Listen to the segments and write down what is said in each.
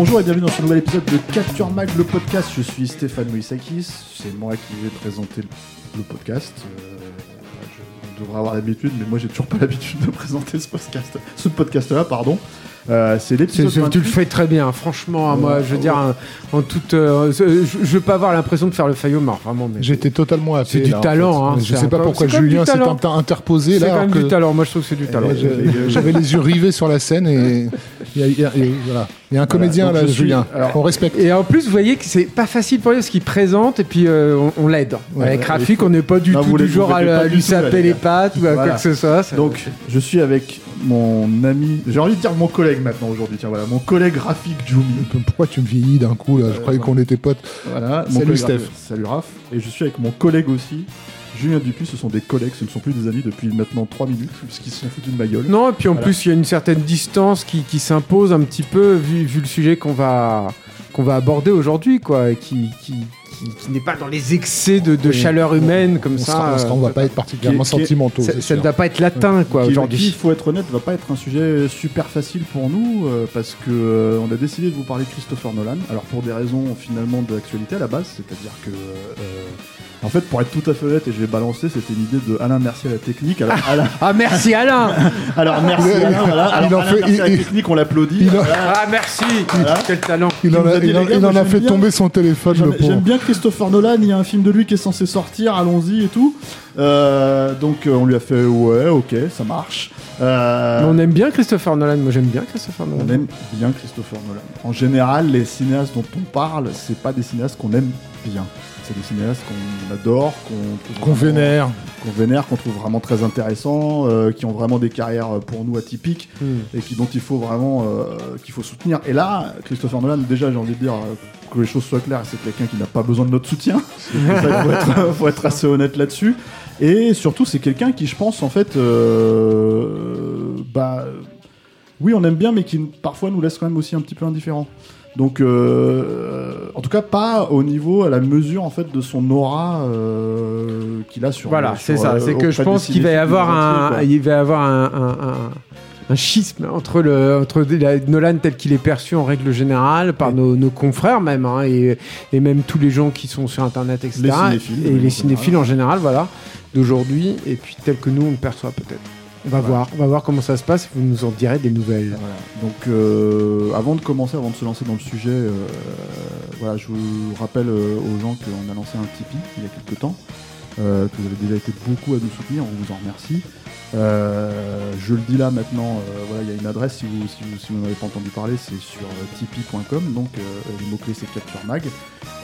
Bonjour et bienvenue dans ce nouvel épisode de Capture Mag, le podcast. Je suis Stéphane Moïsakis, c'est moi qui vais présenter le, podcast. Euh, je, on devrait avoir l'habitude, mais moi j'ai toujours pas l'habitude de présenter ce podcast, ce podcast-là, pardon. Euh, c'est C'est- l'épisode c'est- tu 28. le fais très bien, franchement. hein, moi, je veux ouais. dire, en, en toute, euh, je, je veux pas avoir l'impression de faire le faillot, mais vraiment. Mais J'étais totalement happé. C'est du là, en talent, fait. hein, Je c'est sais pas pourquoi c'est Julien s'est talent. inter- interposé c'est là. quand même du talent. Moi, je trouve que c'est du talent. J'avais les yeux rivés sur la scène et il y a, un comédien là, Julien. alors- on respecte. Et en plus, vous voyez que c'est pas facile pour lui parce qu'il présente et puis euh, on, on l'aide. Ouais, Avec Rafik, on n'est pas du Non, tout vous du genre à, lui saper les pattes ou à quoi que ce soit. Donc, je suis avec mon ami, j'ai envie de dire mon collègue maintenant aujourd'hui, tiens voilà, mon collègue Rafik Djoumi. Pourquoi tu me vieillis d'un coup là? Je croyais qu'on était potes. Voilà, mon Salut, Steph. Raph. Salut Raph. Et je suis avec mon collègue aussi, Julien Dupuis. Ce sont des collègues, ce ne sont plus des amis depuis maintenant 3 minutes, puisqu'ils se sont foutus de ma gueule. Non, et puis en Voilà. plus, il y a une certaine distance qui, qui s'impose un petit peu vu, vu le sujet qu'on va, qu'on va aborder aujourd'hui, quoi, et qui, qui, qui- qui n'est pas dans les excès de, de Oui. chaleur humaine comme On, ça. sera, on, sera- on euh, va pas être particulièrement qui est- qui est- sentimentaux. ça, ne va pas être latin, quoi, aujourd'hui. il faut être honnête, va pas être un sujet super facile pour nous, euh, parce que euh, on a décidé de vous parler de Christopher Nolan. Alors pour des raisons finalement d'actualité à la base, c'est-à-dire que euh, en fait, pour être tout à fait honnête, et je vais balancer, c'était une idée de Alain Mercier à la technique. Alors, Alain, Ah, merci Alain alors merci Alain, voilà. Alors, il en Alain fait- Mercier à la technique, on l'applaudit. il en- Voilà. Ah, merci Voilà. Quel talent Il en a, il en- les gars, il moi, en a fait bien. tomber son téléphone, J'aime le pauvre. j'aime bien Christopher Nolan, il y a un film de lui qui est censé sortir, allons-y et tout. Euh, donc euh, on lui a fait ouais, ok, ça marche. Euh, Mais On aime bien Christopher Nolan, moi j'aime bien Christopher Nolan. On aime bien Christopher Nolan. En général, les cinéastes dont on parle, c'est pas des cinéastes qu'on aime bien. C'est des cinéastes qu'on adore, qu'on vénère. qu'on vénère, qu'on trouve vraiment très intéressants, euh, qui ont vraiment des carrières euh, pour nous atypiques Hmm. et qui dont il faut vraiment euh, qu'il faut soutenir. Et là, Christopher Nolan, déjà, j'ai envie de dire que les choses soient claires, c'est quelqu'un qui n'a pas besoin de notre soutien. Ça, il faut être, faut être assez honnête là-dessus. Et surtout, c'est quelqu'un qui, je pense, en fait, euh, bah, oui, on aime bien, mais qui parfois nous laisse quand même aussi un petit peu indifférents. Donc, euh, en tout cas, pas au niveau, à la mesure en fait de son aura euh, qu'il a sur. Voilà, c'est ça. euh, C'est que je pense qu'il va y avoir un, quoi. il va y avoir un, un, un- un schisme entre le entre la- Nolan tel qu'il est perçu en règle générale par Oui. nos, nos confrères même hein, et, et même tous les gens qui sont sur internet etc. Les cinéphiles, et les cinéphiles en général voilà d'aujourd'hui et puis tel que nous on le perçoit peut-être. On va voir, on va voir comment ça se passe. Vous nous en direz des nouvelles. Voilà. Donc, euh, avant de commencer, avant de se lancer dans le sujet, euh, voilà, je vous rappelle euh, aux gens qu'on a lancé un Tipeee il y a quelques temps, euh, que vous avez déjà été beaucoup à nous soutenir, on vous en remercie. Euh, je le dis là maintenant, euh, voilà, il y a une adresse si vous si vous, si vous n'en avez pas entendu parler, c'est sur euh, tipeee.com, donc euh, le mot-clé c'est Capture Mag.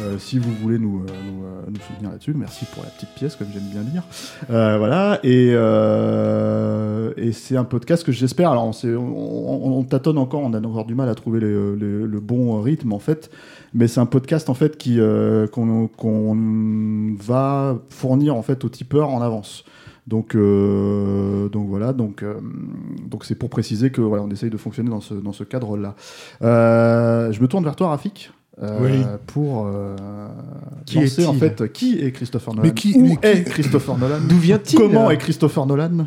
Euh, si vous voulez nous, euh, nous, euh, nous soutenir là-dessus, merci pour la petite pièce, comme j'aime bien dire. Euh, voilà, et, euh, et c'est un podcast que j'espère. Alors, on, on, on- on tâtonne encore, on a encore du mal à trouver les- le bon rythme en fait, mais c'est un podcast en fait qui euh, qu'on qu'on va fournir en fait aux tipeurs en avance. Donc, euh, donc voilà, donc euh, donc c'est pour préciser que voilà, on essaye de fonctionner dans ce dans ce cadre-là. Euh, je me tourne vers toi, Rafik. euh, Oui. Pour euh, Qui lancer en fait qui est Christopher Nolan? Mais qui- Où mais qui- est Christopher Nolan? D'où vient-il? Comment est Christopher Nolan?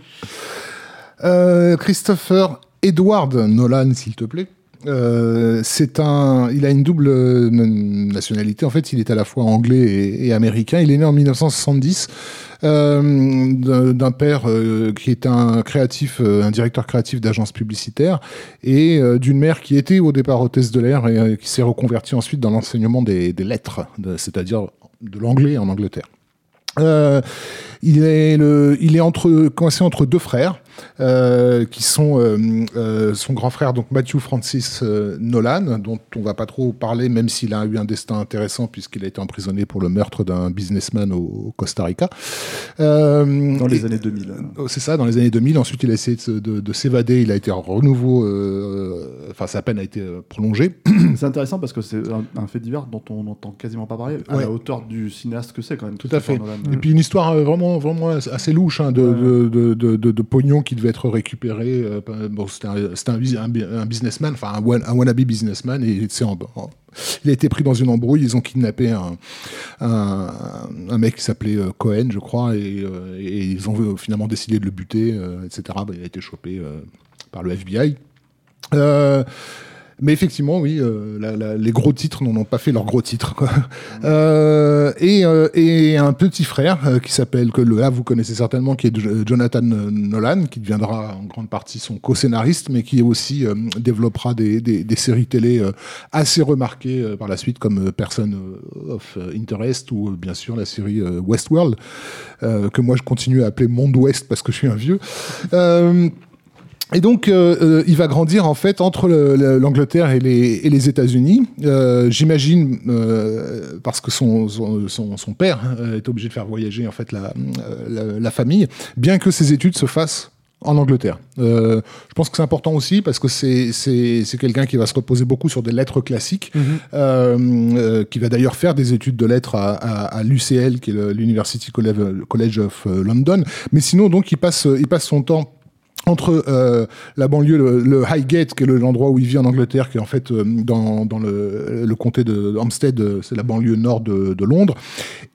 Euh, Christopher Edward Nolan, s'il te plaît. Euh, c'est un, il a une double euh, nationalité. En fait, il est à la fois anglais et, américain. Il est né en 1970 euh, d'un père qui est un créatif, un directeur créatif d'agence publicitaire, et d'une mère qui était au départ hôtesse de l'air et qui s'est reconvertie ensuite dans l'enseignement des, lettres, c'est-à-dire de l'anglais en Angleterre. Il est, le, il est entre, coincé entre deux frères. Qui sont son grand frère, donc Matthew Francis Nolan, dont on va pas trop parler, même s'il a eu un destin intéressant puisqu'il a été emprisonné pour le meurtre d'un businessman au, Costa Rica. dans les années 2000. C'est ça, dans les années 2000. Ensuite, il a essayé de, s'évader. Il a été en renouveau. Enfin, sa peine a été prolongée. C'est intéressant parce que c'est un, fait divers dont on n'entend quasiment pas parler, à la hauteur du cinéaste que c'est quand même. Tout à fait. Et puis une histoire euh, vraiment, vraiment assez louche hein, de, de, de, de, pognon qui devait être récupéré. Euh, bon, c'était un, un, businessman, enfin un, wannabe businessman, et en, il a été pris dans une embrouille. Ils ont kidnappé un, un, mec qui s'appelait euh, Cohen, je crois, et, et, ils ont finalement décidé de le buter, etc. Bah, il a été chopé par le FBI. Euh, mais effectivement, oui, euh, les gros titres n'en ont pas fait leurs gros titres. Quoi. Euh, et, euh, et, un petit frère qui s'appelle, que là vous connaissez certainement, qui est Jonathan Nolan, qui deviendra en grande partie son co-scénariste, mais qui aussi développera des, des, des, séries télé assez remarquées par la suite, comme Person of Interest ou bien sûr la série Westworld, que moi je continue à appeler Monde Ouest parce que je suis un vieux. Et donc, euh, euh, il va grandir en fait entre l'Angleterre et les, et les États-Unis. Euh, J'imagine parce que son, son, son, père est obligé de faire voyager en fait la, la, la, famille, bien que ses études se fassent en Angleterre. je pense que c'est important aussi parce que c'est quelqu'un qui va se reposer beaucoup sur des lettres classiques, mm-hmm. qui va d'ailleurs faire des études de lettres à, à, à l'UCL, qui est l'University College of London. Mais sinon, donc, il passe, il passe son temps entre euh, la banlieue, le, Highgate, qui est l'endroit où il vit en Angleterre, qui est en fait euh, dans, dans le, le, comté de Hampstead, euh, c'est la banlieue nord de, Londres,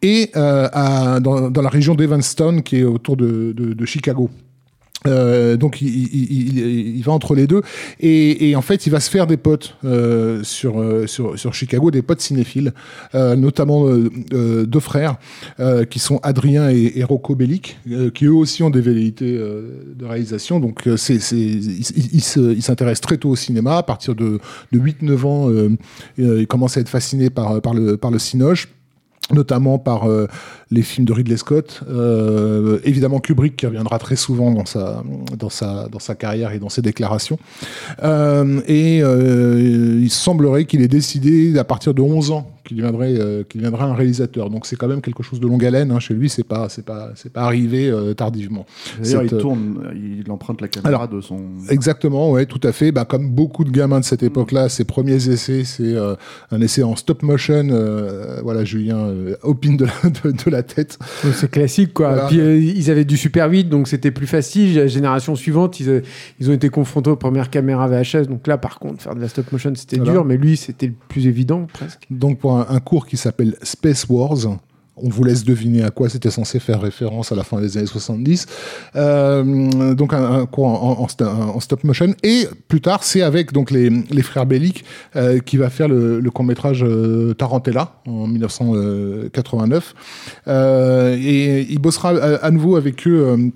et dans, la région d'Evanston, qui est autour de Chicago. Euh, donc il, il, il, il, va entre les deux et, et, en fait il va se faire des potes euh, sur, euh, sur, sur Chicago, des potes cinéphiles, euh, notamment euh, deux frères qui sont Adrien et, et Rocco Bellic, qui eux aussi ont des velléités de réalisation. Donc c'est, c'est, ils s'intéressent très tôt au cinéma. À partir de, de 8-9 ans, ils commencent à être fascinés par, par, le, par le cinoche notamment par euh, les films de Ridley Scott, euh, évidemment Kubrick qui reviendra très souvent dans sa, dans sa, dans sa carrière et dans ses déclarations. Euh, et il semblerait qu'il ait décidé à partir de 11 ans qu'il deviendrait, euh, qu'il un réalisateur. Donc c'est quand même quelque chose de longue haleine. Hein. Chez lui, c'est pas, c'est pas, c'est pas arrivé euh, tardivement. D'ailleurs, il tourne, il emprunte la caméra de son. Exactement, ouais, tout à fait. Bah, comme beaucoup de gamins de cette mm. époque-là, ses premiers essais, c'est euh, un essai en stop motion. voilà, Julien opine de la, de, la tête. C'est classique, quoi. Puis ils avaient du super vite, donc c'était plus facile. La génération suivante, ils, ils, ont été confrontés aux premières caméras VHS. Donc là, par contre, faire de la stop motion, c'était dur, mais lui, c'était le plus évident, presque. Donc pour un, cours qui s'appelle Space Wars. On vous laisse deviner à quoi c'était censé faire référence à la fin des années 70. Euh, donc un, cours en, stop motion. Et plus tard, c'est avec les, frères Bellic euh, qui va faire le, court métrage euh, Tarantella en 1989. et il bossera à nouveau avec eux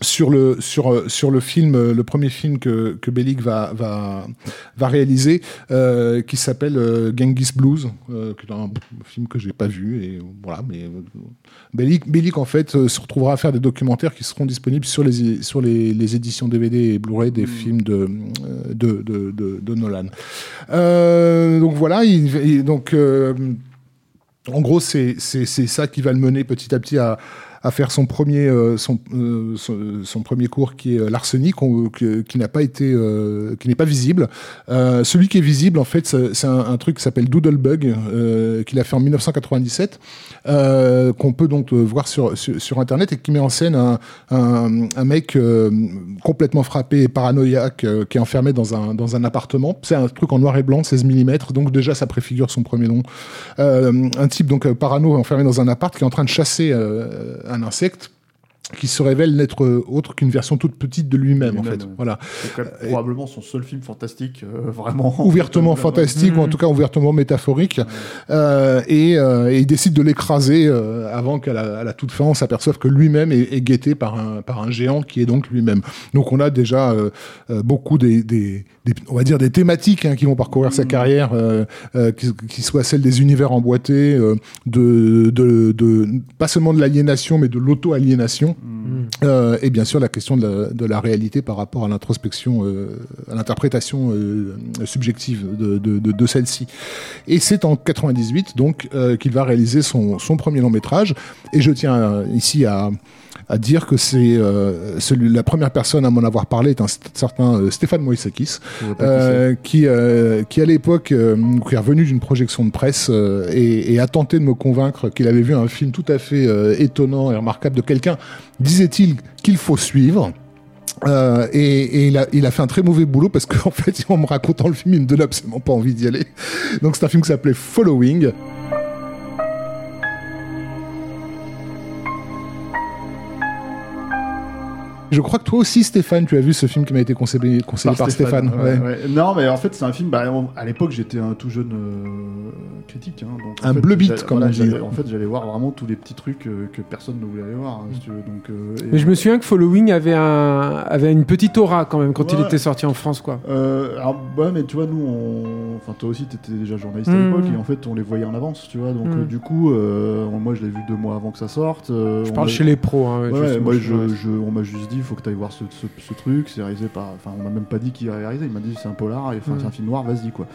sur le sur euh, sur le film euh, le premier film que que Bellic va va va réaliser euh, qui s'appelle euh, Genghis Blues euh, qui est un film que j'ai pas vu et voilà mais Bellic Bellic en fait se retrouvera à faire des documentaires qui seront disponibles sur les sur les, les éditions DVD et Blu-ray des mmh. films de de, de de, de, Nolan donc voilà il, donc en gros c'est c'est c'est ça qui va le mener petit à petit à à faire son premier, euh, son, euh, son, premier cours qui est euh, l'arsenic, qui n'a pas été, qui n'est pas visible. celui qui est visible, en fait, c'est un, truc qui s'appelle Doodlebug, qu'il a fait en 1997, qu'on peut donc voir sur, sur, Internet et qui met en scène un, un, un mec complètement frappé et paranoïaque qui est enfermé dans un, dans un appartement. C'est un truc en noir et blanc, 16 mm, donc déjà ça préfigure son premier nom. un type donc parano enfermé dans un appart qui est en train de chasser un einer Sekt qui se révèle n'être autre qu'une version toute petite de lui-même en fait. Voilà. C'est probablement son seul film fantastique euh, vraiment ouvertement fantastique ou en tout cas ouvertement métaphorique. Euh, et, euh, et, il décide de l'écraser euh, avant qu'à la, la, toute fin on s'aperçoive que lui-même est, est, guetté par un par un géant qui est donc lui-même. Donc on a déjà euh, beaucoup des, des, des, on va dire des thématiques hein, qui vont parcourir sa mm. carrière, qui, qui soient celles des univers emboîtés, de, de, de pas seulement de l'aliénation mais de l'auto-aliénation. Mm. et bien sûr la question de la, réalité par rapport à l'introspection, à l'interprétation subjective de, celle-ci. Et c'est en 98 donc qu'il va réaliser son premier long métrage. Et je tiens ici à à dire que c'est euh, la première personne à m'en avoir parlé est un certain euh, Stéphane Moïsakis, euh, qui, euh, qui à l'époque euh, qui est revenu d'une projection de presse et, et, a tenté de me convaincre qu'il avait vu un film tout à fait étonnant et remarquable de quelqu'un, disait-il, qu'il faut suivre. Euh, et, et il, a, il, a, fait un très mauvais boulot parce qu'en fait, en me racontant le film, il me donnait absolument pas envie d'y aller. Donc c'est un film qui s'appelait Following. Je crois que toi aussi, Stéphane, tu as vu ce film qui m'a été conseillé, par, Stéphane. Non, mais en fait, c'est un film. Bah, à l'époque, j'étais un tout jeune euh, critique. Hein, donc, un bleu bit, comme on dit. En fait, j'allais voir vraiment tous les petits trucs euh, que personne ne voulait aller voir. Hein, donc, euh, mais je me souviens que Following avait, un, avait une petite aura quand même quand il était sorti en France. Quoi. alors, ouais, mais tu vois, nous, on... enfin, toi aussi, tu étais déjà journaliste à mmh. l'époque et en fait, on les voyait en avance. Tu vois, donc, mmh. du coup, moi, je l'ai vu deux mois avant que ça sorte. je parle chez les pros. Hein, moi, je, on m'a juste dit il faut que tu ailles voir ce, truc. C'est réalisé par. Enfin, on m'a même pas dit qui réalisé. Il m'a dit c'est un polar, enfin, c'est un mm. film noir, vas-y quoi.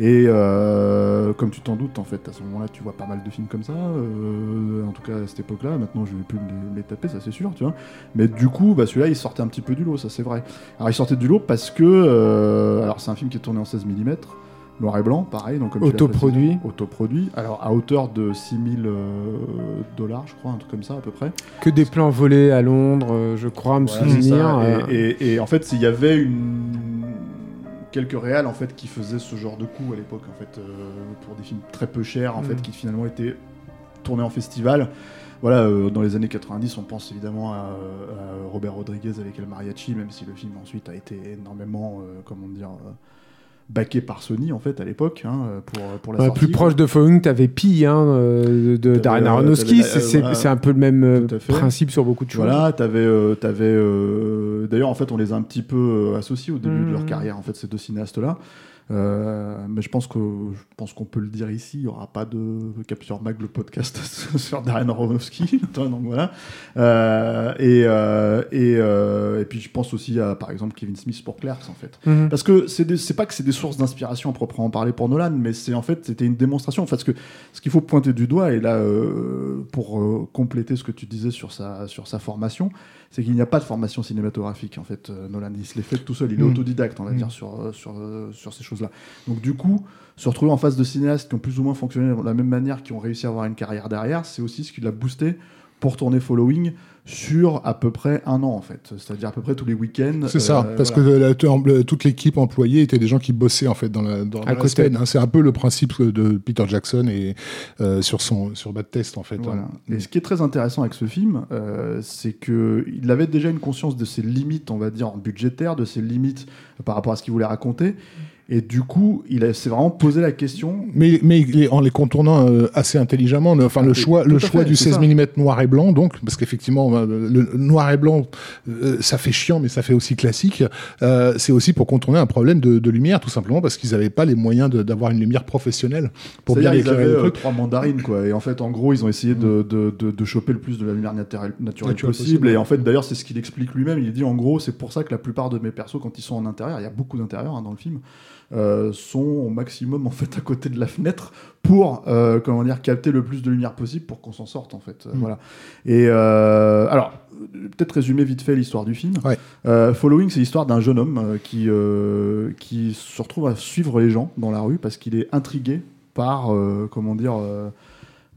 Et euh, comme tu t'en doutes, en fait, à ce moment-là, tu vois pas mal de films comme ça. Euh, en tout cas, à cette époque-là, maintenant, je vais plus les, taper, ça c'est sûr, tu vois. Mais du coup, bah, celui-là, il sortait un petit peu du lot, ça c'est vrai. Alors, il sortait du lot parce que. Euh, alors, c'est un film qui est tourné en 16 mm noir et blanc, pareil. Donc, autoproduit. Autoproduit. Alors, à hauteur de 6000 euh, dollars, je crois, un truc comme ça, à peu près. Que des plans volés à Londres, euh, je crois, me souvenir. Euh. Et, en fait, il y avait une quelques réals en fait qui faisaient ce genre de coup à l'époque en fait pour des films très peu chers en fait mm. qui finalement étaient tournés en festival voilà dans les années 90 on pense évidemment à, Robert Rodriguez avec El Mariachi même si le film ensuite a été énormément comment dire baqué par Sony en fait à l'époque hein, pour, pour la sortie, Plus proche de Following, t'avais Pi hein, euh, de Darren Aronofsky, c'est un peu le même euh, principe sur beaucoup de choses. Voilà, t'avais, euh, avais, d'ailleurs en fait on les a un petit peu associés au début de leur mmh. carrière en fait ces deux cinéastes là. Euh, mais je pense que je pense qu'on peut le dire ici. Il n'y aura pas de Capture Mag le podcast sur Darren Aronofsky. donc voilà. Euh, et euh, et, et puis je pense aussi à par exemple Kevin Smith pour Clerks en fait. Mhm. Parce que c'est c'est pas que c'est des sources d'inspiration à proprement parler pour Nolan, mais c'est en fait c'était une démonstration. En fait, ce que ce qu'il faut pointer du doigt et là pour compléter ce que tu disais sur sa sur sa formation c'est qu'il n'y a pas de formation cinématographique en fait. Euh, Nolan, il se l'est fait tout seul, il est mm. autodidacte, on va mm. dire, sur, euh, sur, euh, sur ces choses-là. Donc du coup, se retrouver en face de cinéastes qui ont plus ou moins fonctionné de la même manière, qui ont réussi à avoir une carrière derrière, c'est aussi ce qui l'a boosté pour tourner Following sur à peu près un an en fait, c'est-à-dire à peu près tous les week-ends. C'est ça, euh, parce que toute l'équipe employée était des gens qui bossaient en fait dans la, dans la scène. Hein. C'est un peu le principe de Peter Jackson et euh, sur son sur Bad Test en fait. Hein. Et ce qui est très intéressant avec ce film, euh, c'est que il avait déjà une conscience de ses limites, on va dire budgétaires, de ses limites par rapport à ce qu'il voulait raconter. Et du coup, il s'est vraiment posé la question. Mais, mais en les contournant euh, assez intelligemment, enfin le choix, le choix du 16 mm noir et blanc, donc, parce qu'effectivement, euh, le noir et blanc, euh, ça fait chiant, mais ça fait aussi classique. c'est aussi pour contourner un problème de, lumière, tout simplement, parce qu'ils n'avaient pas les moyens d'avoir une lumière professionnelle pour bien éclairer le truc. trois mandarines, quoi. Et en fait, en gros, ils ont essayé de, de, de choper le plus de la lumière naturelle, naturelle possible. Et en fait, d'ailleurs, c'est ce qu'il explique lui-même. Il dit, en gros, c'est pour ça que la plupart de mes persos, quand ils sont en intérieur, il y a beaucoup d'intérieur hein, dans le film. Euh, sont au maximum en fait à côté de la fenêtre pour euh, comment dire capter le plus de lumière possible pour qu'on s'en sorte en fait. Mm. Voilà. Et euh, alors peut-être résumer vite fait l'histoire du film. Following, c'est l'histoire d'un jeune homme qui qui se retrouve à suivre les gens dans la rue parce qu'il est intrigué par comment dire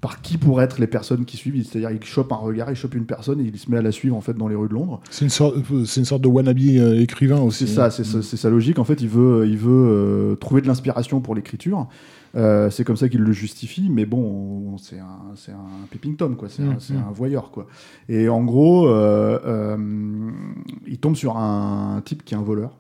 par qui pourraient être les personnes qui suivent. C'est-à-dire, il chope un regard, il chope une personne et il se met à la suivre en fait dans les rues de Londres. C'est une sorte, c'est une sorte de wannabe euh, écrivain aussi. C'est ça, c'est sa logique. En fait, il veut, il veut euh, trouver de l'inspiration pour l'écriture. Euh, c'est comme ça qu'il le justifie, mais bon, c'est un, c'est un peeping tom, quoi. C'est, un, mm, mm. voyeur, quoi. Et en gros, il tombe sur un type qui est un voleur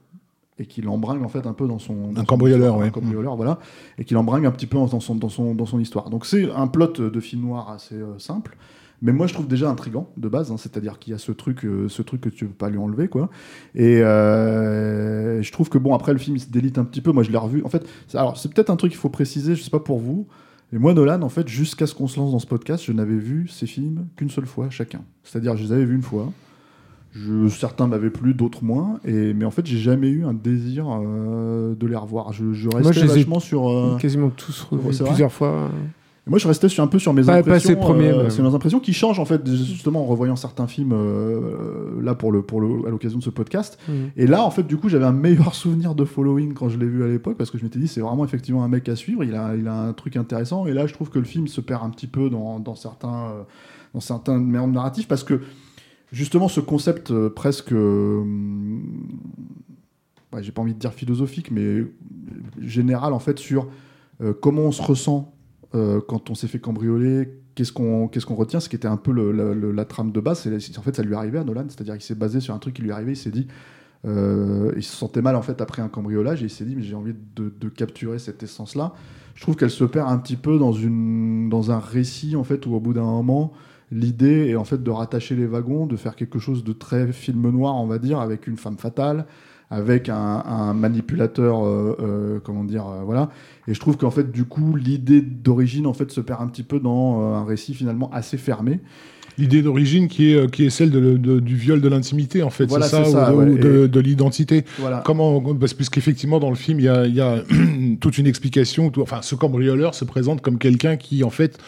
et qui l'embringue en fait un peu dans son un cambrioleur, un cambrioleur, voilà, et qui l'embringue un petit peu dans son dans son dans son histoire. Donc c'est un plot de film noir assez euh, simple, mais moi je trouve déjà intrigant de base, hein, c'est-à-dire qu'il y a ce truc euh, ce truc que tu veux pas lui enlever quoi. Et euh, je trouve que bon après le film il se délite un petit peu. Moi je l'ai revu. En fait, alors c'est peut-être un truc qu'il faut préciser, je sais pas pour vous. Et moi, Nolan, en fait, jusqu'à ce qu'on se lance dans ce podcast, je n'avais vu ces films qu'une seule fois chacun. C'est-à-dire, je les avais vus une fois. Je, certains m'avaient plu, d'autres moins. Et, mais en fait, j'ai jamais eu un désir euh, de les revoir. Je, je restais Moi, je vachement sur. euh, Quasiment tous revus plusieurs fois. et Moi, je restais sur, un peu sur mes Pas- pas impressions. premiers, euh, mes impressions qui changent en fait, justement en revoyant certains films là pour le, pour le, à l'occasion de ce podcast. Mm. Et là, en fait, du coup, j'avais un meilleur souvenir de Following quand je l'ai vu à l'époque parce que je m'étais dit c'est vraiment effectivement un mec à suivre. Il a, il a un truc intéressant. Et là, je trouve que le film se perd un petit peu dans, dans certains, dans certains narratifs parce que justement ce concept euh, presque, euh, ouais, j'ai pas envie de dire philosophique, mais général en fait sur euh, comment on se ressent quand on s'est fait cambrioler, qu'est-ce qu'on qu'est-ce qu'on retient, ce qui était un peu la trame de base. En fait, ça lui arrivait à Nolan, c'est-à-dire qu'il s'est basé sur un truc qui lui arrivait. Il s'est dit, il se sentait mal en fait après un cambriolage et il s'est dit, mais j'ai envie de, de capturer cette essence-là. Je trouve qu'elle se perd un petit peu dans une dans un récit en fait où au bout d'un moment. L'idée est en fait de rattacher les wagons, de faire quelque chose de très film noir, on va dire, avec une femme fatale, avec un, un manipulateur, euh, euh, comment dire, euh, voilà. Et je trouve qu'en fait, du coup, l'idée d'origine en fait se perd un petit peu dans un récit finalement assez fermé. L'idée d'origine qui est, qui est celle de, de- du viol de l'intimité, en fait, Voilà, c'est ça, ou, de- ouais. ou de, Et- de l'identité. Voilà. Comment, parce, puisqu'effectivement, dans le film, il y a, il y a toute une explication. tout- enfin, ce cambrioleur se présente comme quelqu'un qui, en fait,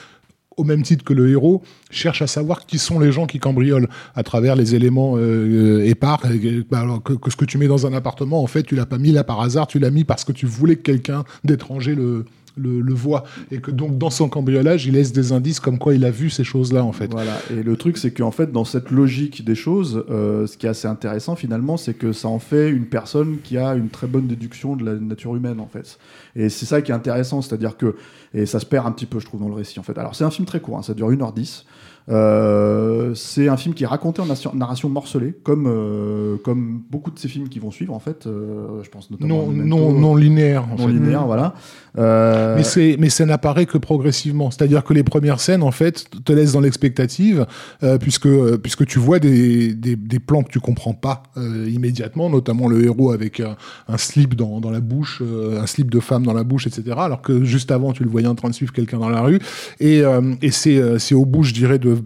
au même titre que le héros, cherche à savoir qui sont les gens qui cambriolent à travers les éléments euh, épars. Et, bah, alors que, que ce que tu mets dans un appartement, en fait, tu l'as pas mis là par hasard, tu l'as mis parce que tu voulais que quelqu'un d'étranger le, le, le voit. Et que donc, dans son cambriolage, il laisse des indices comme quoi il a vu ces choses-là, en fait. Voilà. Et le truc, c'est qu'en fait, dans cette logique des choses, euh, ce qui est assez intéressant finalement, c'est que ça en fait une personne qui a une très bonne déduction de la nature humaine, en fait. Et c'est ça qui est intéressant, c'est-à-dire que, et ça se perd un petit peu, je trouve, dans le récit, en fait. Alors, c'est un film très court, hein, ça dure 1h10. Euh, c'est un film qui est raconté en narration morcelée, comme, euh, comme beaucoup de ces films qui vont suivre, en fait. Euh, je pense notamment Non, non, non linéaire. en non fait. linéaire, voilà. Euh, Mais, c'est, mais ça n'apparaît que progressivement. C'est-à-dire que les premières scènes, en fait, te laissent dans l'expectative, euh, puisque, euh, puisque tu vois des, des, plans que tu comprends pas immédiatement, notamment le héros avec un, un slip dans, dans la bouche, un slip de femme dans la bouche, etc. Alors que juste avant, tu le voyais en train de suivre quelqu'un dans la rue. Et, et c'est, c'est au bout, je dirais, de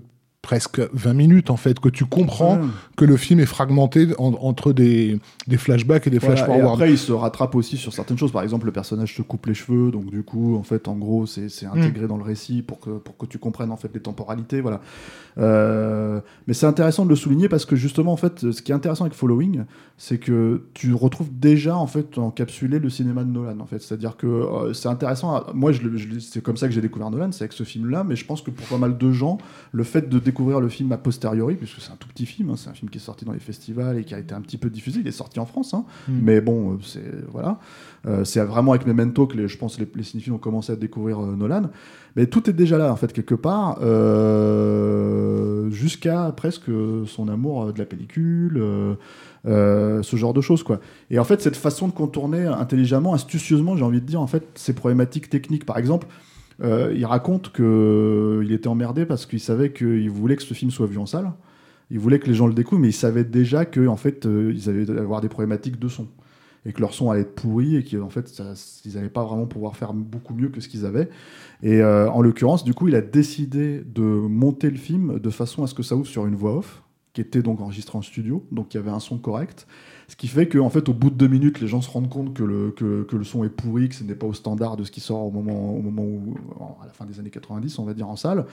presque 20 minutes, en fait, que tu comprends ouais. que le film est fragmenté en- entre des, des flashbacks et des Voilà, et flash-forward. après, il se rattrape aussi sur certaines choses. Par exemple, le personnage se coupe les cheveux, donc du coup, en fait, en gros, c'est c'est Mm. intégré dans le récit pour que, pour que tu comprennes en fait les temporalités. Voilà. Euh, mais c'est intéressant de le souligner parce que justement, en fait, ce qui est intéressant avec Following, c'est que tu retrouves déjà en fait encapsulé le cinéma de Nolan. En fait, c'est-à-dire que euh, c'est intéressant. à- Moi, je, je c'est comme ça que j'ai découvert Nolan, c'est avec ce film-là. Mais je pense que pour pas mal de gens, le fait de découvrir le film a posteriori, puisque c'est un tout petit film, hein, c'est un film qui est sorti dans les festivals et qui a été un petit peu diffusé. Il est sorti en France, hein, Mm. mais bon, euh, c'est voilà, Euh, c'est vraiment avec Memento que les, je pense les, les cinéphiles ont commencé à découvrir euh, Nolan. Mais tout est déjà là en fait quelque part, euh, jusqu'à presque son amour de la pellicule. euh, ce genre de choses quoi. Et en fait cette façon de contourner intelligemment, astucieusement, j'ai envie de dire en fait ces problématiques techniques. Par exemple, euh, il raconte que euh, était emmerdé parce qu'il savait qu'il voulait que ce film soit vu en salle. Il voulait que les gens le découvrent, mais il savait déjà que en fait euh, ils allaient avoir des problématiques de son et que leur son allait être pourri et qu'en fait ça- ils n'allaient pas vraiment pouvoir faire beaucoup mieux que ce qu'ils avaient. Et en l'occurrence, du coup, il a décidé de monter le film de façon à ce que ça ouvre sur une voix off qui était donc enregistrée en studio, donc il y avait un son correct. Ce qui fait qu'en fait, au bout de deux minutes, les gens se rendent compte que le, que, que le son est pourri, que ce n'est pas au standard de ce qui sort au moment, au moment où, à la fin des années 90, on va dire en salle.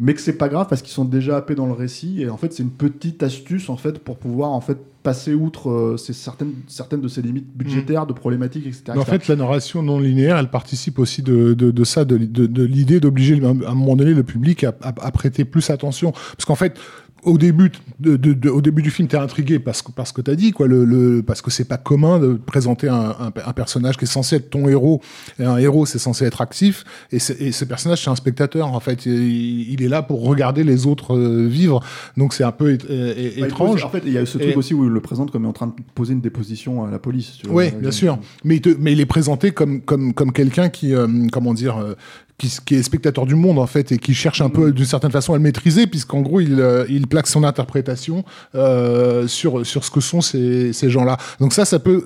Mais que c'est pas grave parce qu'ils sont déjà happés dans le récit et en fait c'est une petite astuce en fait pour pouvoir en fait passer outre euh, ces certaines certaines de ces limites budgétaires, de problématiques, etc. Mais en etc. fait, la narration non linéaire, elle participe aussi de, de, de ça, de, de, de l'idée d'obliger à un moment donné le public à, à, à prêter plus attention. Parce qu'en fait, au début, de, de, de- au début du film, t'es intrigué parce que parce que t'as dit quoi, le, le parce que c'est pas commun de présenter un, un, un personnage qui est censé être ton héros. Et un héros, c'est censé être actif, et, ce personnage, c'est un spectateur en fait. Il, il est là pour regarder les autres euh, vivre. Donc c'est un peu é- é- Bah, il pose- étrange. en fait, il y a ce truc Et- aussi où il le présente comme en train de poser une déposition à la police. Oui, bien sûr. Mais il, te- mais il est présenté comme, comme, comme quelqu'un qui, euh, comment dire, euh, qui, qui est spectateur du monde, en fait, et qui cherche un peu, d'une certaine façon, à le maîtriser, puisqu'en gros, il, euh, il, plaque son interprétation euh, sur, sur ce que sont ces, ces gens-là. Donc ça, ça peut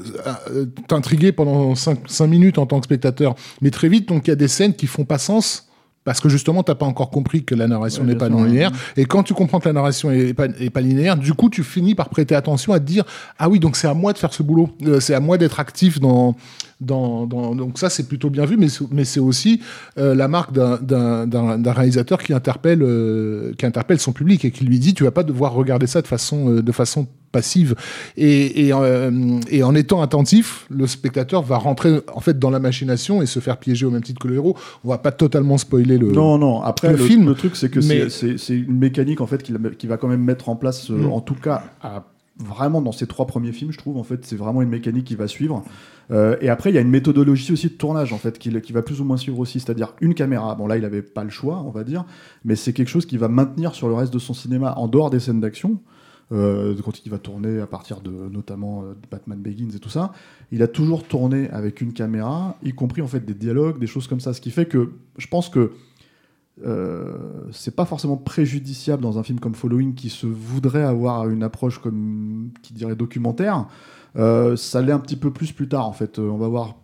euh, t'intriguer pendant 5 minutes en tant que spectateur. Mais très vite, donc il y a des scènes qui font pas sens parce que justement, tu n'as pas encore compris que la narration n'est pas non linéaire. Et quand tu comprends que la narration est pas, est pas linéaire, du coup, tu finis par prêter attention à te dire ah oui, donc c'est à moi de faire ce boulot, euh, c'est à moi d'être actif dans, dans, dans, donc ça c'est plutôt bien vu, mais mais c'est aussi euh, la marque d'un réalisateur qui interpelle euh, qui interpelle son public et qui lui dit tu vas pas devoir regarder ça de façon de façon passive. Et, et, euh, et, en étant attentif, le spectateur va rentrer en fait dans la machination et se faire piéger au même titre que le héros. On va pas totalement spoiler le Non, non. Après, le, film. Le truc, c'est que c'est une mécanique en fait qui, qui, va quand même mettre en place, euh, mm. en tout cas, vraiment dans ces trois premiers films, je trouve. En fait, c'est vraiment une mécanique qui va suivre. Euh, et après, il y a une méthodologie aussi de tournage en fait qui, qui va plus ou moins suivre aussi, c'est-à-dire une caméra. Bon là, il avait pas le choix, on va dire, mais c'est quelque chose qui va maintenir sur le reste de son cinéma en dehors des scènes d'action. Euh, quand il va tourner à partir de notamment euh, Batman Begins et tout ça, il a toujours tourné avec une caméra, y compris en fait des dialogues, des choses comme ça, ce qui fait que je pense que c'est pas forcément préjudiciable dans un film comme Following qui se voudrait avoir une approche comme qui dirait documentaire euh, ça l'est un petit peu plus plus tard en fait. Euh, on va voir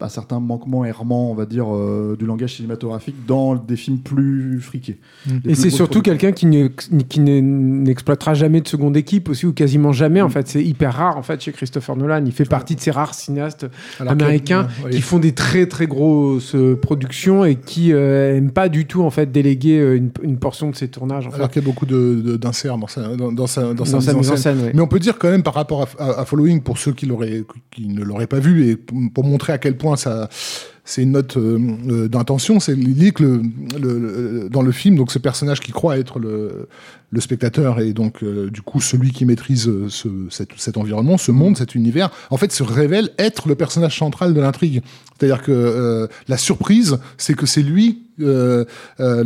à, certains manquements errements, on va dire, euh, du langage cinématographique dans des films plus friqués. Mm. Et c'est surtout quelqu'un qui, n'exploitera jamais de seconde équipe aussi ou quasiment jamais. En mm. fait, c'est hyper rare en fait chez Christopher Nolan. Il fait partie de ces rares cinéastes américains qui font des très très grosses productions et qui n'aiment pas du tout en fait déléguer une, portion de ses tournages. En Alors qu'il y a beaucoup d'inserts dans sa, dans, sa, mise en scène. Mais on peut dire quand même par rapport à Following pour ceux qui, qui ne l'auraient pas vu et pour montrer à quel point ça c'est une note euh, euh, d'intention. C'est l'idée que le, dans le film, donc ce personnage qui croit être le, spectateur et donc euh, du coup celui qui maîtrise ce, cet, environnement, ce monde, cet univers, en fait se révèle être le personnage central de l'intrigue. C'est-à-dire que la surprise, c'est que c'est lui, le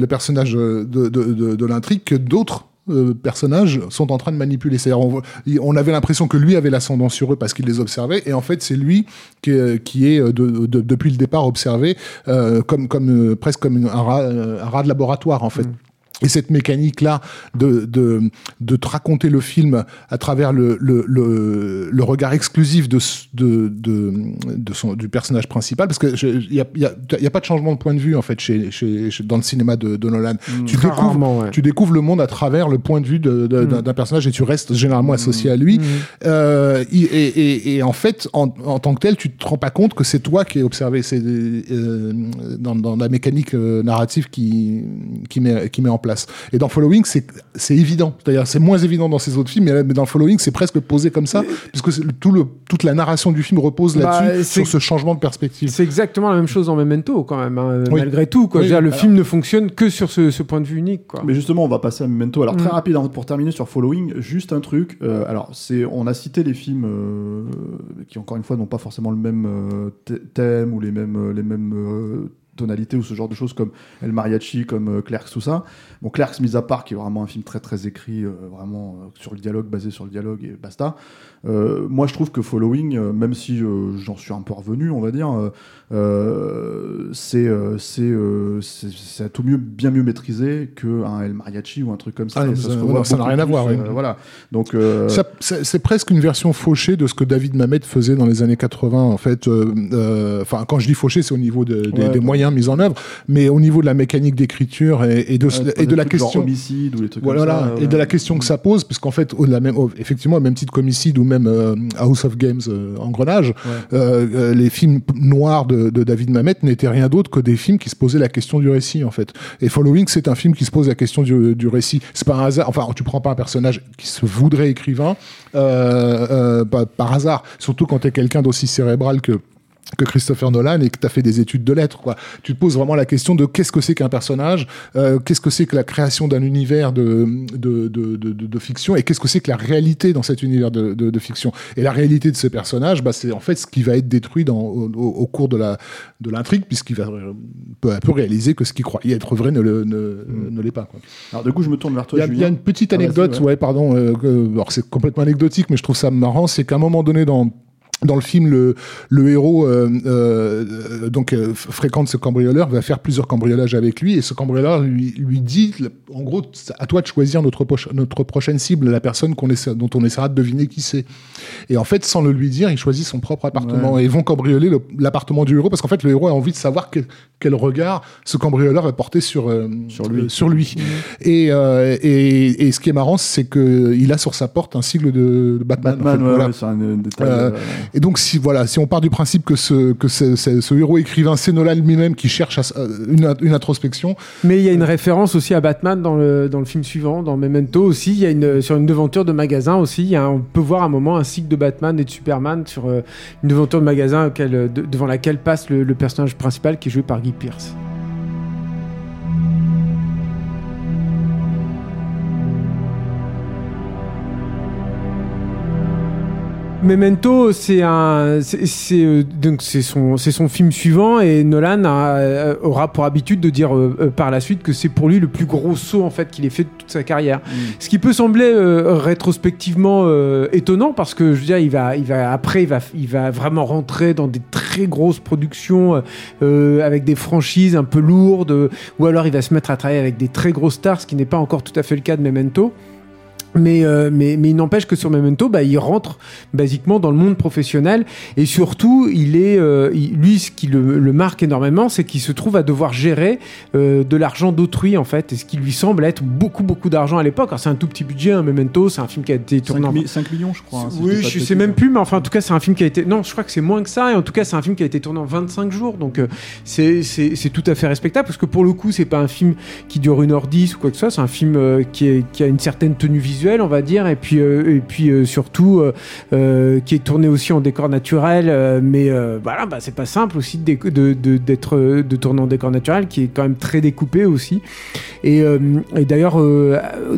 personnage de l'intrigue, que d'autres euh, personnages sont en train de manipuler. On, on, avait l'impression que lui avait l'ascendant sur eux parce qu'il les observait, et en fait, c'est lui qui, qui est euh, depuis le départ observé euh, comme, presque comme un rat, un rat de laboratoire en fait. Mm. Et cette mécanique-là de, de, de, te raconter le film à travers le, le, le, le regard exclusif de, de, de, de, son, du personnage principal, parce qu'il n'y a, y a, y a, pas de changement de point de vue en fait chez, chez, dans le cinéma de, de Nolan. Mmh, tu, découvres, tu découvres le monde à travers le point de vue mmh. d'un personnage et tu restes généralement associé à lui. Mmh. Euh, et, et, et, en fait, en, en, tant que tel, tu te rends pas compte que c'est toi qui es observé. C'est euh, dans, dans, la mécanique euh, narrative qui, qui, met, qui met en place. Et dans Following, c'est évident. C'est-à-dire, c'est moins évident dans ces autres films, mais, dans Following, c'est presque posé comme ça, puisque tout le, toute la narration du film repose bah, là-dessus, sur ce changement de perspective. C'est exactement la même chose dans Memento, quand même, hein, malgré tout. Quoi. le film ne fonctionne que sur ce, point de vue unique. Quoi. Mais justement, on va passer à Memento. Alors, très mm. rapide, hein, pour terminer sur Following, juste un truc. Euh, alors, c'est, on a cité les films euh, qui, encore une fois, n'ont pas forcément le même euh, thème ou les mêmes, les mêmes tonalité ou ce genre de choses comme El Mariachi, comme euh, Clerks, tout ça. Bon, Clerks, mis à part, qui est vraiment un film très très écrit, euh, vraiment euh, sur le dialogue, basé sur le dialogue et basta. Moi, je trouve que Following, même si j'en suis un peu revenu, on va dire, c'est c'est à tout mieux bien mieux maîtrisé qu'un El Mariachi ou un truc comme ça. Ah, ça n'a rien à voir. voilà. Donc c'est presque une version fauchée de ce que David Mamet faisait dans les années 80. En fait, enfin, quand je dis fauché, c'est au niveau des moyens mise en œuvre, mais au niveau de la mécanique d'écriture et, de, et de la question. Homicide ou les trucs voilà, comme ça, et de la question que ça pose, puisqu'en fait, au, la même, effectivement, au même titre qu'Homicide ou même euh, House of Games euh, Engrenage, euh, les films noirs de, David Mamet n'étaient rien d'autre que des films qui se posaient la question du récit, en fait. Et Following, c'est un film qui se pose la question du, du récit. C'est pas un hasard, enfin, tu prends pas un personnage qui se voudrait écrivain par hasard, surtout quand tu es quelqu'un d'aussi cérébral que que Christopher Nolan et que tu as fait des études de lettres. Quoi. Tu te poses vraiment la question de qu'est-ce que c'est qu'un personnage, euh, qu'est-ce que c'est que la création d'un univers de, de, de, de, fiction et qu'est-ce que c'est que la réalité dans cet univers de, fiction. Et la réalité de ce personnage, bah, c'est en fait ce qui va être détruit dans, au, cours de l'intrigue, puisqu'il va peu à peu réaliser que ce qu'il croyait être vrai ne, ne, mm. ne l'est pas. Quoi. Alors du coup, je me tourne vers toi, Il y, a une petite ah, anecdote, ouais. pardon, euh, alors c'est complètement anecdotique, mais je trouve ça marrant, c'est qu'à un moment donné dans dans le film, le, le héros euh, euh, donc euh, fréquente ce cambrioleur, va faire plusieurs cambriolages avec lui, et ce cambrioleur lui, lui dit, en gros, à toi de choisir notre, notre prochaine cible, la personne qu'on dont on essaiera de deviner qui c'est. Et en fait, sans le lui dire, il choisit son propre appartement et ils vont cambrioler l'appartement du héros parce qu'en fait, le héros a envie de savoir quel regard ce cambrioleur va porter sur sur lui. Sur lui. Mmh. Et, et, et, ce qui est marrant, c'est que il a sur sa porte un sigle de, Batman. Batman, c'est un détail. Et donc, si, voilà, si on part du principe que ce, que ce, ce, héros écrivain, c'est Nolan lui-même qui cherche à, une, une, introspection. Mais il y a une référence aussi à Batman dans le, dans le film suivant, dans Memento aussi. Il y a une, sur une devanture de magasin aussi. Il y a, on peut voir à un moment un cycle de Batman et de Superman sur euh, une devanture de magasin devant laquelle passe le, le personnage principal qui est joué par Guy Pierce. Memento, c'est un, c'est euh, donc c'est son, c'est son film suivant et Nolan euh, aura pour habitude de dire euh, par la suite que c'est pour lui le plus gros saut en fait qu'il ait fait de toute sa carrière. Mm. Ce qui peut sembler rétrospectivement étonnant parce que je veux dire, il va, il va après, il va, il va vraiment rentrer dans des très grosses productions avec des franchises un peu lourdes, ou alors il va se mettre à travailler avec des très grosses stars, ce qui n'est pas encore tout à fait le cas de Memento. Mais, euh, mais, mais il n'empêche que sur Memento, bah, il rentre basiquement dans le monde professionnel et surtout, il est, euh, lui, ce qui le, le marque énormément, c'est qu'il se trouve à devoir gérer euh, de l'argent d'autrui en fait, et ce qui lui semble être beaucoup beaucoup d'argent à l'époque. C'est un tout petit budget, un Memento, c'est un film qui a été tourné 5, 5 millions, je crois. Hein, oui, je sais même plus, mais enfin, en tout cas, c'est un film qui a été. Non, je crois que c'est moins que ça, et en tout cas, c'est un film qui a été tourné en 25 jours, donc c'est c'est tout à fait respectable parce que pour le coup, c'est pas un film qui dure 1h10 ou quoi que ce soit, c'est un film qui, est, qui a une certaine tenue visuelle on va dire, et puis, euh, et puis euh, surtout euh, qui est tourné aussi en décor naturel. mais voilà, bah, c'est pas simple aussi d'être de, de, de, tourner en décor naturel, qui est quand même très découpé aussi. Et, d'ailleurs,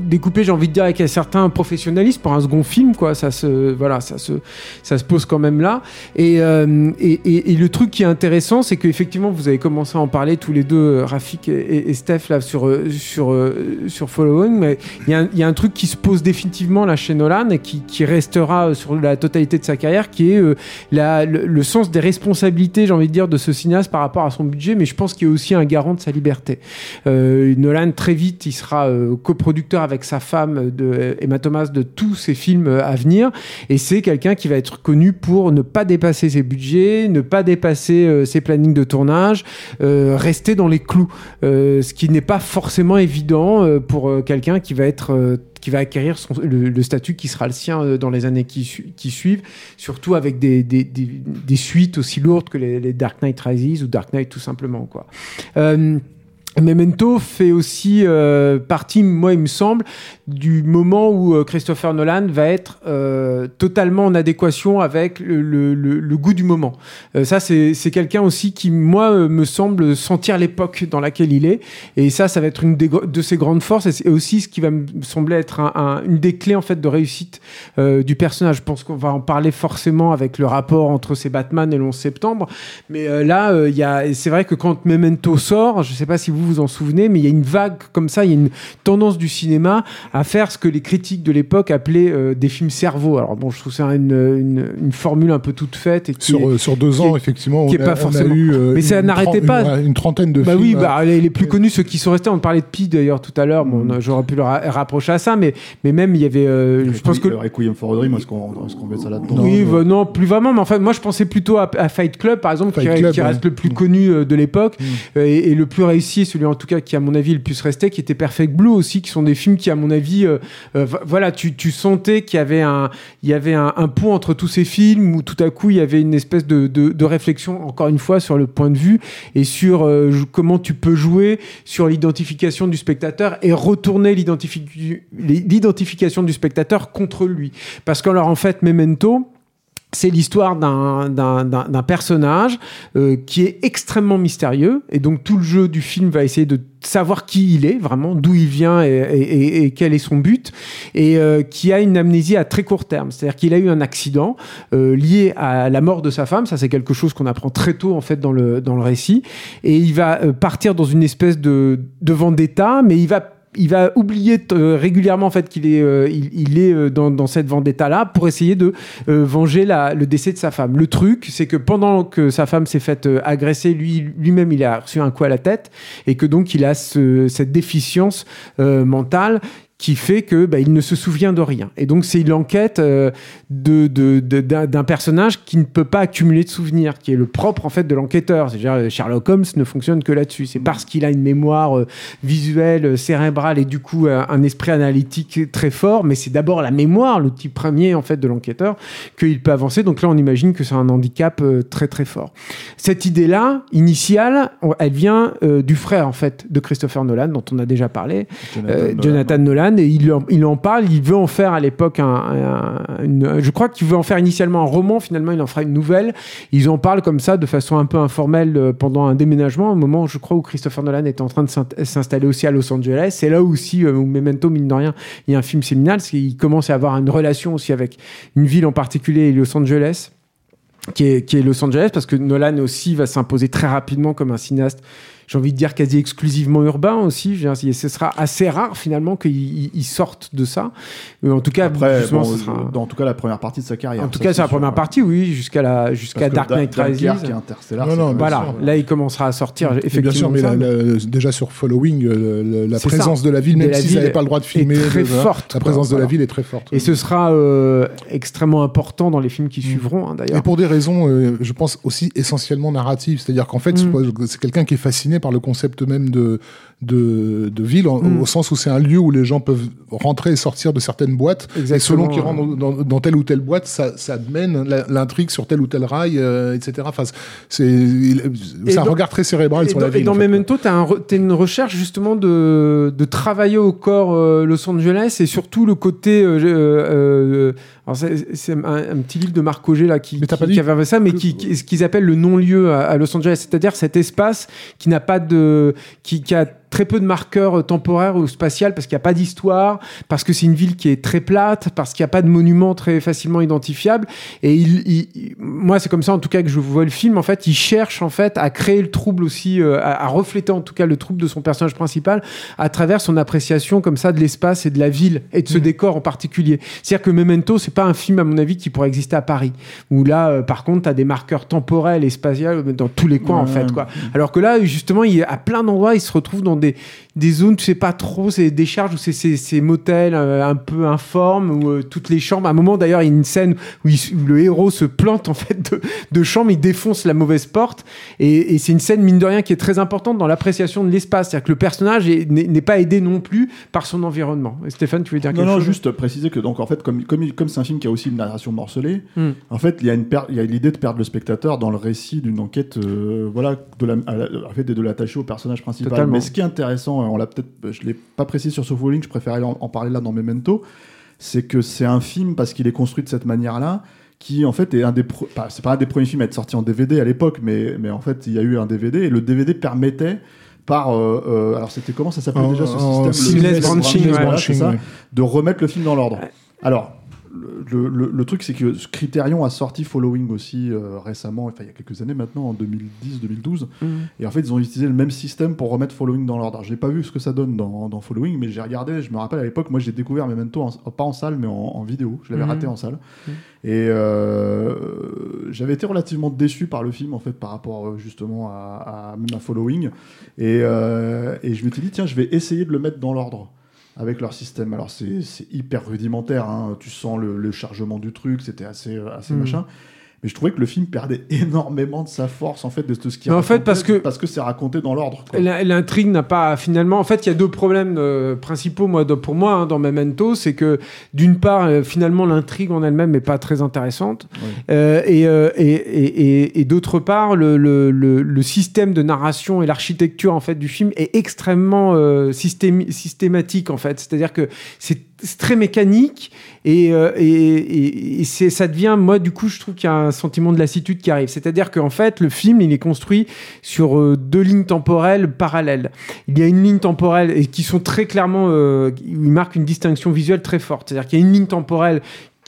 découpé, j'ai envie de dire, avec un certain professionnalisme pour un second film, quoi. Ça se, voilà, ça se, pose quand même là. Et, et, le truc qui est intéressant, c'est qu'effectivement, vous avez commencé à en parler tous les deux, Rafik et, Steph, là, sur, sur, sur Following, mais il y, a un truc qui se pose définitivement la chez Nolan qui, restera sur la totalité de sa carrière, qui est euh, le, sens des responsabilités, j'ai envie de dire, de ce cinéaste par rapport à son budget, mais je pense qu'il est aussi un garant de sa liberté. Euh, Nolan, très vite, il sera euh, coproducteur avec sa femme, Emma Thomas, de tous ses films à venir, et c'est quelqu'un qui va être connu pour ne pas dépasser ses budgets, ne pas dépasser ses plannings de tournage, rester dans les clous, ce qui n'est pas forcément évident pour quelqu'un qui va être qui va acquérir le, statut qui sera le sien euh, dans les années qui, suivent, surtout avec des, suites aussi lourdes que les, Dark Knight Rises ou Dark Knight tout simplement. Quoi. Euh, Memento fait aussi euh, partie, moi il me semble, du moment où euh, Christopher Nolan va être euh, totalement en adéquation avec le, goût du moment. ça, c'est quelqu'un aussi qui, moi, me semble sentir l'époque dans laquelle il est. Et ça, ça va être une de ses grandes forces et aussi ce qui va me sembler être une des clés en fait de réussite du personnage. Je pense qu'on va en parler forcément avec le rapport entre ces Batman et le 11 septembre. Mais là, il c'est vrai que quand Memento sort, je sais pas si vous vous en souvenez, mais il y a une vague comme ça, il y a une tendance du cinéma à faire ce que les critiques de l'époque appelaient euh, des films cerveau. Alors bon, je trouve c'est une, une, formule un peu toute faite. Et sur, euh, sur deux ans, effectivement, qui on, pas forcément... eu, euh, mais ça n'arrêtait pas. Une, trentaine de bah films. Oui, bah, les, plus connus, ceux qui sont restés, on parlait de Pi d'ailleurs tout à l'heure, bon, mm. j'aurais pu le rapprocher à ça, mais, mais même il y avait... je pense que... Requiem for a Dream, est-ce qu'on met ça là-dedans Oui, bah, non, plus vraiment, mais en fait, moi je pensais plutôt à, Fight Club, par exemple, qui, reste le plus mm. connu de l'époque, mm. et, et, le plus réussi, celui en tout cas qui à mon avis le plus resté, qui était Perfect Blue aussi, qui sont des films qui à mon avis, euh, euh, voilà, tu, sentais qu'il y avait un, il y avait un, pont entre tous ces films où tout à coup il y avait une espèce de, de, réflexion encore une fois sur le point de vue et sur euh, comment tu peux jouer sur l'identification du spectateur et retourner l'identification du spectateur contre lui. Parce qu'alors en fait Memento c'est l'histoire d'un personnage euh, qui est extrêmement mystérieux. Et donc tout le jeu du film va essayer de savoir qui il est vraiment, d'où il vient et, quel est son but. Et euh, qui a une amnésie à très court terme, c'est-à-dire qu'il a eu un accident euh, lié à la mort de sa femme, ça c'est quelque chose qu'on apprend très tôt en fait dans le dans le récit. Et il va partir dans une espèce de de vendetta, mais il va il va oublier régulièrement en fait qu'il est, il, est dans, dans cette vendetta-là pour essayer de venger la, le décès de sa femme. Le truc, c'est que pendant que sa femme s'est faite agresser, lui, lui-même, il a reçu un coup à la tête et que donc il a cette déficience mentale qui fait que bah, il ne se souvient de rien. Et donc c'est l'enquête euh, de, d'un personnage qui ne peut pas accumuler de souvenirs, qui est le propre en fait de l'enquêteur. C'est-à-dire Sherlock Holmes ne fonctionne que là-dessus. C'est parce qu'il a une mémoire euh, visuelle, cérébrale et du coup un esprit analytique très fort, mais c'est d'abord la mémoire, l'outil premier en fait de l'enquêteur, qu'il peut avancer. Donc là on imagine que c'est un handicap euh, très très fort. Cette idée-là initiale, elle vient du frère en fait de Christopher Nolan dont on a déjà parlé, Jonathan Nolan et il en, parle. Il veut en faire à l'époque un, je crois qu'il veut en faire initialement un roman. Finalement, il en fera une nouvelle. Ils en parlent comme ça, de façon un peu informelle, euh, pendant un déménagement, au moment, je crois, où Christopher Nolan est en train de s'installer aussi à Los Angeles. C'est là aussi euh, où Memento, mine de rien, il y a un film séminal, parce qu'il commence à avoir une relation aussi avec une ville en particulier, Los Angeles. Qui est Los Angeles, parce que Nolan aussi va s'imposer très rapidement comme un cinéaste j'ai envie de dire quasi exclusivement urbain aussi. ce sera assez rare finalement qu'ils sortent de ça. Euh, en tout cas, Après, bon, sera... dans tout cas la première partie de sa carrière. En tout cas, c'est la première partie, oui, jusqu'à la jusqu'à Dark Knight Rises. Non, non, voilà, là il commencera à sortir effectivement. Bien sûr, mais déjà sur Following, euh, la présence de la ville, même s'ils n'avaient pas le droit de filmer, très forte, la présence de la ville est très forte. Et ce sera euh, extrêmement important dans les films qui mm. suivront, hein, d'ailleurs. Et pour des raisons, je pense aussi essentiellement narratives, c'est-à-dire qu'en fait, mm. c'est quelqu'un qui est fasciné par le concept même de, de, de ville, mm. au sens où c'est un lieu où les gens peuvent rentrer et sortir de certaines boîtes. Et selon qu'ils rentrent dans, dans, telle ou telle boîte, ça, ça mène l'intrigue sur tel ou tel rail, euh, etc. Enfin, c'est un regard très cérébral sur la ville. Et dans Memento, tu as, une recherche justement de, de travailler au corps euh, Los Angeles et surtout le côté. Euh, c'est un, petit livre de Marc Auger là, qui, qui, avait ça, mais qui, ce qu'ils appellent le non-lieu à, Los Angeles, c'est-à-dire cet espace qui n'a pas de. qui, qui a très peu de marqueurs euh, temporaires ou spatial parce qu'il n'y a pas d'histoire, parce que c'est une ville qui est très plate, parce qu'il n'y a pas de monuments très facilement identifiables. Et il, moi, c'est comme ça en tout cas que je vois le film. En fait, il cherche en fait à créer le trouble aussi, euh, à, refléter en tout cas le trouble de son personnage principal à travers son appréciation comme ça de l'espace et de la ville et de ce mm. décor en particulier. C'est-à-dire que Memento, c'est pas un film à mon avis qui pourrait exister à Paris, où là, euh, par contre, tu as des marqueurs temporels et spatiaux dans tous les coins en fait. Quoi. Alors que là, justement, il, à plein d'endroits, il se retrouve dans des, des zones, tu sais pas trop, c'est des charges ou c'est ces motels euh, un peu informes où euh, toutes les chambres. À un moment d'ailleurs, il y a une scène où, le héros se plante en fait de, de chambre, il défonce la mauvaise porte et, c'est une scène mine de rien qui est très importante dans l'appréciation de l'espace, c'est-à-dire que le personnage n'est pas aidé non plus par son environnement. Stéphane, tu veux dire quelque chose Non, juste préciser que donc en fait comme comme comme c'est un film qui a aussi une narration morcelée, hmm. en fait il y a une il y a l'idée de perdre le spectateur dans le récit d'une enquête, euh, voilà, de la, en fait, de l'attacher au personnage principal. Mais ce qui est intéressant on l'a peut-être, je l'ai pas précisé sur ce Falling, je préférais en, parler là dans Memento, c'est que c'est un film parce qu'il est construit de cette manière-là qui en fait est un des c'est pas un des premiers films à être sorti en DVD à l'époque mais mais en fait il y a eu un DVD et le DVD permettait par euh, euh, alors c'était comment ça s'appelait déjà ce système branching, de remettre le film dans l'ordre. Alors le, truc, c'est que Criterion a sorti Following aussi euh, récemment, enfin il y a quelques années maintenant, en 2010-2012. Mhm. Et en fait, ils ont utilisé le même système pour remettre Following dans l'ordre. J'ai pas vu ce que ça donne dans, Following, mais j'ai regardé. Je me rappelle à l'époque, moi j'ai découvert Memento, pas en salle, mais en, vidéo. Je l'avais mhm. raté en salle. Mhm. Et euh, j'avais été relativement déçu par le film, en fait, par rapport euh, justement à, à, Following. Et, et je me suis dit, tiens, je vais essayer de le mettre dans l'ordre avec leur système. Alors c'est hyper rudimentaire, hein. tu sens le, chargement du truc, c'était assez, assez mm. machin mais je trouvais que le film perdait énormément de sa force en fait de ce qui en fait parce que parce que c'est raconté dans l'ordre l'intrigue n'a pas finalement en fait il y a deux problèmes euh, principaux moi pour moi hein, dans Memento c'est que d'une part euh, finalement l'intrigue en elle-même n'est pas très intéressante euh, et, et, et, d'autre part le, le, le, système de narration et l'architecture en fait du film est extrêmement systématique en fait. C'est-à-dire que c'est très mécanique et, euh, et, et, ça devient, moi, du coup, je trouve qu'il y a un sentiment de lassitude qui arrive. C'est-à-dire qu'en fait, le film, il est construit sur euh, deux lignes temporelles parallèles. Il y a une ligne temporelle et qui sont très clairement, euh, il marque une distinction visuelle très forte. C'est-à-dire qu'il y a une ligne temporelle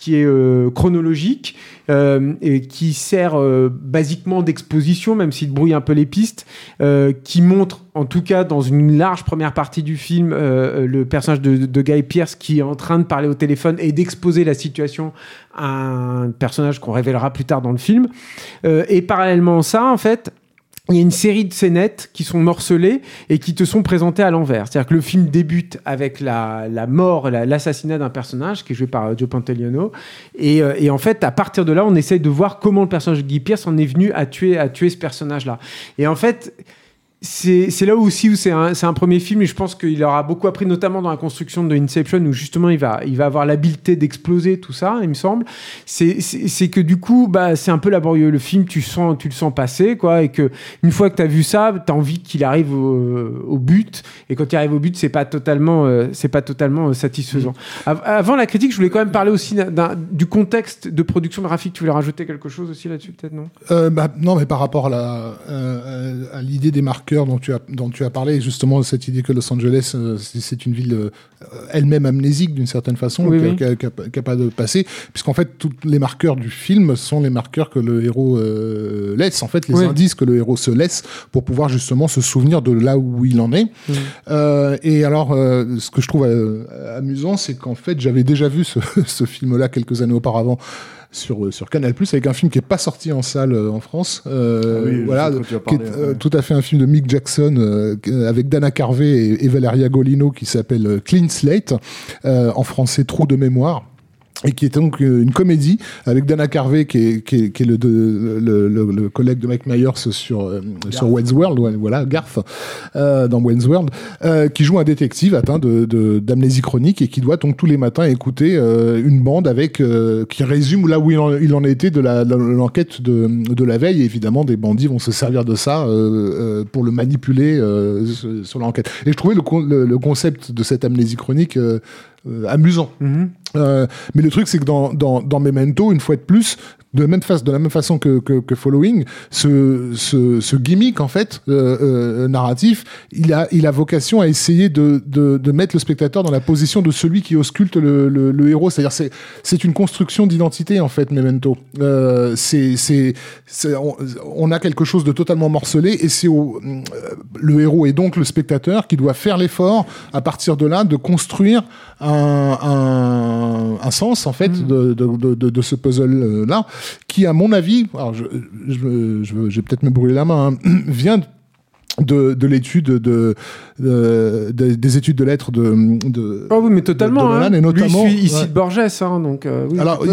qui est euh, chronologique euh, et qui sert euh, basiquement d'exposition, même s'il brouille un peu les pistes, qui montre, en tout cas dans une large première partie du film, le personnage de, de, Guy Pierce qui est en train de parler au téléphone et d'exposer la situation à un personnage qu'on révélera plus tard dans le film. et parallèlement à ça, en fait, il y a une série de scénettes qui sont morcelées et qui te sont présentées à l'envers. C'est-à-dire que le film débute avec la, mort, l'assassinat d'un personnage qui est joué par euh, Joe Pantoliano. Et, euh, et, en fait, à partir de là, on essaye de voir comment le personnage de Guy Pierce en est venu à tuer, à tuer ce personnage-là. Et en fait, c'est là aussi où c'est un, un, premier film et je pense qu'il aura beaucoup appris, notamment dans la construction de Inception, où justement il va, il va avoir l'habileté d'exploser tout ça, il me semble. C'est que du coup, bah, c'est un peu laborieux. Le film, tu, sens, tu le sens passer, quoi, et que une fois que tu as vu ça, tu as envie qu'il arrive au, but, et quand il arrive au but, c'est pas totalement, euh, c'est pas totalement euh, satisfaisant. avant la critique, je voulais quand même parler aussi du contexte de production graphique. Tu voulais rajouter quelque chose aussi là-dessus, peut-être, non? Euh, bah, Non, mais par rapport à l'idée des marqueurs dont tu as, dont tu as parlé, justement cette idée que Los Angeles, euh, c'est une ville euh, elle-même amnésique d'une certaine façon, qui n'a pas de passé, puisqu'en fait, tous les marqueurs du film sont les marqueurs que le héros euh, laisse, en fait, les indices que le héros se laisse pour pouvoir justement se souvenir de là où il en est. et alors, ce que je trouve amusant, c'est qu'en fait, j'avais déjà vu ce, ce film-là quelques années auparavant sur, euh, sur Canal Plus avec un film qui est pas sorti en salle euh, en France. Euh, ah voilà, qui est tout à fait un film de Mick Jackson avec Dana Carvey et, et Valeria Golino qui s'appelle Clean Slate, en français Trou de mémoire et qui est donc une comédie avec Dana Carvey qui est, qui est, qui est le, le, le, collègue de Mike Myers sur sur Wayne's World voilà Garth euh, dans Wayne's World euh, qui joue un détective atteint de d'amnésie chronique et qui doit donc tous les matins écouter euh, une bande avec euh, qui résume là où il en, il en était de la l'enquête de, de la veille. Et évidemment des bandits vont se servir de ça euh, pour le manipuler sur l'enquête. Et je trouvais le, le, concept de cette amnésie chronique amusant. Mm-hmm. Euh, mais le truc, c'est que dans, dans, dans Memento, une fois de plus, de, la même, face, de la même façon que, que, que Following, ce, ce, ce, gimmick en fait euh, euh, narratif, il a, il a vocation à essayer de, de, de, mettre le spectateur dans la position de celui qui ausculte le, le, le héros. C'est-à-dire c'est c'est une construction d'identité en fait, Memento. Euh, c'est c'est on, on, a quelque chose de totalement morcelé et c'est le héros et donc le spectateur qui doit faire l'effort à partir de là de construire un, un, un sens en fait mm. de, de, de, de, ce puzzle là qui, à mon avis, alors je, je, je, vais peut-être me brûler la main, hein, vient de, de l'étude de, de, des études de lettres de, de oh oui mais totalement hein. et notamment Lui, ici de Borges hein, donc euh, oui, alors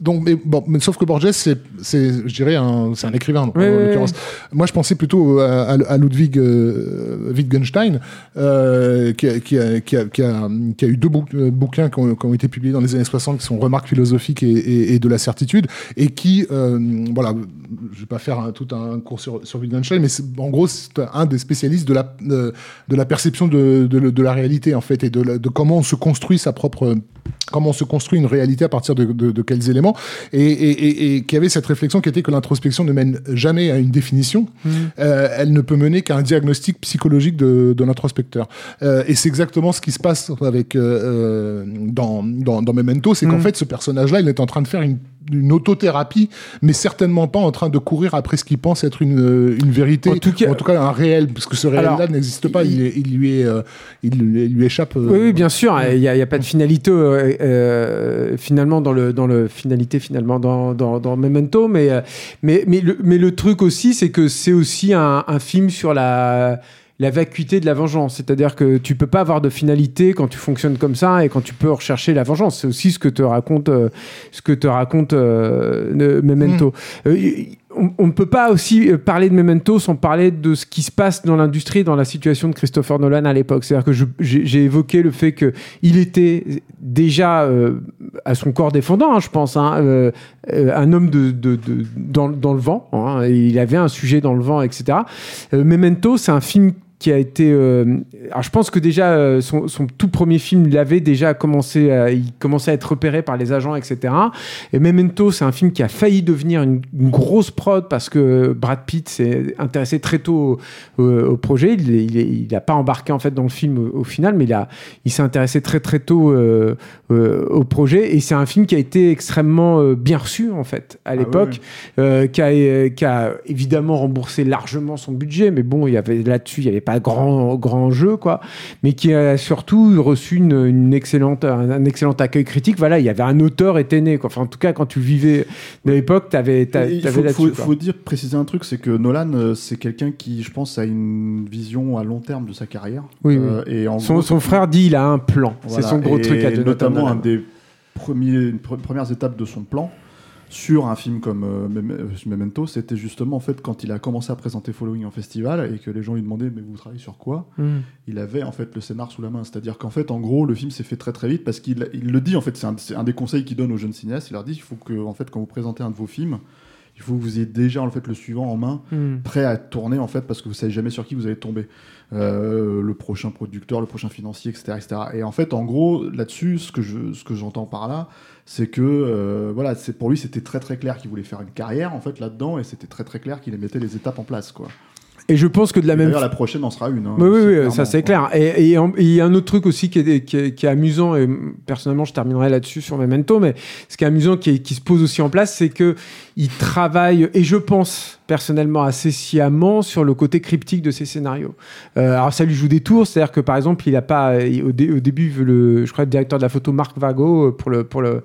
donc mais bon mais sauf que Borges c'est c'est je dirais un c'est un écrivain en, l'occurrence. moi je pensais plutôt à, à Ludwig euh, Wittgenstein euh, qui, a, qui, a, qui, a, qui, a, qui, a, eu deux euh, bouquins qui ont, qui ont, été publiés dans les années 60 qui sont remarques philosophiques et, et, et de la certitude et qui euh, voilà je vais pas faire un, tout un cours sur, sur Wittgenstein mais en gros c'est un des spécialistes de la, de, de la perception de, de, de, la réalité, en fait, et de, de, comment on se construit sa propre, comment on se construit une réalité à partir de, de quels éléments, et, et, et, et, qui avait cette réflexion qui était que l'introspection ne mène jamais à une définition, mmh. euh, elle ne peut mener qu'à un diagnostic psychologique de, de l'introspecteur. Euh, et c'est exactement ce qui se passe avec euh, dans, dans, dans Memento, c'est qu'en mmh. fait, ce personnage-là, il est en train de faire une une autothérapie, mais certainement pas en train de courir après ce qu'il pense être une, euh, une vérité, en tout, cas, en tout cas un réel, parce que ce réel-là n'existe pas, il, il, lui est, euh, il, lui échappe. Euh, oui, bien sûr, il n'y a, a, pas de finalité euh, finalement dans le, dans le finalité finalement dans, dans, dans Memento, mais, mais, mais, le, mais le truc aussi, c'est que c'est aussi un, un film sur la la vacuité de la vengeance. C'est-à-dire que tu peux pas avoir de finalité quand tu fonctionnes comme ça et quand tu peux rechercher la vengeance. C'est aussi ce que te raconte, euh, ce que te raconte euh, Memento. Mm. Euh, on ne peut pas aussi parler de Memento sans parler de ce qui se passe dans l'industrie, dans la situation de Christopher Nolan à l'époque. C'est-à-dire que j'ai évoqué le fait qu'il était déjà à son corps défendant, hein, je pense, hein, un homme de, de, de dans, dans, le vent. Hein, il avait un sujet dans le vent, etc. Memento, c'est un film qui a été. Euh, alors, je pense que déjà, euh, son, son, tout premier film, il avait déjà commencé, à, il commençait à être repéré par les agents, etc. Et Memento, c'est un film qui a failli devenir une, grosse prod parce que Brad Pitt s'est intéressé très tôt au, projet. Il n'a pas embarqué en fait dans le film au, final, mais il, a, il s'est intéressé très très tôt euh, au projet. Et c'est un film qui a été extrêmement bien reçu en fait à ah l'époque, qui, a, qui a évidemment remboursé largement son budget, mais bon, il y avait là-dessus, il y avait pas grand, grand jeu, quoi, mais qui a surtout reçu une, excellente, un, excellent accueil critique. Voilà, il y avait un auteur était né, quoi. Enfin, en tout cas, quand tu vivais de l'époque, tu avais, Il faut, faut, dire, préciser un truc, c'est que Nolan, euh, c'est quelqu'un qui, je pense, a une vision à long terme de sa carrière. Oui, euh, Et en son, son frère dit il a un plan. C'est son gros truc à Notamment un des premiers, premières étapes de son plan sur un film comme euh, Memento, c'était justement en fait quand il a commencé à présenter Following en festival et que les gens lui demandaient mais vous travaillez sur quoi? Hmm. Il avait en fait le scénar sous la main, c'est-à-dire qu'en fait en gros le film s'est fait très très vite parce qu'il le dit en fait c'est un, des conseils qu'il donne aux jeunes cinéastes, il leur dit il faut que en fait quand vous présentez un de vos films il faut que vous ayez déjà en fait le suivant en main, hmm. prêt à tourner en fait parce que vous savez jamais sur qui vous allez tomber. Euh, le prochain producteur, le prochain financier, etc., etc. Et en fait, en gros, là-dessus, ce que je, ce que j'entends par là, c'est que euh, voilà, c'est pour lui c'était très très clair qu'il voulait faire une carrière en fait là-dedans et c'était très très clair qu'il mettait les étapes en place quoi. Et je pense que de la même. D'ailleurs, la prochaine en sera une. Hein, oui, oui, ça c'est clair. Et il y a un autre truc aussi qui est, qui est, amusant, et personnellement, je terminerai là-dessus sur Memento, mais ce qui est amusant, qui, qui se pose aussi en place, c'est que il travaille, et je pense personnellement assez sciemment sur le côté cryptique de ses scénarios. Euh, alors ça lui joue des tours, c'est-à-dire que par exemple, il a pas au, au, début, le, je crois, le directeur de la photo Marc Vago pour le pour le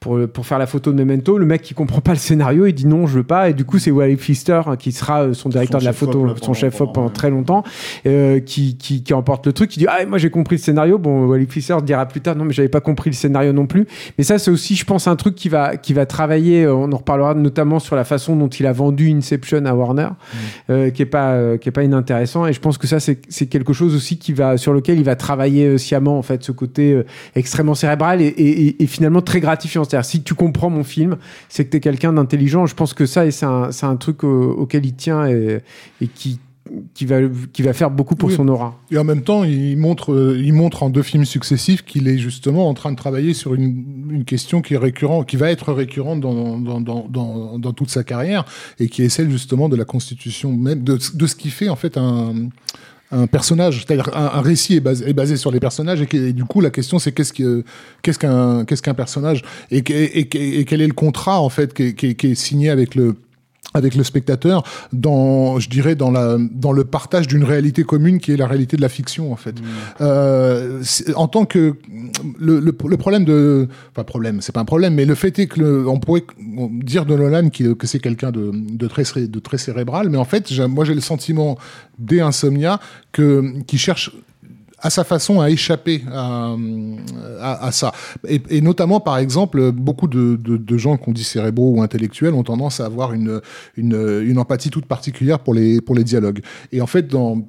pour, pour, faire la photo de Memento. Le mec qui comprend pas le scénario, il dit non, je veux pas. Et du coup, c'est Wally Pfister hein, qui sera euh, son directeur de la photo, son chef op pendant très longtemps, euh, qui, qui, qui, emporte le truc. Qui dit ah moi j'ai compris le scénario. Bon, Wally Pfister dira plus tard non mais j'avais pas compris le scénario non plus. Mais ça c'est aussi, je pense, un truc qui va qui va travailler. Euh, on en reparlera notamment sur la façon dont il a vendu Inception à Warner, mmh. euh, qui est pas euh, qui est pas inintéressant. Et je pense que ça c'est c'est quelque chose aussi qui va sur lequel il va travailler sciemment en fait ce côté extrêmement cérébral et, et, et finalement très gratifiant c'est-à-dire, si tu comprends mon film, c'est que tu es quelqu'un d'intelligent. Je pense que ça, c'est un, un, truc auquel il tient et, et qui, qui va, qui va faire beaucoup pour son aura. Et en même temps, il montre, il montre en deux films successifs qu'il est justement en train de travailler sur une, une, question qui est récurrent, qui va être récurrente dans, dans, dans, dans, dans toute sa carrière et qui est celle justement de la constitution même, de, de ce qui fait en fait un un personnage, c'est-à-dire un, récit est basé, sur les personnages et, du coup la question c'est qu'est-ce qu'est-ce qu'un qu'est-ce qu'un personnage et, quel est le contrat en fait qui est signé avec le avec le spectateur dans, je dirais, dans, la, dans le partage d'une réalité commune qui est la réalité de la fiction, en fait. Mmh. Euh, en tant que. Le, le, problème de. Pas problème, c'est pas un problème, mais le fait est que le, on pourrait dire de Nolan que c'est quelqu'un de, de, très, de très cérébral, mais en fait, moi j'ai le sentiment, dès Insomnia, que, qui cherche à sa façon à échapper à, à, ça. Et, et, notamment, par exemple, beaucoup de, de, de, gens qu'on dit cérébraux ou intellectuels ont tendance à avoir une, une, une, empathie toute particulière pour les, pour les dialogues. Et en fait, dans,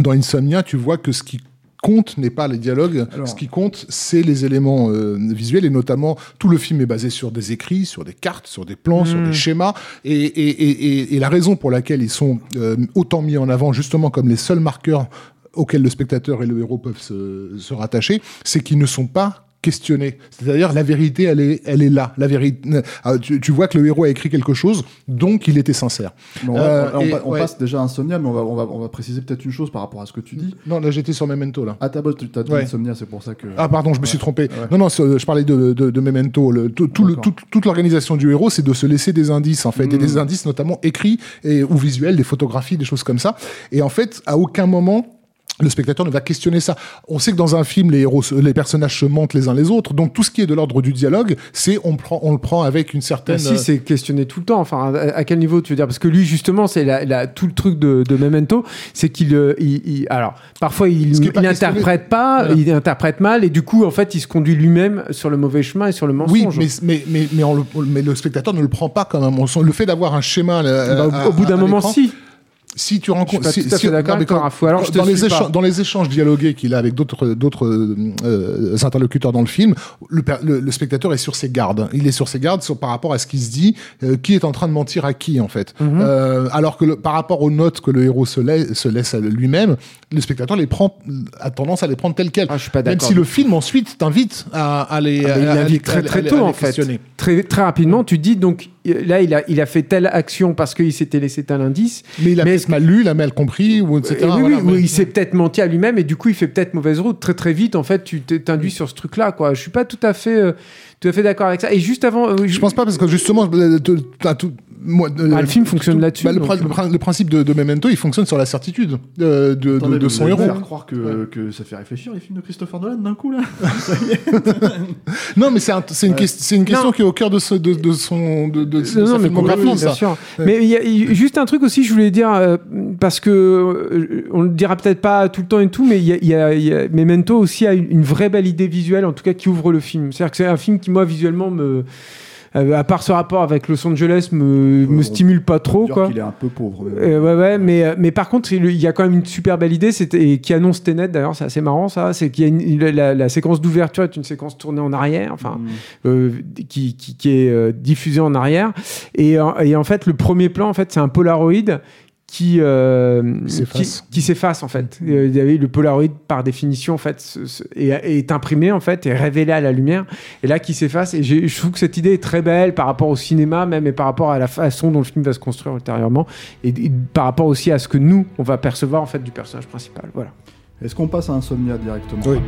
dans Insomnia, tu vois que ce qui compte n'est pas les dialogues. Ce qui compte, c'est les éléments euh, visuels et notamment tout le film est basé sur des écrits, sur des cartes, sur des plans, sur des hmm. schémas. Et, et, et, et, la raison pour laquelle ils sont euh, autant mis en avant, justement comme les seuls marqueurs auquel le spectateur et le héros peuvent se, se rattacher, c'est qu'ils ne sont pas questionnés. C'est-à-dire la vérité, elle est, elle est là. La vérité. Euh, tu, tu, vois que le héros a écrit quelque chose, donc il était sincère. euh, on, passe déjà à Insomnia, mais on va, on va, on va préciser peut-être une chose par rapport à ce que tu dis. Non, là j'étais sur Memento là. Ah t'as dit Insomnia, c'est pour ça que. Ah pardon, je me suis trompé. Non non, je parlais de, de, de Memento. Le, tout, le, toute l'organisation du héros, c'est de se laisser des indices en fait, et des hmm. indices notamment écrits et ou visuels, des photographies, des choses comme ça. Et en fait, à aucun moment le spectateur ne va questionner ça. On sait que dans un film, les héros, les personnages se mentent les uns les autres. Donc tout ce qui est de l'ordre du dialogue, c'est on prend, on le prend avec une certaine. si c'est questionné tout le temps. Enfin, à, quel niveau tu veux dire? Parce que lui, justement, c'est la, tout le truc de, de Memento, c'est qu'il, euh, il, alors parfois il, n'interprète pas, il interprète mal, et du coup, en fait, il se conduit lui-même sur le mauvais chemin et sur le mensonge. Oui, mais mais mais mais, le, spectateur ne le prend pas comme un mensonge. Le fait d'avoir un schéma bah, au bout d'un moment, si. Si tu rencontres, pas à fait d'accord avec Alors, je dans, les échanges, dans les échanges dialogués qu'il a avec d'autres d'autres euh, interlocuteurs dans le film, le, le, spectateur est sur ses gardes. Il est sur ses gardes sur, par rapport à ce qui se dit, euh, qui est en train de mentir à qui en fait. Mhm. euh, alors que le, par rapport aux notes que le héros se, laisse, se laisse à lui-même, le spectateur les prend, a tendance à les prendre telles quelles. Ah, je suis pas Même si le film ensuite t'invite à, à, les, ah, il à, très très tôt en fait. Très très rapidement, tu dis donc là il a il a fait telle action parce qu'il s'était laissé tel indice. Mais il a peut-être mal lu, il a mal compris ou etc. oui, oui, il s'est peut-être menti à lui-même et du coup il fait peut-être mauvaise route très très vite. En fait, tu t'induis sur ce truc-là quoi. Je suis pas tout à fait euh, tout à fait d'accord avec ça. Et juste avant, euh, je, pense pas parce que justement, euh, tout, moi, bah, le film fonctionne là-dessus. Bah, le, principe de, Memento, il fonctionne sur la certitude de, de, de son héros. faire croire que, que, ça fait réfléchir les films de Christopher Nolan d'un coup là. non, mais c'est une, une question qui est au cœur de, ce, de, son de, de non, mais complètement, bien sûr. Mais il y a juste un truc aussi, je voulais dire euh, parce que euh, on le dira peut-être pas tout le temps et tout, mais il y a, y a, Memento aussi a une vraie belle idée visuelle, en tout cas qui ouvre le film. C'est-à-dire que c'est un film qui moi visuellement me euh, à part ce rapport avec Los Angeles, me, me stimule pas trop. Quoi. Il est un peu pauvre. Euh, ouais, ouais, mais, euh, mais par contre, il y a quand même une super belle idée, et qui annonce Tenet d'ailleurs, c'est assez marrant ça, c'est qu'il y a la, la, séquence d'ouverture est une séquence tournée en arrière, enfin, mm. qui, qui, qui, est diffusée en arrière, et, et en fait, le premier plan, en fait, c'est un Polaroid qui euh, qui s'efface en fait. Euh, le Polaroid par définition en fait est, imprimé en fait et révélé à la lumière et là qui s'efface et je trouve que cette idée est très belle par rapport au cinéma même et par rapport à la façon dont le film va se construire ultérieurement et, par rapport aussi à ce que nous on va percevoir en fait du personnage principal. Voilà. Est-ce qu'on passe à Insomnia directement? Oui.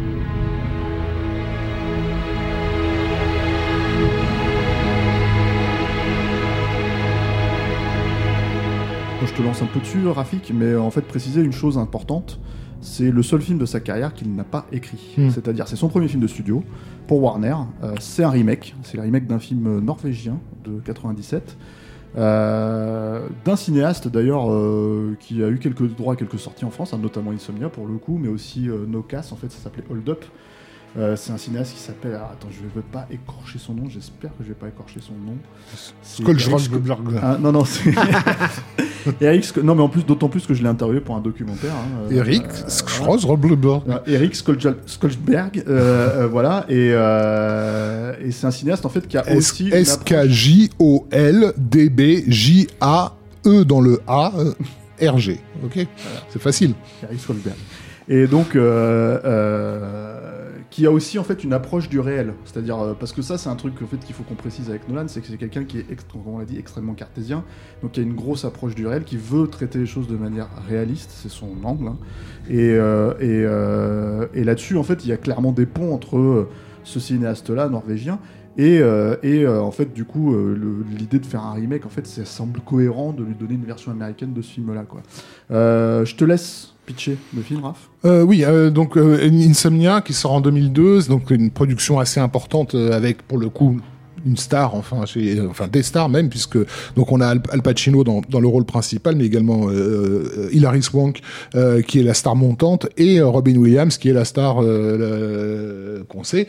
Je te lance un peu dessus, Rafik, mais en fait, préciser une chose importante c'est le seul film de sa carrière qu'il n'a pas écrit. Hmm. C'est-à-dire, c'est son premier film de studio pour Warner. Euh, c'est un remake. C'est le remake d'un film norvégien de 97. Euh, d'un cinéaste d'ailleurs euh, qui a eu quelques droits à quelques sorties en France, hein, notamment Insomnia pour le coup, mais aussi No Cass, en fait ça s'appelait Hold Up, euh, c'est un cinéaste qui s'appelle. attends, je ne veux pas écorcher son nom. J'espère que je ne vais pas écorcher son nom. Skullsberg. Ah, non, non, c'est. Eric. Non, mais en plus, d'autant plus que je l'ai interviewé pour un documentaire. Hein, euh, Eric euh, Eric Skullsberg. voilà. Et, et c'est un cinéaste en fait qui a aussi. S-K-J-O-L-D-B-J-A-E dans le A. R-G. Ok? C'est facile. Eric Skullsberg. Et donc. euh, qui a aussi en fait une approche du réel. C'est-à-dire, euh, parce que ça, c'est un truc fait, qu'il faut qu'on précise avec Nolan, c'est que c'est quelqu'un qui est, comme on l'a dit, extrêmement cartésien. Donc y a une grosse approche du réel, qui veut traiter les choses de manière réaliste, c'est son angle. Hein. Et, euh, et, euh, et là-dessus, en fait, il y a clairement des ponts entre ce cinéaste-là, norvégien, et, et en fait, du coup, l'idée de faire un remake, en fait, ça semble cohérent de lui donner une version américaine de ce film-là. Je te laisse pitcher le film, Raph euh, Oui, euh, donc euh, Insomnia qui sort en 2002, donc une production assez importante avec pour le coup une star, enfin, enfin des stars même, puisque donc on a Al, Pacino dans, le rôle principal, mais également Hilary Swank qui est la star montante et Robin Williams qui est la star qu'on sait,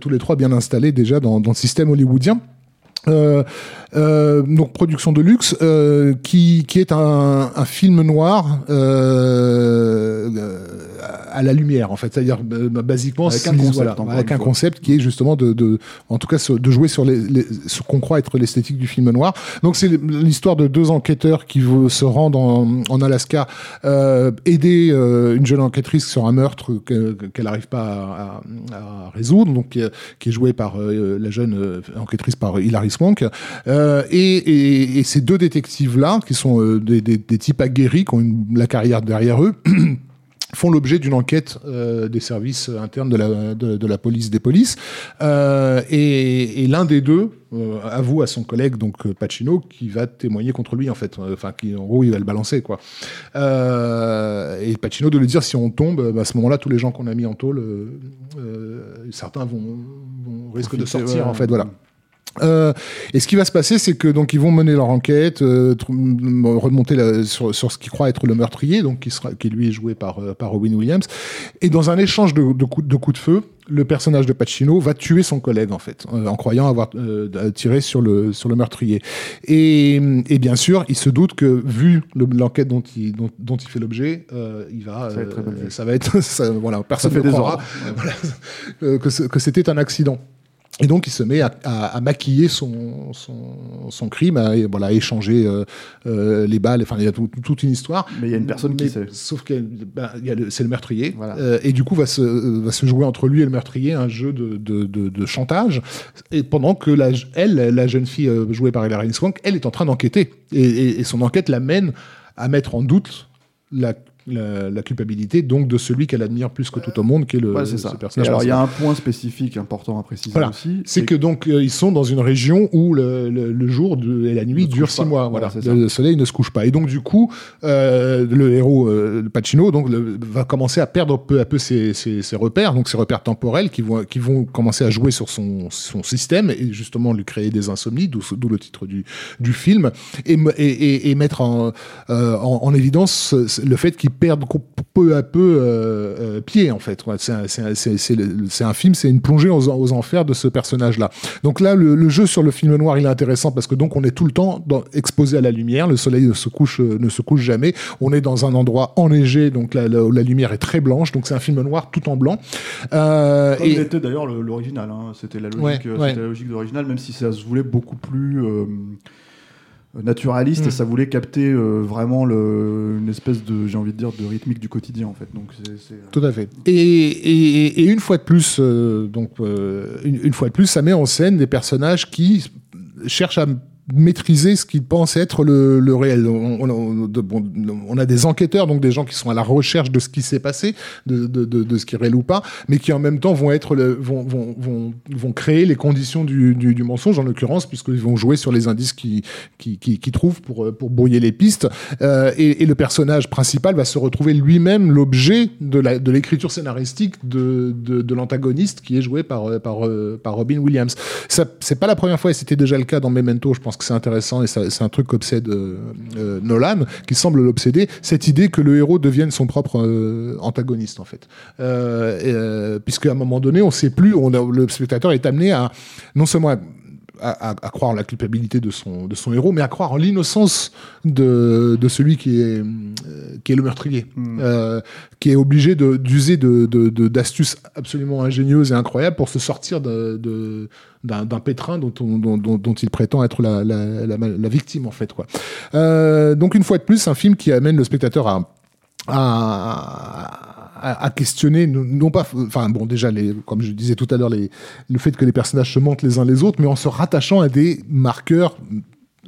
tous les trois bien installés déjà dans, le système hollywoodien. Euh, euh, donc production de luxe euh, qui, qui est un, un film noir euh, à la lumière en fait. C'est-à-dire euh, basiquement avec un concept, voilà, avec un concept qui est justement de, de en tout cas de jouer sur les, les ce qu'on croit être l'esthétique du film noir. Donc c'est l'histoire de deux enquêteurs qui se rendent en, en Alaska aider une jeune enquêtrice sur un meurtre qu'elle n'arrive pas à, à, résoudre donc qui est joué par la jeune enquêtrice par Hilary Swank. Euh, et, et, ces deux détectives-là, qui sont euh, des, des, des, types aguerris, qui ont une, la carrière derrière eux, font l'objet d'une enquête euh, des services internes de la, de, de la police des polices. Euh, et, et l'un des deux euh, avoue à son collègue, donc Pacino, qui va témoigner contre lui, en fait. Enfin, qui, en gros, il va le balancer, quoi. et Pacino de lui dire, si on tombe, bah, à ce moment-là, tous les gens qu'on a mis en tôle, certains vont, vont risquent de sortir, en fait, voilà. Euh, et ce qui va se passer, c'est que donc ils vont mener leur enquête, euh, remonter la, sur, sur, ce qu'ils croient être le meurtrier, donc qui sera, qui lui est joué par euh, par Robin Williams. Et dans un échange de, de, coups, de feu, le personnage de Pacino va tuer son collègue en fait, euh, en croyant avoir euh, tiré sur le sur le meurtrier. Et, et, bien sûr, il se doute que vu l'enquête dont il dont, dont il fait l'objet, il va ça va être, ça va être ça, voilà, personne ne croira voilà, que, que c'était un accident. Et donc, il se met à, à, à maquiller son, son, son, crime, à, voilà, à échanger euh, euh, les balles. Enfin, il y a tout, toute une histoire. Mais il y a une personne mais, qui sait. Sauf que ben, c'est le meurtrier. Voilà. Euh, et du coup, va se, va se jouer entre lui et le meurtrier un jeu de, de, de, de chantage. Et pendant que la, elle, la jeune fille jouée par Hilary Swank, elle est en train d'enquêter. Et, et, et son enquête l'amène à mettre en doute la la, la, culpabilité donc de celui qu'elle admire plus que tout au monde, qui est le, ouais, est ce personnage. alors il y a un point spécifique important à préciser voilà. aussi. C'est que donc euh, ils sont dans une région où le, le, le jour de, et la nuit durent six mois. Voilà, voilà le soleil ne se couche pas. Et donc du coup, euh, le héros euh, Pacino donc va commencer à perdre peu à peu ses, ses, ses, repères, donc ses repères temporels qui vont qui vont commencer à jouer sur son, son système et justement lui créer des insomnies, d'où le titre du, du film, et, et, et, et mettre en, en, en évidence le fait qu'il perdent peu à peu euh, euh, pied en fait. C'est un, un, un, film, c'est une plongée aux, aux, enfers de ce personnage-là. Donc là, le, le, jeu sur le film noir, il est intéressant parce que donc on est tout le temps dans, exposé à la lumière. Le soleil ne se couche, ne se couche jamais. On est dans un endroit enneigé, donc la, la, la lumière est très blanche. Donc c'est un film noir tout en blanc. Euh, Comme et c'était d'ailleurs l'original. Hein. C'était la logique, ouais, ouais. la logique même si ça se voulait beaucoup plus euh, naturaliste mmh. et ça voulait capter euh, vraiment le, une espèce de j'ai envie de dire de rythmique du quotidien en fait donc c'est, tout à fait et, et, et, une fois de plus euh, donc euh, une, une, fois de plus ça met en scène des personnages qui cherchent à maîtriser ce qu'ils pensent être le, le réel. On, on, a des enquêteurs, donc des gens qui sont à la recherche de ce qui s'est passé, de, de, de, de, ce qui est réel ou pas, mais qui en même temps vont être vont, vont, vont, vont créer les conditions du, du, mensonge en l'occurrence, puisqu'ils vont jouer sur les indices qu'ils qui, qui, qui, trouvent pour, pour brouiller les pistes. Euh, et, le personnage principal va se retrouver lui-même l'objet de l'écriture scénaristique de, de, de l'antagoniste qui est joué par, par, par Robin Williams. C'est pas la première fois, et c'était déjà le cas dans Memento, je pense que c'est intéressant et c'est un truc qu'obsède euh, euh, Nolan, qui semble l'obséder, cette idée que le héros devienne son propre euh, antagoniste en fait. Euh, puisqu'à un moment donné, on sait plus, le spectateur est amené à non seulement à, à, croire en la culpabilité de son, de son héros, mais à croire en l'innocence de, de celui qui est, euh, qui est le meurtrier, mmh. euh, qui est obligé d'user d'astuces absolument ingénieuses et incroyables pour se sortir de, d'un pétrin dont, on, dont, dont, dont, il prétend être la, la, la, la, victime, en fait. Quoi. Euh, donc, une fois de plus, un film qui amène le spectateur à, à à, questionner, non pas, enfin bon, déjà, les, comme je disais tout à l'heure, le fait que les personnages se mentent les uns les autres, mais en se rattachant à des marqueurs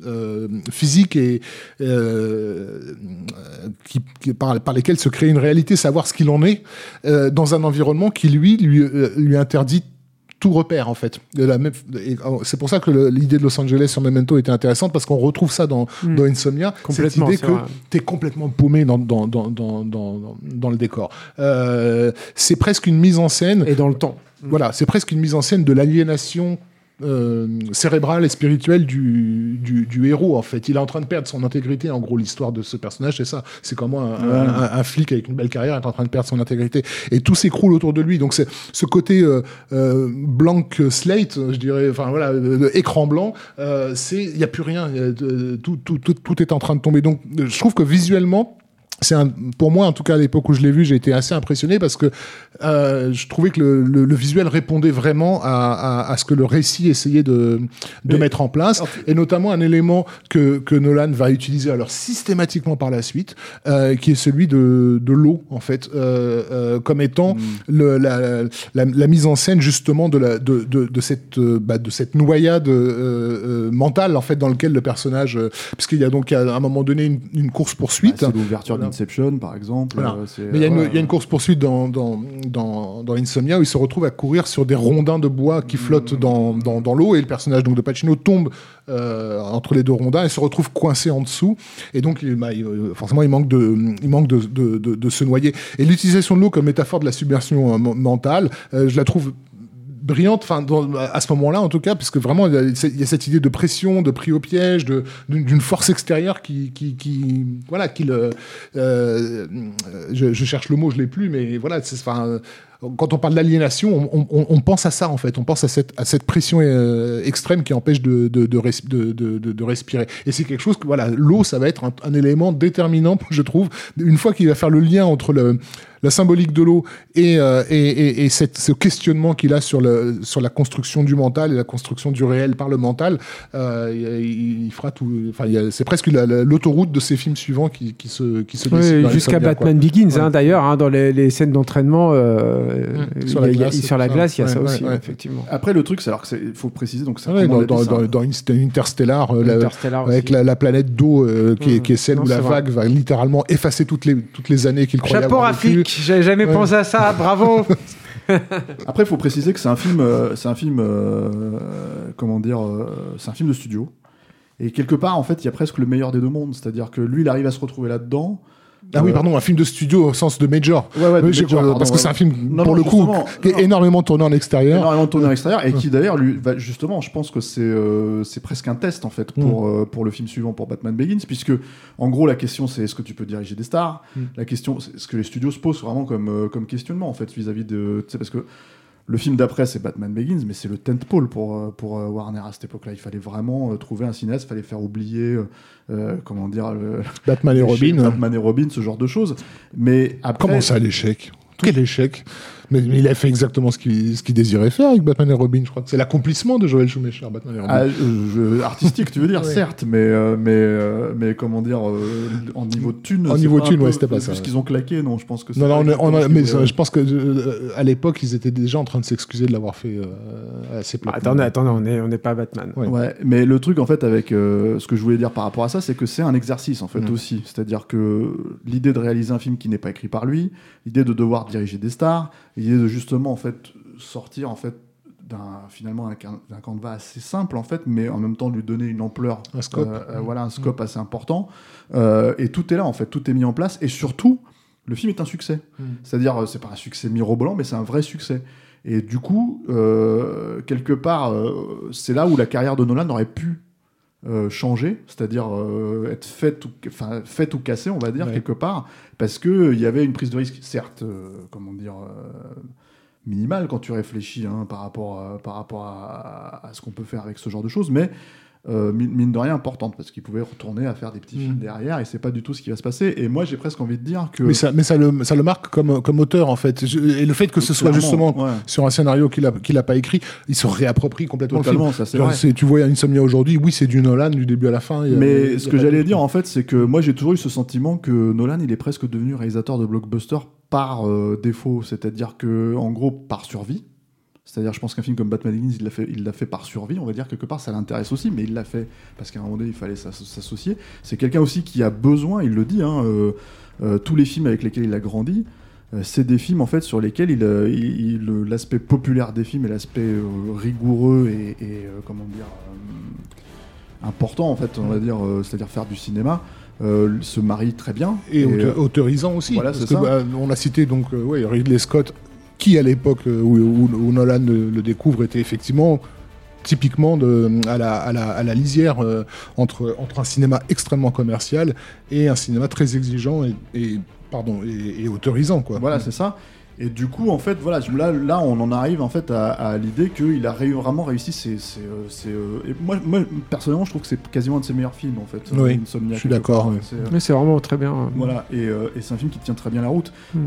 euh, physiques et euh, qui, par, lesquels se crée une réalité, savoir ce qu'il en est euh, dans un environnement qui lui lui, lui interdit tout repère en fait. Oh, c'est pour ça que l'idée de Los Angeles sur Memento était intéressante parce qu'on retrouve ça dans, mmh. dans Insomnia, cette idée que tu es complètement paumé dans, dans, dans, dans, dans, dans le décor. Euh, c'est presque une mise en scène. Et dans le temps. Voilà, c'est presque une mise en scène de l'aliénation euh, cérébrale et spirituelle du, du, du, héros en fait. Il est en train de perdre son intégrité. En gros, l'histoire de ce personnage, c'est ça. C'est comment un, ouais. un, un, flic avec une belle carrière est en train de perdre son intégrité et tout s'écroule autour de lui. Donc c'est ce côté euh, euh, blank slate, je dirais, enfin voilà, écran blanc. Euh, c'est il y a plus rien. Tout, tout, tout, tout est en train de tomber. Donc je trouve que visuellement c'est pour moi en tout cas à l'époque où je l'ai vu j'ai été assez impressionné parce que euh, je trouvais que le, le, le, visuel répondait vraiment à, à, à, ce que le récit essayait de, de mettre en place et notamment un élément que, que Nolan va utiliser alors systématiquement par la suite euh, qui est celui de, de l'eau en fait euh, euh comme étant mm. le, la, la, la, mise en scène justement de, la, de, de, de cette, bah, de cette noyade euh, mentale en fait dans lequel le personnage puisqu'il y a donc à un moment donné une, une course poursuite bah, l'ouverture Inception, par exemple. Voilà. Euh, Mais il y, ouais. y, a une course poursuite dans, dans, dans, dans, Insomnia où il se retrouve à courir sur des rondins de bois qui flottent mmh. dans, dans, dans l'eau et le personnage donc de Pacino tombe euh, entre les deux rondins et se retrouve coincé en dessous et donc il, bah, il, forcément il manque de il manque de, de, de, de se noyer et l'utilisation de l'eau comme métaphore de la submersion euh, mentale euh, je la trouve brillante, enfin à ce moment-là en tout cas, parce que vraiment il y, a, cette idée de pression, de prix au piège, d'une force extérieure qui, qui, voilà, qui le, euh, je, cherche le mot, je l'ai plus, mais voilà, enfin quand on parle d'aliénation, on, pense à ça en fait. On pense à cette, à cette pression euh, extrême qui empêche de, de, de, respirer. Et c'est quelque chose que, voilà, l'eau, ça va être un, élément déterminant, je trouve. Une fois qu'il va faire le lien entre le, la symbolique de l'eau et, euh, et, et, cette, ce questionnement qu'il a sur, le, sur la construction du mental et la construction du réel par le mental, euh, il, fera tout. Enfin, c'est presque l'autoroute de ses films suivants qui, qui se, qui se Jusqu'à Batman Begins, hein, d'ailleurs, hein, dans les, les, scènes d'entraînement, euh, mmh. sur, la glace, sur la glace, il y a ça. aussi, effectivement. Après, le truc, c'est alors qu'il faut préciser, donc ça dans, dans, dans, Interstellar, avec la, planète d'eau qui, qui, est celle où la vague va littéralement effacer toutes les, toutes les années qu'il croyait Chapeau Rafik j'avais jamais pensé à ça, bravo Après, il faut préciser que c'est un film, euh, c'est un film, euh, comment dire, euh, c'est un film de studio. Et quelque part, en fait, il y a presque le meilleur des deux mondes. C'est-à-dire que lui, il arrive à se retrouver là-dedans. Ah oui, pardon, un film de studio au sens de major. Ouais, ouais, major, parce que c'est un film, pour le coup, qui est énormément tourné en extérieur. Énormément tourné en extérieur, et qui d'ailleurs, lui, justement, je pense que c'est euh, c'est presque un test, en fait, pour, mm. euh, pour le film suivant, pour Batman Begins, puisque, en gros, la question, c'est est-ce que tu peux diriger des stars? Mm. La question, c'est ce que les studios se posent vraiment comme, euh, comme questionnement, en fait, vis-à-vis de. Tu sais, parce que le film d'après, c'est Batman Begins, mais c'est le tentpole pour, euh, pour euh, Warner à cette époque-là. Il fallait vraiment euh, trouver un cinéaste, il fallait faire oublier, comment dire, Batman et Robin. Batman et Robin, ce genre de choses. Mais après. Comment ça, l'échec? Quel échec? Mais, il a fait exactement ce qu'il ce désirait faire avec Batman et Robin, je crois. C'est l'accomplissement de Joel Schumacher, Batman et Robin. Ah, artistique, tu veux dire, certes, mais, euh, mais, euh, mais comment dire, euh, en niveau de thune. En niveau de thune, ouais, c'était pas ça. Ce qu'ils ont claqué, non, je pense que Non, non, on mais je pense que à l'époque, ils étaient déjà en train de s'excuser de l'avoir fait assez bah, Attendez, attendez, on n'est on est pas Batman. Ouais. mais le truc, en fait, avec ce que je voulais dire par rapport à ça, c'est que c'est un exercice, en fait, mm. aussi. C'est-à-dire que l'idée de réaliser un film qui n'est pas écrit par lui, l'idée de devoir diriger des stars, l'idée de justement en fait sortir en fait d'un finalement d'un canevas assez simple en fait mais en même temps lui donner une ampleur un scope. euh, euh, voilà un scope assez important. Euh, et tout est là en fait tout est mis en place. Et surtout le film est un succès. Mm. c'est-à-dire c'est pas un succès mirobolant mais c'est un vrai succès. Et du coup quelque part c'est là où la carrière de Nolan aurait pu changer, c'est-à-dire être faite ou, enfin, fait ou cassée, on va dire, quelque part, parce qu'il y avait une prise de risque, certes, comment dire, minimal quand tu réfléchis hein, par rapport, à, par rapport à, ce qu'on peut faire avec ce genre de choses, mais euh, mine de rien importante parce qu'il pouvait retourner à faire des petits films mm. derrière et c'est pas du tout ce qui va se passer. Et moi j'ai presque envie de dire que mais ça, mais ça, le, ça le marque comme, comme auteur en fait. Et le fait que ce soit justement sur un scénario qu'il a, qu'il a pas écrit il se réapproprie complètement Totalement, le film. Ça, tu vois Insomnia aujourd'hui oui c'est du Nolan du début à la fin mais ce que j'allais dire en fait c'est que moi j'ai toujours eu ce sentiment que Nolan il est presque devenu réalisateur de blockbuster par euh, défaut. C'est-à-dire que en gros par survie c'est-à-dire, je pense qu'un film comme Batman Begins, il l'a fait, il l'a fait par survie, on va dire quelque part, ça l'intéresse aussi, mais il l'a fait parce qu'à un moment donné, il fallait s'associer. C'est quelqu'un aussi qui a besoin, il le dit, hein, euh, euh, tous les films avec lesquels il a grandi, euh, c'est des films en fait sur lesquels il, l'aspect populaire des films et l'aspect rigoureux et, comment dire important en fait, on va dire, c'est-à-dire faire du cinéma. se marie très bien et, autorisant aussi voilà, parce que, bah, on a cité donc ouais, Ridley Scott qui à l'époque euh, où, Nolan le, découvre était effectivement typiquement à, la, à, la, à, la, lisière euh, entre, entre un cinéma extrêmement commercial et un cinéma très exigeant et, pardon, et, autorisant. Quoi. Voilà, c'est ça. Et du coup, en fait, voilà, là, là on en arrive en fait à, l'idée qu'il a vraiment réussi. C'est, euh, euh, et moi, moi, personnellement, je trouve que c'est quasiment un de ses meilleurs films en fait. Oui, je suis d'accord. Mais c'est vraiment très bien. Hein. Voilà, et, euh, et c'est un film qui tient très bien la route. Hmm.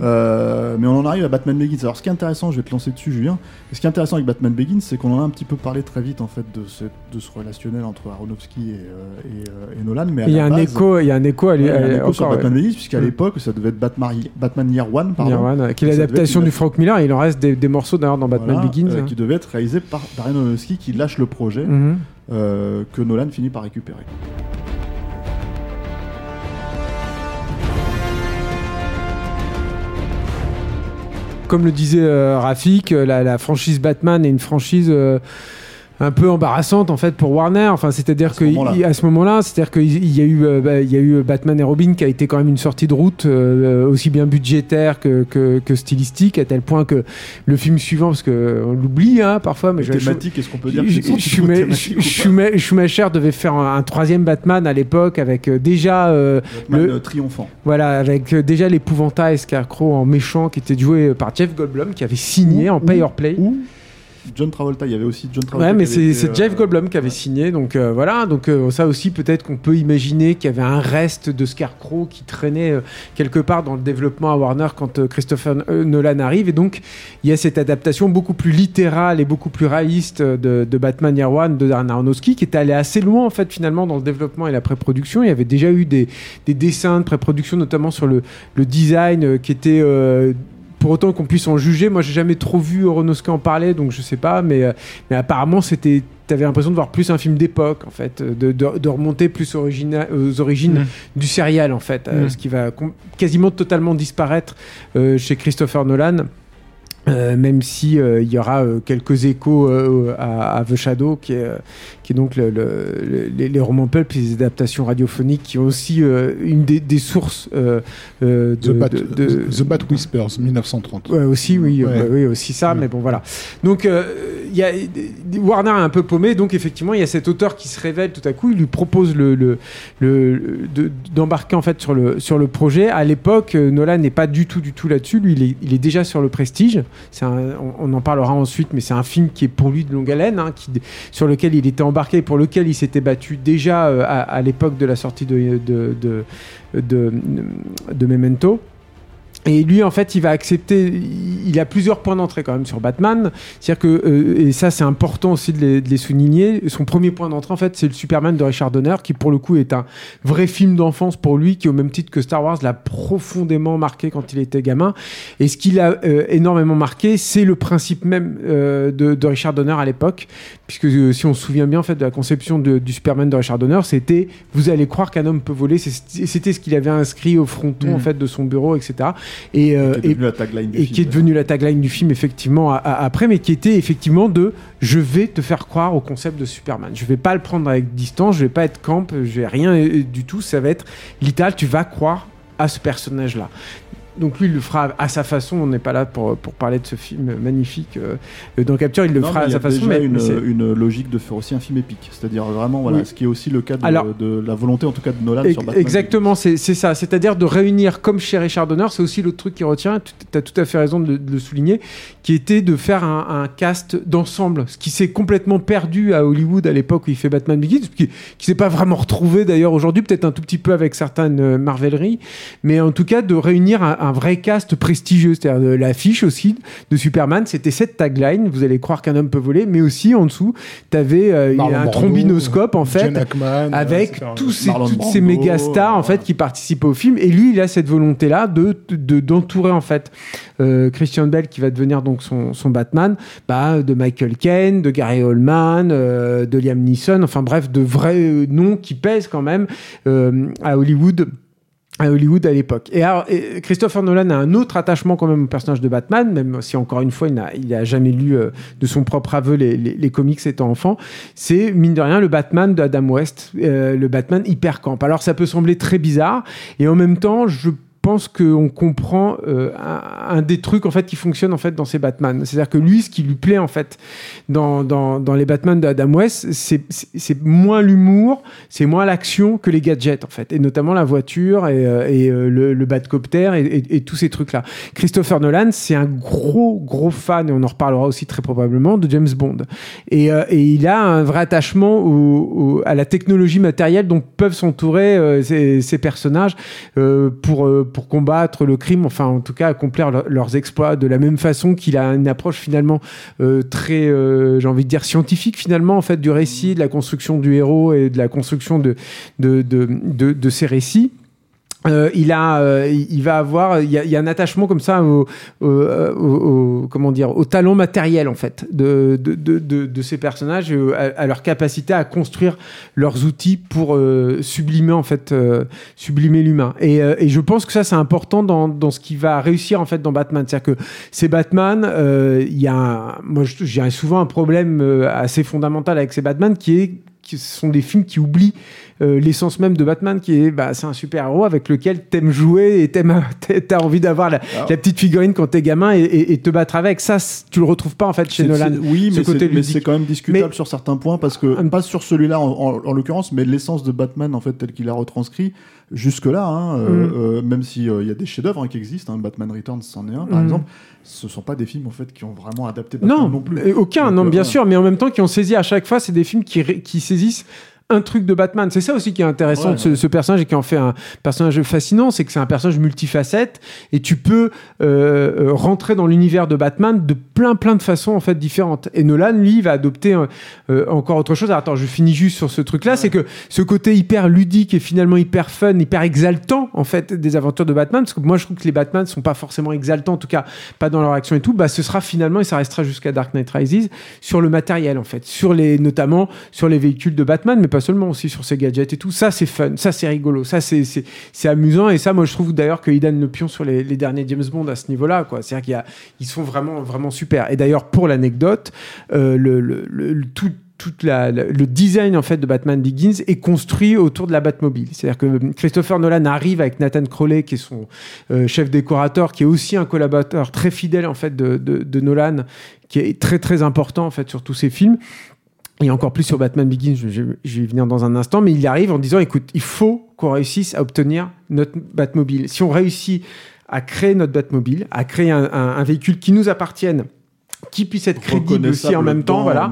mais on en arrive à Batman Begins. Alors, ce qui est intéressant, je vais te lancer dessus, Julien. ce qui est intéressant avec Batman Begins, c'est qu'on en a un petit peu parlé très vite en fait de ce, de ce relationnel entre Aronofsky et, et, Nolan. Mais il y a un écho, il y a un écho à, lui, sur Batman Begins, puisqu'à hmm. l'époque, ça devait être Batman, Batman Year One, pardon. Year One, qui du Frank Miller. il en reste des, morceaux d'ailleurs dans Batman Begins. Euh, qui devait être réalisé par Darren Aronofsky qui lâche le projet mhm. euh, que Nolan finit par récupérer. Comme le disait euh, Rafik, la, franchise Batman est une franchise un peu embarrassante en fait pour Warner. Enfin, c'est-à-dire que à ce moment-là, c'est-à-dire qu'il y a eu, bah, il y a eu Batman et Robin qui a été quand même une sortie de route aussi bien budgétaire que, que, stylistique, à tel point que le film suivant, parce que on l'oublie hein, parfois, mais thématique, est-ce qu'on peut dire Schumacher devait faire un, troisième Batman à l'époque avec déjà le triomphant. Voilà, avec déjà l'épouvantail Scarecrow en méchant qui était joué par Jeff Goldblum qui avait signé en pay or play. John Travolta, il y avait aussi John Travolta. Ouais, mais c'est Jeff euh, Goldblum qui avait signé, donc euh, voilà. Donc euh, ça aussi, peut-être qu'on peut imaginer qu'il y avait un reste de Scarecrow qui traînait quelque part dans le développement à Warner quand Christopher Nolan arrive, et donc il y a cette adaptation beaucoup plus littérale et beaucoup plus réaliste de, Batman Year One de Darren Aronofsky, qui était allé assez loin en fait finalement dans le développement et la pré-production. Il y avait déjà eu des, dessins de pré-production, notamment sur le, le design qui était pour autant qu'on puisse en juger. Moi, j'ai jamais trop vu Aronofsky en parler, donc je sais pas, mais, euh, mais apparemment, c'était. T'avais l'impression de voir plus un film d'époque, en fait, de, de, remonter plus aux origines mm. du serial, en fait, euh, mm. ce qui va quasiment totalement disparaître euh, chez Christopher Nolan. Euh, même si euh, il y aura euh, quelques échos à, The Shadow, qui est, qui est donc le, les, romans pulp, les adaptations radiophoniques, qui ont aussi une des, sources de, The, Bat, The, Bat, Whispers, 1930. Ouais, aussi, oui, oui, aussi ça, mais bon, voilà. Donc, y a, Warner est un peu paumé, donc effectivement, il y a cet auteur qui se révèle tout à coup, il lui propose le, d'embarquer en fait sur le, sur le projet. À l'époque, Nolan n'est pas du tout, du tout là-dessus. Lui, il est, il est déjà sur le Prestige on, en parlera ensuite, mais c'est un film qui est pour lui de longue haleine, hein, sur lequel il était embarqué, pour lequel il s'était battu déjà euh, à, l'époque de la sortie de Memento. Et lui, en fait, il va accepter. Il a plusieurs points d'entrée quand même sur Batman. C'est-à-dire que, euh, et ça, c'est important aussi de les, souligner. Son premier point d'entrée, en fait, c'est le Superman de Richard Donner, qui pour le coup est un vrai film d'enfance pour lui, qui au même titre que Star Wars l'a profondément marqué quand il était gamin. Et ce qui l'a euh, énormément marqué, c'est le principe même euh, de, Richard Donner à l'époque, puisque si on se souvient bien en fait de la conception du Superman de Richard Donner, c'était vous allez croire qu'un homme peut voler. C'était ce qu'il avait inscrit au fronton en mmh. fait de son bureau, etc et, euh, qui est devenu la tagline du film, devenu la tagline du film effectivement après, mais qui était effectivement de je vais te faire croire au concept de Superman. Je vais pas le prendre avec distance, je vais pas être camp, je vais rien euh, du tout. Ça va être littéral, tu vas croire à ce personnage-là donc lui, il le fera à sa façon. On n'est pas là pour, pour parler de ce film magnifique. Euh, dans Capture, il le fera à sa façon. Mais une, une logique de faire aussi un film épique. C'est-à-dire vraiment, voilà, ce qui est aussi le cas de, la volonté, en tout cas, de Nolan sur Batman. Exactement, c'est ça. C'est-à-dire de réunir, comme chez Richard Donner, c'est aussi l'autre truc qui retient, tu as tout à fait raison de, le souligner, qui était de faire un, cast d'ensemble. Ce qui s'est complètement perdu à Hollywood à l'époque où il fait Batman Begins, qui, qui s'est pas vraiment retrouvé d'ailleurs aujourd'hui, peut-être un tout petit peu avec certaines euh, marveleries, mais en tout cas de réunir un un vrai cast prestigieux. C'est-à-dire l'affiche aussi de Superman, c'était cette tagline, vous allez croire qu'un homme peut voler, mais aussi en dessous, tu avais euh, un trombinoscope en fait, avec tous ces, toutes ces méga stars en fait qui participent au film. Et lui, il a cette volonté-là de d'entourer en fait euh, Christian Bell qui va devenir donc son, son Batman, bah, de Michael Caine, de Gary Oldman, euh, de Liam Neeson, enfin bref, de vrais noms qui pèsent quand même à Hollywood à Hollywood à l'époque. Et, alors, Christopher Nolan a un autre attachement quand même au personnage de Batman, même si encore une fois il n'a jamais lu euh, de son propre aveu les, les, comics étant enfant. C'est mine de rien le Batman d'Adam West, euh, le Batman hyper camp. Alors ça peut sembler très bizarre et en même temps je pense qu'on comprend euh, un, des trucs en fait qui fonctionne en fait dans ces Batman. C'est-à-dire que lui, ce qui lui plaît en fait dans, dans, dans les Batman d'Adam West, c'est moins l'humour, c'est moins l'action que les gadgets en fait, et notamment la voiture et, euh, euh, le, le Batcopter et, tous ces trucs-là. Christopher Nolan, c'est un gros gros fan et on en reparlera aussi très probablement de James Bond. Et, et il a un vrai attachement au, à la technologie matérielle dont peuvent s'entourer ces, ces, personnages pour pour combattre le crime, enfin en tout cas accomplir leurs exploits de la même façon qu'il a une approche finalement euh, très, euh, j'ai envie de dire scientifique finalement en fait du récit, de la construction du héros et de la construction de, de ces récits. Euh, il a, euh, il va avoir, il y, a, il y, a, un attachement comme ça au, au, au, comment dire, au talent matériel en fait de, de, de, de ces personnages, à, à, leur capacité à construire leurs outils pour euh, sublimer en fait, euh, sublimer l'humain. Et, euh, et, je pense que ça c'est important dans, dans, ce qui va réussir en fait dans Batman, c'est-à-dire que ces Batman, il y a, un, moi j'ai souvent un problème assez fondamental avec ces Batman qui est, qui sont des films qui oublient euh, l'essence même de Batman, qui est bah, c'est un super-héros avec lequel t'aimes jouer et t'aimes, t'as envie d'avoir la, la, petite figurine quand t'es gamin et, et, et, te battre avec. Ça, tu le retrouves pas en fait chez Nolan. Oui, mais, c'est, mais c'est quand même discutable mais, sur certains points parce que, pas sur celui-là en, en, en l'occurrence, mais l'essence de Batman en fait tel qu'il a retranscrit jusque-là, hein, euh, mm. euh, même s'il il euh, y a des chefs-d'œuvre hein, qui existent, hein, Batman Returns c'en est un par mm. exemple, ce sont pas des films en fait qui ont vraiment adapté Batman non, non plus. Aucun, Donc, non, bien sûr, mais en même temps qui ont saisi à chaque fois, c'est des films qui, qui saisissent un truc de Batman. C'est ça aussi qui est intéressant ouais, de ce, ce, personnage et qui en fait un personnage fascinant, c'est que c'est un personnage multifacette et tu peux euh, rentrer dans l'univers de Batman de plein plein de façons en fait différentes. Et Nolan, lui, va adopter euh, encore autre chose. Alors, attends, je finis juste sur ce truc-là, ouais. c'est que ce côté hyper ludique et finalement hyper fun, hyper exaltant en fait des aventures de Batman, parce que moi je trouve que les Batman sont pas forcément exaltants, en tout cas pas dans leur action et tout. Bah, ce sera finalement et ça restera jusqu'à Dark Knight Rises sur le matériel en fait, sur les notamment sur les véhicules de Batman, mais pas seulement aussi sur ses gadgets et tout. Ça, c'est fun, ça, c'est rigolo, ça, c'est amusant. Et ça, moi, je trouve d'ailleurs que Idan le pion sur les, derniers James Bond à ce niveau-là, quoi. C'est-à-dire qu'ils sont vraiment, vraiment super. Et d'ailleurs, pour l'anecdote, euh, le, tout toute la, le design en fait de Batman Begins est construit autour de la Batmobile. C'est-à-dire que Christopher Nolan arrive avec Nathan Crowley, qui est son euh, chef décorateur, qui est aussi un collaborateur très fidèle en fait de, de, de, Nolan, qui est très très important en fait sur tous ses films et encore plus sur Batman Begins, je, je, je, vais venir dans un instant, mais il arrive en disant, écoute, il faut qu'on réussisse à obtenir notre Batmobile. Si on réussit à créer notre Batmobile, à créer un véhicule qui nous appartienne, qui puisse être crédible aussi en même temps. Voilà.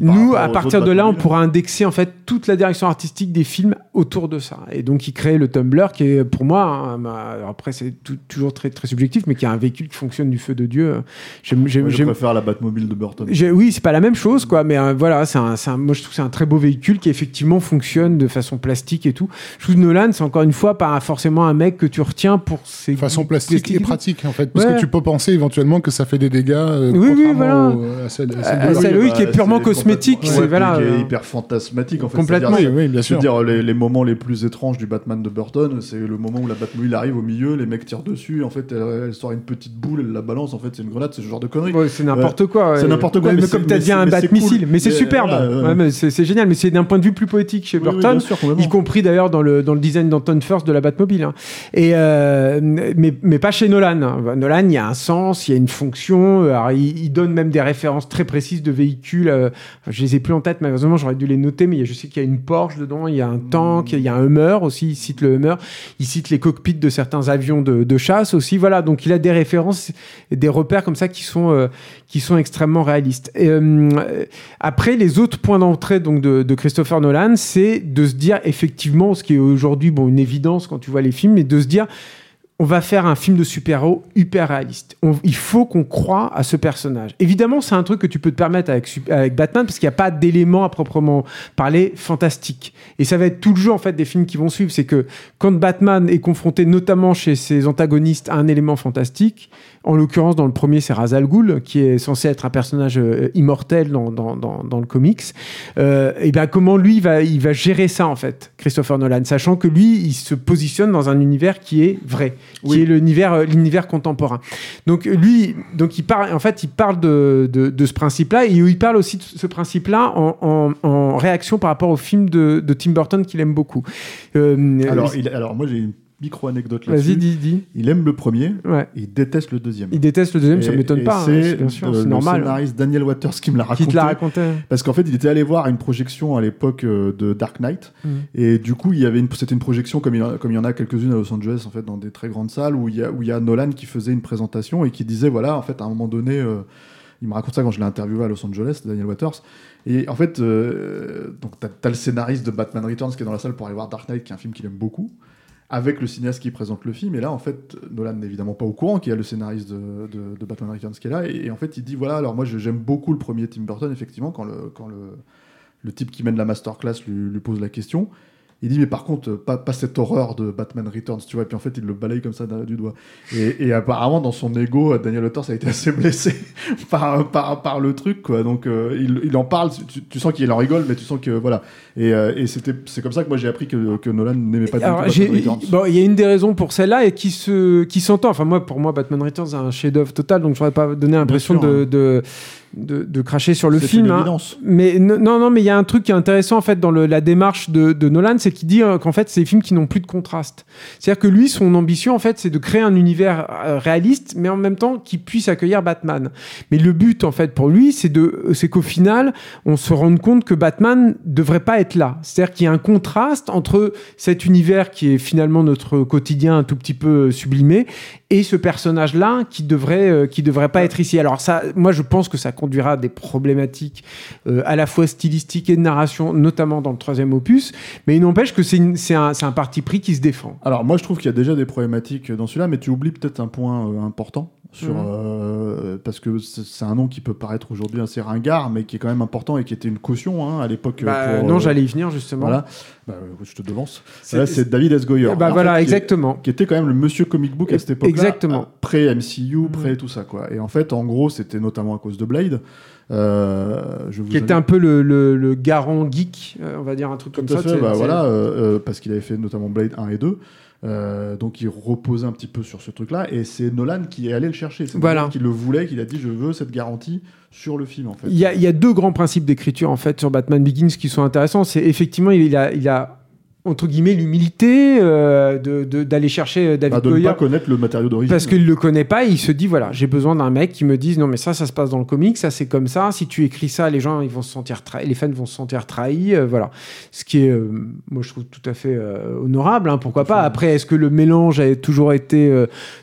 Nous, à partir de là, on pourra indexer en fait toute la direction artistique des films autour de ça. Et donc, il crée le Tumblr, qui est pour moi, hein, après c'est toujours très très subjectif, mais qui est un véhicule qui fonctionne du feu de Dieu. J'aime, j'aime, je préfère la Batmobile de Burton. Oui, c'est pas la même chose, quoi, mais euh, voilà, c'est un, un, moi je trouve que c'est un très beau véhicule qui effectivement fonctionne de façon plastique et tout. Je trouve Nolan, c'est encore une fois pas forcément un mec que tu retiens pour ses façon plastique et pratique en fait, parce ouais. que tu peux penser éventuellement que ça fait des dégâts. Euh, oui, oui, voilà. Au, à celle, à celle, à celle oui, bah, qui est purement cosmétique, c'est voilà, qui est hyper fantasmatique en fait. Complètement, oui, oui, bien sûr. dire les, les, moments les plus étranges du Batman de Burton, c'est le moment où la Batmobile arrive au milieu, les mecs tirent dessus, en fait, elle, elle, sort une petite boule, elle la balance, en fait, c'est une grenade, c'est ce genre de conneries. Ouais, c'est n'importe quoi. C'est n'importe quoi. Mais, comme tu as dit un Bat-missile, mais c'est superbe. C'est génial, mais c'est d'un point de vue plus poétique chez Burton, y compris d'ailleurs dans le dans le design d'Anton First de la Batmobile. Hein. Et euh, mais pas chez Nolan. Nolan, il y a un sens, il y a une fonction. Il, il donne même des références très précises de véhicules. Euh, je les ai plus en tête, malheureusement, j'aurais dû les noter, mais je sais qu'il y a une Porsche dedans, il y a un tank, il y a un Hummer aussi. Il cite le Hummer. Il cite les cockpits de certains avions de, de chasse aussi. Voilà, donc il a des références, des repères comme ça qui sont euh, qui sont extrêmement réalistes. Et, euh, après, les autres points d'entrée donc de, de, Christopher Nolan, c'est de se dire effectivement, ce qui est aujourd'hui bon une évidence quand tu vois les films, mais de se dire on va faire un film de super-héros hyper réaliste. Il faut qu'on croit à ce personnage. Évidemment, c'est un truc que tu peux te permettre avec, Batman parce qu'il n'y a pas d'éléments à proprement parler fantastiques. Et ça va être tout le jeu en fait des films qui vont suivre. C'est que quand Batman est confronté notamment chez ses antagonistes à un élément fantastique, en l'occurrence, dans le premier, c'est Ra's al Ghul, qui est censé être un personnage euh, immortel dans, dans, dans, dans, le comics. Euh, et bien, comment lui, va, il va gérer ça, en fait, Christopher Nolan, sachant que lui, il se positionne dans un univers qui est vrai, qui oui. est l'univers, euh, l'univers contemporain. Donc, lui, donc, il parle, en fait, il parle de, de, de ce principe-là, et il parle aussi de ce principe-là en, en, en, réaction par rapport au film de, de Tim Burton qu'il aime beaucoup. Alors, il, alors, moi, j'ai une micro-anecdote là-dessus. Vas-y, dis, dis. Il aime le premier, ouais. il déteste le deuxième. Il déteste le deuxième, et, ça m'étonne pas. C'est hein, c'est normal. Le scénariste Daniel Waters qui me l'a raconté. Qui te l'a raconté. Parce qu'en fait, il était allé voir une projection à l'époque euh, de Dark Knight. Mm. Et du coup, il y avait une, c'était une projection comme il, comme il y en a quelques-unes à Los Angeles, en fait, dans des très grandes salles où il y a, où il y a Nolan qui faisait une présentation et qui disait, voilà, en fait, à un moment donné, euh, il me raconte ça quand je l'ai interviewé à Los Angeles, Daniel Waters. Et en fait, euh, donc t'as as le scénariste de Batman Returns qui est dans la salle pour aller voir Dark Knight, qui est un film qu'il aime beaucoup avec le cinéaste qui présente le film. Et là, en fait, Nolan n'est évidemment pas au courant qu'il y a le scénariste de, Batman Returns qui est là. Et, en fait, il dit voilà, alors moi, j'aime beaucoup le premier Tim Burton, effectivement, quand le, quand le, le type qui mène la masterclass lui, lui pose la question. il dit mais par contre pas, pas cette horreur de Batman Returns tu vois et puis en fait il le balaye comme ça du doigt et, apparemment dans son ego Daniel Autor ça a été assez blessé par, par, par le truc quoi donc euh, il, en parle tu, sens qu'il en rigole mais tu sens que voilà et, euh, et c'était c'est comme ça que moi j'ai appris que, que Nolan n'aimait pas Alors, Batman Returns bon il y a une des raisons pour celle-là et qui se qui s'entend enfin moi pour moi Batman Returns c'est un chef-d'œuvre total donc je n'aurais pas donné l'impression de, hein. de de, de, cracher sur le film. Hein. Mais non, non, mais il y a un truc qui est intéressant en fait dans le, la démarche de, de Nolan, c'est qu'il dit euh, qu'en fait c'est des films qui n'ont plus de contraste. C'est-à-dire que lui, son ambition en fait, c'est de créer un univers euh, réaliste, mais en même temps qui puisse accueillir Batman. Mais le but en fait pour lui, c'est de, c'est qu'au final, on se rende compte que Batman devrait pas être là. C'est-à-dire qu'il y a un contraste entre cet univers qui est finalement notre quotidien un tout petit peu sublimé et ce personnage-là qui devrait, euh, qui devrait pas être ici. Alors ça, moi je pense que ça conduira à des problématiques euh, à la fois stylistiques et de narration, notamment dans le troisième opus, mais il n'empêche que c'est un, un, parti pris qui se défend. Alors moi je trouve qu'il y a déjà des problématiques dans celui-là, mais tu oublies peut-être un point euh, important sur, mhm. parce que c'est un nom qui peut paraître aujourd'hui assez ringard, mais qui est quand même important et qui était une caution hein, à l'époque. Bah, non, j'allais y venir justement. Voilà, bah, je te devance. Là, c'est David S. Goyer. Bah, voilà, qui exactement. qui était quand même le monsieur comic book à cette époque. Exactement. Pré MCU, pré tout ça quoi. Et en fait, en gros, c'était notamment à cause de Blade. Euh, je vous qui était un peu le, le, garant geek, on va dire un truc comme ça. Fait, bah, voilà, parce qu'il avait fait notamment Blade 1 et 2. Euh, donc il reposait un petit peu sur ce truc-là, et c'est Nolan qui est allé le chercher. C'est voilà. qui le voulait, qui a dit je veux cette garantie sur le film en fait. Il y a, il y a deux grands principes d'écriture en fait sur Batman Begins qui sont intéressants. C'est effectivement il a, il a entre guillemets l'humilité euh, de d'aller chercher euh, David bah, de ne pas connaître le matériau d'origine. Parce qu'il le connaît pas et il se dit voilà j'ai besoin d'un mec qui me dise non mais ça ça se passe dans le comic ça c'est comme ça. Si tu écris ça les gens ils vont se sentir les fans vont se sentir trahis euh, voilà. Ce qui est moi je trouve tout à fait honorable hein, pourquoi pas. Après est-ce que le mélange a toujours été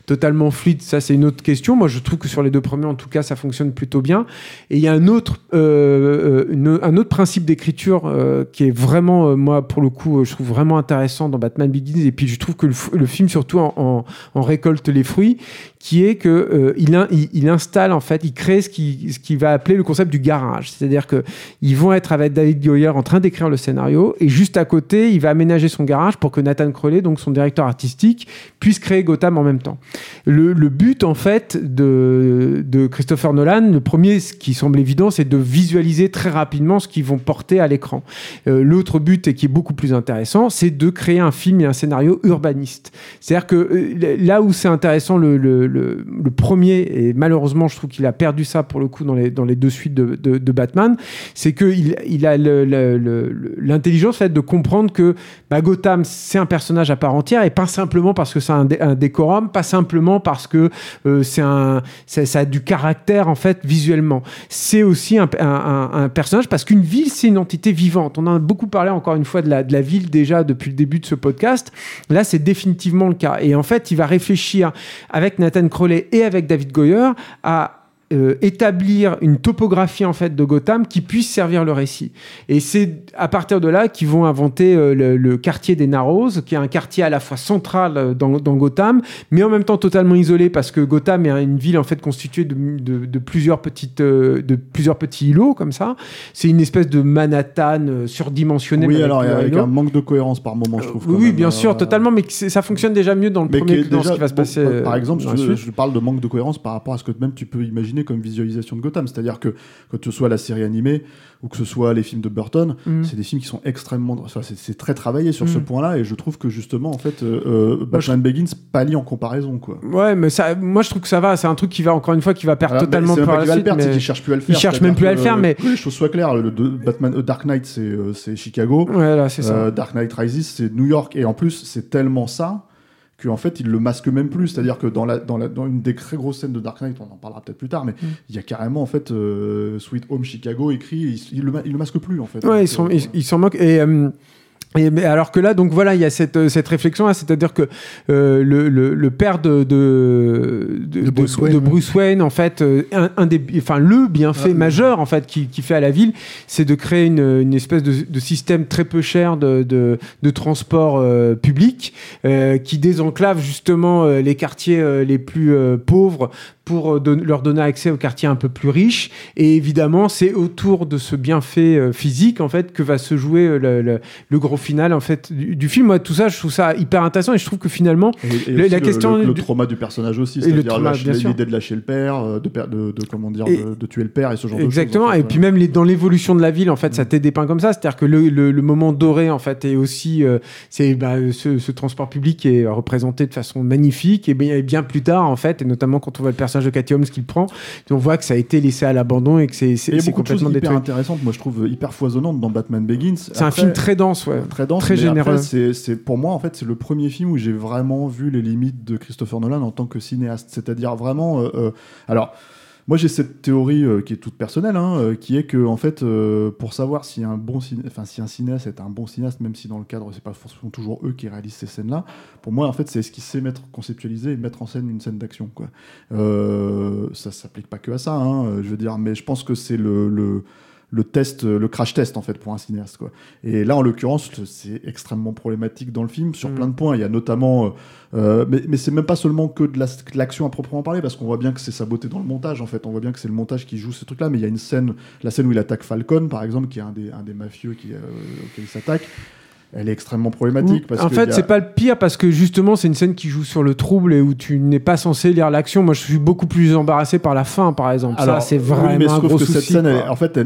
totalement fluide? Ça c'est une autre question. Moi je trouve que sur les deux premiers en tout cas ça fonctionne plutôt bien. Et il y a un autre un autre principe d'écriture qui est vraiment moi pour le coup je trouve vraiment intéressant dans Batman Begins. Et puis je trouve que le, film surtout en, récolte les fruits qui est que euh, il, il, installe en fait il crée ce qui ce qui va appeler le concept du garage. C'est-à-dire que ils vont être avec David Goyer en train d'écrire le scénario et juste à côté il va aménager son garage pour que Nathan Crowley donc son directeur artistique puisse créer Gotham en même temps. Le, but en fait de, de Christopher Nolan le premier ce qui semble évident c'est de visualiser très rapidement ce qu'ils vont porter à l'écran. Euh, l'autre but et qui est beaucoup plus intéressant c'est de créer un film et un scénario urbaniste. C'est-à-dire que euh, là où c'est intéressant, le, le, premier, et malheureusement, je trouve qu'il a perdu ça pour le coup dans les, dans les deux suites de, de, Batman, c'est qu'il il a l'intelligence fait, de comprendre que bah, Gotham, c'est un personnage à part entière, et pas simplement parce que c'est un, décorum, pas simplement parce que euh, un, ça a du caractère, en fait, visuellement. C'est aussi un, un, personnage parce qu'une ville, c'est une entité vivante. On a beaucoup parlé, encore une fois, de la, de la ville depuis le début de ce podcast. Là, c'est définitivement le cas. Et en fait, il va réfléchir avec Nathan Crowley et avec David Goyer à euh, établir une topographie en fait de Gotham qui puisse servir le récit. Et c'est à partir de là qu'ils vont inventer euh, le, quartier des Narrows, qui est un quartier à la fois central euh, dans, Gotham, mais en même temps totalement isolé parce que Gotham est une ville en fait constituée de, plusieurs petites, de plusieurs petits îlots comme ça. C'est une espèce de Manhattan surdimensionné. Oui, alors avec un manque de cohérence par moment, je trouve. oui, bien sûr, totalement, mais ça fonctionne déjà mieux dans le premier que dans ce qui va se passer. par exemple, je, je parle de manque de cohérence par rapport à ce que même tu peux imaginer comme visualisation de Gotham. C'est-à-dire que quand ce soit la série animée ou que ce soit les films de Burton, mm. c'est des films qui sont extrêmement. Enfin, c'est très travaillé sur ce mm. point-là et je trouve que justement, en fait, euh, euh Batman Begins pallie en comparaison. Quoi. Ouais, mais ça, moi je trouve que ça va. C'est un truc qui va, encore une fois, qui va perdre totalement par la suite. Mais... Il cherche plus à le faire. Il cherche même plus à le faire, mais. Que les choses soient claires. Le, Batman, euh, Dark Knight, c'est euh, Chicago. Ouais, là, c'est ça. Dark Knight Rises, c'est New York. Et en plus, c'est tellement ça qu'en fait il le masque même plus. C'est-à-dire que dans, la, dans, la, dans une des très grosses scènes de Dark Knight, on en parlera peut-être plus tard, mais mm. il y a carrément en fait euh, Sweet Home Chicago écrit, il, le, il, le, masque plus en fait. Ouais, ils s'en moquent. Et euh, et, alors que là, donc voilà, il y a cette, euh, cette réflexion-là, c'est-à-dire que euh, le, le, le, père de, de, de, Bruce, Wayne, de Bruce, Wayne, en fait, euh, un, un, des, enfin le bienfait ah, majeur en fait qui, qui, fait à la ville, c'est de créer une, une espèce de, système très peu cher de, de transport euh, public euh, qui désenclave justement les quartiers les plus pauvres pour euh, leur donner accès au quartier un peu plus riche. Et évidemment, c'est autour de ce bienfait euh, physique en fait que va se jouer le, le, gros final en fait du, film. Moi, tout ça, je trouve ça hyper intéressant et je trouve que finalement, la question le, trauma du personnage aussi, c'est-à-dire l'idée de lâcher le père, de, de, de comment dire, de, tuer le père et ce genre de choses. Exactement. Et puis même les, dans l'évolution de la ville, en fait, ça mm. t'est dépeint comme ça. C'est-à-dire que le, moment doré en fait est aussi c'est bah, ce, transport public est représenté de façon magnifique et bien, bien plus tard en fait et notamment quand on voit le personnage de Cathy Holmes qu'il prend. On voit que ça a été laissé à l'abandon et que c'est c'est complètement hyper intéressante moi je trouve hyper foisonnante dans Batman Begins. C'est un film très dense ouais. très dense très généreux. c'est pour moi en fait c'est le premier film où j'ai vraiment vu les limites de Christopher Nolan en tant que cinéaste. C'est-à-dire vraiment euh, euh, alors moi, j'ai cette théorie euh, qui est toute personnelle, hein, euh, qui est que, en fait, euh, pour savoir si un bon si un cinéaste est un bon cinéaste, même si dans le cadre, c'est pas forcément toujours eux qui réalisent ces scènes-là, pour moi, en fait, c'est ce qui sait mettre, conceptualiser et mettre en scène une scène d'action, quoi. ça s'applique pas que à ça, hein, je veux dire, mais je pense que c'est le le test, le crash test en fait pour un cinéaste quoi. Et là en l'occurrence c'est extrêmement problématique dans le film sur mm. plein de points. Il y a notamment, euh, euh, mais, mais c'est même pas seulement que de l'action à proprement parler parce qu'on voit bien que c'est sa beauté dans le montage en fait. On voit bien que c'est le montage qui joue ces trucs là. Mais il y a une scène, la scène où il attaque Falcon par exemple, qui est un des, un des mafieux qui, euh, auquel il s'attaque elle est extrêmement problématique. Parce en fait, c'est pas le pire parce que justement, c'est une scène qui joue sur le trouble et où tu n'es pas censé lire l'action. Moi, je suis beaucoup plus embarrassé par la fin, par exemple. Alors, ça, c'est vraiment mais un gros que Cette scène, en fait,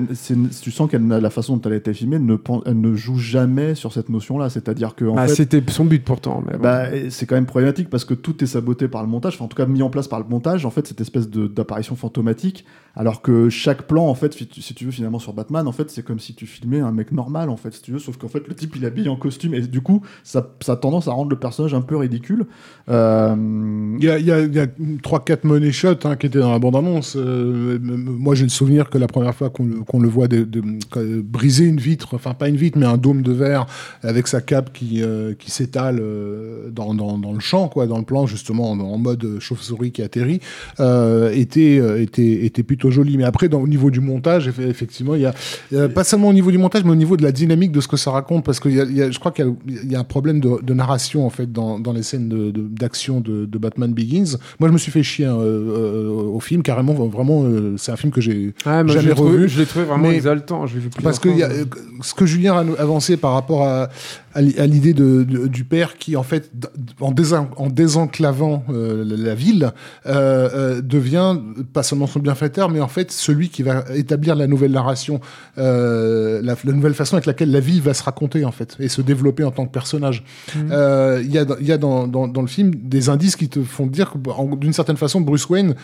tu sens qu'elle, la façon dont elle a été filmée, ne, elle ne joue jamais sur cette notion-là. C'est-à-dire que. Bah, c'était son but pourtant. Mais bah, c'est quand même problématique parce que tout est saboté par le montage, enfin, en tout cas mis en place par le montage. En fait, cette espèce d'apparition fantomatique, alors que chaque plan, en fait, si tu veux, finalement, sur Batman, en fait, c'est comme si tu filmais un mec normal, en fait, si tu veux, sauf qu'en fait, le type, il habille costume et du coup, ça, a tendance à rendre le personnage un peu ridicule. Euh, il y a, y a, y a 3-4 money shots hein, qui étaient dans la bande-annonce. Euh, moi, j'ai le souvenir que la première fois qu'on le voit briser une vitre, enfin pas une vitre, mais un dôme de verre avec sa cape qui, euh, qui s'étale dans, dans, le champ, quoi, dans le plan, justement, en, mode chauve-souris qui atterrit, était, était, était plutôt joli. Mais après, au niveau du montage, effectivement, il y a, pas seulement au niveau du montage, mais au niveau de la dynamique de ce que ça raconte, parce que y a, je crois qu'il y a il y a un problème de, narration en fait dans, dans les scènes d'action de, de, Batman Begins. Moi, je me suis fait chier hein, euh, au film carrément. Vraiment, euh, c'est un film que j'ai jamais revu. je l'ai trouvé vraiment exaltant. Je parce que y a, ce que Julien a avancé par rapport à, à l'idée de, du père qui, en fait, en, en désenclavant euh, la ville, devient pas seulement son bienfaiteur, mais en fait celui qui va établir la nouvelle narration, la, la, nouvelle façon avec laquelle la vie va se raconter en fait et se développer en tant que personnage. Euh, il y a, y a dans, dans, dans, le film des indices qui te font dire que, d'une certaine façon, Bruce Wayne,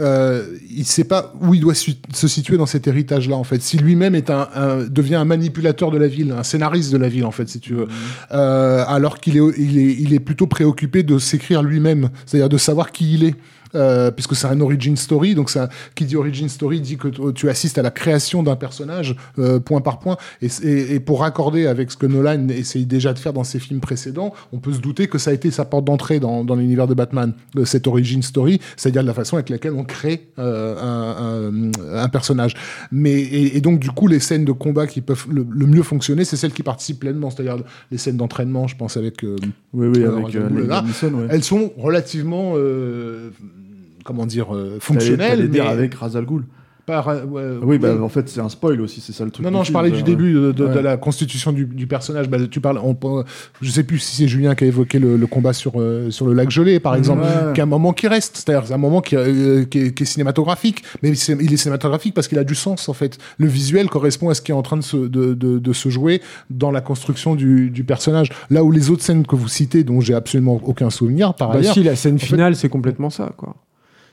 euh, il sait pas où il doit se situer dans cet héritage-là, en fait. Si lui-même est un, devient un manipulateur de la ville, un scénariste de la ville, en fait, si tu veux, mhm. euh, alors qu'il est, il est, il est plutôt préoccupé de s'écrire lui-même, c'est-à-dire de savoir qui il est. Euh, puisque c'est un origin story. Donc, ça, qui dit origin story dit que tu assistes à la création d'un personnage euh, point par point. Et, et, pour raccorder avec ce que Nolan essaye déjà de faire dans ses films précédents, on peut se douter que ça a été sa porte d'entrée dans, dans l'univers de Batman, euh, cette origin story, c'est-à-dire la façon avec laquelle on crée euh, un, un, un, personnage. Mais et, et, donc du coup, les scènes de combat qui peuvent le, mieux fonctionner, c'est celles qui participent pleinement, c'est-à-dire les scènes d'entraînement, je pense avec oui oui avec elles sont relativement comment dire, euh, fonctionnel. mais... avec Razal Ghoul. Euh, oui, bah, en fait, c'est un spoil aussi, c'est ça le truc. Non, non, je parlais du début de, la constitution du, personnage. Bah, tu parles, on, je sais plus si c'est Julien qui a évoqué le, combat sur, euh, sur le lac gelé, par exemple, qui est un moment qui reste, c'est-à-dire un moment qui, qui, est, cinématographique, mais il est cinématographique parce qu'il a du sens, en fait. Le visuel correspond à ce qui est en train de se, de, de, se jouer dans la construction du, du, personnage. Là où les autres scènes que vous citez, dont j'ai absolument aucun souvenir, par bah ailleurs. Si, la scène finale, c'est complètement ça, quoi.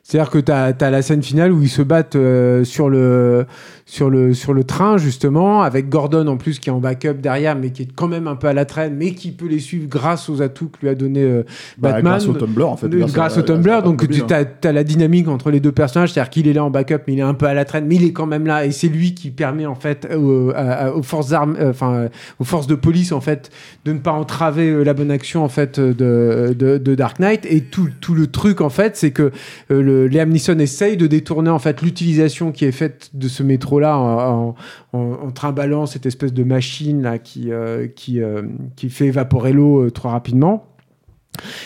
C'est-à-dire que tu as, la scène finale où ils se battent euh, sur, le, sur, le, sur le train, justement, avec Gordon en plus qui est en backup derrière, mais qui est quand même un peu à la traîne, mais qui peut les suivre grâce aux atouts que lui a donné euh, bah, Batman. grâce au Tumblr, en fait. Grâce, au Tumblr, donc tu as, la dynamique entre les deux personnages, c'est-à-dire qu'il est là en backup, mais il est un peu à la traîne, mais il est quand même là, et c'est lui qui permet, en fait, aux, forces armes, euh, enfin, aux forces de police, en fait, de ne pas entraver la bonne action, en fait, de, de, de Dark Knight. Et tout, tout le truc, en fait, c'est que le le, Liam Neeson essaye de détourner en fait l'utilisation qui est faite de ce métro là en, en, trimballant cette espèce de machine là qui euh, qui, euh, qui fait évaporer l'eau euh, trop rapidement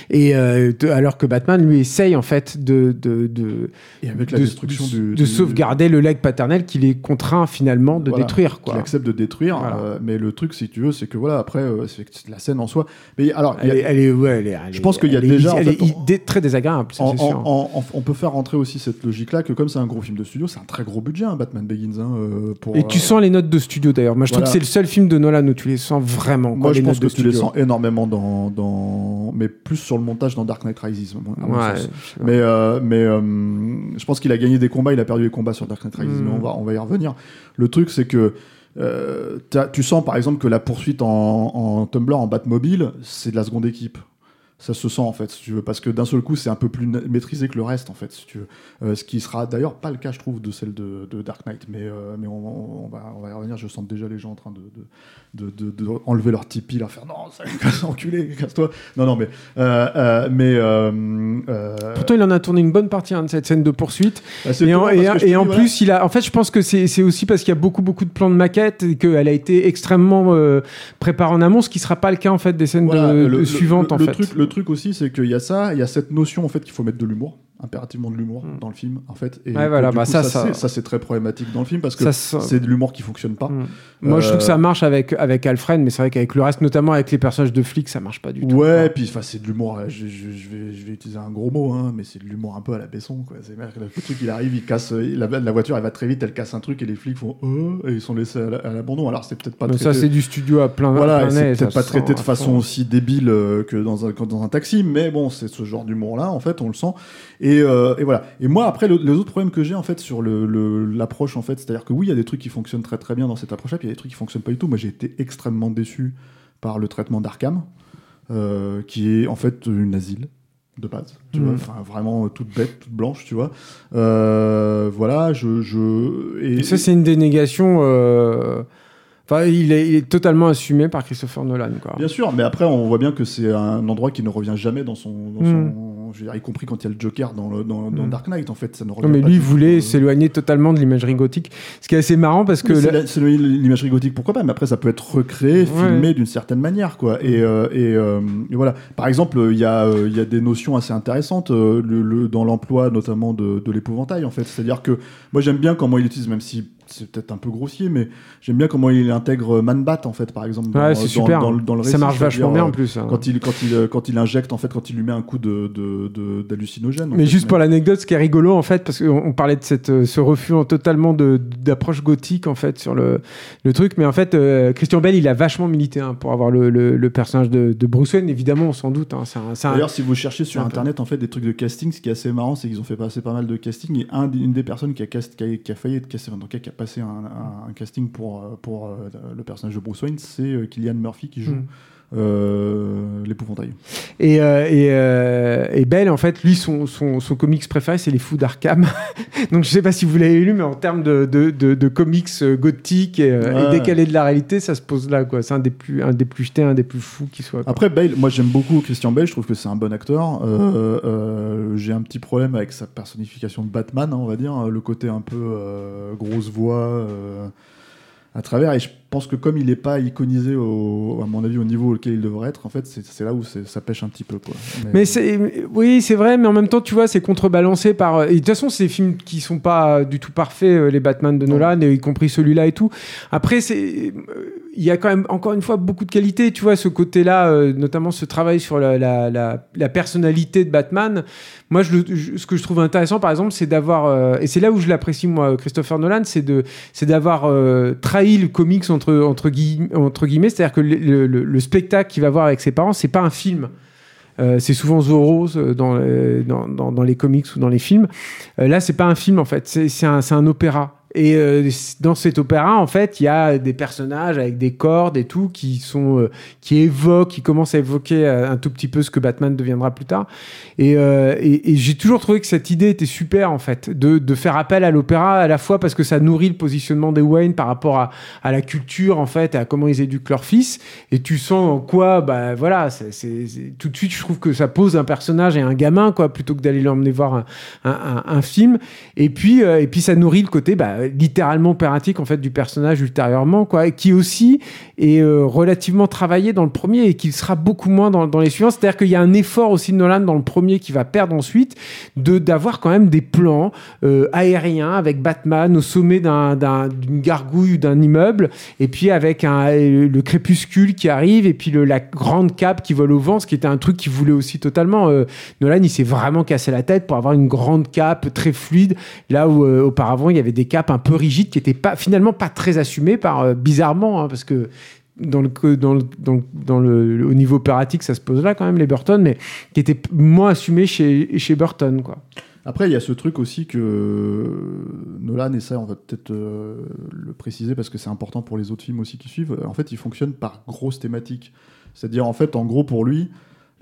Et euh, alors que Batman lui essaye en fait de de de, et avec la destruction de, de sauvegarder le leg paternel qu'il est contraint finalement de détruire quoi. Qu'il accepte de détruire. Euh, mais le truc si tu veux c'est que voilà après euh, c'est la scène en soi. Mais alors elle, est, elle est ouais elle est, je pense qu'il y a déjà elle est très désagréable. on peut faire rentrer aussi cette logique là que comme c'est un gros film de studio c'est un très gros budget hein, Batman Begins. Hein, pour, et tu sens les notes de studio d'ailleurs. Moi je trouve que c'est le seul film de Nolan où tu les sens vraiment. Moi je pense que tu les sens énormément dans dans mais plus sur le montage dans Dark Knight Rises. mais euh, mais euh, je pense qu'il a gagné des combats, il a perdu des combats sur Dark Knight Rises, mais on hmm. va, on va y revenir. Le truc, c'est que euh, tu sens par exemple que la poursuite en, en Tumblr, en Batmobile, c'est de la seconde équipe ça se sent en fait, si tu veux, parce que d'un seul coup, c'est un peu plus maîtrisé que le reste en fait, si tu veux. Euh, ce qui sera d'ailleurs pas le cas, je trouve, de celle de, Dark Knight, mais, euh, mais on, va, on va y revenir. Je sens déjà les gens en train de, de, de, enlever leur tipi, leur faire non, ça casse, enculé, casse-toi. Non, non, mais. Euh, mais Pourtant, il en a tourné une bonne partie hein, de cette scène de poursuite. Bah, et en, et, en plus, il a. En fait, je pense que c'est aussi parce qu'il y a beaucoup, beaucoup de plans de maquettes et qu'elle a été extrêmement préparée en amont, ce qui sera pas le cas en fait des scènes suivantes en fait le truc aussi, c'est qu'il y a ça, il y a cette notion en fait qu'il faut mettre de l'humour impérativement de l'humour hmm. dans le film en fait. Et voilà, bah ça, ça, ça, c'est très problématique dans le film parce que c'est de l'humour qui fonctionne pas. Hmm. moi je trouve que ça marche avec avec Alfred mais c'est vrai qu'avec le reste notamment avec les personnages de flics ça marche pas du tout. Ouais puis enfin c'est de l'humour je, je, vais, je vais utiliser un gros mot hein, mais c'est de l'humour un peu à la Besson quoi. C'est le truc il arrive il casse la, la, voiture elle va très vite elle casse un truc et les flics font euh, et ils sont laissés à l'abandon. Alors c'est peut-être pas ça c'est du studio à plein voilà c'est peut-être pas traité de façon aussi débile euh, que dans un dans un taxi mais bon c'est ce genre d'humour là en fait on le sent et, euh, et voilà et moi, après, le, les autres problèmes que j'ai en fait sur l'approche, le, en fait, c'est-à-dire que oui, il y a des trucs qui fonctionnent très très bien dans cette approche-là, puis il y a des trucs qui fonctionnent pas du tout. Moi, j'ai été extrêmement déçu par le traitement d'Arkham, euh, qui est en fait une asile de base, tu vois, mm. enfin vraiment toute bête, toute blanche, tu vois. Euh, voilà, je, je et, ça c'est une dénégation. Euh... Enfin, il est, il est, totalement assumé par Christopher Nolan. Quoi. Bien sûr, mais après, on voit bien que c'est un endroit qui ne revient jamais dans son, dans mm. son y compris quand il y a le Joker dans, le, dans, mm. Dark Knight, en fait. Ça ne non, mais lui voulait s'éloigner totalement de l'imagerie gothique. Ce qui est assez marrant parce que. S'éloigner de l'imagerie gothique, pourquoi pas, mais après, ça peut être recréé, filmé d'une certaine manière, quoi. Et, euh, euh, et, voilà. Par exemple, il y, a, euh, il y a des notions assez intéressantes le, dans l'emploi, notamment de, de l'épouvantail, en fait. C'est-à-dire que moi, j'aime bien comment il utilise, même si c'est peut-être un peu grossier, mais j'aime bien comment il intègre Manbat en fait, par exemple. Dans, c'est super. Dans, le récit, ça marche vachement bien en plus. Hein. Quand il quand il quand il injecte en fait, quand il lui met un coup de d'hallucinogène. mais juste pour l'anecdote, ce qui est rigolo en fait, parce qu'on parlait de cette euh, ce refus en totalement d'approche gothique en fait sur le le truc, mais en fait euh, Christian Bell il a vachement milité hein, pour avoir le, le, personnage de, de, Bruce Wayne, évidemment sans doute. Hein, D'ailleurs, si vous cherchez sur internet en fait des trucs de casting, ce qui est assez marrant, c'est qu'ils ont fait passer pas mal de casting et un, une des personnes qui a, qui a, qui a failli être cassée, donc qui a passé un, casting pour, euh, pour euh, le personnage de Bruce Wayne, c'est euh, Killian Murphy qui joue. Mm. L'épouvantail. Et, euh, et, Bell, en fait, lui, son, son, son comics préféré, c'est Les Fous d'Arkham. Donc, je sais pas si vous l'avez lu, mais en termes de, de, de, comics gothiques et, décalés de la réalité, ça se pose là. quoi. C'est un des plus un des plus jetés, un des plus fous qui soit. Après, Bale, moi, j'aime beaucoup Christian Bale. Je trouve que c'est un bon acteur. J'ai un petit problème avec sa personnification de Batman, hein, on va dire, le côté un peu grosse voix à travers. Et je pense que comme il n'est pas iconisé, au, à mon avis, au niveau auquel il devrait être, en fait, c'est là où ça pêche un petit peu. Quoi. Mais, oui, c'est vrai, mais en même temps, tu vois, c'est contrebalancé par. Et de toute façon, c'est des films qui sont pas du tout parfaits, euh, les Batman de Nolan, y compris celui-là et tout. Après, c'est il y a quand même encore une fois beaucoup de qualité, tu vois, ce côté-là, euh, notamment ce travail sur la, personnalité de Batman. Moi, ce que je trouve intéressant, par exemple, c'est d'avoir, euh, et c'est là où je l'apprécie moi, Christopher Nolan, c'est de, c'est d'avoir trahi le comics entre entre, guillemets, c'est-à-dire que le, spectacle qu'il va voir avec ses parents, c'est pas un film. Euh, c'est souvent Zorro euh, dans, dans, dans, les comics ou dans les films. Euh, là, c'est pas un film en fait, c'est un, un, opéra. Et euh, dans cet opéra, en fait, il y a des personnages avec des cordes et tout qui sont euh, qui évoquent, qui commencent à évoquer euh, un tout petit peu ce que Batman deviendra plus tard. Et, j'ai toujours trouvé que cette idée était super en fait, de, faire appel à l'opéra à la fois parce que ça nourrit le positionnement des Wayne par rapport à, la culture en fait, à comment ils éduquent leur fils. Et tu sens en quoi, bah voilà, tout de suite, je trouve que ça pose un personnage et un gamin quoi, plutôt que d'aller l'emmener voir un, film. Et puis et puis ça nourrit le côté, bah littéralement opératique en fait du personnage ultérieurement, quoi, qui aussi est relativement travaillé dans le premier et qui sera beaucoup moins dans, dans les suivants. C'est-à-dire qu'il y a un effort aussi de Nolan dans le premier qui va perdre ensuite de d'avoir quand même des plans aériens avec Batman au sommet d'une gargouille ou d'un immeuble et puis avec un, le crépuscule qui arrive et puis le, la grande cape qui vole au vent, ce qui était un truc qu'il voulait aussi totalement. Nolan, il s'est vraiment cassé la tête pour avoir une grande cape très fluide, là où euh, auparavant il y avait des capes un peu rigides qui étaient pas, finalement pas très assumées par, euh, bizarrement, hein, parce que dans le, dans, le, au niveau opératique, ça se pose là quand même, les Burton, mais qui étaient moins assumés chez, chez Burton. Quoi. Après, il y a ce truc aussi que Nolan, et ça, on va peut-être euh, le préciser parce que c'est important pour les autres films aussi qui suivent, en fait, il fonctionne par grosses thématiques. C'est-à-dire, en fait, en gros, pour lui,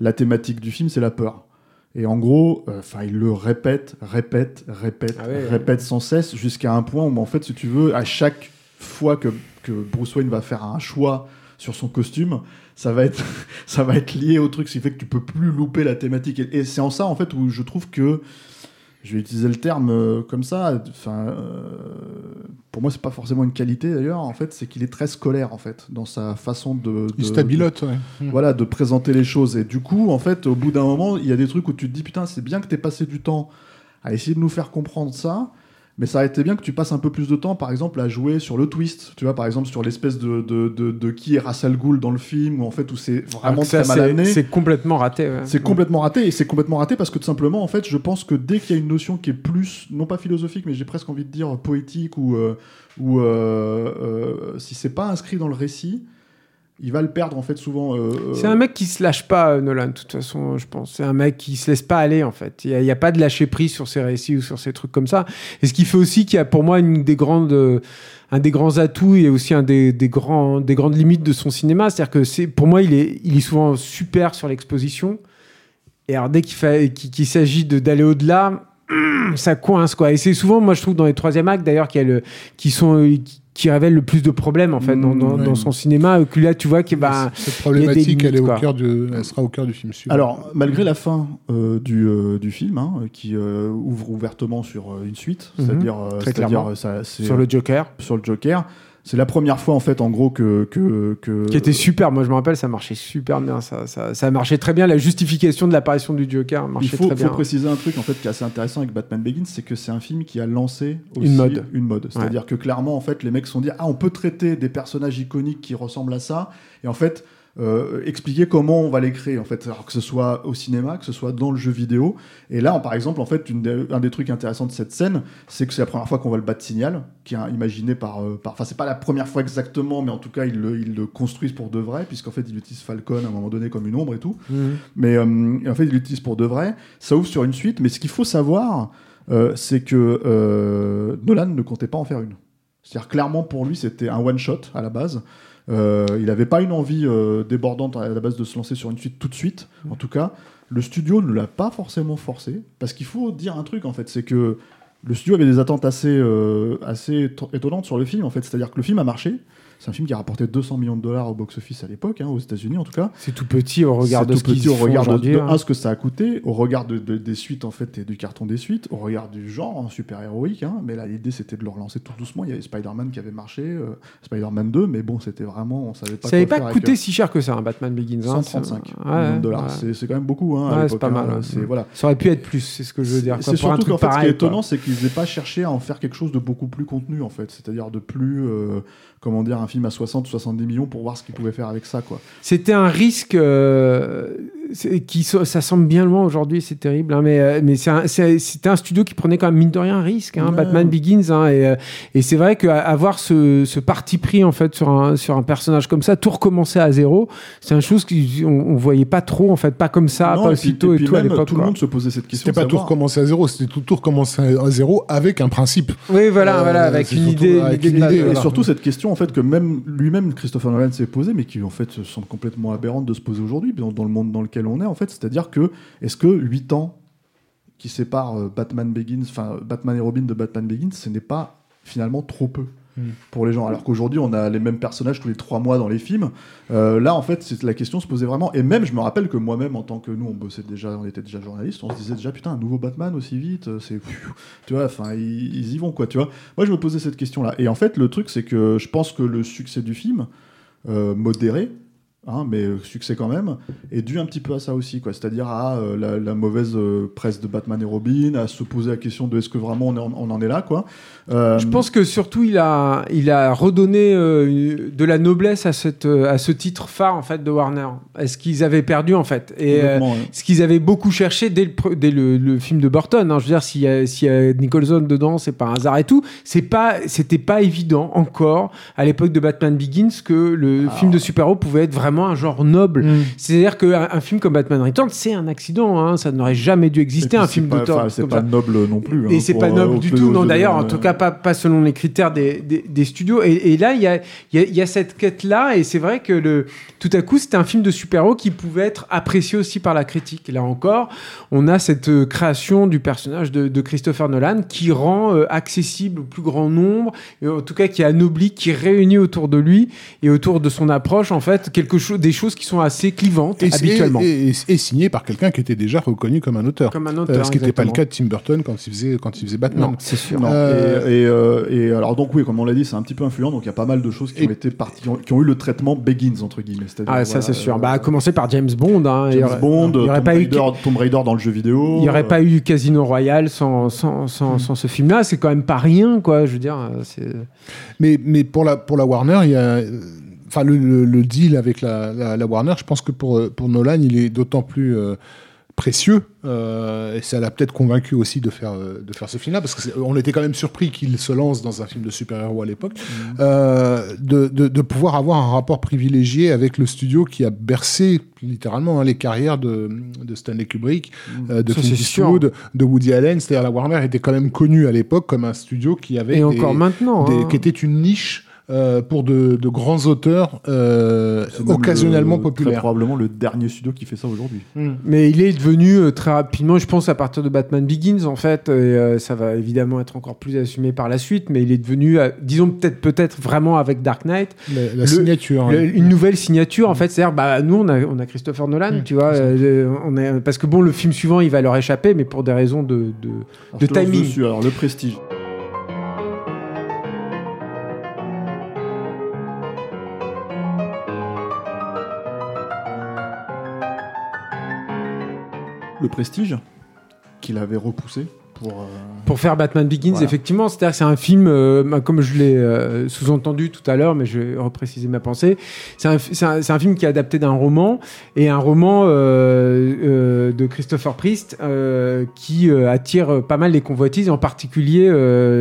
la thématique du film, c'est la peur. Et en gros, euh, enfin, il le répète, répète, répète, ah répète sans cesse, jusqu'à un point où, en fait, si tu veux, à chaque fois que, que, Bruce Wayne va faire un choix sur son costume, ça va être, ça va être lié au truc, ce qui fait que tu peux plus louper la thématique. et c'est en ça, en fait, où je trouve que je vais utiliser le terme euh, comme ça. Enfin, euh, pour moi, c'est pas forcément une qualité d'ailleurs. En fait, c'est qu'il est très scolaire en fait dans sa façon de. il stabilote, ouais. Voilà, de présenter les choses. Et du coup, en fait, au bout d'un moment, il y a des trucs où tu te dis putain, c'est bien que tu aies passé du temps à essayer de nous faire comprendre ça. Mais ça aurait été bien que tu passes un peu plus de temps, par exemple, à jouer sur le twist. Tu vois, par exemple, sur l'espèce de, de, de, qui est Rassal Ghoul dans le film, où en fait, où c'est vraiment ah, très mal amené. C'est complètement raté. C'est complètement raté, et c'est complètement raté parce que tout simplement, en fait, je pense que dès qu'il y a une notion qui est plus, non pas philosophique, mais j'ai presque envie de dire poétique, ou, euh, ou euh, euh, si c'est pas inscrit dans le récit, il va le perdre en fait souvent. Euh, euh, c'est un mec qui se lâche pas, euh, Nolan, de toute façon, je pense. C'est un mec qui se laisse pas aller en fait. Il n'y a, pas de lâcher prise sur ses récits ou sur ses trucs comme ça. Et ce qui fait aussi qu'il y a pour moi une des grandes, un des grands atouts et aussi un des, des, grands, des grandes limites de son cinéma. C'est-à-dire que c'est, pour moi, il est, il est souvent super sur l'exposition. Et alors dès qu'il, qu'il, s'agit d'aller au-delà, ça coince quoi. Et c'est souvent, moi je trouve dans les troisième actes d'ailleurs, qui, qui sont qui révèle le plus de problèmes en fait dans, dans, son cinéma. Que là, tu vois que bah, cette problématique, elle, est au cœur de, elle sera au cœur du film suivant. Alors, malgré la fin euh, du, euh, du, film, hein, qui euh, ouvre ouvertement sur une suite, mhm. c'est-à-dire, c'est-à-dire sur le Joker, sur le Joker. C'est la première fois, en fait, en gros, que, que, que, Qui était super. Moi, je me rappelle, ça marchait super bien. Ça, ça, ça marchait très bien. La justification de l'apparition du Joker marchait Il faut, très bien. faut préciser un truc, en fait, qui est assez intéressant avec Batman Begins, c'est que c'est un film qui a lancé aussi une mode. Une mode. C'est-à-dire que clairement, en fait, les mecs se sont dit, ah, on peut traiter des personnages iconiques qui ressemblent à ça. Et en fait, euh, expliquer comment on va les créer en fait, alors que ce soit au cinéma, que ce soit dans le jeu vidéo. Et là, par exemple, en fait, une un des trucs intéressants de cette scène, c'est que c'est la première fois qu'on voit le bat signal, qui est imaginé par, euh, enfin, c'est pas la première fois exactement, mais en tout cas, ils le, ils le construisent pour de vrai, puisqu'en fait, ils utilisent Falcon à un moment donné comme une ombre et tout. Mhm. Mais euh, en fait, ils l'utilisent pour de vrai. Ça ouvre sur une suite, mais ce qu'il faut savoir, c'est que Nolan ne comptait pas en faire une. C'est-à-dire clairement pour lui, c'était un one shot à la base. Euh, il n'avait pas une envie euh, débordante à la base de se lancer sur une suite tout de suite. Mm. En tout cas, le studio ne l'a pas forcément forcé. Parce qu'il faut dire un truc, en fait, c'est que le studio avait des attentes assez, euh, assez étonnantes sur le film, en fait. C'est-à-dire que le film a marché. C'est un film qui a rapporté 200 millions de dollars au box-office à l'époque, hein, aux États-unis en tout cas. C'est tout petit au regard de ce petit au regard de, hein. ce que ça a coûté, au regard de, des suites en fait et du carton des suites, au regard du genre hein, super héroïque. Hein, mais là, l'idée c'était de le relancer tout doucement. Il y avait Spider-Man qui avait marché, euh, Spider-Man 2, mais bon, c'était vraiment, on savait pas. Ça n'avait pas coûté si cher que ça, un Batman Begins. 135 millions de dollars. C'est quand même beaucoup. Hein, c'est pas mal. voilà. Ça aurait pu être plus, c'est ce que je veux dire. C'est surtout qu'en fait, ce qui est étonnant, c'est qu'ils n'aient pas cherché à en faire quelque chose de beaucoup plus contenu en fait, c'est-à-dire de plus euh, comment dire, un film à 60 ou 70 millions pour voir ce qu'il pouvait faire avec ça. quoi. C'était un risque euh, qui ça semble bien loin aujourd'hui, c'est terrible, hein, mais, euh, mais c'était un, studio qui prenait quand même mine de rien un risque, hein, Batman Begins, hein, et, euh, et c'est vrai qu'avoir ce, ce parti pris en fait sur un, sur un personnage comme ça, tout recommencer à zéro, c'est une chose qu'on on voyait pas trop en fait, pas comme ça, pas aussitôt et, tout à l'époque. Tout le monde se posait cette question. C'était pas tout recommencer à zéro, c'était tout, tout recommencer à zéro avec un principe. Oui, voilà, voilà, avec une idée, et surtout cette question en fait que même lui-même Christopher Nolan s'est posé, mais qui en fait semble complètement aberrante de se poser aujourd'hui dans, le monde dans lequel on est en fait. C'est-à-dire que est-ce que 8 ans qui séparent euh, Batman Begins, enfin Batman et Robin de Batman Begins, ce n'est pas finalement trop peu hmm. pour les gens. Alors qu'aujourd'hui, on a les mêmes personnages tous les trois mois dans les films. Euh, là, en fait, la question se posait vraiment. Et même, je me rappelle que moi-même, en tant que nous, on bossait déjà, on était déjà journaliste, on se disait déjà, putain, un nouveau Batman aussi vite, c'est. Tu vois, enfin, ils, ils, y vont, quoi, tu vois. Moi, je me posais cette question-là. Et en fait, le truc, c'est que je pense que le succès du film, euh, modéré, Hein, mais euh, succès quand même, est dû un petit peu à ça aussi, quoi. C'est-à-dire à euh, la, mauvaise euh, presse de Batman et Robin, à se poser la question de est-ce que vraiment on, on, en est là, quoi. Je pense que surtout il a, il a redonné de la noblesse à, cette, à ce titre phare en fait de Warner. Est-ce qu'ils avaient perdu en fait Et ce qu'ils avaient beaucoup cherché dès le, dès le, film de Burton. Hein. Je veux dire, s'il y, a, y a Nicholson dedans, c'est pas un hasard et tout. C'est pas, c'était pas évident encore à l'époque de Batman Begins que le film de super-héros pouvait être vraiment un genre noble. Mm. C'est-à-dire qu'un un film comme Batman Returns, c'est un accident. Hein. Ça n'aurait jamais dû exister, un film d'auteur. C'est pas noble non plus. Et hein, c'est pas noble du tout. Non, d'ailleurs, en tout cas, pas, pas selon les critères des, des, studios. Et, là, il y a, y a, cette quête-là. Et c'est vrai que le, tout à coup, c'était un film de super-héros qui pouvait être apprécié aussi par la critique. Là encore, on a cette euh, création du personnage de, Christopher Nolan qui rend euh, accessible au plus grand nombre, et en tout cas qui anoblit, qui réunit autour de lui et autour de son approche, en fait, quelque chose des choses qui sont assez clivantes habituellement. Et, signé par quelqu'un qui était déjà reconnu comme un auteur. Comme un auteur. Euh, ce qui n'était pas le cas de Tim Burton quand il faisait, quand il faisait Batman. Non, c'est sûr. Euh, euh, et, alors, donc, oui, comme on l'a dit, c'est un petit peu influent. Donc, il y a pas mal de choses qui ont été parties, qui ont eu le traitement Begins, entre guillemets. Ah, ça, c'est sûr. bah, à commencer par James Bond. Hein, James Bond, il y aurait Tomb, pas Raider, eu... Tomb Raider dans le jeu vidéo. Il n'y aurait pas eu Casino Royale sans, sans, sans, sans ce film-là. C'est quand même pas rien, quoi. Je veux dire. Mais, mais pour, la, pour la Warner, il y a enfin le, deal avec la, Warner, je pense que pour, pour Nolan, il est d'autant plus euh, précieux euh, et ça l'a peut-être convaincu aussi de faire euh, de faire ce film-là parce qu'on était quand même surpris qu'il se lance dans un film de super-héros à l'époque, mmh. de, de, pouvoir avoir un rapport privilégié avec le studio qui a bercé littéralement hein, les carrières de, de, Stanley Kubrick, mmh. de Clint Eastwood, de Woody Allen. C'est-à-dire la Warner était quand même connue à l'époque comme un studio qui avait et encore maintenant, hein. qui était une niche euh, pour de, grands auteurs euh, occasionnellement populaires. probablement le dernier studio qui fait ça aujourd'hui. Hmm. Mais il est devenu euh, très rapidement, je pense, à partir de Batman Begins, en fait, et ça va évidemment être encore plus assumé par la suite, mais il est devenu, disons peut-être peut-être vraiment avec Dark Knight, la, signature, hein. une nouvelle signature, en fait. C'est-à-dire, bah, nous, on a, on a Christopher Nolan, hmm. tu vois, on est, parce que bon, le film suivant, il va leur échapper, mais pour des raisons de, de, de timing. alors, le prestige. Le prestige qu'il avait repoussé pour, euh, pour faire Batman Begins, effectivement. C'est-à-dire que c'est un film, euh, bah, comme je l'ai euh, sous-entendu tout à l'heure, mais je vais repréciser ma pensée. C'est un, un, film qui est adapté d'un roman, et un roman de Christopher Priest qui attire pas mal les convoitises, en particulier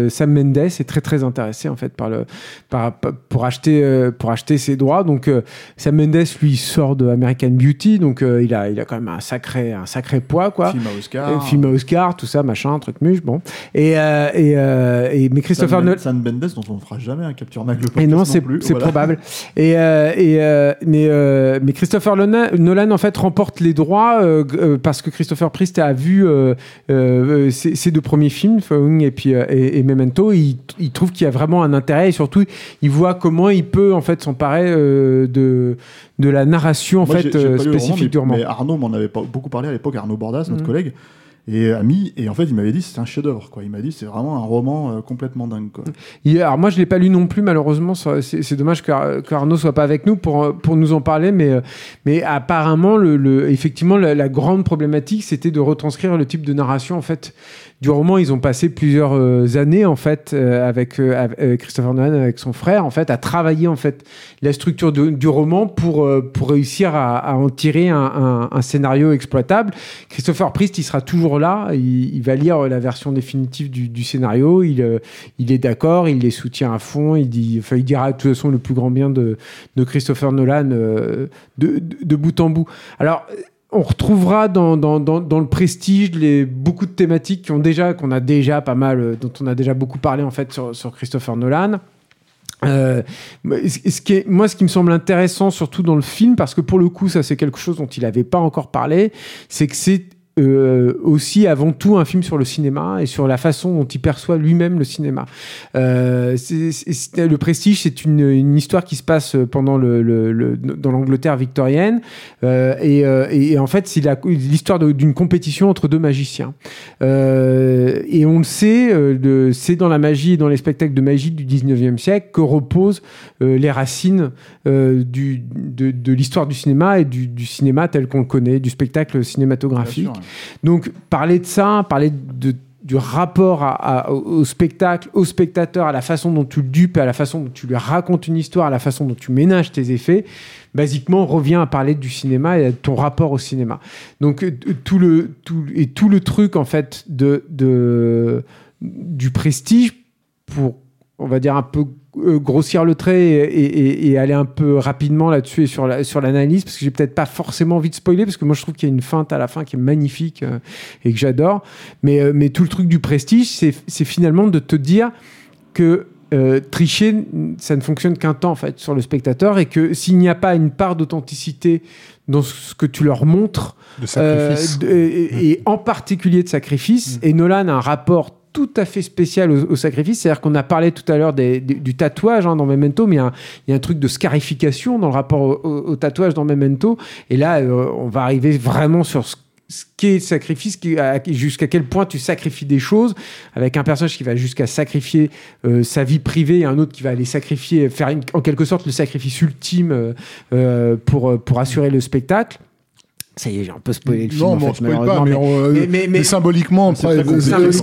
Sam Mendes est très très intéressé en fait par le, par, pour, acheter, pour acheter ses droits. Donc Sam Mendes, lui, sort de American Beauty, donc il, a, il a quand même un sacré, un sacré poids. Quoi. Film à Oscar. film à Oscar, tout ça, machin, truc muche, bon. Et, euh, et, euh, et, mais Christopher Nolan. Sam Mendes, dont on ne fera jamais un capture Mac Et non, c'est probable. Et, euh, et mais, mais Christopher Nolan, en fait, remporte les droits parce que Christopher Priest a vu ses, deux premiers films, Following et puis et, Memento. Il, il trouve qu'il y a vraiment un intérêt et surtout, il voit comment il peut en fait s'emparer de de la narration en fait spécifique du roman. Mais Arnaud m'en avait beaucoup parlé à l'époque, Arnaud Bordas, notre mm. collègue et ami. Et en fait il m'avait dit c'est un chef-d'œuvre il m'a dit c'est vraiment un roman euh, complètement dingue alors moi je l'ai pas lu non plus malheureusement. C'est dommage qu'Arnaud soit pas avec nous pour pour nous en parler. Mais euh, mais apparemment le, le effectivement la, grande problématique c'était de retranscrire le type de narration en fait du roman, ils ont passé plusieurs euh, années en fait euh, avec, euh, Christopher Nolan, avec son frère, en fait, à travailler en fait la structure du roman pour pour réussir à, en tirer un, scénario exploitable. Christopher Priest, il sera toujours là, il, va lire la version définitive du, scénario, il il est d'accord, il les soutient à fond, il dit, enfin, il dira de toute façon le plus grand bien de, de Christopher Nolan de, de, bout en bout. Alors on retrouvera dans, dans, le prestige les, beaucoup de thématiques qu'on déjà, qu'on a déjà pas mal, euh, dont on a déjà beaucoup parlé en fait sur, sur Christopher Nolan. Euh, qui moi, ce qui me semble intéressant, surtout dans le film, parce que pour le coup, ça c'est quelque chose dont il n'avait pas encore parlé, c'est que c'est euh, aussi avant tout un film sur le cinéma et sur la façon dont il perçoit lui-même le cinéma. Euh, le Prestige, c'est une, une, histoire qui se passe pendant le, le, dans l'Angleterre victorienne euh, et, euh, et, en fait c'est l'histoire d'une compétition entre deux magiciens. Euh, et on le sait, c'est dans la magie et dans les spectacles de magie du 19e siècle que reposent les racines du, de, de l'histoire du cinéma et du, du cinéma tel qu'on le connaît, du spectacle cinématographique. Donc parler de ça, parler du rapport au spectacle, au spectateur, à la façon dont tu le dupes, à la façon dont tu lui racontes une histoire, à la façon dont tu ménages tes effets, basiquement, revient à parler du cinéma et de ton rapport au cinéma. Donc, euh, tout le, tout, et tout le truc, en fait, de, de, du prestige, pour, on va dire, un peu grossir le trait et, aller un peu rapidement là-dessus et sur l'analyse, sur parce que j'ai peut-être pas forcément envie de spoiler, parce que moi je trouve qu'il y a une feinte à la fin qui est magnifique euh, et que j'adore. Mais, euh, mais tout le truc du prestige, c'est finalement de te dire que tricher, ça ne fonctionne qu'un temps en fait sur le spectateur et que s'il n'y a pas une part d'authenticité dans ce que tu leur montres, de sacrifice. et, en particulier de sacrifice, mm. et Nolan a un rapport tout à fait spécial au, sacrifice. C'est-à-dire qu'on a parlé tout à l'heure du tatouage hein, dans Memento, mais il y, a un, truc de scarification dans le rapport au, tatouage dans Memento. Et là, euh, on va arriver vraiment sur ce qu'est le sacrifice, jusqu'à quel point tu sacrifies des choses, avec un personnage qui va jusqu'à sacrifier euh, sa vie privée et un autre qui va aller sacrifier, faire en quelque sorte le sacrifice ultime euh, pour assurer le spectacle. Ça y est, j'ai un peu spoilé le film. Non, en fait, pas, mais, mais, mais, symboliquement, il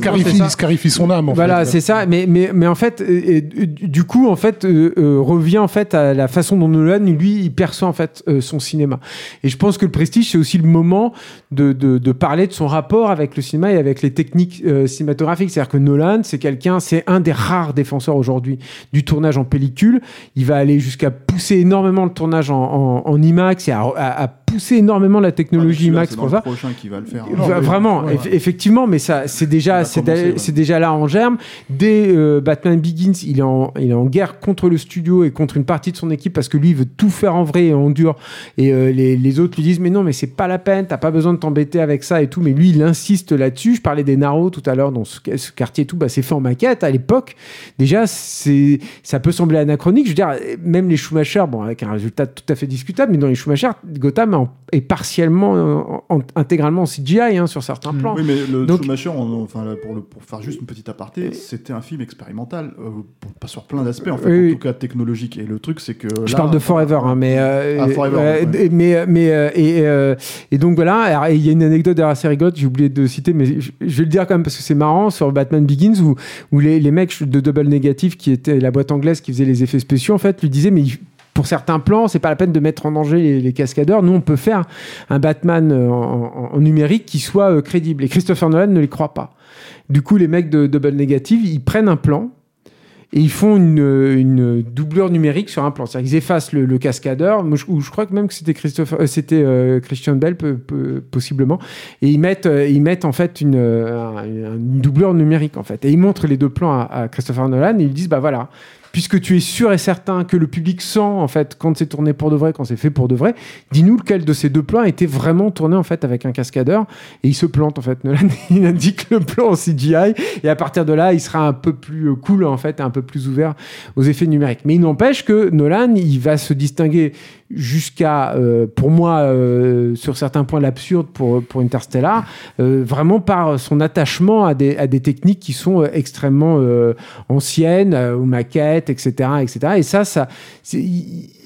scarifie, son âme. En voilà, c'est ça. Mais, mais, mais en fait, du coup, en fait, euh, euh, revient en fait à la façon dont Nolan, lui, il perçoit en fait euh, son cinéma. Et je pense que le Prestige, c'est aussi le moment de, de, de, parler de son rapport avec le cinéma et avec les techniques cinématographiques. C'est-à-dire que Nolan, c'est quelqu'un, c'est un des rares défenseurs aujourd'hui du tournage en pellicule. Il va aller jusqu'à pousser énormément le tournage en, en, en IMAX et à, à, à pousser énormément la technologie Max pour ça. prochain qui va le faire. vraiment, effectivement, mais ça, c'est déjà, c'est déjà là en germe. Dès euh, Batman Begins, il est, en, il est en guerre contre le studio et contre une partie de son équipe parce que lui il veut tout faire en vrai et en dur. Et euh, les, les, autres lui disent mais non, mais c'est pas la peine, t'as pas besoin de t'embêter avec ça et tout. Mais lui, il insiste là-dessus. Je parlais des Naro tout à l'heure dans ce, quartier et tout, bah, c'est fait en maquette à l'époque. Déjà, c'est, ça peut sembler anachronique. Je veux dire, même les Schumacher, bon, avec un résultat tout à fait discutable, mais dans les Schumacher, Gotham est partiellement, intégralement en CGI hein, sur certains plans. Oui, mais le Donc, Schumacher, enfin, pour, le, pour, faire juste une petite aparté, c'était un film expérimental, euh, pas sur plein d'aspects, en fait, en tout cas technologique. Et le truc, c'est que. Je parle de Forever, hein, mais. Euh, ah, Forever, Mais, mais euh, et, et, donc voilà, il y a une anecdote derrière assez rigolote, j'ai oublié de citer, mais je, vais le dire quand même parce que c'est marrant, sur Batman Begins, où, où les, les mecs de Double Negative, qui était la boîte anglaise qui faisait les effets spéciaux, en fait, lui disaient, mais pour certains plans, c'est pas la peine de mettre en danger les, cascadeurs. Nous, on peut faire un Batman euh, en, numérique qui soit euh, crédible. Et Christopher Nolan ne les croit pas. Du coup, les mecs de Double Negative, ils prennent un plan et ils font une, doubleur numérique sur un plan. C'est-à-dire qu'ils effacent le, cascadeur, ou je crois que même que c'était euh, Christian Bell possiblement, et ils mettent, ils mettent en fait une, une, doubleur numérique en fait, et ils montrent les deux plans à, à Christopher Nolan et ils disent bah voilà, puisque tu es sûr et certain que le public sent en fait quand c'est tourné pour de vrai, quand c'est fait pour de vrai, dis-nous lequel de ces deux plans été vraiment tourné en fait avec un cascadeur et il se plante en fait. Nolan il indique le plan en CGI et à partir de là il sera un peu plus euh, cool en fait, un peu plus ouvert aux effets numériques. Mais il n'empêche que Nolan il va se distinguer jusqu'à, euh, pour moi, euh, sur certains points, l'absurde pour, pour Interstellar, euh, vraiment par son attachement à des, à des techniques qui sont extrêmement anciennes, aux maquettes, etc., etc. Et ça, ça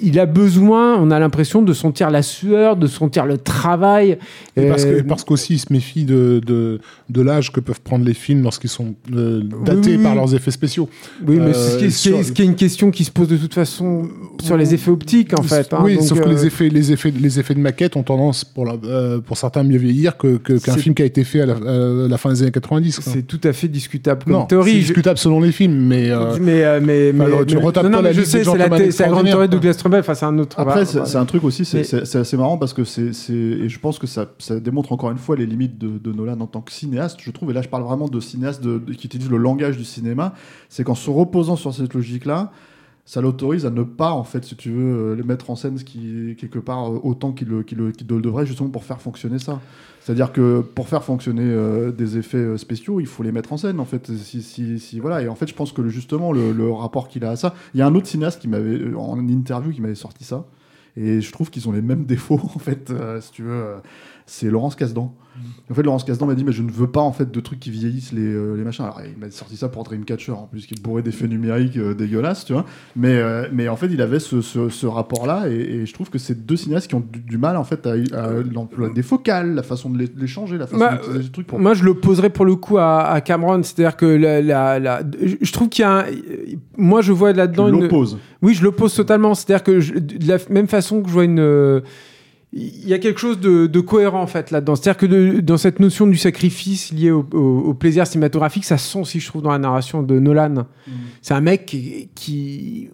il a besoin, on a l'impression, de sentir la sueur, de sentir le travail. parce, que, parce qu'aussi, il se méfie de, de, de l'âge que peuvent prendre les films lorsqu'ils sont datés par leurs effets spéciaux. Oui, mais ce qui, est, une question qui se pose de toute façon sur les effets optiques, en fait. Hein sauf que les euh, effets, les, effets, les effets de maquette ont tendance, pour, la, euh, pour certains, mieux vieillir qu'un que, film qui a été fait à la, fin des années 90. C'est tout à fait discutable comme théorie. C'est discutable selon les films, mais. Euh, mais, mais, mais, tu retapes pas la je sais, c'est la, la, grande théorie de Douglas Trumbull. Enfin, c'est un autre. Après, c'est un truc aussi, c'est assez marrant parce que c'est. Et je pense que ça, ça démontre encore une fois les limites de, de, Nolan en tant que cinéaste, je trouve. Et là, je parle vraiment de cinéaste de, qui utilise le langage du cinéma. C'est qu'en se reposant sur cette logique-là, ça l'autorise à ne pas, en fait, si tu veux, les mettre en scène ce qui, quelque part, autant qu'il le, devrait, justement pour faire fonctionner ça. C'est-à-dire que pour faire fonctionner des effets spéciaux, il faut les mettre en scène, en fait. Si, si, si voilà. Et en fait, je pense que justement, le, le rapport qu'il a à ça. Il y a un autre cinéaste qui m'avait, en interview, qui m'avait sorti ça. Et je trouve qu'ils ont les mêmes défauts, en fait, si tu veux. c'est Laurence Casdan. En fait, Laurence Kasdan m'a dit, mais je ne veux pas en fait de trucs qui vieillissent les, euh, les machins. Alors, il m'a sorti ça pour Dreamcatcher, en plus, qui est bourré d'effets numériques euh, dégueulasses, tu vois. Mais, euh, mais en fait, il avait ce, ce, rapport-là, et, je trouve que c'est deux cinéastes qui ont du, mal en fait à, l'emploi des focales, la façon de les, changer, la façon bah, de les trucs. Pour... Moi, je le poserais pour le coup à, Cameron, c'est-à-dire que la, la, je trouve qu'il y a un... Moi, je vois là-dedans. une... l'oppose. Oui, je l'oppose totalement. C'est-à-dire que de la même façon que je vois une il y a quelque chose de, cohérent en fait là-dedans. C'est-à-dire que dans cette notion du sacrifice lié au, plaisir cinématographique, ça sent aussi, je trouve, dans la narration de Nolan. Mm. C'est un mec qui,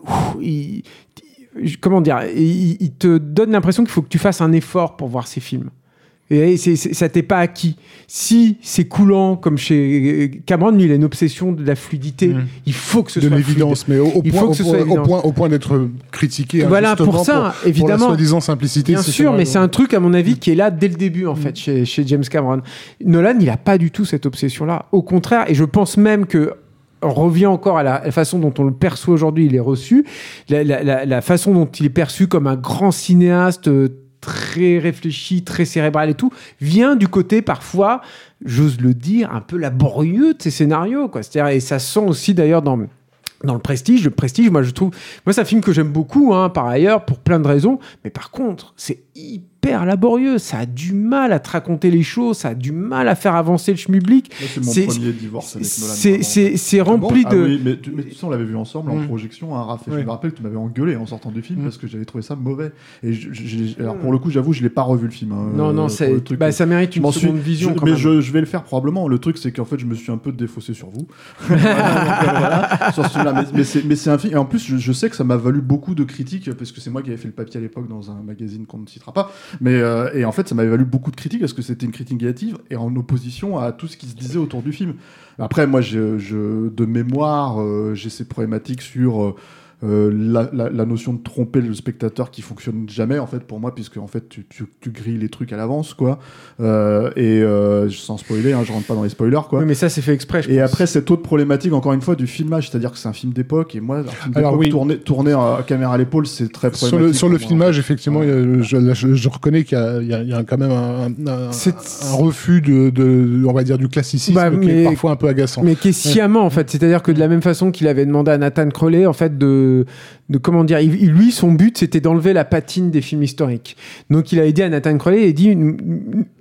comment dire, il te donne l'impression qu'il faut que tu fasses un effort pour voir ses films. Et ça t'est pas acquis. Si c'est coulant, comme chez Cameron, il a une obsession de la fluidité. Mmh. Il faut que ce de soit l'évidence, mais au, point, au, point, au point d'être critiqué. Voilà, pour ça, évidemment. Pour la soi-disant simplicité. Bien sûr, mais c'est un truc, à mon avis, qui est là dès le début, en mmh. fait, chez, chez James Cameron. Nolan, il a pas du tout cette obsession-là. Au contraire, et je pense même que on revient encore à la, façon dont on le perçoit aujourd'hui, il est reçu, la, la, la, façon dont il est perçu comme un grand cinéaste euh, très réfléchi, très cérébral et tout, vient du côté parfois, j'ose le dire, un peu laborieux de ces scénarios. Quoi. Et ça sent aussi d'ailleurs dans, dans le prestige. Le prestige, moi je trouve, moi c'est un film que j'aime beaucoup, hein, par ailleurs, pour plein de raisons. Mais par contre, c'est hyper laborieux. Ça a du mal à te raconter les choses, ça a du mal à faire avancer le schmilblick. C'est mon premier divorce avec Nolan. C'est rempli ah de. oui, mais, mais tu sais, on l'avait vu ensemble en mm. projection à Raph. je me rappelle que tu m'avais engueulé en sortant du film mm. parce que j'avais trouvé ça mauvais. Et alors pour le coup, j'avoue, je l'ai pas revu le film. Hein, non, non, bah, ça mérite une seconde vision. mais Je, vais le faire probablement. Le truc, c'est qu'en fait, je me suis un peu défaussé sur vous. Mais c'est un film. Et en plus, je sais que ça m'a valu beaucoup de critiques parce que c'est moi qui avais fait le papier à l'époque dans un magazine qu'on ne citera pas. Mais euh, et en fait, ça m'avait valu beaucoup de critiques parce que c'était une critique négative et en opposition à tout ce qui se disait autour du film. Après, moi, je, de mémoire, euh, j'ai ces problématiques sur euh, euh, la, notion de tromper le spectateur qui fonctionne jamais en fait pour moi puisque en fait tu, tu, grilles les trucs à l'avance quoi. Euh, et euh, sans spoiler hein, je rentre pas dans les spoilers quoi. Oui, mais ça c'est fait exprès et après cette autre problématique encore une fois du filmage c'est-à-dire que c'est un film d'époque et moi un film Alors, oui. tourné, tourné à caméra à l'épaule c'est très problématique sur le, sur le filmage effectivement je, je, reconnais qu'il y, y, a quand même un, un, refus de, de, on va dire du classicisme bah, qui est parfois un peu agaçant. mais qui est sciemment en fait. C'est-à-dire que de la même façon qu'il avait demandé à Nathan Crowley en fait de de, comment dire, lui son but c'était d'enlever la patine des films historiques. Donc il avait dit à Nathan Crowley, il dit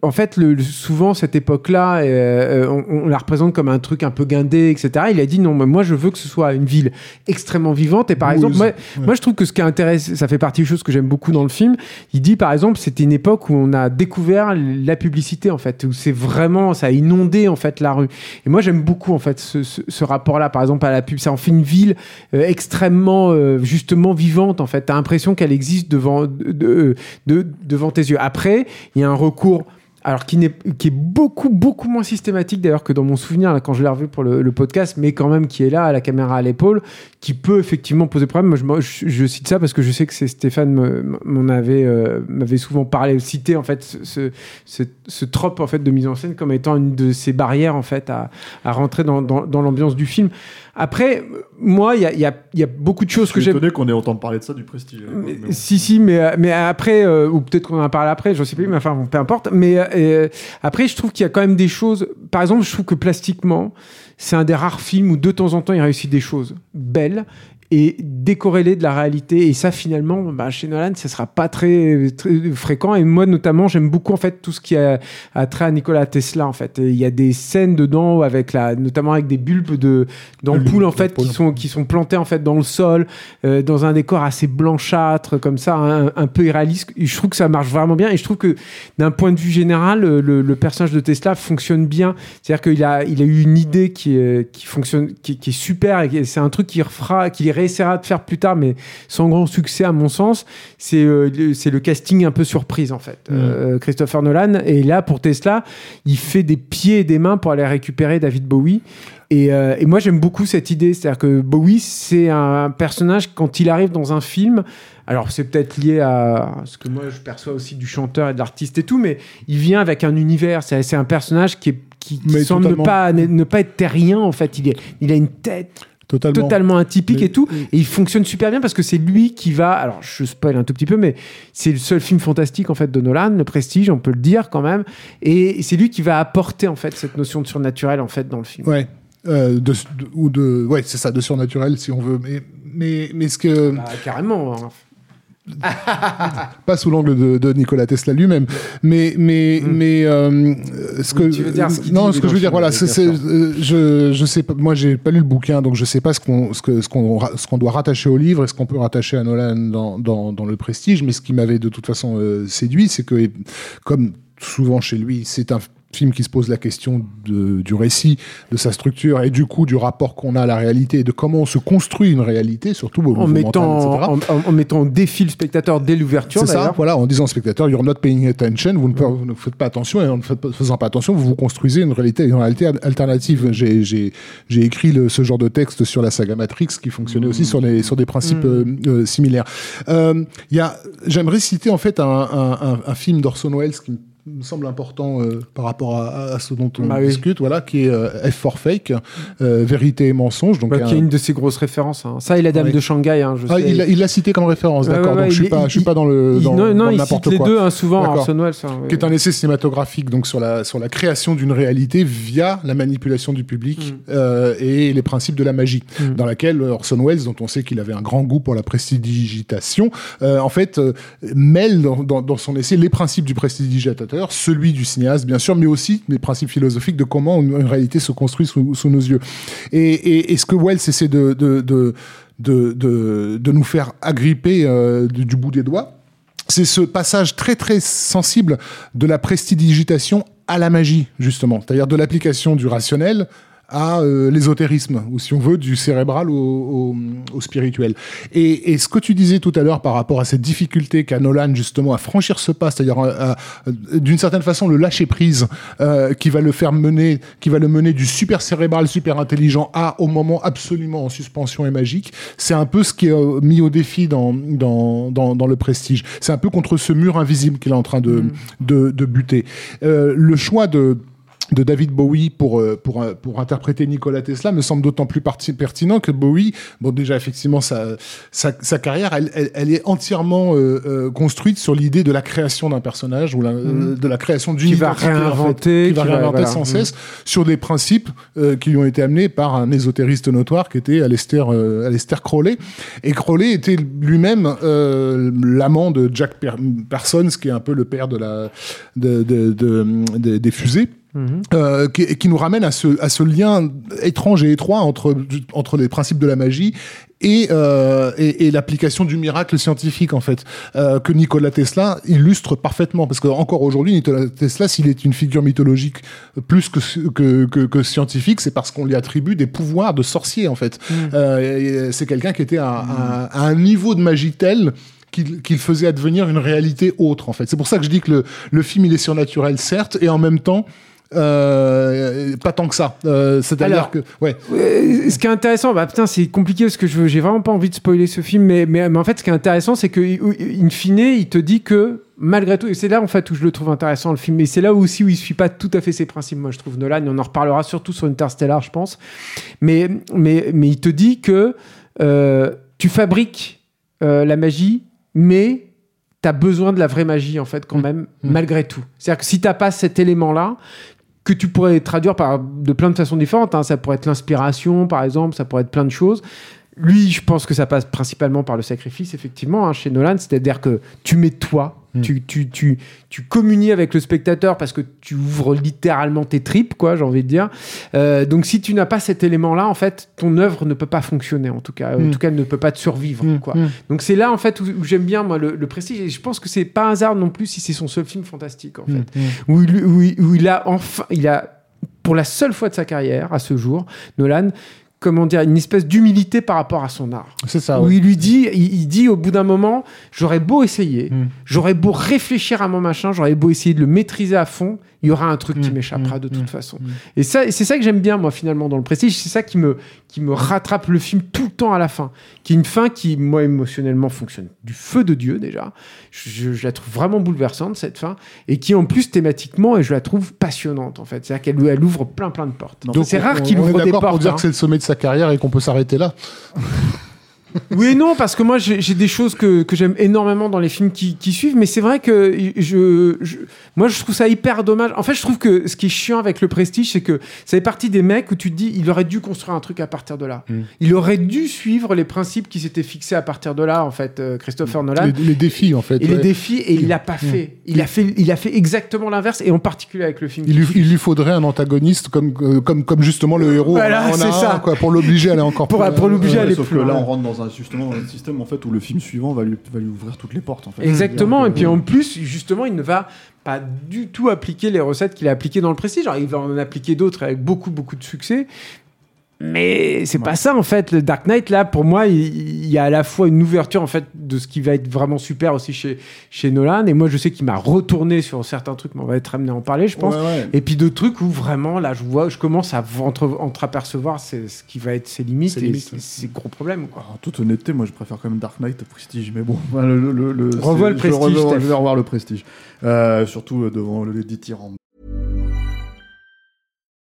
en fait le, souvent cette époque-là, euh, on, la représente comme un truc un peu guindé, etc. Il a dit non, moi je veux que ce soit une ville extrêmement vivante. Et par exemple, moi, je trouve que ce qui intéresse, ça fait partie des choses que j'aime beaucoup dans le film. Il dit par exemple, c'était une époque où on a découvert la publicité en fait, où c'est vraiment ça a inondé en fait la rue. Et moi j'aime beaucoup en fait ce, rapport-là, par exemple à la pub, ça en fait une ville euh, extrêmement euh, justement vivante en fait. T'as l'impression qu'elle existe devant, de, devant tes yeux. Après, il y a un recours alors qui, est, beaucoup, beaucoup moins systématique d'ailleurs que dans mon souvenir quand je l'ai revu pour le, podcast, mais quand même qui est là, à la caméra à l'épaule, qui peut effectivement poser problème. Moi, je, cite ça parce que je sais que c'est Stéphane m'en euh, m'avait souvent parlé, cité en fait ce, ce, trope en fait de mise en scène comme étant une de ces barrières en fait à, à rentrer dans, dans l'ambiance du film. Après, moi, il y a, y, a, y a, beaucoup de choses que j'aime. étonné qu'on ait autant parlé de ça du prestige. Si, si, mais, mais après, euh, ou peut-être qu'on en parle après, je sais plus, mais enfin, peu importe. Mais euh, après, je trouve qu'il y a quand même des choses. Par exemple, je trouve que plastiquement, c'est un des rares films où de temps en temps, il réussit des choses belles et décorrélé de la réalité. Et ça, finalement, bah, chez Nolan, ça sera pas très, très fréquent. Et moi, notamment, j'aime beaucoup en fait tout ce qui a, a trait à Nikola Tesla. En fait, il y a des scènes dedans avec la, notamment avec des bulbes de d'ampoules en fait qui sont qui sont plantées en fait dans le sol, euh, dans un décor assez blanchâtre comme ça, un, peu irréaliste. je trouve que ça marche vraiment bien. Et je trouve que d'un point de vue général, le, le, personnage de Tesla fonctionne bien. C'est-à-dire qu'il a il a eu une idée qui qui fonctionne, qui, qui est super et c'est un truc qui refera, qui essaiera de faire plus tard, mais sans grand succès à mon sens, c'est euh, c'est le casting un peu surprise en fait. Mm. Euh, Christopher Nolan, et là pour Tesla, il fait des pieds et des mains pour aller récupérer David Bowie. Et, et moi, j'aime beaucoup cette idée. C'est-à-dire que Bowie, c'est un personnage, quand il arrive dans un film, alors c'est peut-être lié à ce que moi je perçois aussi du chanteur et de l'artiste et tout, mais il vient avec un univers. C'est un personnage qui, est, qui, semble ne pas, ne, pas être terrien en fait. Il, est, il a une tête Totalement. totalement atypique et tout. Et il fonctionne super bien parce que c'est lui qui va. Alors, je spoil un tout petit peu, mais c'est le seul film fantastique en fait de Nolan, le Prestige, on peut le dire quand même. Et c'est lui qui va apporter en fait cette notion de surnaturel en fait dans le film. Ouais. Euh, de, ou de ouais c'est ça de surnaturel si on veut mais mais mais ce que bah, carrément hein. pas sous l'angle de, Nikola Tesla lui-même, mais mais hmm. mais euh, ce que non, ce que je veux dire, voilà, euh, je je sais pas, moi j'ai pas lu le bouquin, donc je sais pas ce qu'on ce que ce qu'on ce qu'on doit rattacher au livre et ce qu'on peut rattacher à Nolan dans, dans, dans le Prestige, mais ce qui m'avait de toute façon euh, séduit, c'est que comme souvent chez lui, c'est un film qui se pose la question de, du récit, de sa structure et du coup du rapport qu'on a à la réalité et de comment on se construit une réalité, surtout en mettant, en, en, mettant en défi le spectateur dès l'ouverture. C'est ça, voilà, en disant au spectateur, you're not paying attention, vous ne, faites pas attention et en ne faisant pas attention, vous vous construisez une réalité, une réalité alternative. J'ai écrit le, ce genre de texte sur la saga Matrix qui fonctionnait aussi sur, les, sur des principes mmh. euh, euh, similaires. Euh, J'aimerais citer en fait un, un, un film d'Orson Welles qui me me semble important euh, par rapport à, ce dont on bah discute, voilà, qui est euh, F for Fake, euh, vérité et mensonge. Donc bah, qui est une de ses grosses références. Hein. Ça et la Dame de Shanghai. Hein, je ah, il l'a cité comme référence, d'accord. donc je suis pas, je suis pas dans le dans, non, non, il cite les deux hein, souvent. Orson Welles, qui est un essai cinématographique donc sur la sur la création d'une réalité via la manipulation du public mm. et les principes de la magie, mm. dans laquelle Orson Welles, dont on sait qu'il avait un grand goût pour la prestidigitation, en fait mêle dans, dans, dans son essai les principes du prestidigitateur, celui du cinéaste, bien sûr, mais aussi les principes philosophiques de comment une, réalité se construit sous, nos yeux. Et, ce que Wells essaie de, nous faire agripper euh, du, bout des doigts, c'est ce passage très très sensible de la prestidigitation à la magie, justement, c'est-à-dire de l'application du rationnel à euh, l'ésotérisme, ou si on veut, du cérébral au, au, spirituel. Et, et, ce que tu disais tout à l'heure par rapport à cette difficulté qu'a Nolan justement à franchir ce pas, c'est-à-dire d'une certaine façon le lâcher prise, euh, qui va le faire mener, qui va le mener du super cérébral, super intelligent à au moment absolument en suspension et magique, c'est un peu ce qui est euh, mis au défi dans, dans, dans, dans le prestige. C'est un peu contre ce mur invisible qu'il est en train de, mm. de, de, buter. Euh, le choix de de David Bowie pour, euh, pour, euh, pour interpréter Nikola Tesla me semble d'autant plus pertinent que Bowie, bon déjà effectivement sa, sa, sa carrière, elle, elle, est entièrement euh, construite sur l'idée de la création d'un personnage ou mhm. de la création d'une qui va réinventer, qui, va réinventer sans mhm. cesse sur des principes qui lui ont été amenés par un ésotériste notoire qui était Aleister, Aleister Crowley. Et Crowley était lui-même l'amant de Jack Parsons, qui est un peu le père de la, de, de, de, des fusées. Euh, qui, qui, nous ramène à ce, à ce lien étrange et étroit entre, entre les principes de la magie et, euh, et, et l'application du miracle scientifique en fait euh, que Nikola Tesla illustre parfaitement. Parce que encore aujourd'hui Nikola Tesla s'il est une figure mythologique plus que que, que, que scientifique c'est parce qu'on lui attribue des pouvoirs de sorcier en fait. Euh, c'est quelqu'un qui était à, à, à, un niveau de magie tel qu'il faisait advenir une réalité autre en fait. C'est pour ça que je dis que le, le film il est surnaturel certes et en même temps euh, pas tant que ça. Euh, C'est-à-dire que, ouais. Ce qui est intéressant, bah putain, c'est compliqué parce que je j'ai vraiment pas envie de spoiler ce film, mais, mais, mais en fait, ce qui est intéressant, c'est que, in fine, il te dit que malgré tout, et c'est là en fait où je le trouve intéressant le film, et c'est là aussi où il suit pas tout à fait ses principes, moi je trouve Nolan, et on en reparlera surtout sur Interstellar, je pense, mais, mais, mais il te dit que euh, tu fabriques euh, la magie, mais tu as besoin de la vraie magie en fait quand mmh. même, mmh. malgré tout. C'est-à-dire que si t'as pas cet élément-là, que tu pourrais traduire par, de plein de façons différentes. Hein. Ça pourrait être l'inspiration, par exemple, ça pourrait être plein de choses. Lui, je pense que ça passe principalement par le sacrifice, effectivement, hein, chez Nolan. C'est-à-dire que tu mets toi, hmm. tu, tu, tu, tu, communies avec le spectateur parce que tu ouvres littéralement tes tripes, quoi, j'ai envie de dire. Euh, donc, si tu n'as pas cet élément-là, en fait, ton œuvre ne peut pas fonctionner, en tout cas. En hmm. tout cas, elle ne peut pas te survivre, hmm. quoi. Donc, c'est là, en fait, où, j'aime bien, moi, le, prestige. Et je pense que c'est pas un hasard non plus si c'est son seul film fantastique, en fait. Où, où, où il a enfin, il a, pour la seule fois de sa carrière, à ce jour, Nolan, comment dire, une espèce d'humilité par rapport à son art. C'est ça. Où il lui dit, il, dit au bout d'un moment, j'aurais beau essayer, hmm. j'aurais beau réfléchir à mon machin, j'aurais beau essayer de le maîtriser à fond, il y aura un truc qui hmm. m'échappera hmm. de toute façon. Et ça, c'est ça que j'aime bien moi finalement dans le Prestige, c'est ça qui me qui me rattrape le film tout le temps à la fin, qui est une fin qui moi émotionnellement fonctionne du feu de dieu déjà. Je, la trouve vraiment bouleversante cette fin et qui en plus thématiquement et je la trouve passionnante en fait. C'est-à-dire qu'elle elle ouvre plein plein de portes. Donc c'est rare qu'il ouvre des portes. Pour dire que c'est le sommet de carrière et qu'on peut s'arrêter là. Oui et non, parce que moi j'ai des choses que, que j'aime énormément dans les films qui, qui suivent, mais c'est vrai que je, moi je trouve ça hyper dommage. En fait, je trouve que ce qui est chiant avec le Prestige, c'est que ça fait partie des mecs où tu te dis, il aurait dû construire un truc à partir de là. Mm. Il aurait dû suivre les principes qui s'étaient fixés à partir de là, en fait, euh, Christopher Nolan. Les, défis, en fait. Et les défis, et il l'a pas mm. fait. Il a fait, il a fait exactement l'inverse, et en particulier avec le film. Il lui, il lui faudrait un antagoniste comme, euh, comme, comme justement le héros. Voilà, c'est ça. quoi, pour l'obliger à aller encore pour, pour l'obliger à aller plus. Sauf que là, on rentre dans un justement système en fait où le film suivant va lui, va lui ouvrir toutes les portes. En fait. Exactement. Et puis en plus, justement, il ne va pas du tout appliquer les recettes qu'il a appliquées dans le Prestige. il va en appliquer d'autres avec beaucoup, beaucoup de succès. Mais c'est pas ça en fait. Le Dark Knight là, pour moi, il, y a à la fois une ouverture en fait de ce qui va être vraiment super aussi chez chez Nolan. Et moi, je sais qu'il m'a retourné sur certains trucs, mais on va être amené à en parler, je pense. Et puis d'autres trucs où vraiment là, je vois, je commence à entre, entreapercevoir ce qui va être ses limites et ses gros problèmes. Quoi. En toute honnêteté, moi, je préfère quand même Dark Knight au Prestige, mais bon, le, le, le, Revois le Prestige. Je, vais revoir le Prestige, euh, surtout euh, devant le dithyrambe.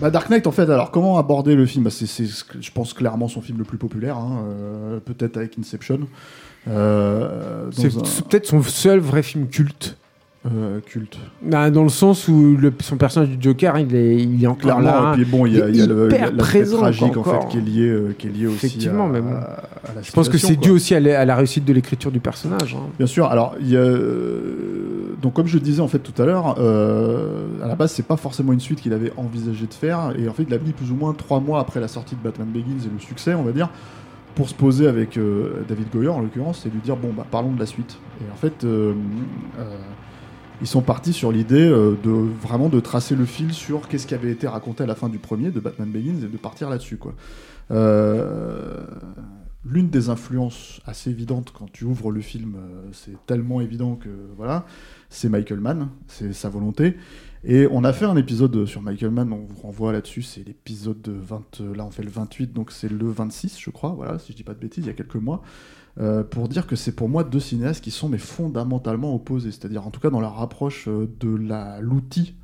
Bah Dark Knight, en fait, alors comment aborder le film? Bah, C'est, je pense, clairement son film le plus populaire, hein, euh, peut-être avec Inception. Euh, c'est peut-être son seul vrai film culte. Euh, culte. Bah, dans le sens où le, son personnage du Joker, il est, il est encore là. Et puis bon, il y a, il y a le, tragique en fait qui est lié, euh, qui est lié aussi Effectivement, à, mais bon. Je pense que c'est dû aussi à la, réussite de l'écriture du personnage. Hein. Bien sûr. Alors, il y a, euh, donc comme je disais en fait tout à l'heure, euh, à la base, c'est pas forcément une suite qu'il avait envisagé de faire, et en fait, il a mis plus ou moins trois mois après la sortie de Batman Begins et le succès, on va dire, pour se poser avec David Goyer en l'occurrence et lui dire bon bah parlons de la suite. Et en fait ils sont partis sur l'idée euh, de vraiment de tracer le fil sur qu'est-ce qui avait été raconté à la fin du premier de Batman Begins et de partir là-dessus quoi. Euh, l'une des influences assez évidentes quand tu ouvres le film, euh, c'est tellement évident que voilà, c'est Michael Mann, c'est sa volonté. Et on a fait un épisode sur Michael Mann, on vous renvoie là-dessus, c'est l'épisode 20, là on fait le 28, donc c'est le 26 je crois, voilà, si je dis pas de bêtises, il y a quelques mois. Euh, pour dire que c'est pour moi deux cinéastes qui sont mais fondamentalement opposés, c'est-à-dire en tout cas dans leur approche euh, de l'outil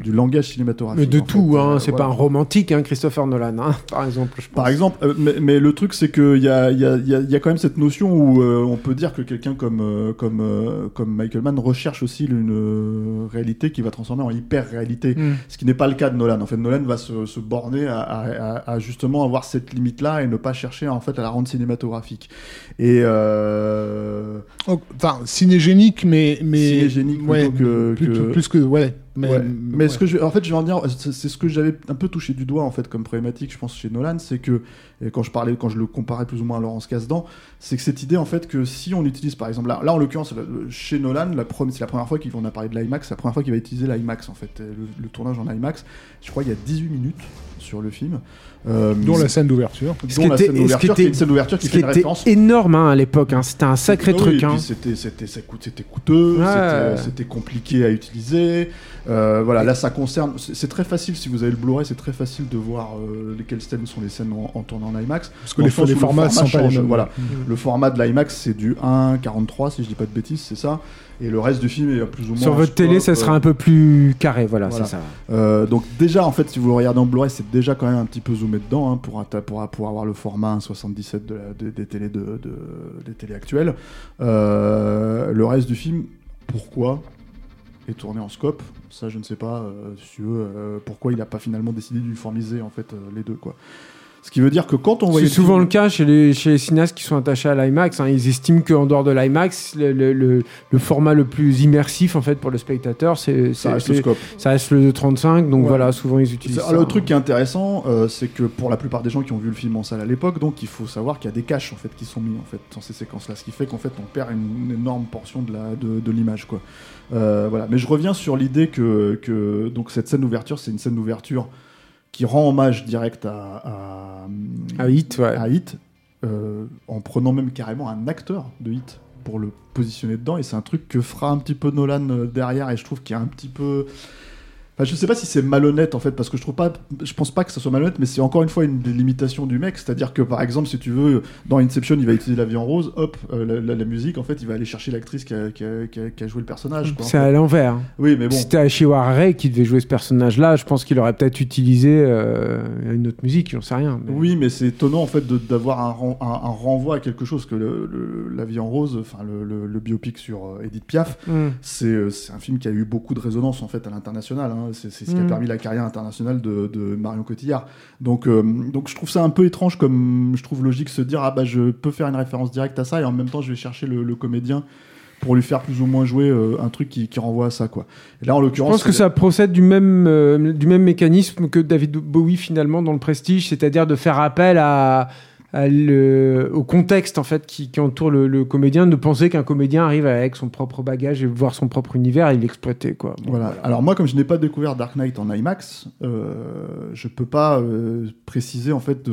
du langage cinématographique. Mais de tout, hein, euh, c'est pas un romantique, hein, Christopher Nolan, hein, par exemple. Je Par exemple, euh, mais, le truc c'est qu'il y a, y, a, y a, quand même cette notion où euh, on peut dire que quelqu'un comme, comme, comme Michael Mann recherche aussi une réalité qui va transformer en hyper-réalité, hmm. ce qui n'est pas le cas de Nolan. En fait, Nolan va se, se borner à, à, à, justement avoir cette limite-là et ne pas chercher en fait à la rendre cinématographique. Et enfin, cinégénique, mais mais cinégénique ouais, que, plus, plus que ouais mais, ce que je, en fait, je vais en dire, c'est ce que j'avais un peu touché du doigt en fait comme problématique, je pense chez Nolan, c'est que quand je parlais, quand je le comparais plus ou moins à Laurence Kasdan, c'est que cette idée en fait que si on utilise par exemple là, là en l'occurrence chez Nolan, la c'est la première fois qu'il va parler de l'IMAX, c'est la première fois qu'il va utiliser l'IMAX en fait, le, tournage en IMAX. Je crois il y a 18 minutes sur le film. Euh, dont la scène d'ouverture. Dont la scène d'ouverture, qui est une scène d'ouverture qui fait une référence. énorme hein, à l'époque, hein. c'était un sacré truc. Hein. C'était, c'était, c'était coûteux, c'était, compliqué à utiliser. Euh, voilà, là ça concerne. C'est très facile si vous avez le Blu-ray, c'est très facile de voir euh, lesquelles scènes sont les scènes en, tournant en IMAX. Parce que les, formats sont pas les mêmes. Voilà, mm. le format de l'IMAX c'est du 1,43 si je dis pas de bêtises, c'est ça et le reste du film est plus ou moins. Sur votre télé, ça sera un peu plus carré, voilà, c'est ça. Euh, donc, déjà, en fait, si vous le regardez en Blu-ray, c'est déjà quand même un petit peu zoomé dedans hein, pour, pour, pour, avoir le format 1,77 de des, télés de, des télés actuelles. le reste du film, pourquoi est tourné en scope? Ça, je ne sais pas. si tu veux, pourquoi il n'a pas finalement décidé d'uniformiser en fait les deux quoi. Ce qui veut dire que quand on voit. C'est souvent le cas chez les, chez les cinéastes qui sont attachés à l'IMAX. Hein. Ils estiment qu'en dehors de l'IMAX, le, le, le, format le plus immersif en fait pour le spectateur, c'est ça reste le scope. Ça reste le 35. Donc voilà, souvent ils utilisent. Ça, le truc qui est intéressant, euh, c'est que pour la plupart des gens qui ont vu le film en salle à l'époque, donc il faut savoir qu'il y a des caches en fait qui sont mis en fait dans ces séquences-là, ce qui fait qu'en fait on perd une, énorme portion de la de, de l'image quoi. Euh, voilà. Mais je reviens sur l'idée que, que donc cette scène d'ouverture, c'est une scène d'ouverture qui rend hommage direct à, à, Hit, à Hit euh, en prenant même carrément un acteur de Hit pour le positionner dedans. Et c'est un truc que fera un petit peu Nolan euh, derrière, et je trouve qu'il y a un petit peu Enfin, je sais pas si c'est malhonnête en fait, parce que je trouve pas, je pense pas que ça soit malhonnête, mais c'est encore une fois une des limitations du mec. C'est-à-dire que par exemple, si tu veux, dans Inception, il va utiliser la vie en rose, hop, euh, la, musique, en fait, il va aller chercher l'actrice qui a, qui, a, joué le personnage. C'est à l'envers. Oui, mais bon. Si c'était Ashiwara Ray qui devait jouer ce personnage-là, je pense qu'il aurait peut-être utilisé euh, une autre musique, j'en sais rien. Oui, mais c'est étonnant en fait d'avoir un, un, renvoi à quelque chose que le, la vie en rose, enfin le, biopic sur euh, Edith Piaf, mm. c'est un film qui a eu beaucoup de résonance en fait à l'international. Hein. C'est ce qui a mm. permis la carrière internationale de, Marion Cotillard. Donc, euh, donc je trouve ça un peu étrange, comme je trouve logique se dire ah bah je peux faire une référence directe à ça et en même temps je vais chercher le, comédien pour lui faire plus ou moins jouer euh, un truc qui, renvoie à ça quoi. Et là en l'occurrence, je pense que ça procède du même euh, du même mécanisme que David Bowie finalement dans le Prestige, c'est-à-dire de faire appel à au contexte en fait qui, entoure le, comédien, de penser qu'un comédien arrive avec son propre bagage et voir son propre univers et l'exploiter quoi. voilà. Alors moi, comme je n'ai pas découvert Dark Knight en IMAX, euh, je peux pas euh, préciser en fait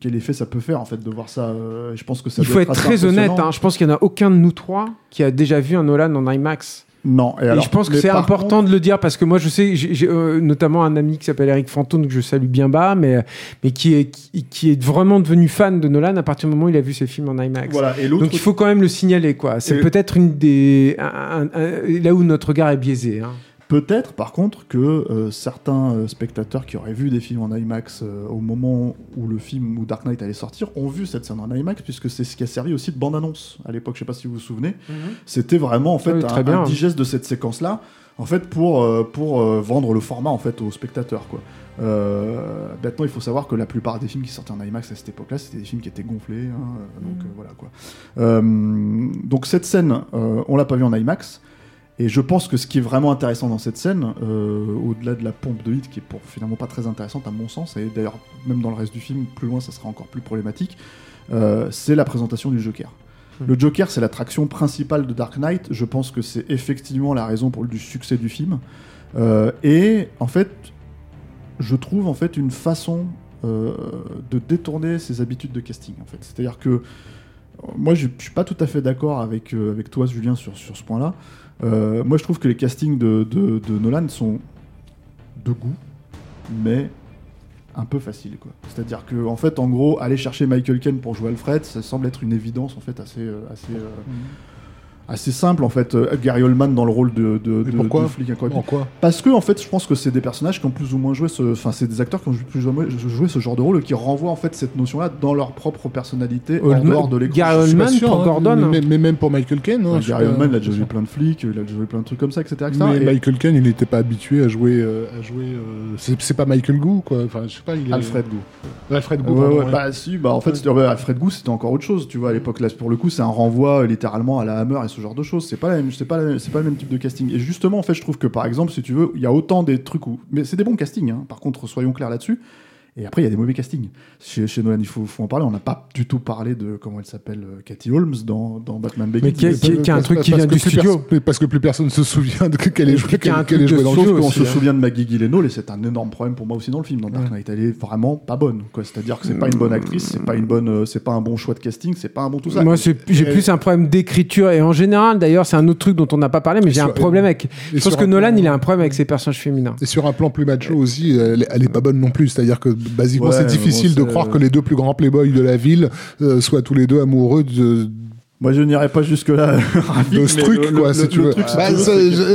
quel effet ça peut faire en fait de voir ça. Euh, je pense que ça. Il faut être très honnête. Hein. je pense qu'il y en a aucun de nous trois qui a déjà vu un Nolan en IMAX. Non. Et, alors, je pense que c'est important de le dire parce que moi, je sais, j'ai euh, notamment un ami qui s'appelle Eric Fantone que je salue bien bas, mais, mais qui, est, qui, est vraiment devenu fan de Nolan à partir du moment où il a vu ses films en IMAX. Voilà. Et Donc il faut quand même le signaler, quoi. C'est peut-être une des. là où notre regard est biaisé. Hein. Peut-être, par contre, que euh, certains euh, spectateurs qui auraient vu des films en IMAX euh, au moment où le film ou Dark Knight allait sortir ont vu cette scène en IMAX, puisque c'est ce qui a servi aussi de bande-annonce à l'époque. Je sais pas si vous vous souvenez. Mhm. C'était vraiment en fait un, digeste de cette séquence-là, en fait pour pour vendre le format en fait aux spectateurs quoi. maintenant, il faut savoir que la plupart des films qui sortaient en IMAX à cette époque-là, c'était des films qui étaient gonflés. Hein, donc mhm. voilà quoi. donc cette scène, on l'a pas vue en IMAX. Et je pense que ce qui est vraiment intéressant dans cette scène, euh, au-delà de la pompe de hit, qui est pour finalement pas très intéressante à mon sens, et d'ailleurs même dans le reste du film, plus loin, ça sera encore plus problématique, euh, c'est la présentation du Joker. Hmm. Le Joker, c'est l'attraction principale de Dark Knight. Je pense que c'est effectivement la raison pour le succès du film. Euh, et en fait, je trouve en fait une façon de détourner ses habitudes de casting. En fait, c'est-à-dire que moi, je, je suis pas tout à fait d'accord avec avec toi, Julien, sur sur ce point-là. Euh, moi, je trouve que les castings de, Nolan sont de goût, mais un peu faciles. C'est-à-dire que, en fait, en gros, aller chercher Michael Caine pour jouer Alfred, ça semble être une évidence en fait assez, euh, assez, euh, mhm assez simple en fait. Euh, Gary Oldman dans le rôle de, de, de, pourquoi flic Pourquoi? Parce que en fait, je pense que c'est des personnages qui ont plus ou moins joué ce, enfin, c'est des acteurs qui ont plus ou moins joué ce genre de rôle qui renvoient en fait cette notion-là dans leur propre personnalité en dehors de l'écran. Gary Oldman pour hein, Gordon, mais, même pour Michael Caine. Hein, Gary Oldman, il a déjà joué plein de flics, il a déjà joué plein de trucs comme ça, etc. Mais Michael Caine, il n'était pas habitué à jouer, euh, à jouer. Euh, c'est pas Michael Gou, quoi. Enfin, je sais pas. Il Alfred Gou. Alfred Gou. Bah si, bah en fait, Alfred Gou, c'était encore autre chose, tu vois. À l'époque, là, pour le coup, c'est un renvoi littéralement à la Hammer et ce genre de choses. C'est pas c'est pas, c'est pas le même type de casting. Et justement, en fait, je trouve que par exemple, si tu veux, il y a autant des trucs où. Mais c'est des bons castings, hein. par contre, soyons clairs là-dessus. Et après, il y a des mauvais castings. Chez, chez Nolan, il faut, faut en parler. On n'a pas du tout parlé de comment elle s'appelle, euh, Cathy Holmes, dans, dans Batman Begins. Mais qui, a, un truc qui vient du studio. Parce que plus personne ne se souvient de qu'elle est jouée, qu qu dans le jeu. On se souvient de Maggie Gyllenhaal, et c'est un énorme problème pour moi aussi dans le film. Dans Dark Knight, elle est vraiment pas bonne. C'est-à-dire que c'est pas une bonne actrice, c'est pas une bonne, euh, c'est pas un bon choix de casting, c'est pas un bon tout ça. Moi, j'ai plus un problème d'écriture. Et en général, d'ailleurs, c'est un autre truc dont on n'a pas parlé, mais j'ai un problème avec. Je pense que Nolan, il a un problème avec ses personnages féminins. Et sur un plan plus macho aussi, elle est pas bonne non plus. C'est-à-dire que basiquement, c'est difficile de croire que les deux plus grands playboys de la ville euh, soient tous les deux amoureux de Moi, je n'irai pas jusque-là. de ce truc, quoi, si tu veux. Bah,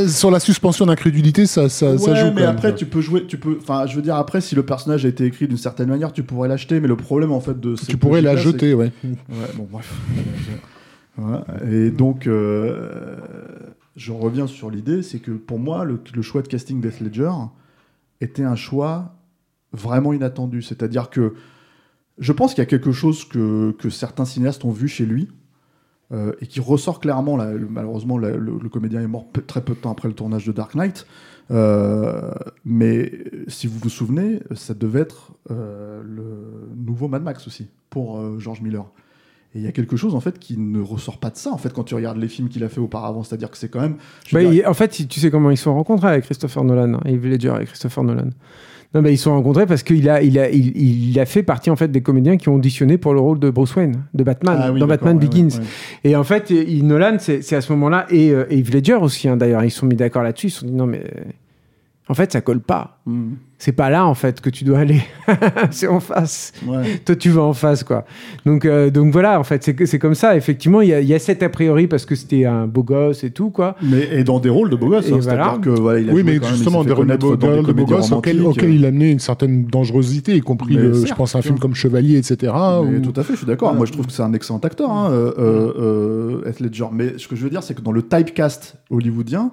sur la suspension d'incrédulité, ça, ça, ça, joue. mais après, tu peux jouer, tu peux, enfin, je veux dire, après, si le personnage a été écrit d'une certaine manière, tu pourrais l'acheter, mais le problème, en fait, de. Tu pourrais la jeter, ouais. Ouais, bon, bref. Et donc, euh, je reviens sur l'idée, c'est que pour moi, le, le choix de casting Death Ledger était un choix vraiment inattendu. C'est-à-dire que je pense qu'il y a quelque chose que, que certains cinéastes ont vu chez lui euh, et qui ressort clairement. malheureusement, le, comédien est mort très peu de temps après le tournage de Dark Knight. Euh, mais si vous vous souvenez, ça devait être euh, le nouveau Mad Max aussi pour George Miller. Et il y a quelque chose en fait qui ne ressort pas de ça en fait quand tu regardes les films qu'il a fait auparavant, c'est-à-dire que c'est quand même. Bah, en fait, tu sais comment ils sont rencontrés avec Christopher Nolan, hein, Heath Ledger et Christopher Nolan. Non, bah, ils sont rencontrés parce qu'il a, il a, il, a fait partie en fait des comédiens qui ont auditionné pour le rôle de Bruce Wayne, de Batman, ah dans Batman Begins. Et en fait, Nolan, c'est à ce moment-là, et, euh, et Heath Ledger aussi, hein, d'ailleurs, ils se sont mis d'accord là-dessus. Ils se sont dit non, mais en fait, ça colle pas. Hmm. C'est pas là, en fait, que tu dois aller. c'est en face. Toi, tu vas en face, quoi. Donc, euh, donc voilà, en fait, c'est comme ça. Effectivement, il y, y, a cet a priori parce que c'était un beau gosse et tout, quoi. Mais et dans des rôles de beau gosse. Hein, voilà. que, voilà, il a oui, mais justement, des rôles de beau, gosse auxquels, il amenait une certaine dangerosité, y compris, je pense, un film comme Chevalier, etc. Tout à fait, je suis d'accord. Moi, je trouve que c'est un excellent acteur, hein, euh, euh, euh Ledger. Mais ce que je veux dire, c'est que dans le typecast hollywoodien,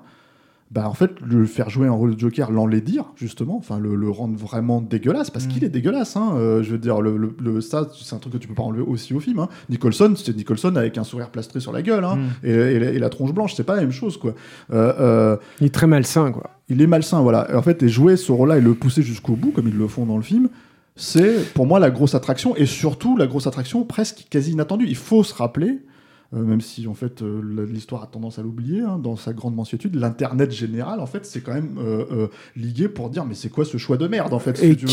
bah en fait le faire jouer un rôle de Joker l'enlaidir justement enfin le, le, rendre vraiment dégueulasse parce qu'il mm. est dégueulasse hein, euh, je veux dire le, le, ça c'est un truc que tu peux pas enlever aussi au film hein. Nicholson c'est Nicholson avec un sourire plastré sur la gueule hein, mm. et, la, tronche blanche c'est pas la même chose quoi euh, euh, il est très malsain quoi il est malsain voilà en fait et jouer ce rôle là et le pousser jusqu'au bout comme ils le font dans le film c'est pour moi la grosse attraction et surtout la grosse attraction presque quasi inattendue il faut se rappeler euh, même si en fait euh, l'histoire a tendance à l'oublier hein, dans sa grande mansuétude, l'internet général en fait c'est quand même euh, ligué pour dire mais c'est quoi ce choix de merde en fait et, tout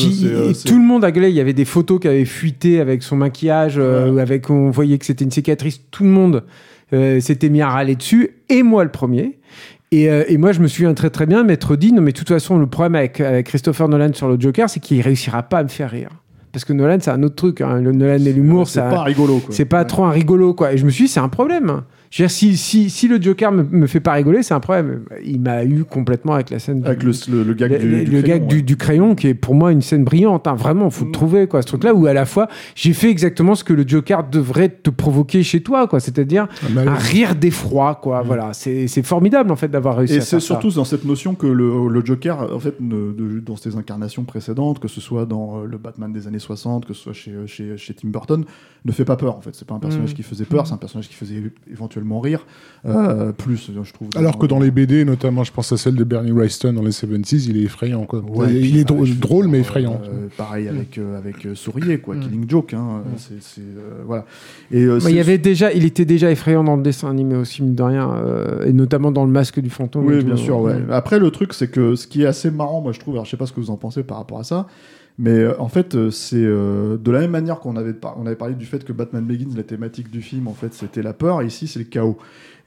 le monde a gueulé, il y avait des photos qui avaient fuité avec son maquillage, avec on voyait que c'était une cicatrice, tout le monde s'était mis à râler dessus et moi le premier. Et, et, moi, je me souviens très très bien m'être dit, non mais de toute façon, le problème avec, avec Christopher Nolan sur le Joker, c'est qu'il réussira pas à me faire rire parce que Nolan c'est un autre truc hein. le Nolan et l'humour c'est pas rigolo c'est pas trop un rigolo quoi. Et je me suis dit c'est un problème je veux dire, si, si, si, le Joker me, me fait pas rigoler, c'est un problème. Il m'a eu complètement avec la scène. Avec le, le, gag, du, le, du, crayon, du, crayon, qui est pour moi une scène brillante. Hein. Vraiment, faut mm. trouver quoi, ce truc-là où à la fois j'ai fait exactement ce que le Joker devrait te provoquer chez toi, quoi. C'est-à-dire ah, bah un rire d'effroi, quoi. Mm. Voilà, c'est formidable en fait d'avoir réussi. Et c'est surtout dans cette notion que le, Joker, en fait, dans ses incarnations précédentes, que ce soit dans euh, le Batman des années 60, que ce soit chez, chez, chez Tim Burton, ne fait pas peur. En fait, c'est pas un personnage mm. qui faisait peur, c'est un personnage qui faisait éventuellement rire. Euh, plus, je trouve. Alors que dans les BD, notamment, je pense à celle de Bernie Wrightson dans les 70s, il est effrayant. Quoi. il est drôle, mais effrayant. Euh, pareil avec, euh, avec Sourier, quoi, mm. Killing Joke. Hein, c'est, voilà. Et, il, y avait déjà, il était déjà effrayant dans le dessin animé aussi, mine de rien, et notamment dans le masque du fantôme. Oui, bien sûr. Ouais. Après, le truc, c'est que ce qui est assez marrant, moi, je trouve, alors je sais pas ce que vous en pensez par rapport à ça, mais en fait, c'est de la même manière qu'on avait, on avait parlé du fait que Batman Begins, la thématique du film, en fait, c'était la peur. Ici, c'est le chaos.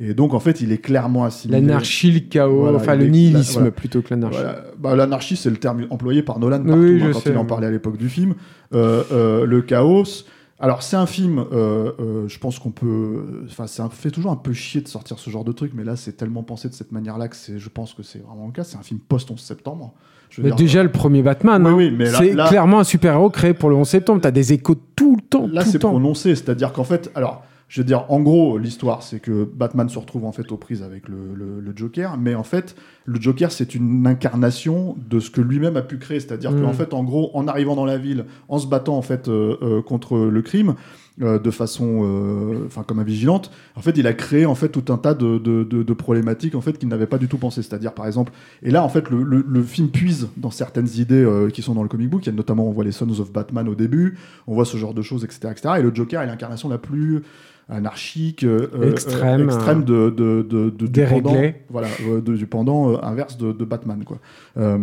Et donc, en fait, il est clairement assimilé. L'anarchie, le chaos, enfin le nihilisme plutôt que l'anarchie. Bah, l'anarchie, c'est le terme employé par Nolan partout, hein, quand il en parlait à l'époque du film. Euh, euh, le chaos. Alors, c'est un film, euh, je pense qu'on peut. Enfin, ça fait toujours un peu chier de sortir ce genre de truc, mais là, c'est tellement pensé de cette manière-là que je pense que c'est vraiment le cas. C'est un film post-11 septembre. Mais déjà, le premier Batman, hein. c'est clairement un super-héros créé pour le 11 septembre. Tu as des échos tout le temps. Là, c'est prononcé, c'est-à-dire qu'en fait. Alors je veux dire, en gros, l'histoire, c'est que Batman se retrouve en fait aux prises avec le, Joker, mais en fait, le Joker, c'est une incarnation de ce que lui-même a pu créer. C'est-à-dire qu'en mm. fait, en gros, en arrivant dans la ville, en se battant en fait euh, euh, contre le crime, euh, de façon, enfin comme un vigilante, en fait, il a créé en fait tout un tas de, problématiques en fait qu'il n'avait pas du tout pensé. C'est-à-dire, par exemple, et là, en fait, le, film puise dans certaines idées qui sont dans le comic book. Il y a notamment, on voit les Sons of Batman au début, on voit ce genre de choses, etc., etc. Et le Joker est l'incarnation la plus anarchique, euh, euh, extrême, extrême de, de, de, de du pendant, voilà, du pendant inverse de, Batman. Quoi. Euh,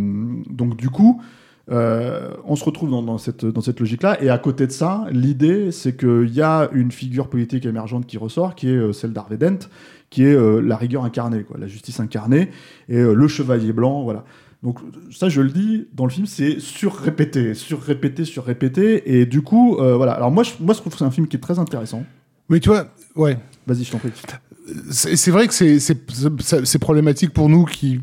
donc du coup, on se retrouve dans, cette, dans cette logique-là. Et à côté de ça, l'idée, c'est qu'il y a une figure politique émergente qui ressort, qui est celle d'Harvey Dent, qui est la rigueur incarnée, quoi, la justice incarnée, et le chevalier blanc, voilà. Donc ça, je le dis, dans le film, c'est surrépété, surrépété, surrépété. Et du coup, voilà. Alors moi, je, moi, je trouve que c'est un film qui est très intéressant. Mais tu vois, ouais. Vas-y, je t'en prie. C'est vrai que c'est problématique pour nous qui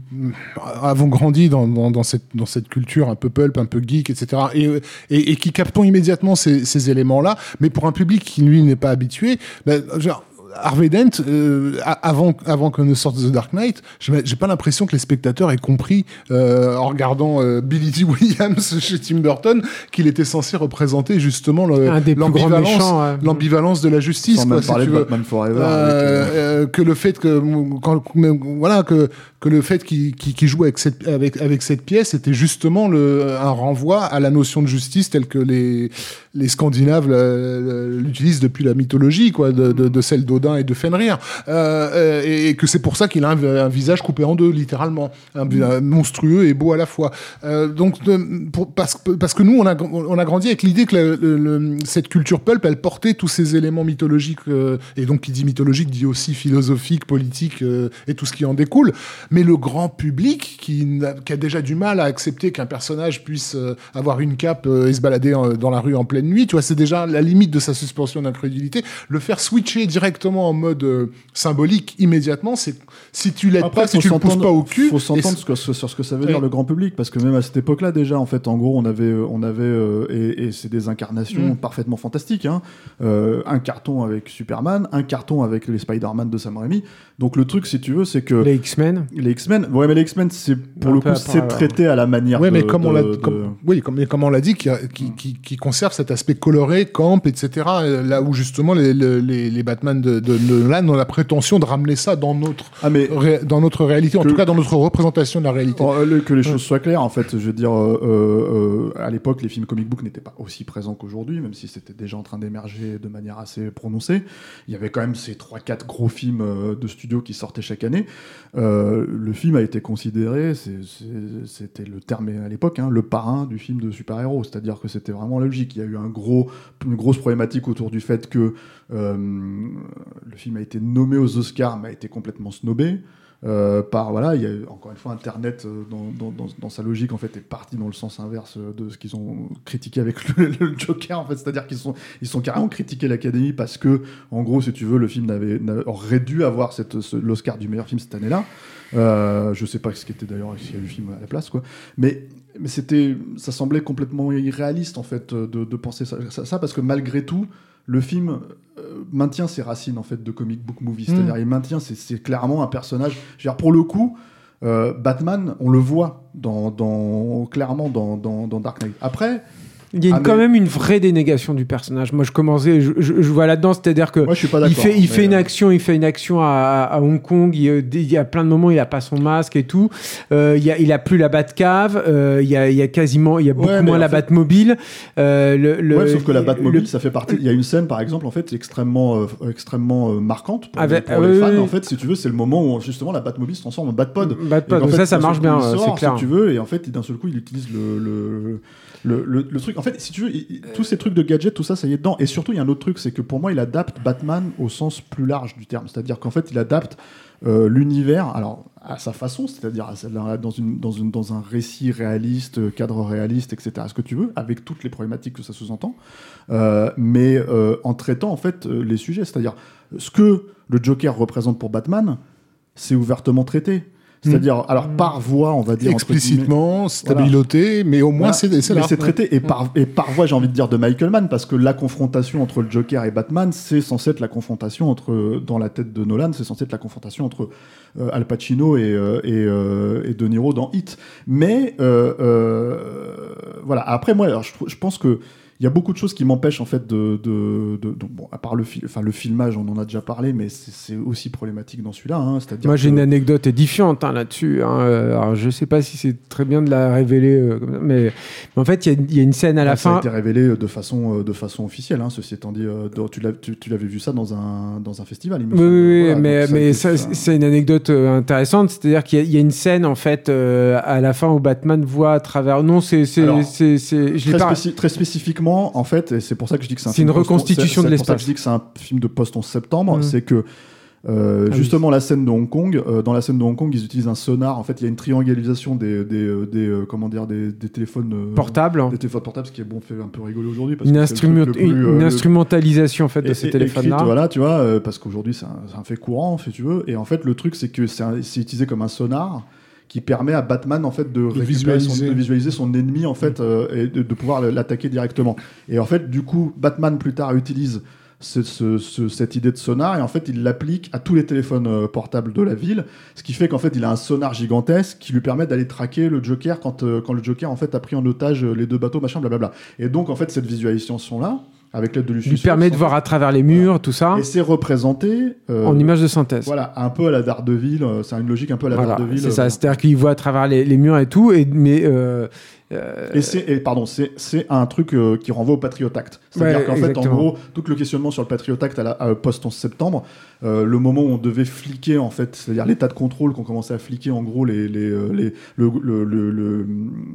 avons grandi dans, dans, cette, dans cette culture un peu pulp, un peu geek, etc. Et, et, qui captons immédiatement ces, ces éléments-là. Mais pour un public qui, lui, n'est pas habitué, ben, genre, Harvey Dent, euh, avant, avant qu'on ne sorte The Dark Knight, j'ai pas l'impression que les spectateurs aient compris, euh, en regardant euh, Billy D. Williams chez Tim Burton, qu'il était censé reroprésenté justement l'ambivalence l'ambivalence de la justice. Sans quoi, même parler de Batman Forever. Euh, que le fait que, quand, voilà, que, que le fait qu'il joue avec cette, avec, avec cette pièce était justement le, un renvoi à la notion de justice telle que les, les Scandinaves l'utilisent depuis la mythologie, quoi, de, celle d'Odin et de Fenrir. Euh, et, que c'est pour ça qu'il a un, visage coupé en deux, littéralement. Monstrueux et beau à la fois. Euh, donc, parce, que nous, on a, grandi avec l'idée que cette culture pulp, elle portait tous ces éléments mythologiques, euh, et donc qui dit mythologique dit aussi philosophique, politique euh, et tout ce qui en découle. Mais le grand public, qui, qui a déjà du mal à accepter qu'un personnage puisse euh, avoir une cape et se balader dans la rue en pleine nuit, tu vois, c'est déjà la limite de sa suspension d'incrédulité. Le faire switcher directement en mode euh, symbolique immédiatement, c'est si tu l'aides pas, si tu le poses pas au cul. Faut s'entendre sur ce que ça veut dire le grand public, parce que même à cette époque-là déjà, en fait, en gros, on avait, euh, on avait, euh, et, c'est des incarnations mm. parfaitement fantastiques. Hein. un carton avec Superman, un carton avec les Spider-Man de Sam Raimi. Donc le truc, si tu veux, c'est que les X-Men. Les X-Men. Ouais, mais les X-Men, c'est pour le coup, c'est traité à la manière. Ouais, mais comme on l'a, oui, comme, comme on l'a dit, qui, qui, qui, conserve cet aspect coloré, camp, etc. Là où justement les, les, les Batman de, de Nolan ont la prétention de ramener ça dans notre, ah mais dans notre réalité, en tout cas dans notre représentation de la réalité. Oh, que les choses soient claires, en fait, je veux dire, euh, euh, à l'époque, les films comic book n'étaient pas aussi présents qu'aujourd'hui, même si c'était déjà en train d'émerger de manière assez prononcée. Il y avait quand même ces 3-4 gros films euh, de studio qui sortaient chaque année. le film a été considéré, c'était le terme à l'époque, hein, le parrain du film de super-héros, c'est-à-dire que c'était vraiment logique. Il y a eu une grosse problématique autour du fait que le film a été nommé aux Oscars, mais a été complètement snobé. Euh, par voilà, il y a encore une fois Internet euh, dans, sa logique en fait est parti dans le sens inverse de ce qu'ils ont critiqué avec le, Joker en fait, c'est-à-dire qu'ils sont ils sont carrément critiqué l'Académie parce que en gros si tu veux le film n'avait aurait dû avoir l'Oscar du meilleur film cette année-là. Euh, je sais pas ce qu'était d'ailleurs s'il y a eu le film à la place quoi, mais mais c'était ça semblait complètement irréaliste en fait de, penser ça parce que malgré tout le film euh, maintient ses racines en fait de comic book movie, c'est-à-dire il maintient, c'est clairement un personnage. pour le coup, euh, Batman, on le voit dans, clairement dans, dans, Dark Knight. Après, il y a ah, quand même une vraie dénégation du personnage. Moi, je commençais, je, je, vois là-dedans, c'est-à-dire que il fait, il fait une euh, action, il fait une action à, à Hong Kong. Il, il, y a plein de moments, il a pas son masque et tout. Euh, il, y a, il a plus la Batcave. Euh, il, y a, il y a quasiment, il y a beaucoup moins la Batmobile. Euh, le, le, sauf que la Batmobile, ça fait partie. Il y a une scène, par exemple, en fait, extrêmement, euh, extrêmement marquante pour, Avec, pour les fans. En fait, si tu veux, c'est le moment où justement la Batmobile se transforme en Batpod. Batpod. En fait, ça, ça marche bien. C'est clair. Si tu veux, et en fait, d'un seul coup, il utilise le, le le, truc, en fait, si tu veux, tous ces trucs de gadgets, tout ça, ça y est dedans. Et surtout, il y a un autre truc, c'est que pour moi, il adapte Batman au sens plus large du terme. C'est-à-dire qu'en fait, il adapte euh, l'univers, alors à sa façon, c'est-à-dire dans, une, dans, une, dans un récit réaliste, cadre réaliste, etc. Ce que tu veux, avec toutes les problématiques que ça sous-entend, euh, mais euh, en traitant en fait les sujets. C'est-à-dire ce que le Joker représente pour Batman, c'est ouvertement traité. C'est-à-dire, alors par voix, on va dire. Explicitement, stabiloté, mais au moins c'est là. c'est traité, et par, et par voix, j'ai envie de dire, de Michael Mann, parce que la confrontation entre le Joker et Batman, c'est censé être la confrontation entre, dans la tête de Nolan, c'est censé être la confrontation entre euh, Al Pacino et, euh, et, euh, et, De Niro dans Hit. Mais, voilà, après, moi, alors, je pense que il y a beaucoup de choses qui m'empêchent en fait de, de, de, bon, à part le, enfin, le filmage, on en a déjà parlé, mais c'est aussi problématique dans celui-là. Hein, Moi, j'ai une anecdote édifiante hein, là-dessus. Hein, euh, alors, je sais pas si c'est très bien de la révéler, euh, mais, en fait, il y, y, a une scène à la fin. Ça a été révélé euh, de façon, de façon officielle. Hein, ceci étant dit, tu l'avais vu ça dans un, dans un festival. Il me oui, oui mais, mais c'est une anecdote intéressante. C'est-à-dire qu'il y, a une scène en fait à la fin où Batman voit à travers. Non, c'est très, très spécifiquement en fait, et c'est pour ça que je dis que c'est un une reconstitution de l'espace. je dis que c'est un film de post 11 septembre, mm. c'est que Euh, ah justement, la scène de Hong Kong, euh, dans la scène de Hong Kong, ils utilisent un sonar. En fait, il y a une triangalisation des, des, euh, comment dire, des, des téléphones portables. Des téléphones portables, ce qui est bon, fait un peu rigoler aujourd'hui. Une, une instrumentalisation en fait de ces téléphones-là. Voilà, tu vois, parce qu'aujourd'hui c'est un, un, fait courant, si tu veux. Et en fait, le truc, c'est que c'est utilisé comme un sonar qui permet à Batman en fait de, visualiser. Son, visualiser. son, ennemi en fait et de, de pouvoir l'attaquer directement. Et en fait, du coup, Batman plus tard utilise cette idée de sonar et en fait il l'applique à tous les téléphones euh, portables de la ville ce qui fait qu'en fait il a un sonar gigantesque qui lui permet d'aller traquer le Joker quand, euh, quand le Joker en fait a pris en otage euh, les deux bateaux machin blablabla et donc en fait cette visualisation là avec l'aide de Lucius lui permet de voir à travers les murs tout ça. Et c'est représenté en image de synthèse. voilà un peu à la Daredevil c'est une logique un peu à la voilà, Daredevil c'est ça c'est à dire qu'il voit à travers les, les, murs et tout et mais euh, et c'est, pardon, c'est, un truc euh, qui renvoie au Patriot Act. C'est-à-dire qu'en fait, en gros, tout le questionnement sur le Patriot Act à la post 11 septembre, euh, le moment où on devait fliquer, en fait, c'est-à-dire l'état de contrôle qu'on commençait à fliquer, en gros, les, les, les le, le, le,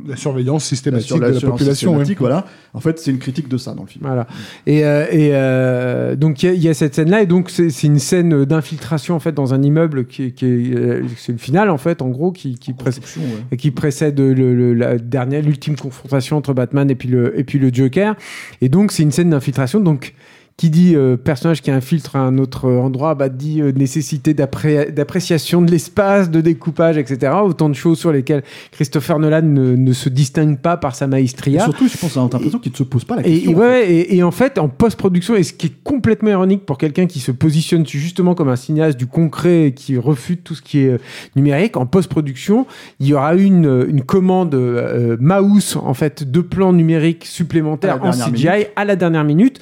la surveillance systématique de la population. Voilà. En fait, c'est une critique de ça dans le film. Voilà. Et, et donc, il y, a cette scène-là, et donc, c'est, une scène d'infiltration, en fait, dans un immeuble qui, est, qui est, c'est le final, en fait, en gros, qui, qui, précède, qui précède le, la dernière l'ultime confrontation entre Batman et puis le, et puis le Joker. Et donc, c'est une scène d'infiltration. Donc, qui dit euh, personnage qui infiltre un autre endroit, bah, dit euh, nécessité d'appréciation de l'espace, de découpage, etc. Autant de choses sur lesquelles Christopher Nolan ne, se distingue pas par sa maestria. surtout, je pense, à l'impression qu'il ne se pose pas la question. Et, ouais, et, en fait, en post-production, et ce qui est complètement ironique pour quelqu'un qui se positionne justement comme un cinéaste du concret et qui refute tout ce qui est euh, numérique, en post-production, il y aura une, une commande mouse, en fait, de plans numériques supplémentaires en CGI à la dernière minute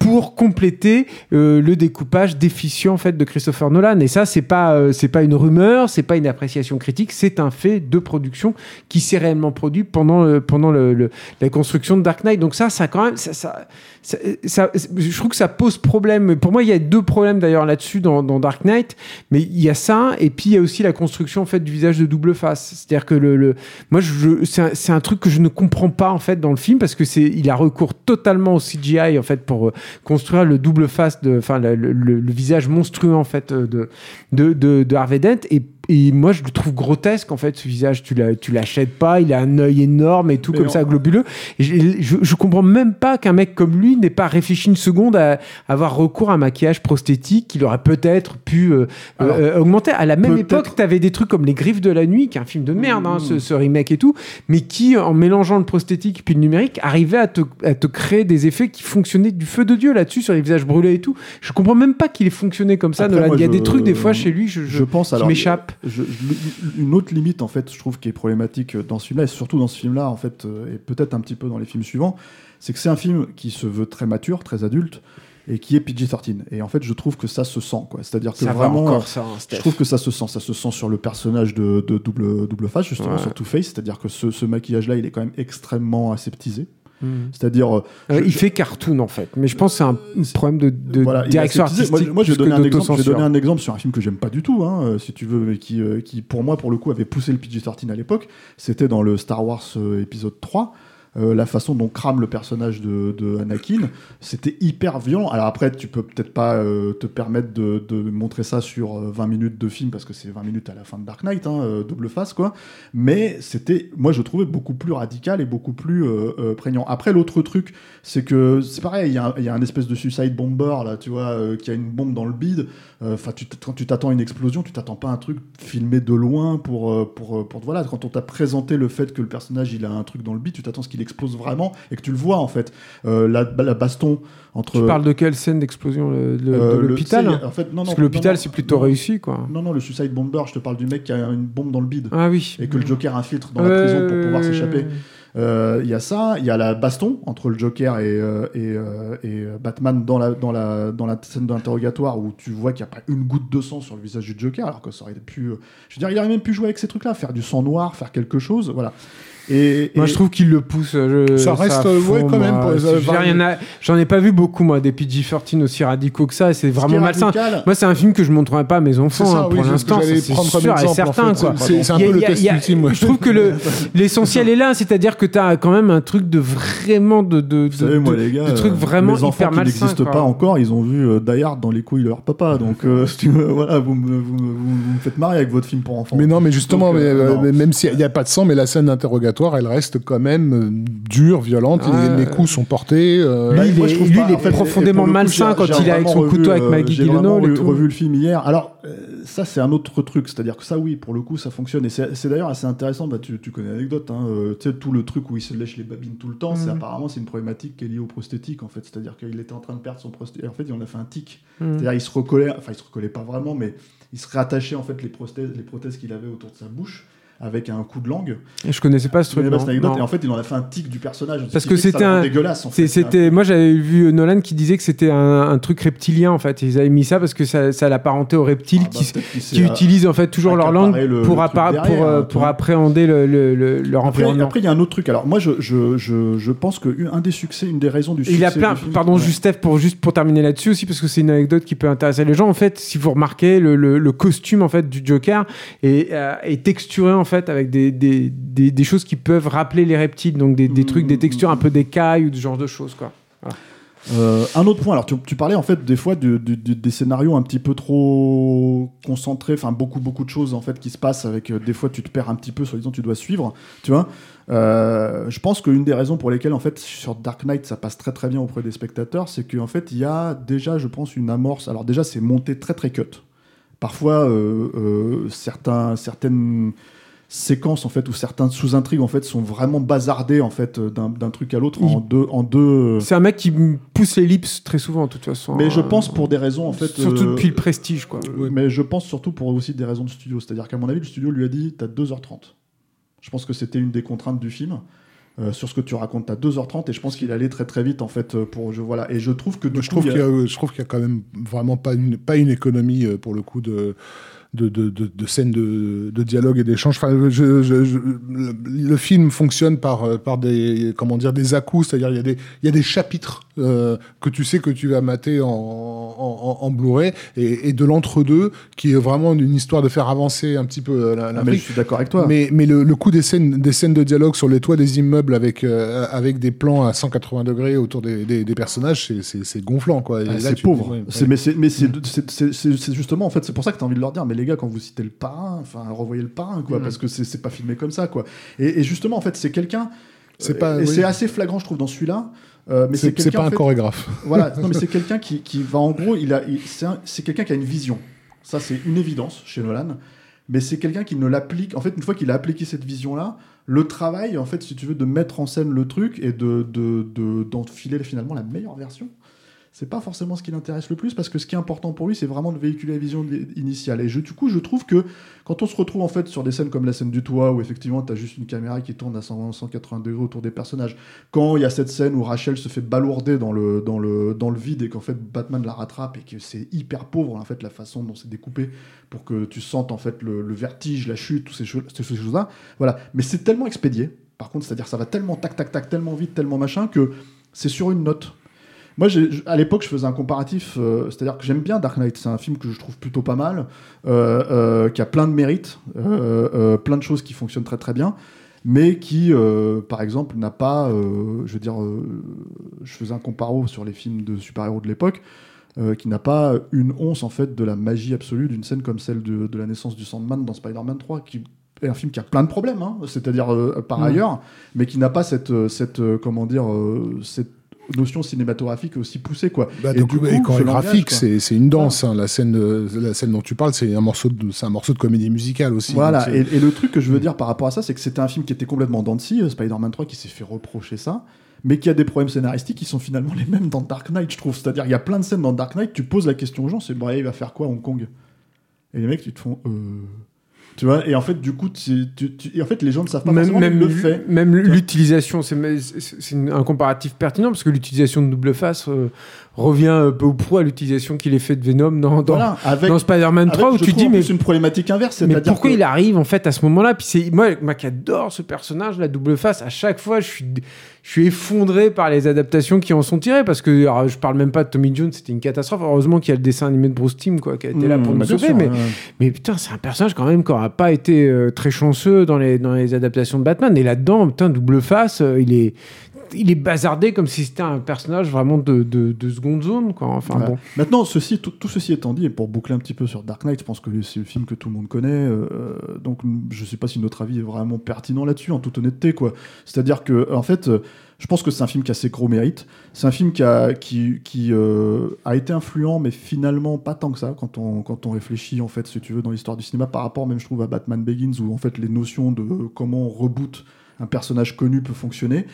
pour compléter euh, le découpage déficient en fait de Christopher Nolan. Et ça, c'est pas euh, c'est pas une rumeur, c'est pas une appréciation critique, c'est un fait de production qui s'est réellement produit pendant euh, pendant la construction de Dark Knight. Donc ça, ça quand même ça, ça, je trouve que ça pose problème. Pour moi, il y a deux problèmes d'ailleurs là-dessus dans, Dark Knight, mais il y a ça et puis il y a aussi la construction en fait du visage de double face. C'est-à-dire que le, le moi, je, c'est un, un, truc que je ne comprends pas en fait dans le film parce que c'est il a recours totalement au CGI en fait pour construire le double face, de, enfin le, visage monstrueux en fait de, de, de, de Harvey Dent. Et et moi, je le trouve grotesque, en fait, ce visage. Tu l'achètes pas, il a un œil énorme et tout, comme ça, globuleux. Et je, je, comprends même pas qu'un mec comme lui n'ait pas réfléchi une seconde à avoir recours à un maquillage prosthétique qu'il aurait peut-être pu euh, euh, augmenter. À la même époque, tu avais des trucs comme Les Griffes de la Nuit, qui est un film de merde, hein, ce, ce, remake et tout, mais qui, en mélangeant le prosthétique puis le numérique, arrivait à te, à te créer des effets qui fonctionnaient du feu de Dieu là-dessus, sur les visages brûlés et tout. Je comprends même pas qu'il ait fonctionné comme ça. il y a des trucs, des fois, chez lui, je, je, pense, qui m'échappent une autre limite, en fait, je trouve qui est problématique dans ce film-là, et surtout dans ce film-là, en fait, euh, et peut-être un petit peu dans les films suivants, c'est que c'est un film qui se veut très mature, très adulte, et qui est PG-13. Et en fait, je trouve que ça se sent, quoi. C'est-à-dire que vraiment, ça, hein, je trouve que ça se sent. Ça se sent sur le personnage de, double, double face, justement, sur Two-Face. C'est-à-dire que ce, ce maquillage-là, il est quand même extrêmement aseptisé. Hmm. C'est-à-dire. Euh, euh, il fait cartoon en fait, mais je pense que c'est un problème de, direction artistique. Moi, je, vais donner un exemple, je vais donner un exemple sur un film que j'aime pas du tout, hein, euh, si tu veux, mais qui, qui pour moi, pour le coup, avait poussé le PG-13 à l'époque. C'était dans le Star Wars épisode 3. Euh, la façon dont crame le personnage de, Anakin, c'était hyper violent. Alors après, tu peux peut-être pas euh, te permettre de, montrer ça sur 20 euh, minutes de film parce que c'est 20 minutes à la fin de Dark Knight, hein, double face quoi. Mais c'était, moi je trouvais beaucoup plus radical et beaucoup plus prégnant. Après, l'autre truc, c'est que c'est pareil, il y, a un espèce de suicide bomber là, tu vois, qui a une bombe dans le bide. Enfin, quand tu t'attends à une explosion, tu t'attends pas à un truc filmé de loin pour, pour, pour, voilà. Quand on t'a présenté le fait que le personnage il a un truc dans le bide, tu t'attends ce qu'il explose vraiment et que tu le vois en fait. Euh, la, baston entre. Tu parles de quelle scène d'explosion le, euh, l'hôpital en fait, non, Parce que l'hôpital c'est plutôt réussi quoi. Non, non, le Suicide Bomber, je te parle du mec qui a une bombe dans le bide. Ah oui. Et que le Joker infiltre dans la prison pour pouvoir s'échapper. Euh, il y a ça, il y a la baston entre le Joker et, et, et, Batman dans la, dans la, dans la scène d'interrogatoire où tu vois qu'il n'y a pas une goutte de sang sur le visage du Joker, alors que ça aurait pu. Je veux dire, il aurait même pu jouer avec ces trucs-là, faire du sang noir, faire quelque chose. Voilà. Et, moi, je trouve qu'il le pousse. ça reste, ouais, quand même. J'en ai, pas vu beaucoup, moi, des PG-13 aussi radicaux que ça. C'est vraiment malsain. Moi, c'est un film que je montrerai pas à mes enfants hein, pour l'instant. C'est sûr et certain. C'est un peu le test ultime. Je trouve que l'essentiel est là, c'est-à-dire que tu as quand même un truc de vraiment de. de, Vous savez, moi, de- les gars, de trucs euh, vraiment les enfants hyper qui n'existent pas encore, ils ont vu euh, Die Hard dans les couilles de leur papa. Donc, euh, voilà, vous me, faites marrer avec votre film pour enfants. Mais non, mais justement, euh, euh, même s'il n'y a pas de sang, mais la scène d'interrogatoire, elle reste quand même euh, dure, violente. Ouais. les, les coups sont portés. euh, Lui, il moi, est- je trouve lui, pas- il est en fait, profondément malsain j'ai- quand j'ai il est avec son couteau avec euh, Maggie J'ai Gyllenhaal tout. revu le film hier. Alors, euh, ça, c'est un autre truc. C'est-à-dire que ça, oui, pour le coup, ça fonctionne. Et c'est d'ailleurs assez intéressant. Bah, tu, tu connais l'anecdote. Hein, euh, tu sais, tout le truc où il se lèche les babines tout le temps, c'est Mhm. apparemment, c'est une problématique qui est liée au prosthétique, en fait. C'est-à-dire qu'il était en train de perdre son prosthétique. En fait, il en a fait un tic. Mm. C'est-à-dire, il se recollait, enfin, il se recollait pas vraiment, mais il se réattachait, en fait, les prothèses, les prothèses qu'il avait autour de sa bouche avec un coup de langue. Je connaissais pas ce truc. pas cette anecdote. Et en fait, il en a fait un tic du personnage. Parce que c'était un- dégueulasse. En fait. C'était, moi j'avais vu Nolan qui disait que c'était un, un truc reptilien en fait. Ils avaient mis ça parce que ça, ça l'apparentait aux reptiles Ah, bah, qui, euh, utilisent en fait toujours leur langue le- pour, le derrière, pour, euh, hein, pour appréhender le, le- le- leur Après, environnement. après, il y a un autre truc. Alors, moi, je, je, je, je pense que un des succès, une des raisons du succès. il a plein, film- pardon, Ouais. juste pour, juste pour terminer là-dessus aussi, parce que c'est une anecdote qui peut intéresser les gens. En fait, si vous remarquez, le, costume en fait du Joker est, euh, est texturé en fait avec des, des, des, des choses qui peuvent rappeler les reptiles, donc des, des trucs, des mm, textures un peu d'écailles ou ce genre de choses quoi. Euh, un autre point. Alors, tu, tu parlais en fait des fois du- du- du- des scénarios un petit peu trop concentrés. Enfin, beaucoup, beaucoup de choses en fait qui se passent avec. euh, des fois, tu te perds un petit peu. Soi-disant, tu dois suivre. Tu vois. Euh, je pense qu'une des raisons pour lesquelles en fait sur Dark Knight ça passe très très bien auprès des spectateurs, c'est qu'en fait il y a déjà, je pense, une amorce. Alors déjà, c'est monté très très cut. Parfois, certains, certaines séquences en fait ou certains sous-intrigues en fait sont vraiment bazardées en fait d'un d'un truc à l'autre en deux en deux. C'est un mec qui me pousse l'ellipse très souvent, de toute façon. Mais je Euh, pense pour des raisons en fait. Surtout euh, depuis le prestige, quoi. euh, Mais je pense surtout pour aussi des raisons de studio. C'est-à-dire qu'à mon avis, le studio lui a dit T'as 2h30. Je pense que c'était une des contraintes du film. Euh, sur ce que tu racontes, t'as 2h30 et je pense qu'il allait très très vite en fait euh, pour je voilà et je trouve que du je, coup, trouve qu'il y a, je trouve qu'il y a quand même vraiment pas une, pas une économie euh, pour le coup de, de, de, de, de scènes de, de dialogue et d'échange. Enfin, je, je- je- le, le film fonctionne par, euh, par des, comment dire, des c'est-à-dire il y, a des- il y a des chapitres euh, que tu sais que tu vas mater en, en, Blu-ray et, et de l'entre-deux qui est vraiment une histoire de faire avancer un petit peu euh, la- Ah, mais je suis d'accord avec toi. Mais, mais le, le coup des scènes, des scènes de dialogue sur les toits des immeubles avec, euh, avec des plans à 180 degrés autour des, des, des personnages, c'est- gonflant. quoi. Ah, c'est pauvre. ouais, C'est- ouais. Mais c'est mais c'est c'est- c'est- c'est- c'est justement en fait c'est pour ça que tu as envie de leur dire mais les gars quand vous citez le parrain enfin revoyez le parrain quoi Mm. parce que c'est c'est pas filmé comme ça quoi. Et, et justement en fait c'est quelqu'un C'est euh, pas- et oui. c'est assez flagrant je trouve dans celui-là. euh, mais c'est C'est c'est pas en un fait, chorégraphe. Voilà, non, mais c'est quelqu'un qui, qui va en gros, il a, c'est un- c'est quelqu'un qui a une vision. Ça, c'est une évidence chez Nolan. Mais c'est quelqu'un qui ne l'applique. En fait, une fois qu'il a appliqué cette vision-là, le travail, en fait, si tu veux, de mettre en scène le truc et de de- de- d'enfiler finalement la meilleure version, c'est pas forcément ce qui l'intéresse le plus parce que ce qui est important pour lui, c'est vraiment de véhiculer la vision initiale. Et du coup, je trouve que quand on se retrouve en fait sur des scènes comme la scène du toit où effectivement tu as juste une caméra qui tourne à 100, 180 degrés autour des personnages, quand il y a cette scène où Rachel se fait balourder dans le, dans le, dans le vide et qu'en fait Batman la rattrape et que c'est hyper pauvre en fait la façon dont c'est découpé pour que tu sentes en fait le, vertige, la chute, toutes ces, ces choses-là. Voilà. Mais c'est tellement expédié, par contre, c'est-à-dire ça va tellement tac tac tac, tellement vite, tellement machin que c'est sur une note. Moi, à l'époque, je faisais un comparatif, euh, c'est-à-dire que j'aime bien Dark Knight, c'est un film que je trouve plutôt pas mal, euh, euh, qui a plein de mérites, plein de choses qui fonctionnent très très bien, mais qui, euh, par exemple, n'a pas, euh, je veux dire, euh, je faisais un comparo sur les films de super-héros de l'époque, qui n'a pas une once en fait de la magie absolue d'une scène comme celle de, de la naissance du Sandman dans Spider-Man 3, qui est un film qui a plein de problèmes, hein, c'est-à-dire par Mm. ailleurs, mais qui n'a pas cette, cette comment dire, cette notion cinématographique aussi poussée quoi. Bah, Et donc, du coup, et chorégraphique, c'est c'est une danse. hein. La, scène de, la scène dont tu parles, c'est un, morceau de- c'est un morceau de comédie musicale aussi. Voilà, et, le truc que je veux dire par rapport à ça, c'est que c'était un film qui était complètement scie, euh, Spider-Man 3 qui s'est fait reprocher ça, mais qui a des problèmes scénaristiques qui sont finalement les mêmes dans Dark Knight, je trouve. C'est-à-dire, il y a plein de scènes dans Dark Knight, tu poses la question aux gens, c'est bon, allez, il va faire quoi à Hong Kong? Et les mecs, tu te font. Euh... Tu vois, et en fait, du coup, tu, tu- tu- et en fait, les gens ne savent pas Même, forcément, le fait. même l'utilisation, c'est un comparatif pertinent parce que l'utilisation de double face euh, revient un peu au pro à l'utilisation qu'il est fait de Venom dans, dans, Voilà, avec, dans Spider-Man avec, 3 où tu dis mais plus une problématique inverse, mais pourquoi que- il arrive en fait à ce moment-là? Puis c'est moi, moi qui adore ce personnage, la double face. À chaque fois, je suis, je suis effondré par les adaptations qui en sont tirées parce que alors, je parle même pas de Tommy Jones, c'était une catastrophe. Heureusement qu'il y a le dessin animé de Bruce Timm quoi, qui a été là Mmh, pour nous bah, sauver. sûr, mais, ouais. mais putain, c'est un personnage quand même qui aurait a pas été très chanceux dans les, dans les adaptations de Batman. Et là-dedans, putain, double face, il est il est bazardé comme si c'était un personnage vraiment de, de, seconde zone. Quoi. Enfin, bon. Maintenant, ceci, tout, ceci étant dit, et pour boucler un petit peu sur Dark Knight, je pense que c'est le film que tout le monde connaît, euh, donc je sais pas si notre avis est vraiment pertinent là-dessus, en toute honnêteté. quoi. C'est-à-dire que, en fait, je pense que c'est un film qui a ses gros mérites. C'est un film qui, a, qui, qui euh, a été influent, mais finalement pas tant que ça, quand on, quand on réfléchit, en fait, si tu veux, dans l'histoire du cinéma, par rapport même, je trouve, à Batman Begins, où en fait les notions de comment on reboot un personnage connu peut fonctionner.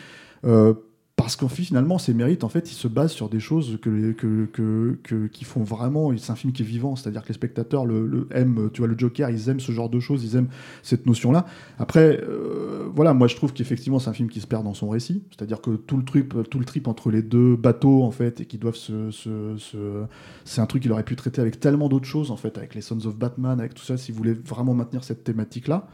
Euh, parce qu'en fait, finalement, ses mérites, en fait, ils se basent sur des choses que, qui font vraiment. C'est un film qui est vivant, c'est-à-dire que les spectateurs le, aiment. Tu vois, le Joker, ils aiment ce genre de choses, ils aiment cette notion-là. Après, euh, voilà, moi, je trouve qu'effectivement, c'est un film qui se perd dans son récit, c'est-à-dire que tout le trip, tout le trip entre les deux bateaux, en fait, et qui doivent se, se, c'est un truc qu'il aurait pu traiter avec tellement d'autres choses, en fait, avec les Sons of Batman, avec tout ça, s'il voulait vraiment maintenir cette thématique-là.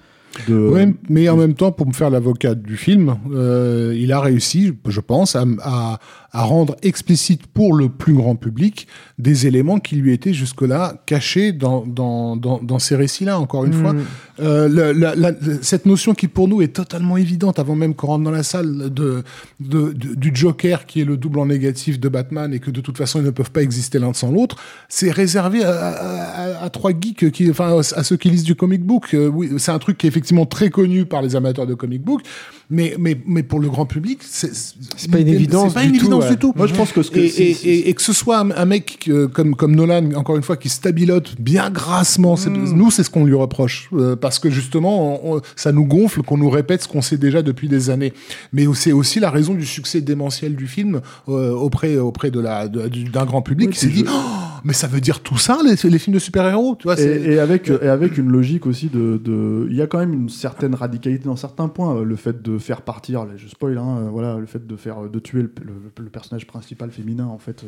Ouais, mais en même temps, pour me faire l'avocat du film, euh, il a réussi, je pense, à, à, rendre explicite pour le plus grand public des éléments qui lui étaient jusque-là cachés dans, dans, dans, dans ces récits-là, encore une fois. Mm. Euh, la, la, cette notion qui pour nous est totalement évidente avant même qu'on rentre dans la salle de, de, du Joker qui est le double en négatif de Batman et que de toute façon ils ne peuvent pas exister l'un sans l'autre, c'est réservé à, à, à, trois geeks, qui, enfin à ceux qui lisent du comic book. Euh, oui, c'est un truc qui est effectivement très connu par les amateurs de comic book, mais, mais, mais pour le grand public, c'est pas une évidence, pas une du, évidence tout, du tout. Moi, je pense que, ce que et, et, que ce soit un, mec comme, comme Nolan, encore une fois, qui stabilote bien grassement, mm. nous, c'est ce qu'on lui reproche. Euh, parce que justement, ça nous gonfle qu'on nous répète ce qu'on sait déjà depuis des années. Mais c'est aussi la raison du succès démentiel du film euh, auprès, auprès de la, d'un grand public qui s'est dit oh, mais ça veut dire tout ça, les, les films de super-héros tu vois, et, avec, et avec une logique aussi de. Il y a quand même une certaine radicalité dans certains points. Euh, le fait de faire partir, je spoil, hein, voilà, le fait de, faire, de tuer le, personnage principal féminin en fait,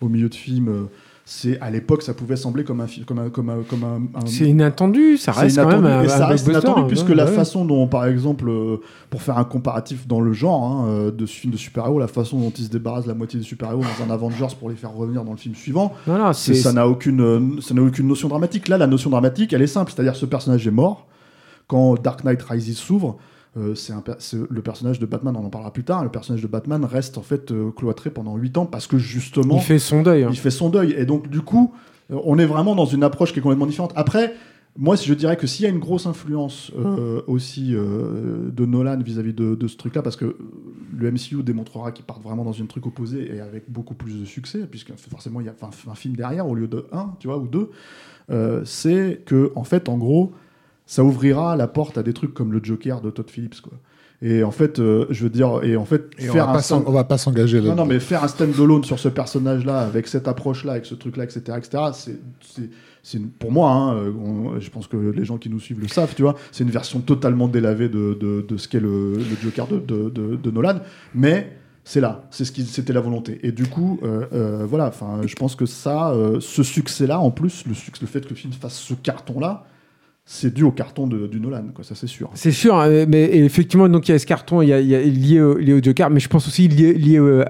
au milieu de film c'est à l'époque ça pouvait sembler comme un comme un, comme un, comme un, c'est inattendu ça reste quand même et ça reste inattendu puisque la façon dont par exemple euh, pour faire un comparatif dans le genre hein, euh, de film de super-héros la façon dont ils se débarrassent la moitié des super-héros dans un Avengers pour les faire revenir dans le film suivant ça n'a aucune euh, ça n'a aucune notion dramatique. Là la notion dramatique elle est simple c'est-à-dire ce personnage est mort. Quand Dark Knight Rises s'ouvre euh, c'est le personnage de Batman, on en parlera plus tard. Le personnage de Batman reste en fait euh, cloîtré pendant 8 ans parce que justement. Il fait son deuil. Hein. Il fait son deuil. Et donc, du coup, euh, on est vraiment dans une approche qui est complètement différente. Après, moi, je dirais que s'il y a une grosse influence aussi de Nolan vis-à-vis de, ce truc-là, parce que le MCU démontrera qu'il part vraiment dans un truc opposé et avec beaucoup plus de succès, puisque forcément il y a un, film derrière au lieu de un, tu vois, ou deux, c'est que en fait, en gros, ça ouvrira la porte à des trucs comme le Joker de Todd Phillips, quoi. Et en fait, euh, je veux dire, et en fait, faire on, va un on va pas s'engager là. Non, non, mais faire un stand-alone sur ce personnage-là, avec cette approche-là, avec ce truc-là, etc., etc., c'est, pour moi, hein, euh, je pense que les gens qui nous suivent le savent, tu vois, c'est une version totalement délavée de, de, de ce qu'est le, le, Joker de, de, Nolan, mais c'est là, c'est ce qui, c'était la volonté. Et du coup, euh, voilà, enfin, je pense que ça, ce succès-là, en plus, le, succès, le fait que le film fasse ce carton-là, c'est dû au carton de, du Nolan, quoi, ça c'est sûr. C'est sûr, hein, mais effectivement, donc il y a ce carton, il y a, lié, au, lié, au, Joker, mais je pense aussi lié, lié au,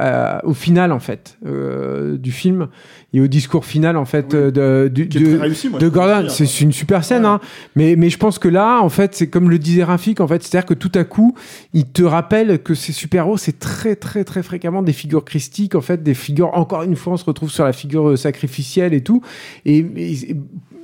au, final en fait euh, du film et au discours final en fait de, de, Gordon. C'est une super scène, hein, mais, mais je pense que là, en fait, c'est comme le disait Rafik, en fait, c'est-à-dire que tout à coup, il te rappelle que ces super-héros, c'est très très très fréquemment des figures christiques, en fait, des figures. Encore une fois, on se retrouve sur la figure euh, sacrificielle et tout, et, et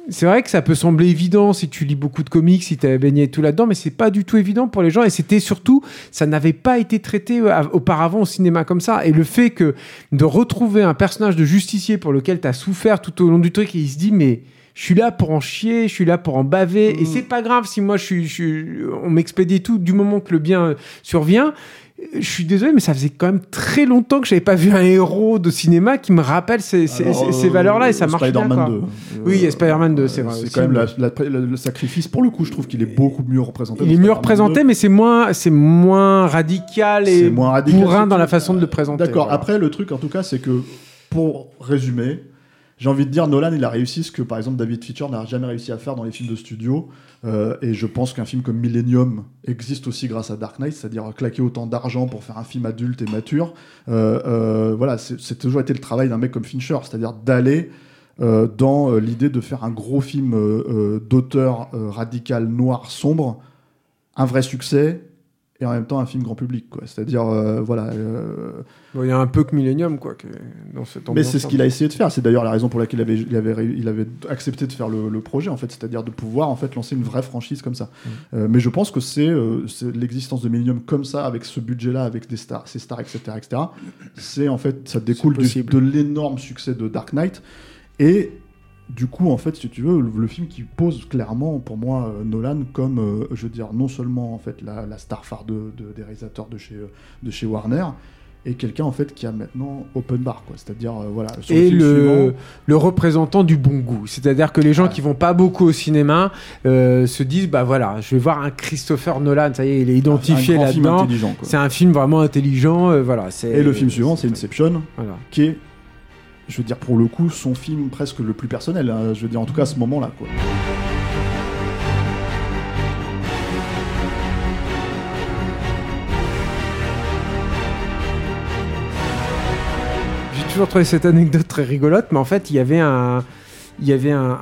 c'est vrai que ça peut sembler évident si tu lis beaucoup de comics, si tu as baigné tout là-dedans, mais c'est pas du tout évident pour les gens. Et c'était surtout, ça n'avait pas été traité euh, auparavant au cinéma comme ça. Et le fait que de retrouver un personnage de justicier pour lequel tu as souffert tout au long du truc, et il se dit, mais je suis là pour en chier, je suis là pour en baver, et mmh. c'est pas grave si moi je suis, je on m'expédie tout du moment que le bien survient je suis désolé, mais ça faisait quand même très longtemps que j'avais pas vu un héros de cinéma qui me rappelle ces, ces, ces valeurs-là et ça marche bien. Quoi. 2. Oui, Spider-Man 2, c'est vrai. C'est quand même le sacrifice. Pour le coup, je trouve qu'il est beaucoup mieux représenté. Il est mieux représenté, mais c'est moins, c'est moins radical et moins radical, bourrin dans la façon de le présenter. D'accord. Après, le truc, en tout cas, c'est que pour résumer, j'ai envie de dire, Nolan, il a réussi ce que, par exemple, David Fincher n'a jamais réussi à faire dans les films de studio. Euh, et je pense qu'un film comme Millennium existe aussi grâce à Dark Knight, c'est-à-dire claquer autant d'argent pour faire un film adulte et mature. Euh, euh, voilà, c'est toujours été le travail d'un mec comme Fincher, c'est-à-dire d'aller dans l'idée de faire un gros film d'auteur radical noir sombre, un vrai succès et en même temps un film grand public quoi. C'est-à-dire euh, voilà euh, il y a un peu que Millennium quoi dans cette mais c'est ce qu'il a essayé de faire. C'est d'ailleurs la raison pour laquelle il avait, il avait, il avait accepté de faire le, projet en fait. C'est-à-dire de pouvoir en fait lancer une vraie franchise comme ça. Mmh. euh, mais je pense que c'est l'existence de Millennium comme ça avec ce budget là avec des stars ces stars etc etc c'est en fait ça découle de l'énorme succès de Dark Knight. Et du coup, en fait, si tu veux, le, film qui pose clairement, pour moi, euh, Nolan comme, euh, je veux dire, non seulement en fait la, star phare de, des réalisateurs de chez, euh, de chez Warner, et quelqu'un en fait qui a maintenant open bar, quoi. C'est-à-dire, voilà. et le, le, représentant du bon goût. C'est-à-dire que les gens qui vont pas beaucoup au cinéma se disent, bah voilà, je vais voir un Christopher Nolan, ça y est, il est identifié là-dedans. C'est un film vraiment intelligent, voilà. Et le film suivant, c'est Inception, voilà. qui est je veux dire, pour le coup, son film presque le plus personnel. Hein, je veux dire, en tout cas, à ce moment-là. J'ai toujours trouvé cette anecdote très rigolote, mais en fait, il y avait un, il y avait un,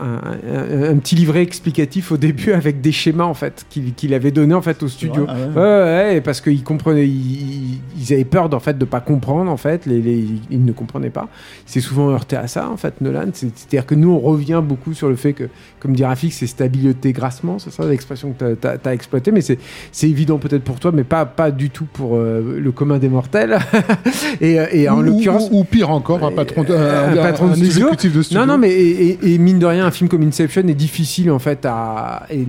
un, petit livret explicatif au début avec des schémas en fait qu'il avait donné en fait au studio. Ah ouais. ouais, parce qu'ils comprenaient, ils, avaient peur d'en fait de pas comprendre en fait, les, les, ils ne comprenaient pas. C'est souvent heurté à ça en fait, Nolan. C'est-à-dire que nous on revient beaucoup sur le fait que, comme dit Rafik, c'est stabilité grassement, c'est ça l'expression que tu as, exploité, mais c'est évident peut-être pour toi, mais pas, pas du tout pour euh, le commun des mortels. et, et, en l'occurrence, ou, pire encore, un patron, un, patron de, studio. de studio. Non, non, mais et, et mine de rien, un film comme Inception est difficile en fait à, est,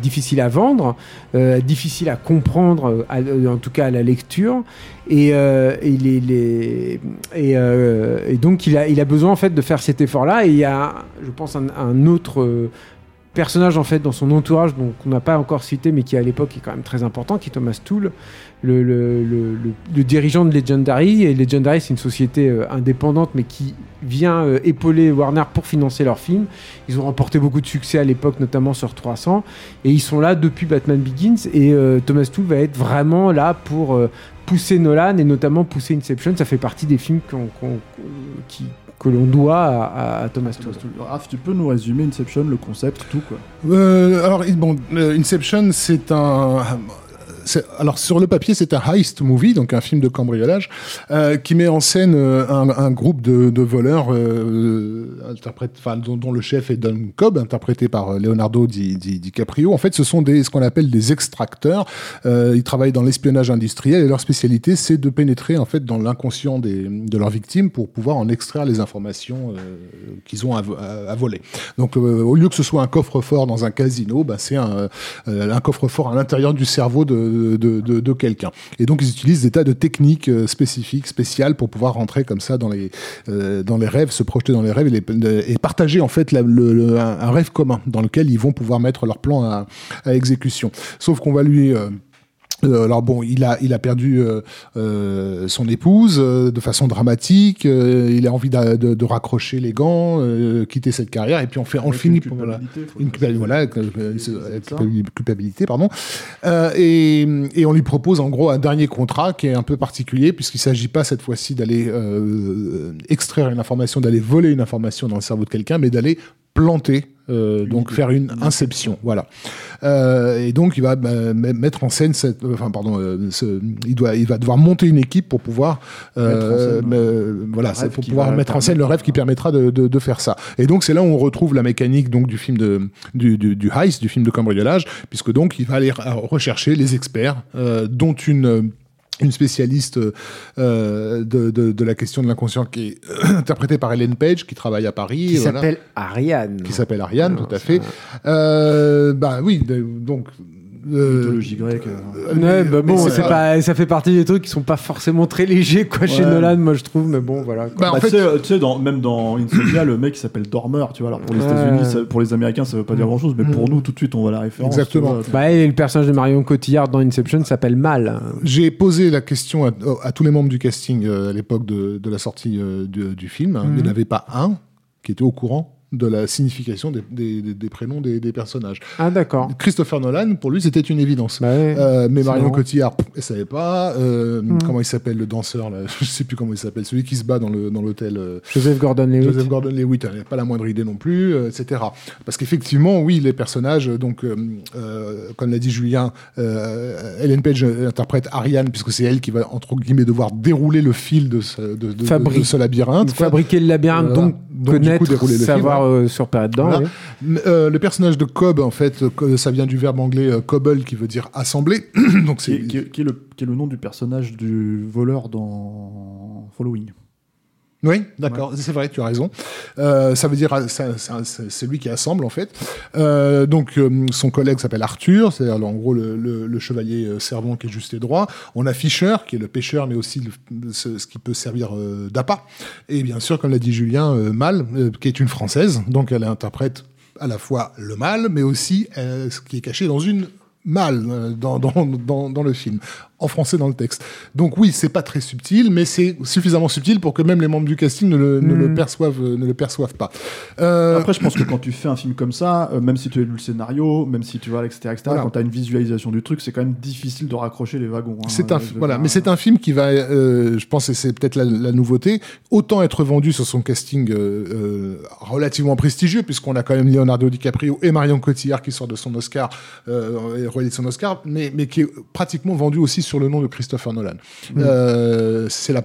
difficile à vendre, euh, difficile à comprendre, euh, en tout cas à la lecture. Et, euh, et, et, donc il a, il a besoin en fait de faire cet effort-là. Et il y a, je pense, un, autre personnage en fait dans son entourage, donc qu'on n'a pas encore cité, mais qui à l'époque est quand même très important, qui est Thomas Toole le, le, le, dirigeant de Legendary. Et Legendary, c'est une société euh, indépendante, mais qui vient euh, épauler Warner pour financer leurs films. Ils ont remporté beaucoup de succès à l'époque, notamment sur 300. Et ils sont là depuis Batman Begins. Et euh, Thomas Toole va être vraiment là pour pousser Nolan et notamment pousser Inception. Ça fait partie des films qui, que l'on doit à, Thomas Toole. Raph, tu peux nous résumer Inception, le concept, tout quoi? Alors, bon, Inception, c'est un alors sur le papier, c'est un heist movie, donc un film de cambriolage, euh, qui met en scène euh, un, groupe de, voleurs euh, dont, le chef est Don Cobb, interprété par Leonardo Di, DiCaprio. En fait, ce sont des, ce qu'on appelle des extracteurs. ils travaillent dans l'espionnage industriel et leur spécialité, c'est de pénétrer en fait dans l'inconscient de leurs victimes pour pouvoir en extraire les informations qu'ils ont à, voler. Donc, au lieu que ce soit un coffre-fort dans un casino, ben, c'est un coffre-fort à l'intérieur du cerveau de de, quelqu'un. Et donc ils utilisent des tas de techniques euh, spécifiques, spéciales pour pouvoir rentrer comme ça dans les, euh, dans les rêves, se projeter dans les rêves et, partager en fait le, un, rêve commun dans lequel ils vont pouvoir mettre leur plan à, exécution. Sauf qu'on va lui... Euh, euh, alors bon, il a, il a perdu euh, euh, son épouse de façon dramatique. il a envie de, de, raccrocher les gants, quitter cette carrière, et puis on fait, on finit pour voilà, une culpabilité, pardon. Et, et, on lui propose en gros un dernier contrat qui est un peu particulier puisqu'il s'agit pas cette fois-ci d'aller extraire une information, d'aller voler une information dans le cerveau de quelqu'un, mais d'aller planter euh, donc faire une inception, voilà. Euh, et donc il va bah, mettre en scène cette, euh, enfin pardon, il doit, il va devoir monter une équipe pour pouvoir, voilà, pour pouvoir mettre en scène le rêve qui permettra de, de, faire ça. Et donc c'est là où on retrouve la mécanique donc du film de du, du, du heist, du film de cambriolage, puisque donc il va aller rechercher les experts, dont une une spécialiste euh, de, de, la question de l'inconscient qui est interprétée par Hélène Page, qui travaille à Paris. Qui s'appelle Ariane. Qui s'appelle Ariane, tout à fait. Euh, bah oui, donc mythologie grecque. Euh, bah bon, c'est pas, ça fait partie des trucs qui sont pas forcément très légers quoi chez Nolan, moi je trouve, mais bon voilà. Bah, en bah, fait, tu sais, dans, même dans Insomnia, le mec il s'appelle Dormeur, tu vois. Alors pour les États-Unis, pour les Américains, ça veut pas dire mm. grand chose, mais pour mm. nous, tout de suite, on voit la référence. Exactement. bah, et le personnage de Marion Cotillard dans Inception s'appelle Mal. J'ai posé la question à, tous les membres du casting euh, à l'époque de, de, la sortie du, du, film. Il n'y en mm. avait pas un qui était au courant de la signification des, des, prénoms des, des, personnages. Ah d'accord. Christopher Nolan, pour lui, c'était une évidence. Bah euh, mais Marion Cotillard, elle savait pas. Euh, hmm. Comment il s'appelle le danseur là Je sais plus comment il s'appelle. Celui qui se bat dans le dans l'hôtel. Euh, Joseph Gordon-Levitt. Joseph Gordon-Levitt, elle n'avait pas la moindre idée non plus, etc. Parce qu'effectivement, oui, les personnages. Donc, comme l'a dit Julien, Ellen Page interprète Ariane puisque c'est elle qui va entre guillemets devoir dérouler le fil de ce, de, de, ce labyrinthe. Fabriquer le labyrinthe, donc, donc connaître, coup, dérouler le savoir euh, sur. Euh, le personnage de Cobb, en fait, euh, ça vient du verbe anglais cobble qui veut dire assembler. Donc c'est qui, est le, qui est le nom du personnage du voleur dans Following. Oui, d'accord, c'est vrai, tu as raison. Euh, ça veut dire, c'est lui qui assemble en fait. Euh, donc euh, son collègue s'appelle Arthur, c'est en gros le, le, le, chevalier servant qui est juste et droit. On a Fischer qui est le pêcheur, mais aussi ce, qui peut servir d'appât. Et bien sûr, comme l'a dit Julien, Mal, qui est une française, donc elle interprète à la fois le mal, mais aussi ce qui est caché dans une mal dans, dans, dans, dans, le film en français dans le texte. Donc oui, c'est pas très subtil, mais c'est suffisamment subtil pour que même les membres du casting ne le, ne le hmm. perçoivent, ne le perçoivent pas. Euh... Après, je pense que quand tu fais un film comme ça, euh, même si tu as lu le scénario, même si tu vois, etc., etc., quand tu as une visualisation du truc, c'est quand même difficile de raccrocher les wagons. Hein, c'est un, voilà, mais c'est un film qui va, euh, je pense, et c'est peut-être la, la, nouveauté, autant être vendu sur son casting euh, euh, relativement prestigieux, puisqu'on a quand même Leonardo DiCaprio et Marion Cotillard qui sort de son Oscar, euh, de son Oscar, mais, mais qui est pratiquement vendu aussi sur le nom de Christopher Nolan. Mm. Euh, c'est la,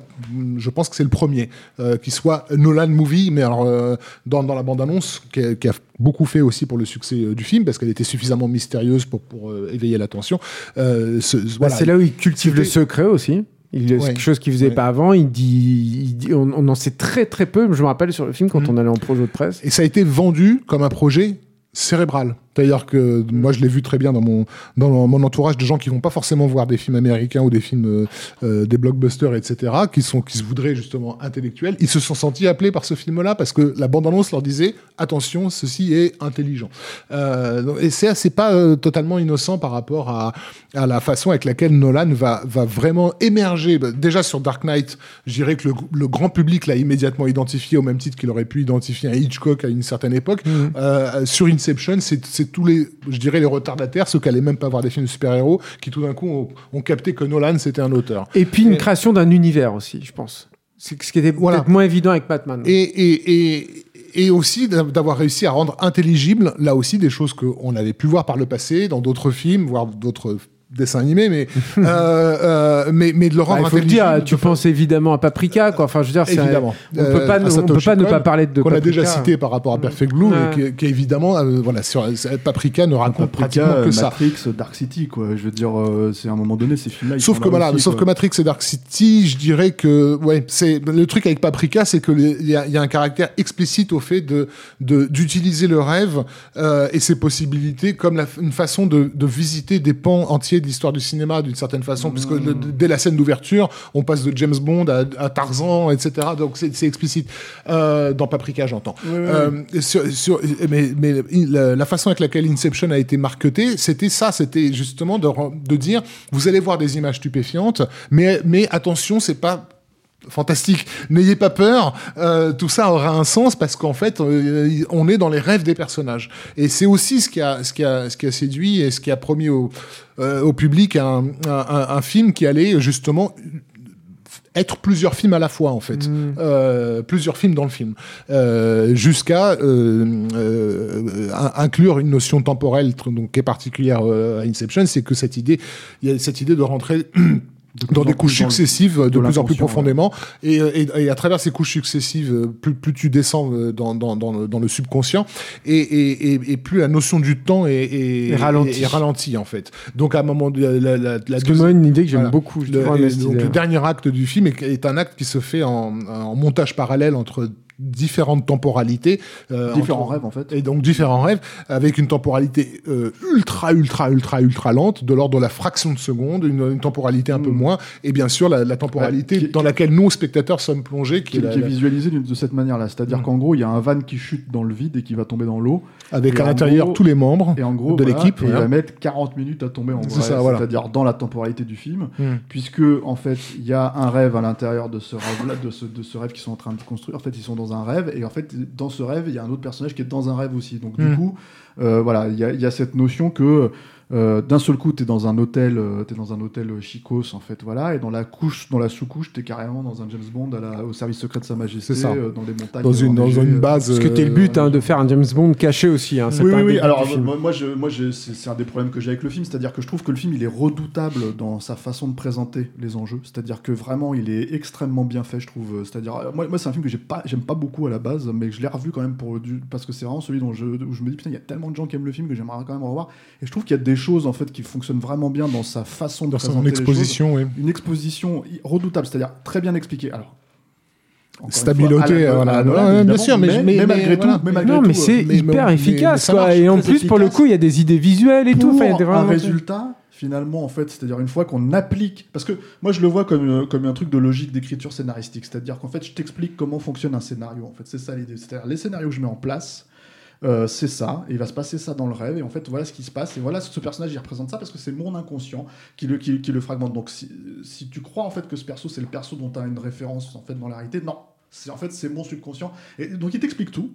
je pense que c'est le premier euh, qui soit Nolan movie, mais alors euh, dans, dans, la bande annonce qui a, beaucoup fait aussi pour le succès du film parce qu'elle était suffisamment mystérieuse pour, pour éveiller l'attention. Bah, c'est là où il cultive le secret aussi. Il, c'est quelque chose qu'il faisait pas avant. Il dit, on, on, en sait très très peu. Je me rappelle sur le film quand mm. on allait en projet de presse. Et ça a été vendu comme un projet cérébral. C'est-à-dire que moi, je l'ai vu très bien dans mon, dans mon entourage de gens qui vont pas forcément voir des films américains ou des films, euh, euh, des blockbusters, etc., qui, sont, qui se voudraient justement intellectuels. Ils se sont sentis appelés par ce film-là parce que la bande-annonce leur disait attention, ceci est intelligent. Euh, et c'est, c'est pas euh, totalement innocent par rapport à, à la façon avec laquelle Nolan va, va vraiment émerger. Bah, déjà sur Dark Knight, je dirais que le, le grand public l'a immédiatement identifié au même titre qu'il aurait pu identifier un Hitchcock à une certaine époque. Mmh. sur Inception, c'est tous les, je dirais, les retardataires, ceux qui n'allaient même pas voir des films de super-héros, qui tout d'un coup ont, capté que Nolan, c'était un auteur. Et puis une création d'un univers aussi, je pense. C'est ce qui était peut-être moins évident avec Batman. Et, et, et, et aussi d'avoir réussi à rendre intelligible, là aussi, des choses qu'on avait pu voir par le passé, dans d'autres films, voire d'autres dessin animé, mais, euh, euh, mais, mais de le rendre bah, Il faut le dire, tu penses évidemment à Paprika, quoi. Enfin, je veux dire, évidemment. on peut pas, euh, on peut pas ne pas parler de Qu'on a déjà cité par rapport à Perfect Blue, qui, qui, évidemment, voilà, sur, Paprika ne raconte pratiquement que ça. Matrix, Dark City, quoi. Je veux dire, c'est à un moment donné, ces films-là. Sauf que voilà, sauf que Matrix et Dark City, je dirais que, ouais, c'est le truc avec Paprika, c'est que il y, a un caractère explicite au fait de d'utiliser le rêve et ses possibilités comme une façon de, de visiter des pans entiers l'histoire du cinéma d'une certaine façon, parce que dès la scène d'ouverture, on passe de James Bond à, Tarzan, etc. Donc c'est explicite euh, dans Paprika, j'entends. Euh, mais, mais la, façon avec laquelle Inception a été marketée, c'était ça, c'était justement de, de dire, vous allez voir des images stupéfiantes, mais mais attention, c'est pas fantastique. N'ayez pas peur, euh, tout ça aura un sens parce qu'en fait, euh, on est dans les rêves des personnages. Et c'est aussi ce qui a, ce qui a, ce qui a séduit et ce qui a promis au, euh, au public un, un, un, film qui allait justement être plusieurs films à la fois en fait, mm. euh, plusieurs films dans le film, euh, jusqu'à euh, euh inclure une notion temporelle donc qui est particulière à Inception, c'est que cette idée, il y a cette idée de rentrer dans des couches successives de, plus en plus profondément. Et, et, et, à travers ces couches successives plus, plus tu descends euh, dans, dans, dans, dans le subconscient et, et, et, plus la notion du temps est, est, ralenti. ralentie en fait. Donc à un moment de la, la, la c'est moi une idée que j'aime beaucoup le, donc, le dernier acte du film est, est, un acte qui se fait en, en montage parallèle entre différentes temporalités. Euh, différents rêves, en fait. Et donc, différents rêves, avec une temporalité euh, ultra, ultra, ultra, ultra lente, de l'ordre de la fraction de seconde, une, temporalité un peu mm. moins, et bien sûr, la, temporalité dans laquelle nous, spectateurs, sommes plongés. Qui, est, visualisée de cette manière-là. C'est-à-dire mm. qu'en gros, il y a un van qui chute dans le vide et qui va tomber dans l'eau. Avec à l'intérieur tous les membres et en gros, de l'équipe. il va mettre 40 minutes à tomber en vrai. C'est-à-dire dans la temporalité du film, mm. puisque, en fait, il y a un rêve à l'intérieur de ce rêve-là, de ce, de ce rêve qu'ils sont en train de construire. En fait, ils sont dans dans un rêve, et en fait, dans ce rêve, il y a un autre personnage qui est dans un rêve aussi. Donc, du hmm. coup, euh, voilà, il y, y, a cette notion que euh, d'un seul coup, tu es dans un hôtel, euh, es dans un hôtel chicos en fait, voilà, et dans la couche, dans la sous-couche, tu es carrément dans un James Bond au service secret de Sa Majesté, euh, dans les montagnes, dans une, dans une base. Ce qui était le but hein, de faire un James Bond caché aussi. Hein, oui, oui, oui. Alors moi, moi, je, moi c'est un des problèmes que j'ai avec le film, c'est-à-dire que je trouve que le film il est redoutable dans sa façon de présenter les enjeux, c'est-à-dire que vraiment il est extrêmement bien fait, je trouve. C'est-à-dire moi, moi c'est un film que j'ai pas, j'aime pas beaucoup à la base, mais je l'ai revu quand même pour du, parce que c'est vraiment celui dont je, où je me dis putain il y a tellement de gens qui aiment le film que j'aimerais quand même revoir, et je trouve qu'il y a des choses en fait qui fonctionne vraiment bien dans sa façon de dans présenter son exposition, les choses. Une exposition redoutable, c'est-à-dire très bien expliquée. Alors, stabilité voilà. Bien sûr mais, mais, malgré tout non mais c'est hyper efficace quoi. et en plus pour le coup il y a des idées visuelles et tout enfin, un résultat finalement en fait c'est-à-dire une fois qu'on applique parce que moi je le vois comme euh, comme un truc de logique d'écriture scénaristique. C'est-à-dire qu'en fait je t'explique comment fonctionne un scénario en fait. C'est ça l'idée. C'est-à-dire les scénarios que je mets en place euh, c'est ça, il va se passer ça dans le rêve, et en fait, voilà ce qui se passe, et voilà ce personnage, il représente ça parce que c'est mon inconscient qui le, qui, le fragmente. Donc, si, tu crois en fait que ce perso, c'est le perso dont tu as une référence en fait dans la réalité, non, c'est en fait, c'est mon subconscient. Et donc, il t'explique tout.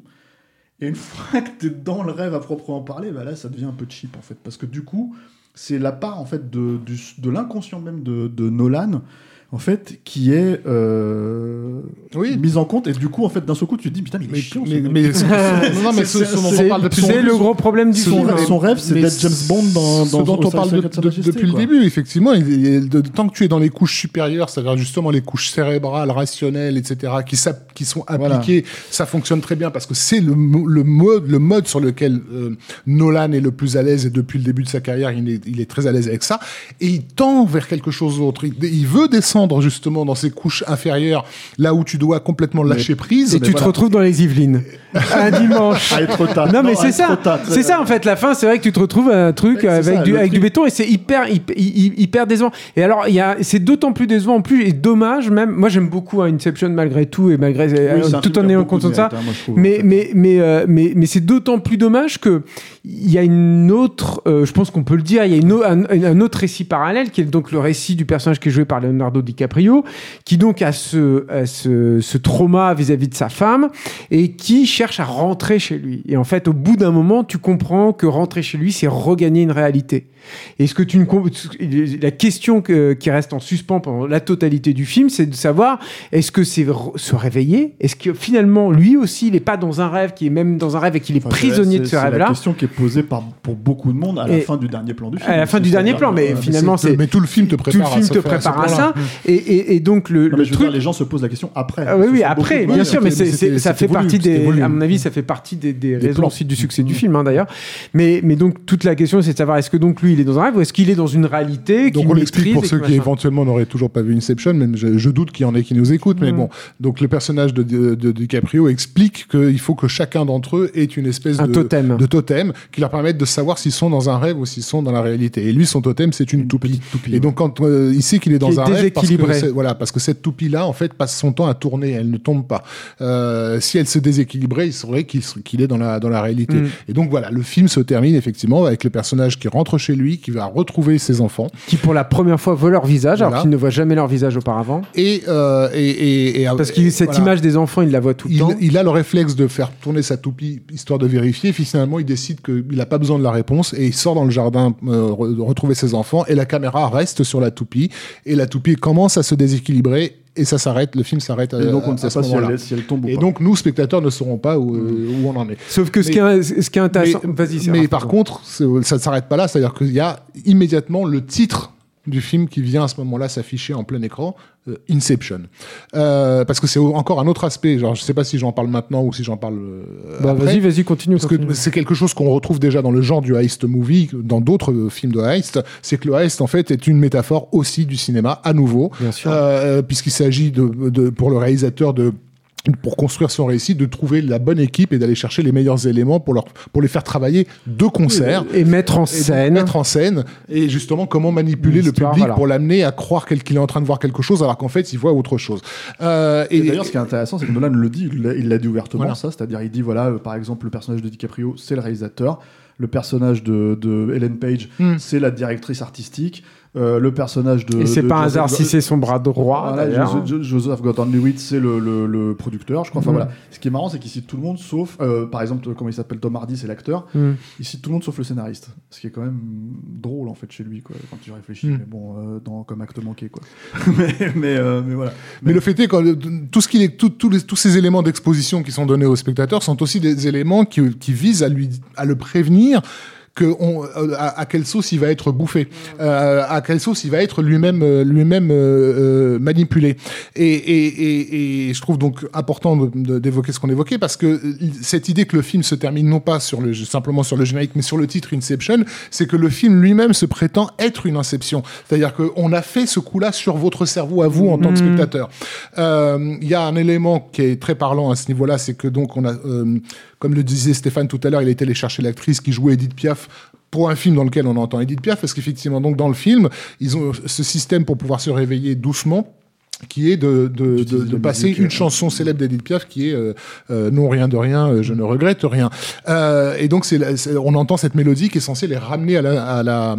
Et une fois que tu es dans le rêve à proprement parler, bah là, ça devient un peu cheap en fait, parce que du coup, c'est la part en fait de, de l'inconscient même de, de Nolan en fait, qui est euh, oui. mise en compte. Et du coup, en fait, d'un seul coup, tu te dis, putain, mais il est chiant. Mais, mais, non, non, mais ce, dont on parle C'est le gros problème du film. Son rêve, c'est d'être James Bond dans, dans ce dont on parle depuis le début, effectivement. de, tant que tu es dans les couches supérieures, c'est-à-dire justement les couches cérébrales, rationnelles, etc., qui, qui sont appliquées, ça fonctionne très bien parce que c'est le, le, mode, le mode sur lequel euh, Nolan est le plus à l'aise et depuis le début de sa carrière, il est, il est très à l'aise avec ça. Et il tend vers quelque chose d'autre. il veut descendre justement dans ces couches inférieures, là où tu dois complètement lâcher prise. Et tu te retrouves dans les Yvelines un dimanche. Ah, trop tard. Non, mais c'est ça. C'est ça en fait. La fin, c'est vrai que tu te retrouves un truc avec, du, avec du béton et c'est hyper, hyper, décevant. Et alors, a, c'est d'autant plus décevant en plus et dommage même. Moi, j'aime beaucoup hein, Inception malgré tout et malgré euh, tout en ayant conscience de ça. Hein, mais, mais, mais, euh, mais, mais c'est d'autant plus dommage que il y a une autre. Euh, je pense qu'on peut le dire. Il y a une, un, autre récit parallèle qui est donc le récit du personnage qui est joué par Leonardo DiCaprio, qui donc a ce, ce, ce trauma vis-à-vis de sa femme et qui cherche à rentrer chez lui. Et en fait, au bout d'un moment, tu comprends que rentrer chez lui, c'est regagner une réalité. Et ce que tu la question qui reste en suspens pendant la totalité du film, c'est de savoir est-ce que c'est se réveiller? Est-ce que finalement, lui aussi, il n'est pas dans un rêve, qui est même dans un rêve et qu'il est prisonnier de ce rêve-là C'est la question qui est posée par, pour beaucoup de monde à la fin du dernier plan du film. À la fin du dernier plan, mais finalement, c'est. Mais tout le film te prépare, tout le film te prépare à, ça. Et, et, donc, le, le truc. les gens se posent la question après. Ah oui, oui, après, bien sûr, mais ça fait partie des. À mon avis, ça fait partie des raisons aussi du succès du film, hein, d'ailleurs. Mais donc, toute la question, c'est de savoir est-ce que donc lui, il est dans un rêve ou est-ce qu'il est dans une réalité Donc on l'explique pour ceux qui éventuellement n'auraient toujours pas vu Inception, même je, doute qu'il y en ait qui nous écoutent, mais mm. bon, donc le personnage de, de, DiCaprio explique qu'il faut que chacun d'entre eux ait une espèce de totem. de totem qui leur permette de savoir s'ils sont dans un rêve ou s'ils sont dans la réalité. Et lui, son totem, c'est une, toupie. Et donc quand euh, il sait qu'il est dans un rêve, parce que, voilà, parce que cette toupie là, en fait, passe son temps à tourner, elle ne tombe pas. Euh, si elle se déséquilibrait, il serait qu'il est dans la dans la réalité. Mm. Et donc voilà, le film se termine effectivement avec le personnage qui rentre chez lui, qui va retrouver ses enfants. Qui pour la première fois voient leur visage, alors qu'ils ne voient jamais leur visage auparavant. Et, euh, et, Parce que cette image des enfants, il la voit tout le temps. Il a le réflexe de faire tourner sa toupie histoire de vérifier. Finalement, il décide qu'il n'a pas besoin de la réponse et il sort dans le jardin euh, retrouver ses enfants. Et la caméra reste sur la toupie. Et la toupie commence à se déséquilibrer et ça s'arrête, le film s'arrête. Et donc on ne sait pas si elle, tombe ou et donc nous, spectateurs, ne saurons pas où, où on en est. Sauf que ce, qui est, ce qui est intéressant. Mais, mais par contre, ça ne s'arrête pas là, c'est-à-dire qu'il y a immédiatement le titre du film qui vient à ce moment-là s'afficher en plein écran, euh, Inception. Euh, parce que c'est encore un autre aspect. Genre, je sais pas si j'en parle maintenant ou si j'en parle. Euh, bah, vas-y, vas-y, continue. Parce que c'est quelque chose qu'on retrouve déjà dans le genre du heist movie, dans d'autres films de heist. C'est que le heist, en fait, est une métaphore aussi du cinéma, à nouveau. puisqu'il s'agit de, de, pour le réalisateur de pour construire son récit, de trouver la bonne équipe et d'aller chercher les meilleurs éléments pour, leur, pour les faire travailler de concert. Et, mettre en scène. mettre en scène. Et justement, comment manipuler le public pour l'amener à croire qu'il est en train de voir quelque chose alors qu'en fait, il voit autre chose. Euh, et, d'ailleurs, ce qui est intéressant, c'est que Nolan le dit, il l'a dit ouvertement, ça. C'est-à-dire, il dit, voilà, euh, par exemple, le personnage de DiCaprio, c'est le réalisateur. le personnage de, de Ellen Page, hmm. c'est la directrice artistique. Euh, le personnage de. Et c'est pas un hasard si c'est son bras droit. Joseph Gordon-Lewitt, c'est le, le, producteur, je crois. Enfin mm. voilà. Ce qui est marrant, c'est qu'il cite tout le monde sauf, euh, par exemple, comment il s'appelle Tom Hardy, c'est l'acteur. Mm. Il cite tout le monde sauf le scénariste. Ce qui est quand même drôle en fait chez lui, quoi, quand tu réfléchis. Mm. Mais bon, euh, dans, comme acte manqué, quoi. mais, mais, mais, voilà. Mais, le fait est que tout ce qui est, tout, les, tous ces éléments d'exposition qui sont donnés au spectateur sont aussi des éléments qui, qui visent à lui à le prévenir que on, euh, à, quelle sauce il va être bouffé, euh, à quelle sauce il va être lui-même euh, lui-même manipulé. Et, et, et, je trouve donc important d'évoquer ce qu'on évoquait parce que cette idée que le film se termine non pas sur le simplement sur le générique mais sur le titre Inception, c'est que le film lui-même se prétend être une inception. C'est-à-dire qu'on a fait ce coup-là sur votre cerveau à vous en tant que mmh. spectateur. Il y a un élément qui est très parlant à ce niveau-là, c'est que donc on a comme le disait Stéphane tout à l'heure, il est allé chercher l'actrice qui jouait Edith Piaf pour un film dans lequel on entend Edith Piaf, parce qu'effectivement, donc dans le film, ils ont ce système pour pouvoir se réveiller doucement qui est de, de, de, passer une chanson célèbre d'Edith Piaf qui est euh, euh, non rien de rien euh, je ne regrette rien. Et donc c'est on entend cette mélodie qui est censée les ramener à la à la,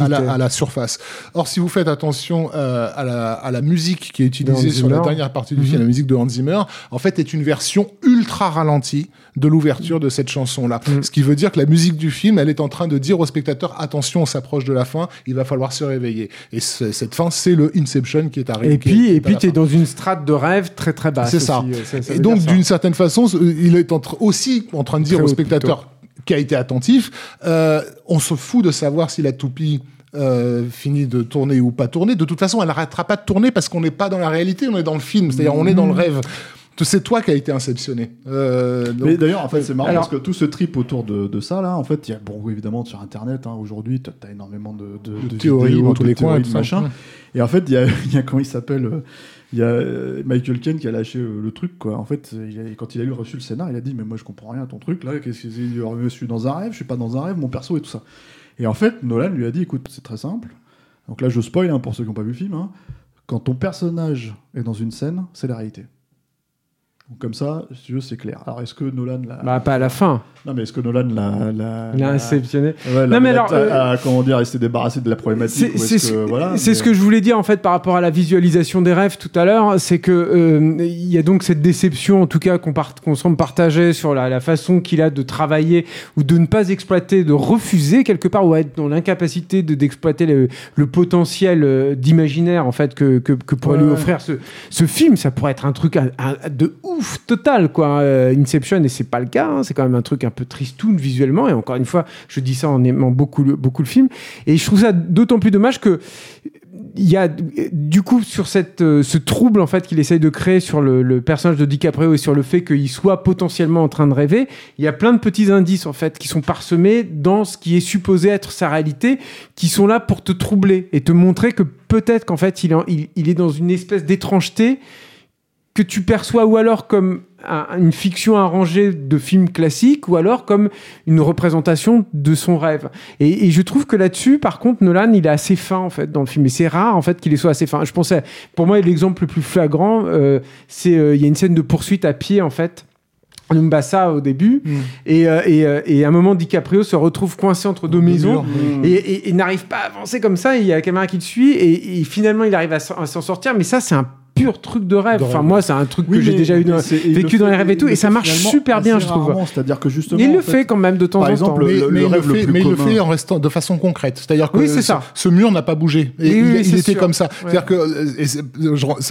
à la, à la, surface. Or si vous faites attention à la, à la musique qui est utilisée sur la dernière partie du film mhm. la musique de Hans Zimmer en fait est une version ultra ralentie de l'ouverture de cette chanson là mhm. ce qui veut dire que la musique du film elle est en train de dire au spectateur attention on s'approche de la fin il va falloir se réveiller et cette fin c'est le Inception qui est arrivé et puis et puis tu es dans une strate de rêve très très basse. C'est ça. Et donc, d'une certaine façon, il est aussi en train de dire au spectateur qui a été attentif, euh, on se fout de savoir si la toupie euh, finit de tourner ou pas tourner. De toute façon, elle n'arrêtera pas de tourner parce qu'on n'est pas dans la réalité, on est dans le film, c'est-à-dire on est dans le mmh. rêve c'est toi qui as été inceptionné. Euh, Mais d'ailleurs, en fait, c'est marrant parce que tout ce trip autour de, ça, là, en fait, il y a, bon, évidemment, sur Internet, hein, aujourd'hui, tu as énormément de, de, théories dans tous les coins, machin. Et en fait, il y a, y a, comment il s'appelle euh, il y a euh, Michael Ken qui a lâché le truc, quoi. En fait, quand il a eu reçu le scénar, il a dit Mais moi, je comprends rien à ton truc, là. Qu'est-ce que Je suis dans un rêve, je suis pas dans un rêve, mon perso et tout ça. Et en fait, Nolan lui a dit Écoute, c'est très simple. Donc là, je spoil hein, pour ceux qui n'ont pas vu le film. Hein. Quand ton personnage est dans une scène, c'est la réalité comme ça, si tu veux, c'est clair. Alors, est-ce que Nolan l'a. Bah, pas à la fin. Non, mais est-ce que Nolan l'a. L'a inceptionné. non, mais alors. Euh, comment dire, il s'est débarrassé de la problématique. C'est ce, que, voilà, ce que je voulais dire, en fait, par rapport à la visualisation des rêves tout à l'heure. C'est que euh, il y a donc cette déception, en tout cas, qu'on qu semble partager sur la, la façon qu'il a de travailler ou de ne pas exploiter, de refuser quelque part ou être dans l'incapacité d'exploiter le, le, potentiel euh, d'imaginaire, en fait, que, que, que pourrait lui offrir ce, ce film. Ça pourrait être un truc de ouf total, quoi. Euh, Inception, et c'est pas le cas, hein. c'est quand même un truc un peu tristoun visuellement, et encore une fois, je dis ça en aimant beaucoup le, beaucoup le film, et je trouve ça d'autant plus dommage que il y a du coup sur cette, euh, ce trouble en fait qu'il essaye de créer sur le, personnage de DiCaprio et sur le fait qu'il soit potentiellement en train de rêver, il y a plein de petits indices en fait qui sont parsemés dans ce qui est supposé être sa réalité, qui sont là pour te troubler et te montrer que peut-être qu'en fait il, est dans une espèce d'étrangeté que tu perçois ou alors comme une fiction arrangée de film classique ou alors comme une représentation de son rêve. Et, je trouve que là-dessus, par contre, Nolan, il est assez fin en fait dans le film. Et c'est rare en fait qu'il soit assez fin. Je pensais, pour moi, l'exemple le plus flagrant, euh, c'est euh, il y a une scène de poursuite à pied en fait. Mbassa au début mm. et, euh, et, à un moment DiCaprio se retrouve coincé entre deux maisons et, n'arrive pas à avancer comme ça il y a la caméra qui le suit et, finalement il arrive à s'en sortir mais ça c'est un pur truc de rêve. Enfin, moi, c'est un truc que j'ai déjà eu vécu dans les rêves et tout, et ça marche super bien, je trouve. C'est-à-dire que justement. Il le fait quand même de temps en temps. Mais, il le fait en restant de façon concrète. C'est-à-dire que ce mur n'a pas bougé. il était comme ça. C'est-à-dire que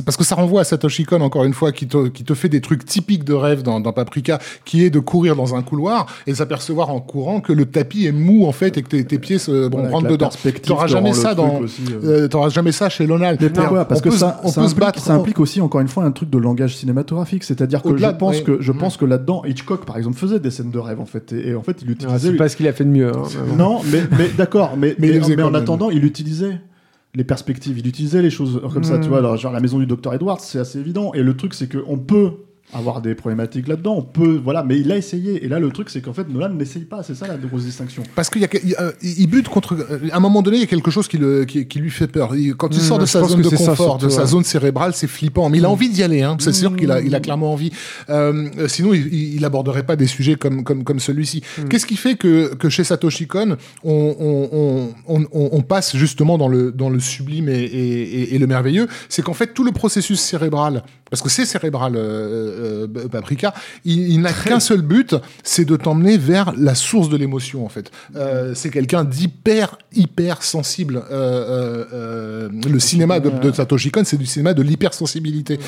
parce que ça renvoie à Satoshi Kon encore une fois qui te fait des trucs typiques de rêve dans Paprika, qui est de courir dans un couloir et s'apercevoir en courant que le tapis est mou en fait et que tes pieds se rentrent dedans. T'auras jamais ça dans. Euh. Euh, t'auras jamais ça chez Lonal. Parce que ça, on peut se battre implique aussi encore une fois un truc de langage cinématographique, c'est-à-dire que je pense que je pense que là-dedans Hitchcock par exemple faisait des scènes de rêve en fait et, en fait il utilisait. Ah, c'est pas ce qu'il a fait de mieux. Hein, non, mais, mais d'accord, mais, mais, en attendant il utilisait les perspectives, il utilisait les choses comme ça, tu mm. vois. Alors, genre la maison du docteur Edwards, c'est assez évident. Et le truc, c'est qu'on peut avoir des problématiques là-dedans. On peut, voilà, mais il a essayé. Et là, le truc, c'est qu'en fait, Nolan n'essaye pas. C'est ça la grosse distinction. Parce qu'il y a, il bute contre. À un moment donné, il y a quelque chose qui, le, qui, lui fait peur. quand il mmh, sort de sa zone de confort, de sa zone cérébrale, c'est flippant. Mais il a mmh. envie d'y aller. Hein. C'est sûr qu'il a, il a clairement envie. Euh, sinon, il, il, aborderait pas des sujets comme, comme, comme celui-ci. Mmh. Qu'est-ce qui fait que, que chez Satoshi Kon, on, on, on, on, passe justement dans le, dans le sublime et, et, et le merveilleux? C'est qu'en fait, tout le processus cérébral, parce que c'est cérébral. Euh, euh, Paprika, il, n'a qu'un seul but, c'est de t'emmener vers la source de l'émotion en fait. Euh, c'est quelqu'un d'hyper hyper sensible. Euh, le cinéma de, Satoshi Kon, c'est du cinéma de l'hypersensibilité.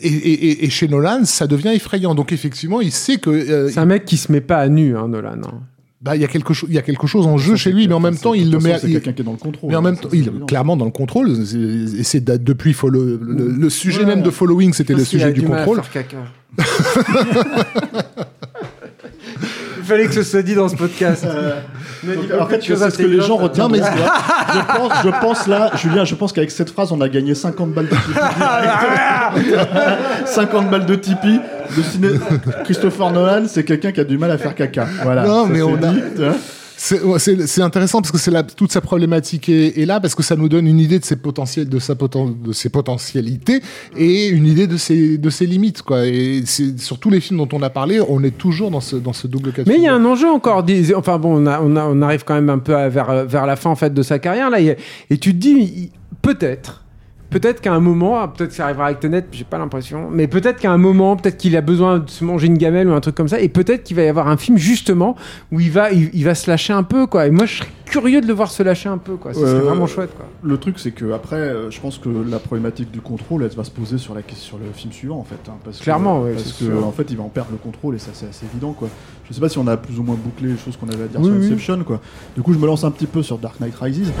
Et, et, chez Nolan, ça devient effrayant. Donc effectivement, il sait que c'est un mec qui se met pas à nu, hein, Nolan. Hein bah il y a quelque chose il y a quelque chose en jeu chez lui mais en même temps il le met c'est quelqu'un qui est dans le contrôle mais en même temps il est clairement dans le contrôle. Et c'est depuis follow, le, sujet même de following c'était le sujet du contrôle fallait que ce soit dit dans ce podcast euh, en fait, c'est ce que les gens retiennent. Mais je, pense, je pense là, Julien, je pense qu'avec cette phrase, on a gagné 50 balles de Tipeee. 50 balles de Tipeee. Christopher Nolan, c'est quelqu'un qui a du mal à faire caca. Voilà. Non, mais on a. C'est intéressant parce que c'est toute sa problématique est, là parce que ça nous donne une idée de ses potentiels, de sa de ses potentialités et une idée de ses de ses limites quoi. Et c'est sur tous les films dont on a parlé, on est toujours dans ce dans ce double cas. Mais il y a un enjeu encore. Enfin bon, on a, on, a, on arrive quand même un peu vers vers la fin en fait de sa carrière là. Et tu te dis peut-être peut-être qu'à un moment, ah, peut-être que ça arrivera avec Tenet, j'ai pas l'impression, mais peut-être qu'à un moment, peut-être qu'il a besoin de se manger une gamelle ou un truc comme ça, et peut-être qu'il va y avoir un film justement où il va, il, va se lâcher un peu, quoi. Et moi, je serais curieux de le voir se lâcher un peu, quoi. Ce serait vraiment chouette, quoi. Le truc, c'est que après, euh, je pense que la problématique du contrôle, elle va se poser sur la sur le film suivant, en fait. Hein, parce Clairement, que, Parce que, en fait, il va en perdre le contrôle, et ça, c'est assez évident, quoi. Je sais pas si on a plus ou moins bouclé les choses qu'on avait à dire sur Inception, quoi. Du coup, je me lance un petit peu sur Dark Knight Rises.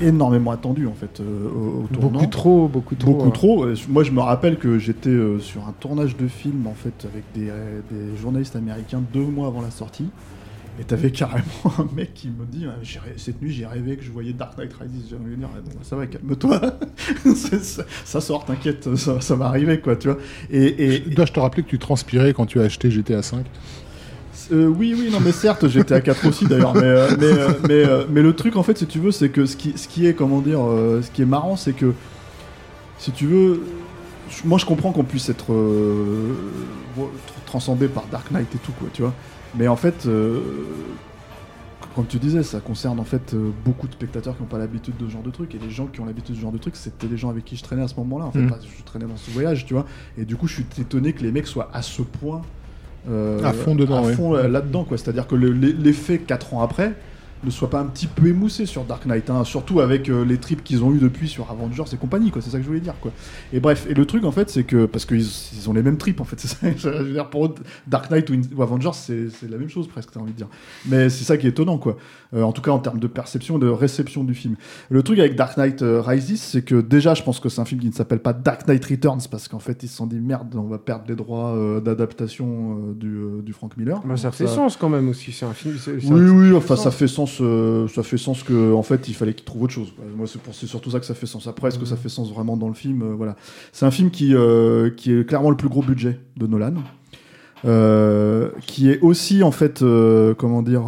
Énormément attendu en fait euh, au, tournant. Beaucoup trop, beaucoup trop. Beaucoup trop. Moi, je me rappelle que j'étais euh, sur un tournage de film en fait avec des, journalistes américains deux mois avant la sortie. Et t'avais carrément un mec qui me dit cette nuit j'ai rêvé que je voyais Dark Knight Rises. J'ai envie de dire ça va calme-toi, ça, sort, t'inquiète, ça, va arriver quoi, tu vois. Et, et, je dois te rappeler que tu transpirais quand tu as acheté GTA 5 euh, oui, oui, non, mais certes, j'étais à 4 aussi d'ailleurs, mais, euh, euh, mais, le truc en fait, si tu veux, c'est que ce qui, ce qui est, comment dire, ce qui est marrant, c'est que, si tu veux, moi je comprends qu'on puisse être transcendé par Dark Knight et tout, quoi, tu vois, mais en fait, comme tu disais, ça concerne en fait beaucoup de spectateurs qui n'ont pas l'habitude de ce genre de truc. Et les gens qui ont l'habitude de ce genre de truc, c'était les gens avec qui je traînais à ce moment-là. En fait, mm. je traînais dans ce voyage, tu vois. Et du coup, je suis étonné que les mecs soient à ce point à fond dedans, à fond euh, là-dedans quoi. C'est-à-dire que l'effet 4 ans après, ne soit pas un petit peu émoussé sur Dark Knight, hein, surtout avec euh, les trips qu'ils ont eu depuis sur Avengers et compagnie, quoi. C'est ça que je voulais dire, quoi. Et bref, et le truc en fait, c'est que parce qu'ils ils ont les mêmes trips, en fait, c'est ça. Je veux dire, pour Dark Knight ou, Avengers, c'est la même chose presque, t'as envie de dire. Mais c'est ça qui est étonnant, quoi. Euh, en tout cas, en termes de perception et de réception du film. Le truc avec Dark Knight euh, Rises, c'est que déjà, je pense que c'est un film qui ne s'appelle pas Dark Knight Returns parce qu'en fait, ils se sont dit merde, on va perdre les droits d'adaptation du, du, Frank Miller. Bah, ça fait sens quand même aussi. C'est un film. Oui, oui. Enfin, ça fait sens. Ça fait sens que en fait il fallait qu'il trouve autre chose. Moi c'est surtout ça que ça fait sens. Après est-ce que ça fait sens vraiment dans le film euh, Voilà. C'est un film qui euh, qui est clairement le plus gros budget de Nolan. Euh, qui est aussi en fait comment dire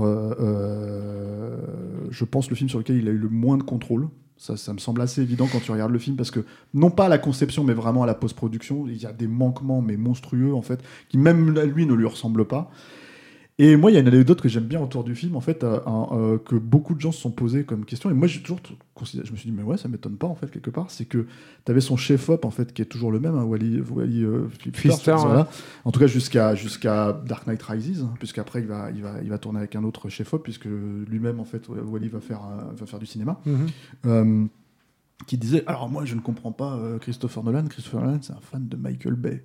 je pense le film sur lequel il a eu le moins de contrôle ça, ça me semble assez évident quand tu regardes le film parce que non pas à la conception mais vraiment à la post-production il y a des manquements mais monstrueux en fait qui même lui ne lui ressemblent pas et moi, il y a une anecdote que j'aime bien autour du film, en fait, euh, euh, que beaucoup de gens se sont posés comme question. Et moi, j'ai toujours considéré, je me suis dit, mais ouais, ça m'étonne pas, en fait, quelque part. C'est que tu avais son chef-op, en fait, qui est toujours le même, hein, Wally, Wally euh, En tout cas, jusqu'à jusqu'à Dark Knight Rises, hein, puisqu'après, il va, il, va, il va tourner avec un autre chef-op, puisque lui-même, en fait, Wally va faire, va faire du cinéma. Mhm. qui disait, alors moi, je ne comprends pas Christopher Nolan. Christopher Nolan, c'est un fan de Michael Bay.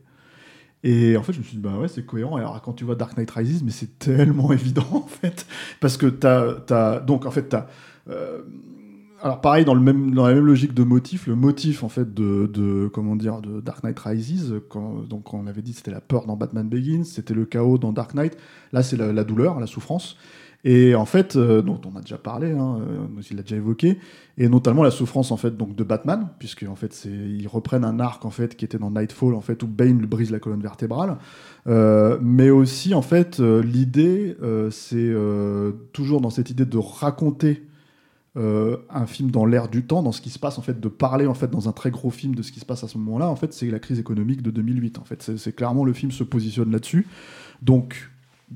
Et en fait, je me suis dit, bah ouais, c'est cohérent. Alors, quand tu vois Dark Knight Rises, mais c'est tellement évident, en fait. Parce que t'as. As... Donc, en fait, t'as. Euh... Alors, pareil, dans, le même, dans la même logique de motif, le motif, en fait, de, de comment dire, de Dark Knight Rises, quand, donc, on avait dit c'était la peur dans Batman Begins, c'était le chaos dans Dark Knight. Là, c'est la, douleur, la souffrance. Et en fait, dont on a déjà parlé, hein, il l'a déjà évoqué, et notamment la souffrance en fait donc de Batman, puisque en fait ils reprennent un arc en fait qui était dans Nightfall en fait où Bane brise la colonne vertébrale, mais aussi en fait l'idée c'est toujours dans cette idée de raconter euh, un film dans l'air du temps, dans ce qui se passe en fait, de parler en fait dans un très gros film de ce qui se passe à ce moment-là, en fait, c'est la crise économique de 2008. En fait, c'est clairement le film se positionne là-dessus. Donc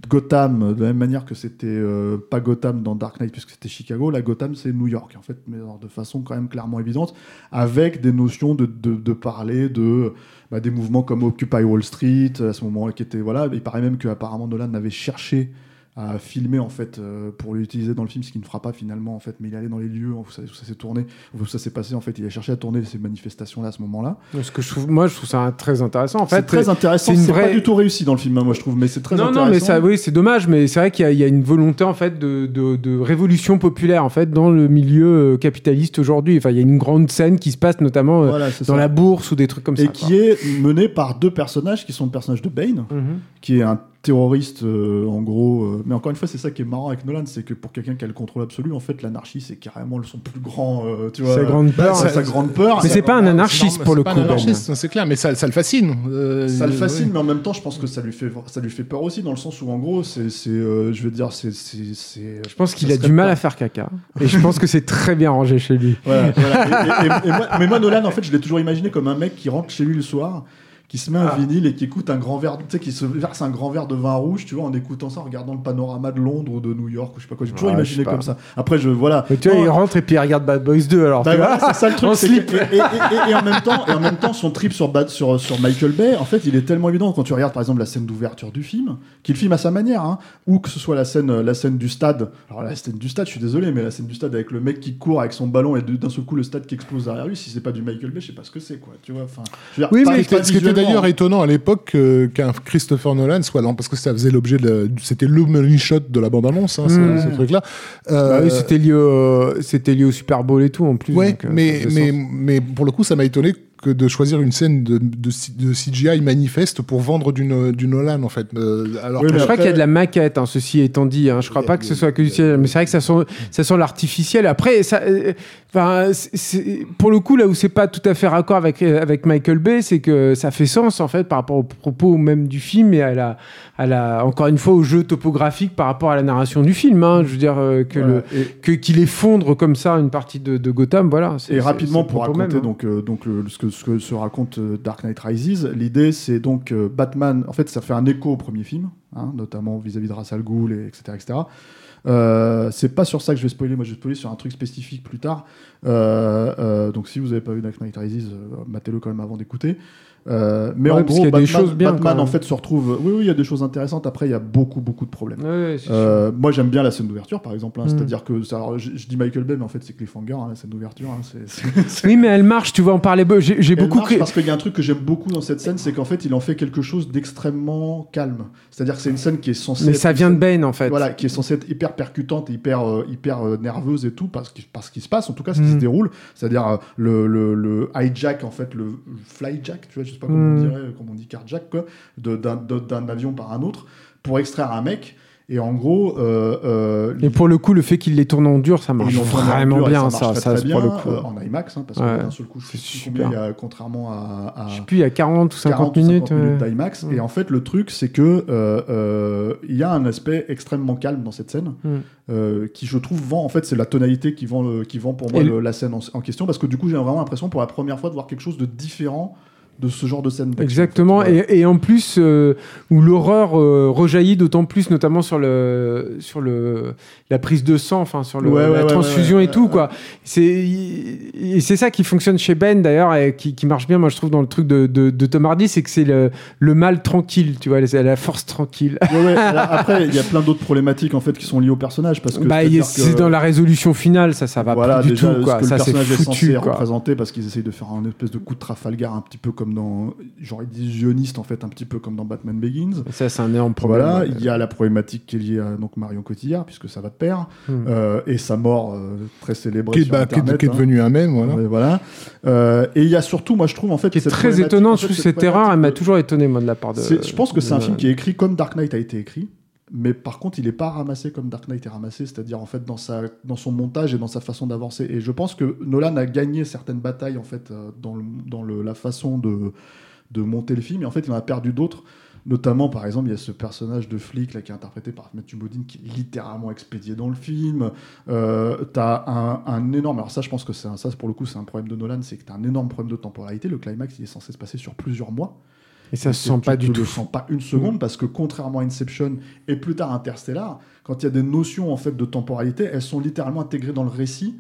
Gotham, de la même manière que c'était euh, pas Gotham dans Dark Knight puisque c'était Chicago, la Gotham c'est New York en fait, mais de façon quand même clairement évidente, avec des notions de, de, parler de bah, des mouvements comme Occupy Wall Street à ce moment-là qui était voilà, il paraît même qu'apparemment Nolan avait cherché à filmer en fait euh, pour l'utiliser dans le film, ce qui ne fera pas finalement en fait, mais il est allé dans les lieux où ça, s'est tourné, où ça s'est passé en fait, il a cherché à tourner ces manifestations là à ce moment-là. Ce que je trouve, moi je trouve ça très intéressant en fait. C'est très intéressant, c'est vraie... pas du tout réussi dans le film, hein, moi je trouve, mais c'est très intéressant. Non non mais ça, oui c'est dommage, mais c'est vrai qu'il y, a une volonté en fait de, de, révolution populaire en fait dans le milieu euh, capitaliste aujourd'hui. Enfin il y a une grande scène qui se passe notamment euh, dans la bourse ou des trucs comme ça. Et qui est menée par deux personnages qui sont le personnage de Bane, mhm. qui est un terroriste euh, en gros euh, mais encore une fois c'est ça qui est marrant avec Nolan c'est que pour quelqu'un qui a le contrôle absolu en fait l'anarchie c'est carrément son plus grand euh, tu vois. Sa grande peur sa grande peur. Mais c'est pas un anarchiste pour le coup c'est clair mais ça, ça le fascine ça le fascine mais en même temps je pense que ça lui fait ça lui fait peur aussi dans le sens où en gros c'est je veux dire c'est je pense qu'il a du mal à faire caca. Et je pense que c'est très bien rangé chez lui. Mais moi Nolan en fait je l'ai toujours imaginé comme un mec qui rentre chez lui le soir qui se met un ah. vinyle et qui écoute un grand verre, tu sais, qui se verse un grand verre de vin rouge, tu vois, en écoutant ça, en regardant le panorama de Londres ou de New York, ou je sais pas quoi. J'ai toujours imaginé comme ça. Après, je, voilà. Mais tu vois, il rentre et puis il regarde Bad Boys 2, alors. Bah, c'est ça le truc. slip. Et, et, en même temps, et en même temps, son trip sur, sur, sur Michael Bay, en fait, il est tellement évident quand tu regardes, par exemple, la scène d'ouverture du film, qu'il filme à sa manière, hein, ou que ce soit la scène, la scène du stade. Alors, la scène du stade, je suis désolé, mais la scène du stade avec le mec qui court avec son ballon et d'un seul coup le stade qui explose derrière lui, si c'est pas du Michael Bay, je sais pas ce que c'est, quoi. Tu vois, enfin. Oui, mais ce qui était d'ailleurs étonnant à époque qu'un Christopher Nolan soit dans parce que ça faisait l'objet de c'était le money shot de la bande annonce hein, ce, hmm. truc là bah c'était lié au, c'était lié au Super Bowl et tout en plus ouais euh, mais mais mais pour le coup ça m'a étonné que de choisir une scène de, de, CGI manifeste pour vendre du, du Nolan en fait. Euh, alors je crois qu'il y a de la maquette, hein, ceci étant dit. Hein. Je crois pas que ce soit que du CGI, mais c'est vrai que ça sent, ça sent l'artificiel. Après, ça, euh, pour le coup, là où c'est pas tout à fait raccord avec, avec Michael Bay, c'est que ça fait sens en fait par rapport au propos même du film et à la, à la, encore une fois au jeu topographique par rapport à la narration du film. Hein. Je veux dire euh, que le, que qu'il effondre comme ça une partie de, de Gotham, voilà. Et rapidement pour raconter hein. donc donc ce que ce que se raconte euh, Dark Knight Rises. L'idée, c'est donc euh, Batman. En fait, ça fait un écho au premier film, hein, notamment vis-à-vis de Ra's al Ghul, et etc. etc. Euh, c'est pas sur ça que je vais spoiler, moi je vais spoiler sur un truc spécifique plus tard. donc si vous n'avez pas vu Dark Knight Rises, matez-le quand même avant d'écouter. Euh, mais en gros, Batman, choses bien, Batman en fait se retrouve. Oui, oui, il y a des choses intéressantes. Après, il y a beaucoup, beaucoup de problèmes. euh, moi, j'aime bien la scène d'ouverture, par exemple. Hein, mm. C'est-à-dire que, alors, je, dis Michael Bay, mais en fait, c'est Cliffhanger, hein, la scène d'ouverture. Hein, oui, mais elle marche. Tu vas en parler. J'ai beaucoup. Marche parce qu'il y a un truc que j'aime beaucoup dans cette scène, c'est qu'en fait, il en fait quelque chose d'extrêmement calme. C'est-à-dire que c'est une scène qui est censée. Mais ça vient de Bane, en fait. Voilà, qui est censée être hyper percutante, hyper, euh, hyper nerveuse et tout, parce qu'il parce qu'il se passe, en tout cas, ce qui se mm. déroule. C'est-à-dire le, le, le hijack, en fait, le flyjack, tu vois, je sais pas comment on mm. dirait comme on dit quoi, d'un avion par un autre, pour extraire un mec. Et en gros. Euh, euh, et pour le coup, le fait qu'il les tourne en dur, ça marche vraiment bien, ça. ça, très, bien, pour le coup. Euh, en IMAX, hein, parce que d'un seul coup, super. Il y a, contrairement à, à. Je sais plus, il y a 40 ou 50 minutes. 50 minutes d'IMAX. Et en fait, le truc, c'est que il y a un aspect extrêmement calme dans cette scène, mm. qui je trouve vend. En fait, c'est la tonalité qui vend, qui vend pour moi la scène en, en, question, parce que du coup, j'ai vraiment l'impression pour la première fois de voir quelque chose de différent de ce genre de scène. Exactement, et, et, en plus, euh, où l'horreur euh, rejaillit d'autant plus, notamment sur, le, sur le, la prise de sang, enfin sur le, la transfusion et tout. quoi. C'est, et c'est ça qui fonctionne chez Ben d'ailleurs, et qui, qui, marche bien, moi je trouve, dans le truc de, de, de Tom Hardy, c'est que c'est le, le, mal tranquille, tu vois, la force tranquille. après, il y a plein d'autres problématiques en fait qui sont liées au personnage. Parce que bah, c'est dans la résolution finale, ça, ça va pas du tout. Quoi. ça, c'est foutu, est censé représenter parce qu'ils essayent de faire un espèce de coup de Trafalgar un petit peu comme dans genre illusionniste en fait un petit peu comme dans Batman Begins. Ça c'est un énorme problème. Voilà, il y a la problématique qui est liée à donc Marion Cotillard puisque ça va de pair hmm. euh, et sa mort euh, très célébrée qui, sur bah, Internet, qui, est, hein. devenue un même voilà. Euh, et il y a surtout moi je trouve en fait qui est très étonnant sous cette erreur elle m'a toujours étonné moi de la part de. Je pense que c'est un film qui est écrit comme Dark Knight a été écrit mais par contre, il n'est pas ramassé comme Dark Knight est ramassé, c'est-à-dire en fait dans, sa, dans son montage et dans sa façon d'avancer. Et je pense que Nolan a gagné certaines batailles en fait euh, dans, le, dans le, la façon de, de monter le film, et en fait, il en a perdu d'autres. Notamment, par exemple, il y a ce personnage de flic là, qui est interprété par Matthew Modine qui est littéralement expédié dans le film. Euh, t'as un, énorme. Alors, ça, je pense que c'est ça, pour le coup, c'est un problème de Nolan c'est que tu as un énorme problème de temporalité. Le climax, il est censé se passer sur plusieurs mois. Et ça se sent pas du tout. le sens pas une seconde parce que contrairement à Inception et plus tard Interstellar, quand il y a des notions en fait de temporalité, elles sont littéralement intégrées dans le récit.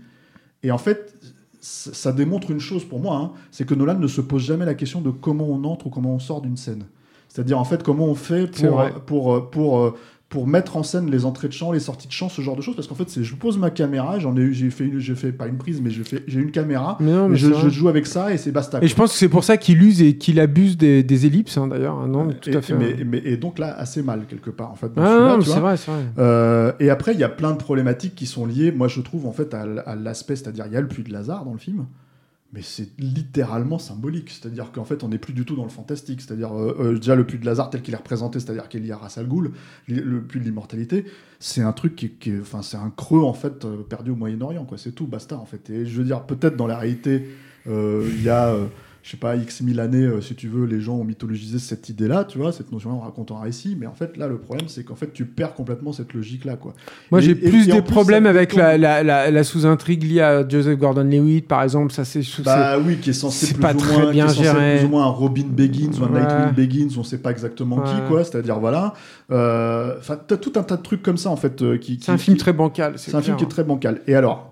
Et en fait, ça démontre une chose pour moi, hein, c'est que Nolan ne se pose jamais la question de comment on entre ou comment on sort d'une scène. C'est-à-dire en fait comment on fait pour, pour, pour, euh, pour mettre en scène les entrées de champ, les sorties de champ, ce genre de choses. Parce qu'en fait, c'est je pose ma caméra, j'en ai, j'ai fait, j'ai fait pas une prise, mais j'ai une caméra, mais je, joue avec ça et c'est basta. Et je pense que c'est pour ça qu'il use et qu'il abuse des, des ellipses, hein, d'ailleurs. Hein, non, tout et, à fait. Mais, mais, et donc là, assez mal quelque part, en fait. Ah, c'est vrai, c'est vrai. Euh, et après, il y a plein de problématiques qui sont liées, moi je trouve, en fait, à, à l'aspect, c'est-à-dire il y a le puits de Lazare dans le film mais c'est littéralement symbolique. C'est-à-dire qu'en fait, on n'est plus du tout dans le fantastique. C'est-à-dire, euh, euh, déjà, le puits de Lazare tel qu'il est représenté, c'est-à-dire qu'il y a Ra's le puits de l'immortalité, c'est un truc qui, est, enfin, c'est un creux, en fait, euh, perdu au Moyen-Orient, quoi. C'est tout, basta, en fait. Et je veux dire, peut-être dans la réalité, il y a je sais pas, X mille années, euh, si tu veux, les gens ont mythologisé cette idée-là, tu vois, cette notion-là en racontant un récit. Mais en fait, là, le problème, c'est qu'en fait, tu perds complètement cette logique-là, quoi. Moi, j'ai plus des problèmes avec la, la, la, sous-intrigue liée à Joseph Gordon-Levitt, par exemple. Ça, c'est. Bah oui, qui est censé plus, pas ou très moins, bien géré. plus ou moins un Robin Begins ou un Nightwing Begins, on sait pas exactement qui, quoi. C'est-à-dire, voilà. Euh, enfin, t'as tout un tas de trucs comme ça, en fait, euh, qui. C'est un film très bancal. C'est un film qui est très bancal. Et alors,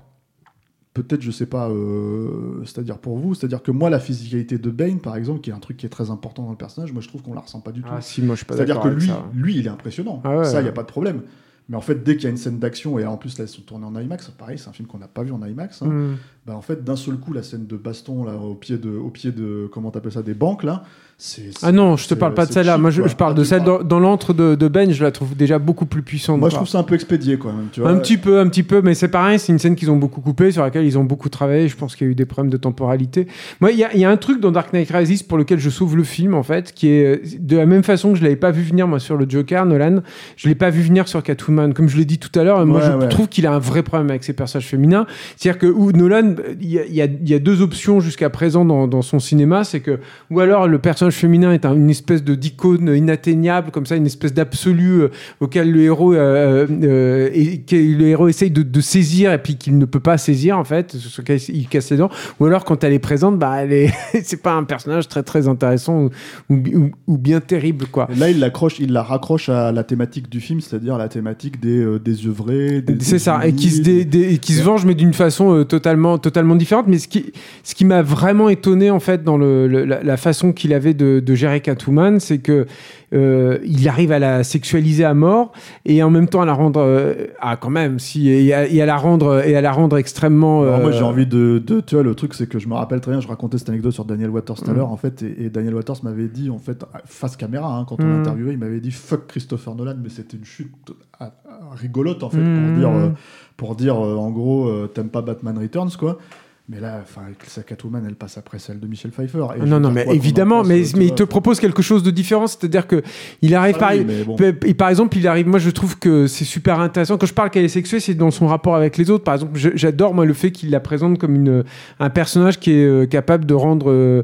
peut-être, je sais pas, euh, c'est-à-dire pour vous, c'est-à-dire que moi, la physicalité de Bane, par exemple, qui est un truc qui est très important dans le personnage, moi je trouve qu'on la ressent pas du tout. Ah, si, moi je suis pas C'est-à-dire que lui, ça. lui, il est impressionnant. Ah ouais, ça, il ouais. n'y a pas de problème. Mais en fait, dès qu'il y a une scène d'action, et en plus là, elles sont tournées en IMAX, pareil, c'est un film qu'on n'a pas vu en IMAX. hein, Mm. Bah, en fait, d'un seul coup, la scène de baston là, au pied de, au pied de, comment t'appelles ça, des banques là, c'est. Ah non, je te parle pas de celle-là. Moi, je, quoi. je parle Ah, de celle dans, dans l'antre de, de Ben. Je la trouve déjà beaucoup plus puissante. Moi, je quoi. trouve ça un peu expédié quand même. Tu vois. Un petit peu, un petit peu, mais c'est pareil, c'est une scène qu'ils ont beaucoup coupée, sur laquelle ils ont beaucoup travaillé. Je pense qu'il y a eu des problèmes de temporalité. Moi, il y, a- y a un truc dans Dark Knight Rises pour lequel je sauve le film, en fait, qui est de la même façon que je l'avais pas vu venir, moi, sur le Joker, Nolan. Je l'ai pas vu venir sur Catwoman. Comme je l'ai dit tout à l'heure, moi, Ouais, je ouais. trouve qu'il a un vrai problème avec ses personnages féminins. C'est-à-dire que où Nolan, il y a, il y a- il y a deux options jusqu'à présent dans, dans son cinéma. C'est que, ou alors le personnage féminin est un- une espèce de d'icône inatteignable, comme ça, une espèce d'absolu euh, auquel le héros, euh, euh, et, le héros essaye de, de saisir et puis qu'il ne peut pas saisir en fait, sur lequel il casse les dents. Ou alors quand elle est présente, bah elle est, c'est pas un personnage très très intéressant ou, ou, ou- ou bien terrible quoi. Et Là, il l'accroche, il la raccroche à la thématique du film, c'est-à-dire la thématique des des- C'est des ça, et qui se, dé- qui se venge, mais d'une façon totalement, totalement différente. Mais ce qui, ce qui m'a vraiment étonné, en fait, dans le, le- la, la façon qu'il avait de, de gérer Catwoman, c'est que euh, il arrive à la sexualiser à mort et en même temps à la rendre, euh, ah, quand même, si, et à, et à la rendre, et à la rendre extrêmement. Alors, moi, euh, j'ai envie de, de- Tu vois, le truc, c'est que je me rappelle très bien, je racontais cette anecdote sur Daniel Waters tout à Mm. l'heure, en fait, et, et Daniel Waters m'avait dit, en fait, face caméra, hein, quand on Mm. l'interviewait, il m'avait dit fuck Christopher Nolan, mais c'était une chute rigolote, en fait, Mm. pour dire, euh, pour dire euh, en gros, euh, t'aimes pas Batman Returns, quoi. Mais là, enfin, sa Catwoman, elle passe après celle de Michel Pfeiffer. Et veux Non, non, mais évidemment, mais, mais il te propose quelque chose de différent, c'est-à-dire que il arrive Ah par, oui, mais bon. et par exemple, il arrive. Moi, je trouve que c'est super intéressant. Quand je parle qu'elle est sexuée, c'est dans son rapport avec les autres. Par exemple, j'adore moi le fait qu'il la présente comme une un personnage qui est euh, capable de rendre.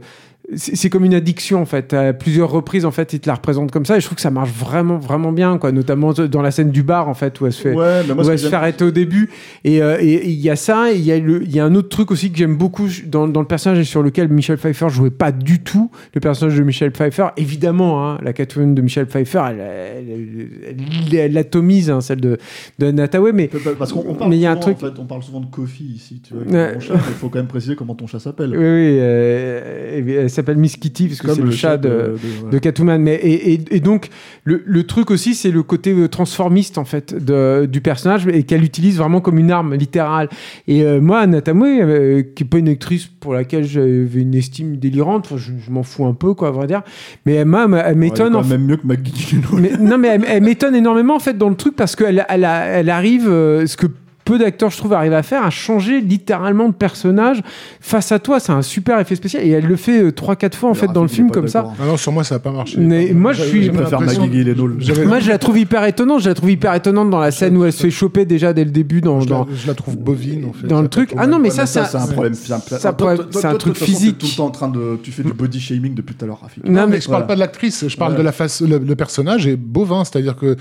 Euh, c'est comme une addiction en fait. À plusieurs reprises en fait, il te la représente comme ça et je trouve que ça marche vraiment vraiment bien quoi. Notamment dans la scène du bar en fait où elle se fait Ouais, où elle se arrêter au début. Et euh, et- il y a ça, et il y, a le- il y a un autre truc aussi que j'aime beaucoup dans, dans le personnage et sur lequel Michel Pfeiffer jouait pas du tout. Le personnage de Michel Pfeiffer, évidemment, hein, la Catwoman de Michel Pfeiffer, elle, elle, elle- elle- elle atomise hein, celle de, de Anne Hathaway, mais Parce qu'on on parle, Mais il y a un souvent, truc- en fait, on parle souvent de Kofi ici, tu vois, il faut quand même préciser comment ton chat s'appelle. oui, oui, euh, s'appelle Miss Kitty parce que c'est le, chat de, de Catwoman. Mais, et, et- et donc, le, le truc aussi, c'est le côté euh, transformiste, en fait, de, du personnage et qu'elle utilise vraiment comme une arme littérale. Et euh, moi, Anna Tamoué, euh, qui n'est pas une actrice pour laquelle j'avais une estime délirante, je, je m'en fous un peu, quoi, à vrai dire. Mais elle, m'a- elle Ouais, m'étonne, en fait. même mieux que McGee. Non, mais elle, elle m'étonne énormément en fait dans le truc parce qu'elle elle, elle arrive, euh, ce que peu d'acteurs, je trouve, arrivent à faire, à changer littéralement de personnage face à toi. C'est un super effet spécial. Et elle le fait 3-4 fois, en fait, dans le film, comme ça. Ah non, sur moi, ça n'a pas marché. Mais moi, je suis. Moi, je la trouve hyper étonnante. Je la trouve hyper étonnante dans la scène où elle se fait choper déjà dès le début. Dans, je, dans... La, je la trouve bovine, en fait. Dans le truc. Ah non, mais ça, c'est un problème. C'est un truc physique. tout le temps en train de. Tu fais du body shaming depuis tout à l'heure, Rafik. Non, mais je parle pas de l'actrice. Je parle de la face. Le personnage est bovin. C'est-à-dire que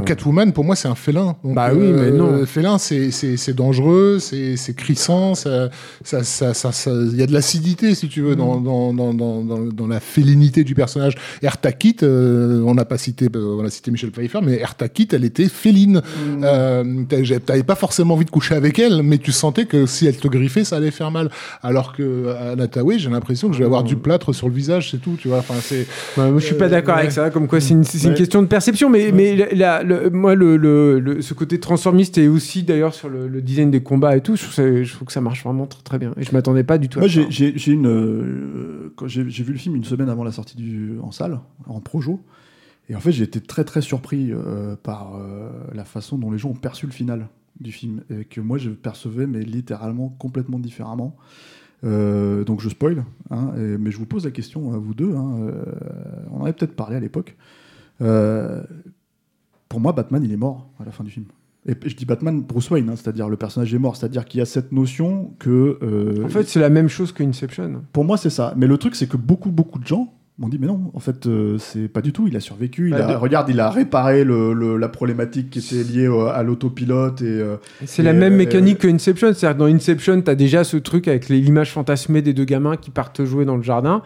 Catwoman, pour moi, c'est un félin. Bah oui, mais non. Félin, c'est dangereux, c'est crissant, il y a de l'acidité, si tu veux, dans, dans, dans, dans, la félinité du personnage. Erta Kitt, on n'a pas cité, on a cité Michel Pfeiffer, mais Erta Kitt, elle était féline. Mm. Euh, T'avais pas forcément envie de coucher avec elle, mais tu sentais que si elle te griffait, ça allait faire mal. Alors que Nathalie, j'ai l'impression que je vais avoir du plâtre sur le visage, c'est tout, tu vois. Enfin, c'est. moi, je suis pas d'accord avec ça. Comme quoi, c'est une, une, question de perception, mais, mais moi, le, le, ce côté transformiste et aussi d'ailleurs sur le, design des combats et tout, je trouve, je trouve, que ça marche vraiment très, très bien. Et je m'attendais pas du tout. Moi, j'ai une, euh, j'ai vu le film une semaine avant la sortie du, en salle, en projo. Et en fait, j'ai été très très surpris euh, par euh, la façon dont les gens ont perçu le final du film, et que moi je percevais, mais littéralement complètement différemment. Euh, donc je spoil, hein, mais je vous pose la question à vous deux. Hein, on en avait peut-être parlé à l'époque. pour moi, Batman, il est mort à la fin du film. Et je dis Batman, Bruce Wayne, hein, c'est-à-dire le personnage est mort, c'est-à-dire qu'il y a cette notion que. en fait, c'est la même chose que Inception. Pour moi, c'est ça. Mais le truc, c'est que beaucoup, beaucoup de gens m'ont dit mais non en fait euh, c'est pas du tout il a survécu il bah, regarde il a réparé le, la problématique qui était liée à l'autopilote et euh, c'est la même euh, mécanique que Inception c'est-à-dire dans Inception t'as déjà ce truc avec l'image fantasmée des deux gamins qui partent jouer dans le jardin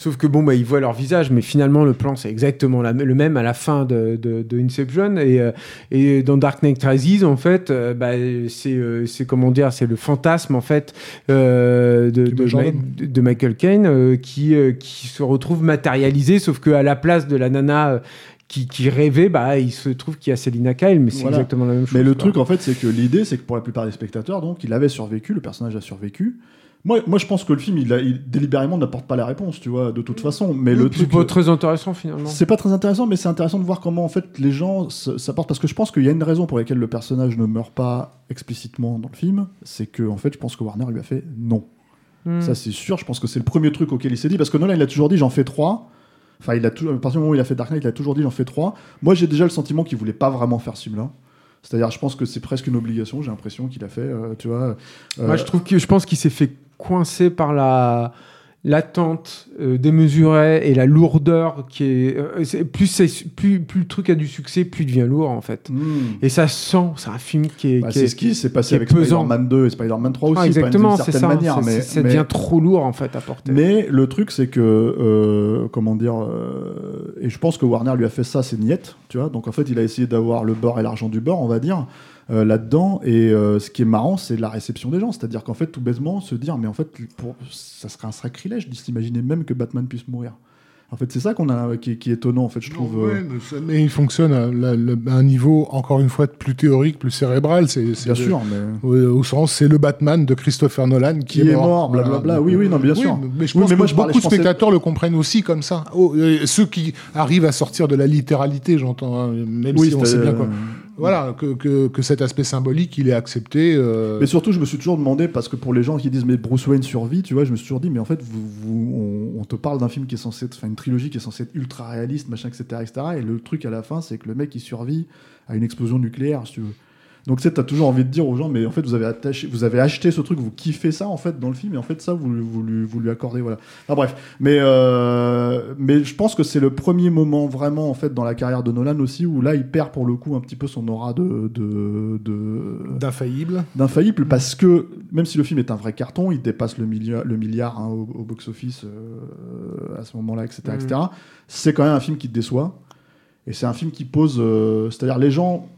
Sauf que bon, bah, ils voient leur visage, mais finalement, le plan, c'est exactement le même à la fin de, de, Inception. Et, euh, et, dans Dark Knight Rises, en fait, euh, bah, c'est, euh, c'est comment dire, c'est le fantasme, en fait, de, de, Michael Caine qui, qui se retrouve matérialisé, sauf qu'à la place de la nana qui, qui, rêvait, bah, il se trouve qu'il y a Selina Kyle, mais c'est exactement la même chose. Mais le truc, en fait, c'est que l'idée, c'est que pour la plupart des spectateurs, donc, il avait survécu, le personnage a survécu. Moi, moi, je pense que le film, il, il délibérément n'apporte pas la réponse, tu vois, de toute façon. Mais le truc, pas très intéressant finalement. C'est pas très intéressant, mais c'est intéressant de voir comment en fait les gens s'apportent. Parce que je pense qu'il y a une raison pour laquelle le personnage ne meurt pas explicitement dans le film, c'est que en fait, je pense que Warner lui a fait non. Hmm. Ça, c'est sûr. Je pense que c'est le premier truc auquel il s'est dit, parce que Nolan, il a toujours dit, j'en fais trois. Enfin, il a tout, à partir du moment où il a fait Dark Knight, il a toujours dit, j'en fais trois. Moi, j'ai déjà le sentiment qu'il voulait pas vraiment faire ce film-là. C'est-à-dire, je pense que c'est presque une obligation. J'ai l'impression qu'il a fait, euh, tu vois. Moi, je trouve que je pense qu'il s'est fait coincé par la l'attente euh, démesurée et la lourdeur qui est, euh, plus, c'est, plus plus le truc a du succès plus il devient lourd en fait. Hmm. et ça sent c'est un film qui est, bah, c'est ce qui s'est passé avec Spider-Man 2 et Spider-Man 3 aussi ah, exactement c'est ça manière, mais, ça devient trop lourd en fait à porter. Mais le truc c'est que euh, comment dire et je pense que Warner lui a fait ça c'est niette tu vois. Donc en fait il a essayé d'avoir le beurre et l'argent du beurre on va dire euh, là-dedans. Et euh, ce qui est marrant, c'est la réception des gens. C'est-à-dire qu'en fait, tout bêtement, se dire, mais en fait, pour, ça serait un sacrilège d'imaginer même que Batman puisse mourir. En fait, c'est ça qu'on a qui, est étonnant, en fait, je trouve. Euh. mais, il fonctionne à, un niveau encore une fois plus théorique, plus cérébral. C'est bien sûr, mais au, sens c'est le Batman de Christopher Nolan qui, est, mort. Blablabla. Oui, oui, non, bien sûr. Mais je pense que beaucoup de spectateurs le comprennent aussi comme ça. Oh, ceux qui arrivent à sortir de la littéralité, j'entends, hein, même si on sait bien quoi voilà, que, que, cet aspect symbolique, il est accepté. Euh. Mais surtout, je me suis toujours demandé, parce que pour les gens qui disent, mais Bruce Wayne survit, tu vois, je me suis toujours dit, mais en fait, vous, on, te parle d'un film qui est censé être, enfin, une trilogie qui est censée être ultra réaliste, machin, etc., etc. Et le truc à la fin, c'est que le mec, il survit à une explosion nucléaire, si tu veux. Donc tu sais, t'as toujours envie de dire aux gens, mais en fait, vous avez, attaché, vous avez acheté ce truc, vous kiffez ça en fait dans le film, et en fait, ça, vous, vous, lui, vous lui accordez. Voilà. Enfin bref. Mais, euh, mais je pense que c'est le premier moment vraiment en fait dans la carrière de Nolan aussi où là, il perd pour le coup un petit peu son aura de. D'infaillible. De, D'infaillible, parce que même si le film est un vrai carton, il dépasse le milliard, le milliard hein, au, box-office euh, à ce moment-là, etc. etc. Mm. C'est quand même un film qui te déçoit. Et c'est un film qui pose. Euh, c'est-à-dire, les gens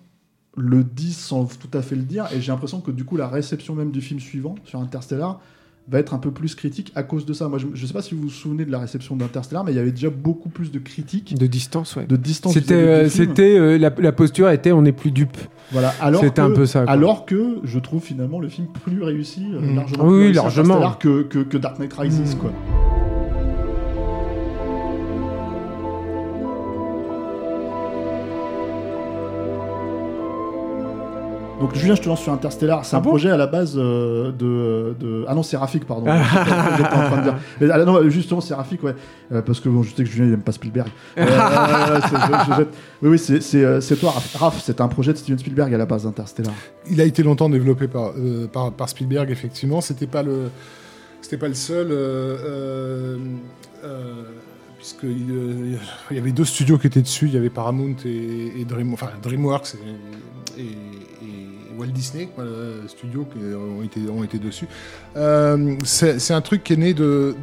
le disent sans tout à fait le dire, et j'ai l'impression que du coup la réception même du film suivant, sur Interstellar, va être un peu plus critique à cause de ça. Moi, je, sais pas si vous vous souvenez de la réception d'Interstellar, mais il y avait déjà beaucoup plus de critiques. De distance, ouais. De distance. C'était, euh, c'était euh, la, posture était on n'est plus dupe. Voilà. Alors c'était un peu ça. Alors que je trouve finalement le film plus réussi, euh, mmh. largement oui, plus largement. que, que, que, Dark Knight Rises, mmh. quoi. Donc Julien, je te lance sur Interstellar. C'est un projet à la base de, de, Ah non, c'est Rafik, pardon. J'étais en train de dire. Mais, ah, non, justement, c'est Rafik, ouais. parce que bon, je sais que Julien, il n'aime pas Spielberg. oui, oui, c'est toi, Raf. C'est un projet de Steven Spielberg à la base d'Interstellar. Il a été longtemps développé par, par, par Spielberg, effectivement. C'était pas le c'était pas le seul. Euh, euh, euh, puisqu'il y avait deux studios qui étaient dessus, il y avait Paramount et, DreamWorks et, Walt Disney, studios qui ont été, ont été dessus. c'est un truc qui est né de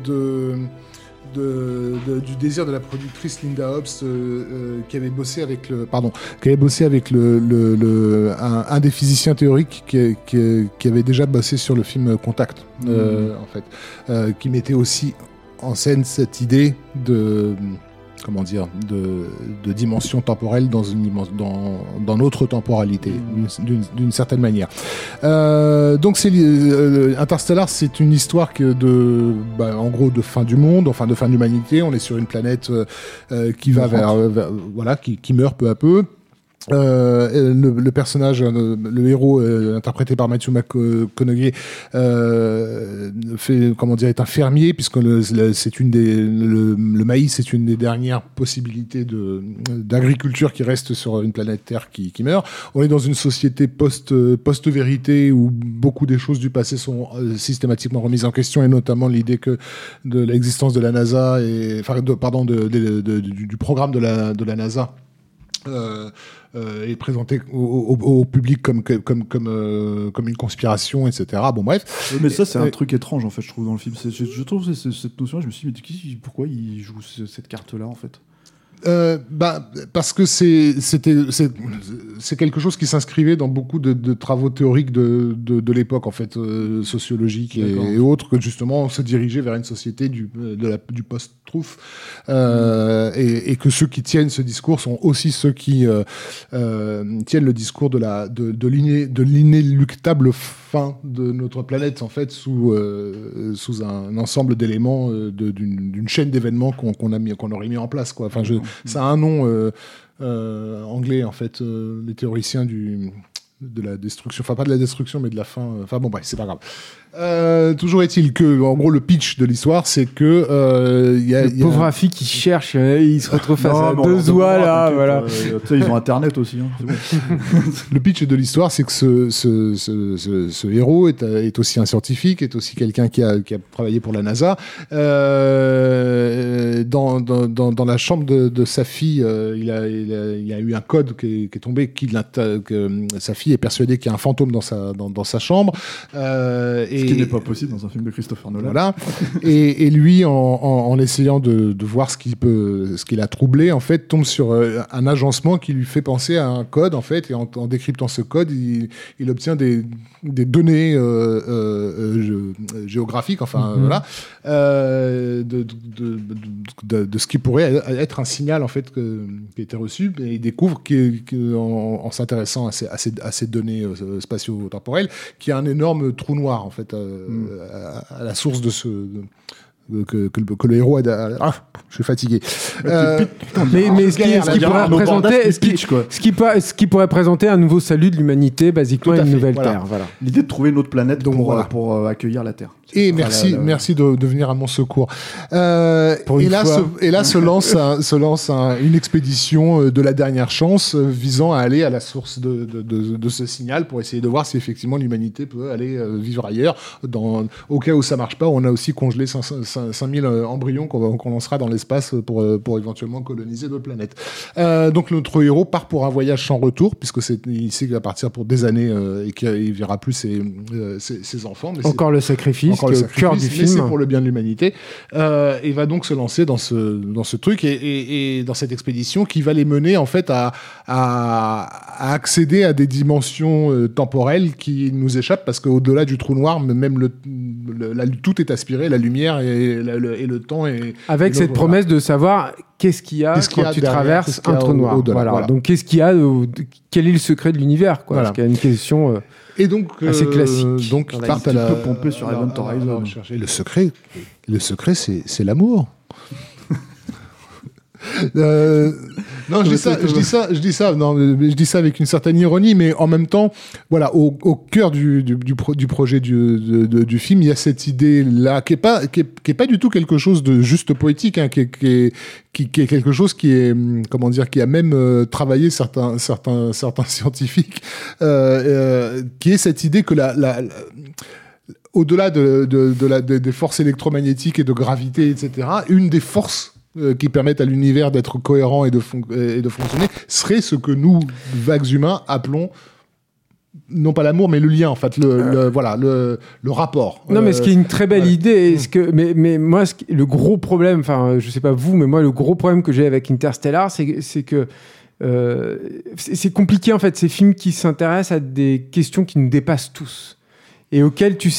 du désir de la productrice Linda Hobbs euh, euh, qui avait bossé avec le pardon qui avait bossé avec le, un, des physiciens théoriques qui, qui, avait déjà bossé sur le film Contact euh, mmh. en fait qui mettait aussi en scène cette idée de comment dire, de, de, dimension temporelle dans, une, dans, dans notre temporalité, d'une certaine manière. Euh, donc c'est euh, Interstellar, c'est une histoire que de, bah, en gros, de fin du monde, enfin de fin de l'humanité. On est sur une planète euh, qui va vers, voilà, qui, qui meurt peu à peu. Euh, le, personnage, euh, le, héros euh, interprété par Matthew McConaughey, fait comment dire est un fermier puisque c'est une des le, maïs est une des dernières possibilités d'agriculture qui reste sur une planète Terre qui, meurt. On est dans une société post post vérité où beaucoup des choses du passé sont systématiquement remises en question et notamment l'idée que de l'existence de la NASA et enfin pardon du, programme de la de la NASA. Euh, est présenté au, public comme comme comme euh, comme une conspiration, etc. Bon bref. mais ça c'est un truc étrange en fait, je trouve dans le film. Je, je, trouve cette notion, je me suis dit mais pourquoi il joue cette carte là en fait? Euh, bah, parce que c'est c'était c'est quelque chose qui s'inscrivait dans beaucoup de, de, travaux théoriques de, de, de l'époque en fait euh, sociologiques et, autres que justement on se dirigeait vers une société du de la, du post truth euh, et, et, que ceux qui tiennent ce discours sont aussi ceux qui euh, euh tiennent le discours de la de de l'inéluctable fin de notre planète en fait sous sous un ensemble d'éléments d'une chaîne d'événements qu'on a mis qu'on aurait mis en place quoi enfin je ça a un nom euh, euh, anglais, en fait, euh, les théoriciens du, de la destruction, enfin pas de la destruction, mais de la fin. Enfin bon, bref, c'est pas grave. Euh, toujours est-il que, en gros, le pitch de l'histoire, c'est que euh, y a, le y a... pauvre Rafi qui cherche, euh, il se retrouve face à deux oies là, voilà. Euh, ils ont Internet aussi. Hein, bon. le pitch de l'histoire, c'est que ce, ce, ce, ce, héros est, est, aussi un scientifique, est aussi quelqu'un qui a, qui a travaillé pour la NASA. Euh, dans, dans, dans, la chambre de, de sa fille, il a, il, a, il, a, eu un code qui est, qui est tombé, qui que sa fille est persuadée qu'il y a un fantôme dans sa, dans, dans sa chambre. et ce qui n'est pas possible dans un film de Christopher Nolan. Voilà. et, et, lui, en, en, en essayant de, de, voir ce qui peut, ce qui l'a troublé, en fait, tombe sur euh, un agencement qui lui fait penser à un code, en fait, et en, en décryptant ce code, il, il obtient des, des données euh, euh, géographiques, enfin mm-hmm. voilà, euh, de, de, de, de, ce qui pourrait être un signal en fait que, qui a été reçu, et il découvre qu'en en, s'intéressant à ces, à, ces, à ces données spatio-temporelles, qu'il y a un énorme trou noir en fait Mm. à, la source de ce. Que, que, le héros a. Ah, je suis fatigué. Euh, mais, mais ce, qui, pourrait représenter, ce, qui, ce, qui, pourrait présenter un nouveau salut de l'humanité, basiquement une nouvelle Terre. Voilà. L'idée de trouver une autre planète Donc, pour, pour euh, accueillir la Terre. Et merci, merci de, de, venir à mon secours. Euh, et, là, se, et, là, se, lance, un, se lance un, une expédition euh, de la dernière chance euh, visant à aller à la source de, de, de ce signal pour essayer de voir si effectivement l'humanité peut aller euh, vivre ailleurs. Dans, au cas où ça marche pas, on a aussi congelé 5000 embryons qu'on lancera dans l'espace pour, pour éventuellement coloniser d'autres planètes. Euh, donc notre héros part pour un voyage sans retour, puisque c'est, il sait qu'il va partir pour des années et qu'il verra plus ses, ses, ses enfants. Mais Encore le sacrifice le cœur du film. C'est pour le bien de l'humanité. Euh, et va donc se lancer dans ce, dans ce truc et, et, et, dans cette expédition qui va les mener en fait à, à, à accéder à des dimensions euh, temporelles qui nous échappent parce qu'au-delà du trou noir, même le, la, tout est aspiré, la lumière et, le, et le temps. Et, Avec cette promesse de savoir qu'est-ce qu'il y a quand tu traverses un trou noir. voilà. Donc qu'est-ce qu'il y a, quel est le secret de l'univers quoi Parce qu'il y a une question. Euh, et donc, assez euh, classique. Donc, ils partent à la. pomper sur Event Horizon. Le secret, le secret, c'est l'amour. Euh, non, je dis ça, je dis ça, je dis ça, non, je dis ça avec une certaine ironie, mais en même temps, voilà, au, cœur du, du, projet du, film, il y a cette idée-là qui est pas, qui est, pas du tout quelque chose de juste poétique, hein, qui, est, quelque chose qui est, comment dire, qui a même euh, travaillé certains, certains, certains scientifiques, euh, qui est cette idée que la, au-delà de, des forces électromagnétiques et de gravité, etc., une des forces euh, qui permettent à l'univers d'être cohérent et de, et de fonctionner serait ce que nous, vagues humains, appelons non pas l'amour, mais le lien, en fait, le, le voilà, le, le, rapport. Non, mais ce qui est une très belle ouais. idée, ce que, mais, mais moi, ce qui, le gros problème, enfin, je sais pas vous, mais moi, le gros problème que j'ai avec Interstellar, c'est que euh, c'est compliqué, en fait, ces films qui s'intéressent à des questions qui nous dépassent tous et auquel tu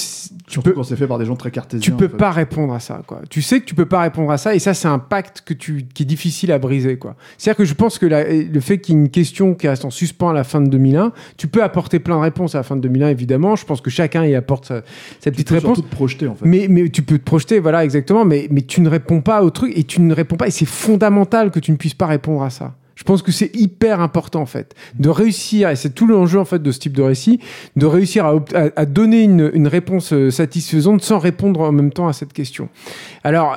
tu peux quand c'est fait par des gens très cartésiens. Tu peux en fait. pas répondre à ça quoi. Tu sais que tu peux pas répondre à ça et ça c'est un pacte que tu qui est difficile à briser quoi. C'est-à-dire que je pense que la, le fait qu'il y ait une question qui reste en suspens à la fin de 2001, tu peux apporter plein de réponses à la fin de 2001 évidemment, je pense que chacun y apporte sa, sa petite tu peux réponse. Te projeter en fait. Mais mais tu peux te projeter voilà exactement mais mais tu ne réponds pas au truc et tu ne réponds pas et c'est fondamental que tu ne puisses pas répondre à ça. Je pense que c'est hyper important en fait de réussir, et c'est tout l'enjeu en fait de ce type de récit, de réussir à, à, à donner une, une, réponse satisfaisante sans répondre en même temps à cette question. Alors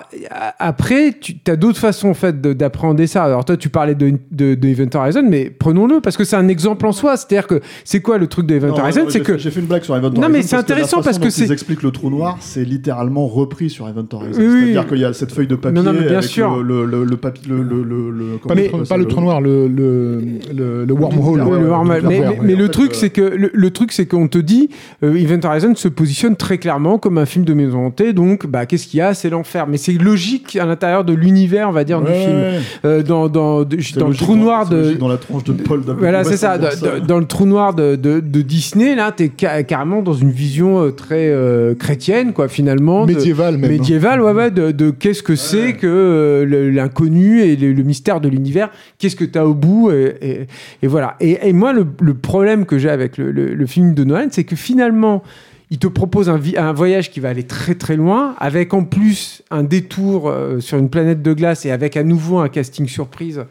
après, tu as d'autres façons en fait d'appréhender ça. Alors toi, tu parlais de, de, de Event Horizon, mais prenons-le parce que c'est un exemple en soi. C'est-à-dire que c'est quoi le truc de Event Horizon? C'est que j'ai fait une blague sur Event Horizon. Non, mais c'est intéressant parce que c'est. Ils expliquent le trou noir, c'est littéralement repris sur Event Horizon. Oui, C'est-à-dire qu'il y a cette feuille de papier non, non, mais bien avec sûr. le, le, le, papier, le, le, le, pas, mais, le, pas le trou noir, le, le, le, le wormhole. Ouais, le wormhole. Mais, mais, mais le, truc, c'est que le, le, truc, c'est qu'on te dit, euh, Event Horizon se positionne très clairement comme un film de maison hantée. Donc, bah, qu'est-ce qu'il y a? C'est l'enfer. Mais c'est logique à l'intérieur de l'univers, on va dire, ouais. du film. Euh, dans dans, de, dans le trou noir de. Dans la tranche de Paul. Voilà, c'est ça. Dans, dans le trou noir de, de, de Disney, là, t'es ca carrément dans une vision très euh, chrétienne, quoi, finalement. Médiévale, même. Médiévale, ouais, ouais. De, qu'est-ce que c'est que euh, l'inconnu et le, le, mystère de l'univers. Qu'est-ce que t'as au bout et, voilà. Et, moi, le, problème que j'ai avec le, film de Noël, c'est que finalement, il te propose un, voyage qui va aller très très loin, avec en plus un détour euh, sur une planète de glace et avec à nouveau un casting surprise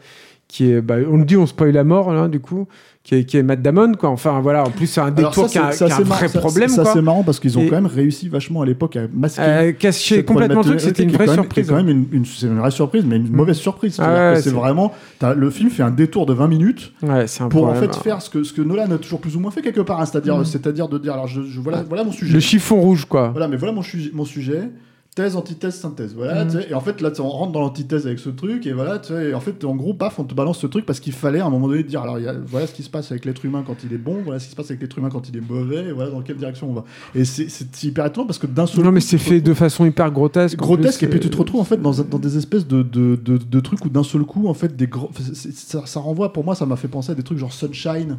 qui est, bah, on le dit, on spoil la mort là, du coup qui est, qui est Matt Damon quoi. Enfin voilà en plus c'est un détour qui a, qui a un vrai ça, problème ça, c'est marrant parce qu'ils ont et quand même réussi vachement à l'époque à masquer euh, cacher complètement le truc c'était une vraie même, surprise. quand même une, une c'est une vraie surprise mais une mmh. mauvaise surprise. Ah ouais, c'est vraiment le film fait un détour de 20 minutes ouais, pour problème, en fait faire ce que ce que Nolan a toujours plus ou moins fait quelque part hein, c'est-à-dire mmh. c'est-à-dire de dire alors je, je, voilà voilà mon sujet. le chiffon rouge quoi. Voilà mais voilà mon, mon sujet thèse, antithèse, synthèse. Voilà, mmh. et en fait, là, on rentre dans l'antithèse avec ce truc, et voilà, et en fait, en gros, paf, on te balance ce truc parce qu'il fallait à un moment donné dire, alors, y a, voilà ce qui se passe avec l'être humain quand il est bon, voilà ce qui se passe avec l'être humain quand il est mauvais, et voilà dans quelle direction on va. Et c'est hyper étonnant parce que d'un seul Non, mais c'est fait de façon hyper grotesque. Grotesque, plus, et puis tu te retrouves en fait dans, dans des espèces de, de, de, de trucs où d'un seul coup, en fait, des gros. Ça, ça, renvoie, pour moi, ça m'a fait penser à des trucs genre Sunshine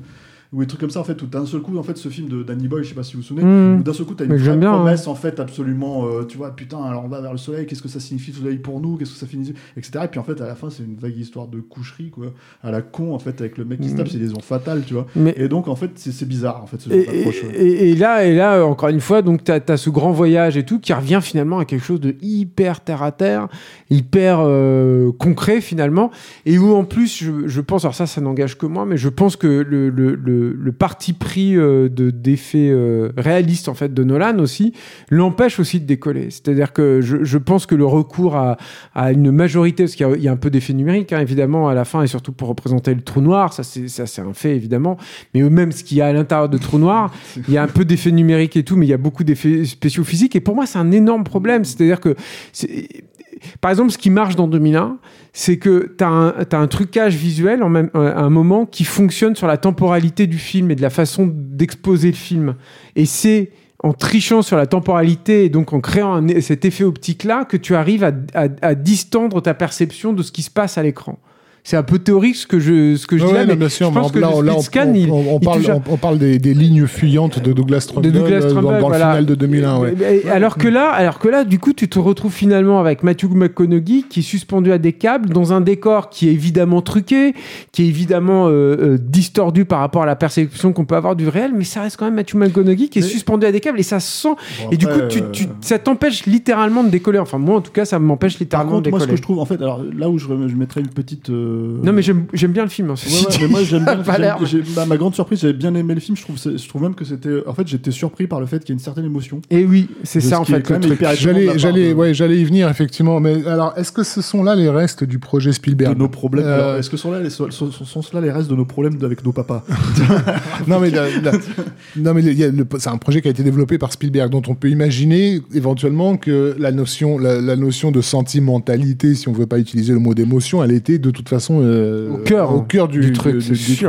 ou des trucs comme ça en fait où d'un seul coup en fait ce film de Danny Boy je sais pas si vous vous souvenez mmh. où d'un seul coup t'as une vraie bien, promesse hein. en fait absolument euh, tu vois putain alors on va vers le soleil qu'est-ce que ça signifie le soleil pour nous qu'est-ce que ça finit etc et puis en fait à la fin c'est une vague histoire de coucherie quoi à la con en fait avec le mec qui se tape c'est des liaisons fatales tu vois. Mais et donc en fait c'est bizarre en fait ce et, et, et, là et là encore une fois donc t'as as ce grand voyage et tout qui revient finalement à quelque chose de hyper terre à terre hyper euh, concret finalement. Et où en plus je, je pense alors ça ça n'engage que moi mais je pense que le, le, le, le parti pris euh, de euh, réalistes en fait de Nolan aussi l'empêche aussi de décoller. C'est-à-dire que je, pense que le recours à, une majorité, parce qu'il y, y, a un peu d'effet numérique hein, évidemment à la fin et surtout pour représenter le trou noir, ça c'est ça c'est un fait évidemment, mais même ce qu'il y a à l'intérieur de trou noir, il y a un peu d'effet numérique et tout, mais il y a beaucoup d'effets spéciaux physiques et pour moi c'est un énorme problème. C'est-à-dire que par exemple, ce qui marche dans 2001, c'est que tu as, un trucage visuel en même, à un moment qui fonctionne sur la temporalité du film et de la façon d'exposer le film. Et c'est en trichant sur la temporalité et donc en créant un, cet effet optique-là que tu arrives à, distendre ta perception de ce qui se passe à l'écran c'est un peu théorique ce que je, ce que je ouais, dis là, mais, sûr, je pense que là, le là, scan, on, on, on parle, on, parle des, des, lignes fuyantes de Douglas Trumbull, de Douglas Trumbull dans, dans voilà. le final de 2001. Ouais. Et, alors que là, alors que là, du coup, tu te retrouves finalement avec Matthew McConaughey qui est suspendu à des câbles dans un décor qui est évidemment truqué, qui est évidemment euh, euh, distordu par rapport à la perception qu'on peut avoir du réel, mais ça reste quand même Matthew McConaughey qui est mais... suspendu à des câbles et ça se sent. Bon, et après, du coup, tu, tu, ça t'empêche littéralement de décoller. Enfin, moi, en tout cas, ça m'empêche littéralement contre, de décoller. Moi, ce que je trouve, en fait, alors là où je, je mettrais une petite, euh, Non, mais j'aime bien le film. Hein, mais moi, j'aime bien. bah, ma grande surprise, j'avais bien aimé le film. Je trouve, je trouve même que c'était. En fait, j'étais surpris par le fait qu'il y ait une certaine émotion. Et oui, c'est ça en fait. J'allais, j'allais, ouais, j'allais y venir effectivement. Mais alors, est-ce que ce sont là les restes du projet Spielberg De nos problèmes. Euh, est-ce que sont là les, sont, sont, là les restes de nos problèmes avec nos papas Non, mais non, mais c'est un projet qui a été développé par Spielberg, dont on peut imaginer éventuellement que la notion, la, notion de sentimentalité, si on veut pas utiliser le mot d'émotion, elle était de toute façon euh, au cœur, au cœur du, truc,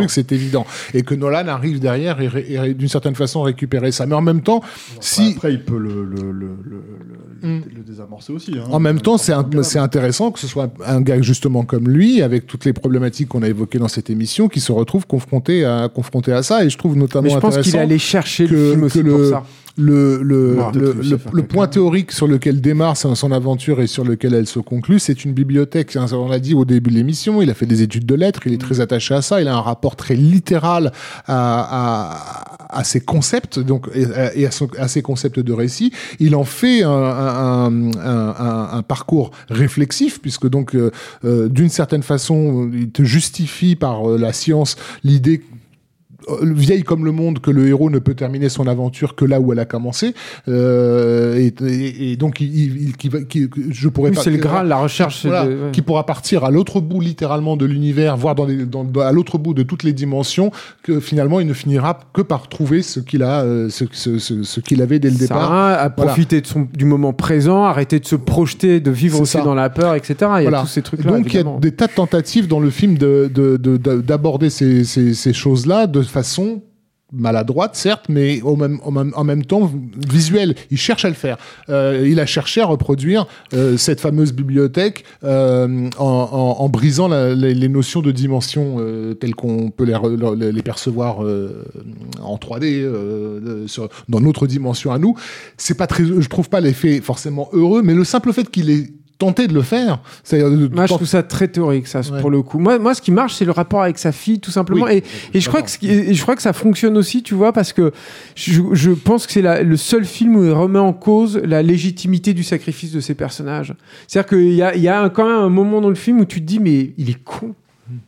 c'est évident. Et que Nolan arrive derrière et, d'une certaine façon récupérer ça. Mais en même temps, si après il peut le, le, le, le hmm. désamorcer aussi. Hein. En même temps, c'est c'est intéressant que ce soit un gars justement comme lui, avec toutes les problématiques qu'on a évoquées dans cette émission, qui se retrouve confronté à confronté à ça. Et je trouve notamment je pense qu'il est allé chercher le film aussi pour ça le, le, le, point théorique sur lequel démarre son, aventure et sur lequel elle se conclut, c'est une bibliothèque. On l'a dit au début de l'émission, il a fait des études de lettres, il est très attaché à ça, il a un rapport très littéral à, à, à ses concepts donc, et, à, à, ses concepts de récit. Il en fait un, un, un, un parcours réflexif, puisque donc, euh, euh, d'une certaine façon, il te justifie par euh, la science l'idée vieille comme le monde que le héros ne peut terminer son aventure que là où elle a commencé euh, et, et, donc il, il, je pourrais oui, c'est le graal la recherche qui pourra partir à l'autre bout littéralement de l'univers voire dans, dans, à l'autre bout de toutes les dimensions que finalement il ne finira que par trouver ce qu'il a euh, ce, ce, ce, qu'il avait dès le départ. à profiter de son, du moment présent arrêter de se projeter de vivre aussi dans la peur etc il y a tous ces trucs là donc il y a des tas de tentatives dans le film de d'aborder de, de, ces, ces, ces choses là de façon maladroite, certes, mais en même temps visuelle. Il cherche à le faire. Euh, il a cherché à reproduire euh, cette fameuse bibliothèque euh, en, brisant les, notions de dimension telles qu'on peut les, percevoir en 3D dans notre dimension à nous. C'est pas très, je trouve pas l'effet forcément heureux, mais le simple fait qu'il ait tenter de le faire. Moi, je trouve ça très théorique, ça, pour le coup. Moi, moi, ce qui marche, c'est le rapport avec sa fille, tout simplement. et, et je crois que je crois que ça fonctionne aussi, tu vois, parce que je, je pense que c'est le seul film où il remet en cause la légitimité du sacrifice de ses personnages. C'est-à-dire qu'il y a, il y a quand même un moment dans le film où tu te dis, mais il est con.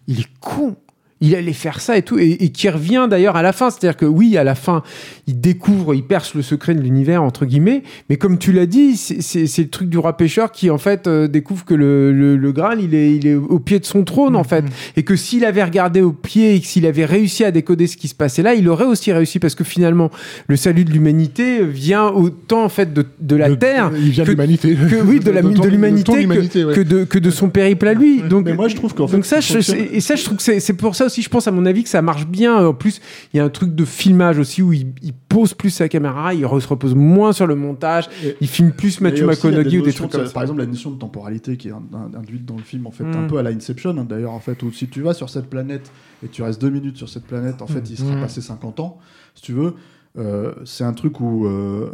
Il est con il allait faire ça et tout, et, qui revient d'ailleurs à la fin. C'est-à-dire que oui, à la fin, il découvre, il perce le secret de l'univers, entre guillemets, mais comme tu l'as dit, c'est le truc du roi pêcheur qui, en fait, euh, découvre que le, le, Graal, il est, il est au pied de son trône, en fait. Mm-hmm. Et que s'il avait regardé au pied et que s'il avait réussi à décoder ce qui se passait là, il aurait aussi réussi, parce que finalement, le salut de l'humanité vient autant, en fait, de, de la Terre. Il vient de l'humanité. Oui, de l'humanité que, que, de, que de son périple à lui. Donc, mais moi, je trouve qu'en fait. Donc ça, je, et ça, je trouve que c'est pour ça aussi, je pense, à mon avis, que ça marche bien. En plus, il y a un truc de filmage aussi où il, pose plus sa caméra, il se repose moins sur le montage, il filme plus Matthew McConaughey ou des trucs comme ça. Par exemple, la notion de temporalité qui est induite dans le film, en fait, un mm. peu à la Inception, hein, d'ailleurs, en fait, où si tu vas sur cette planète et tu restes deux minutes sur cette planète, en fait, mm. il sera mm. passé 50 ans, si tu veux. Euh, c'est un truc où euh,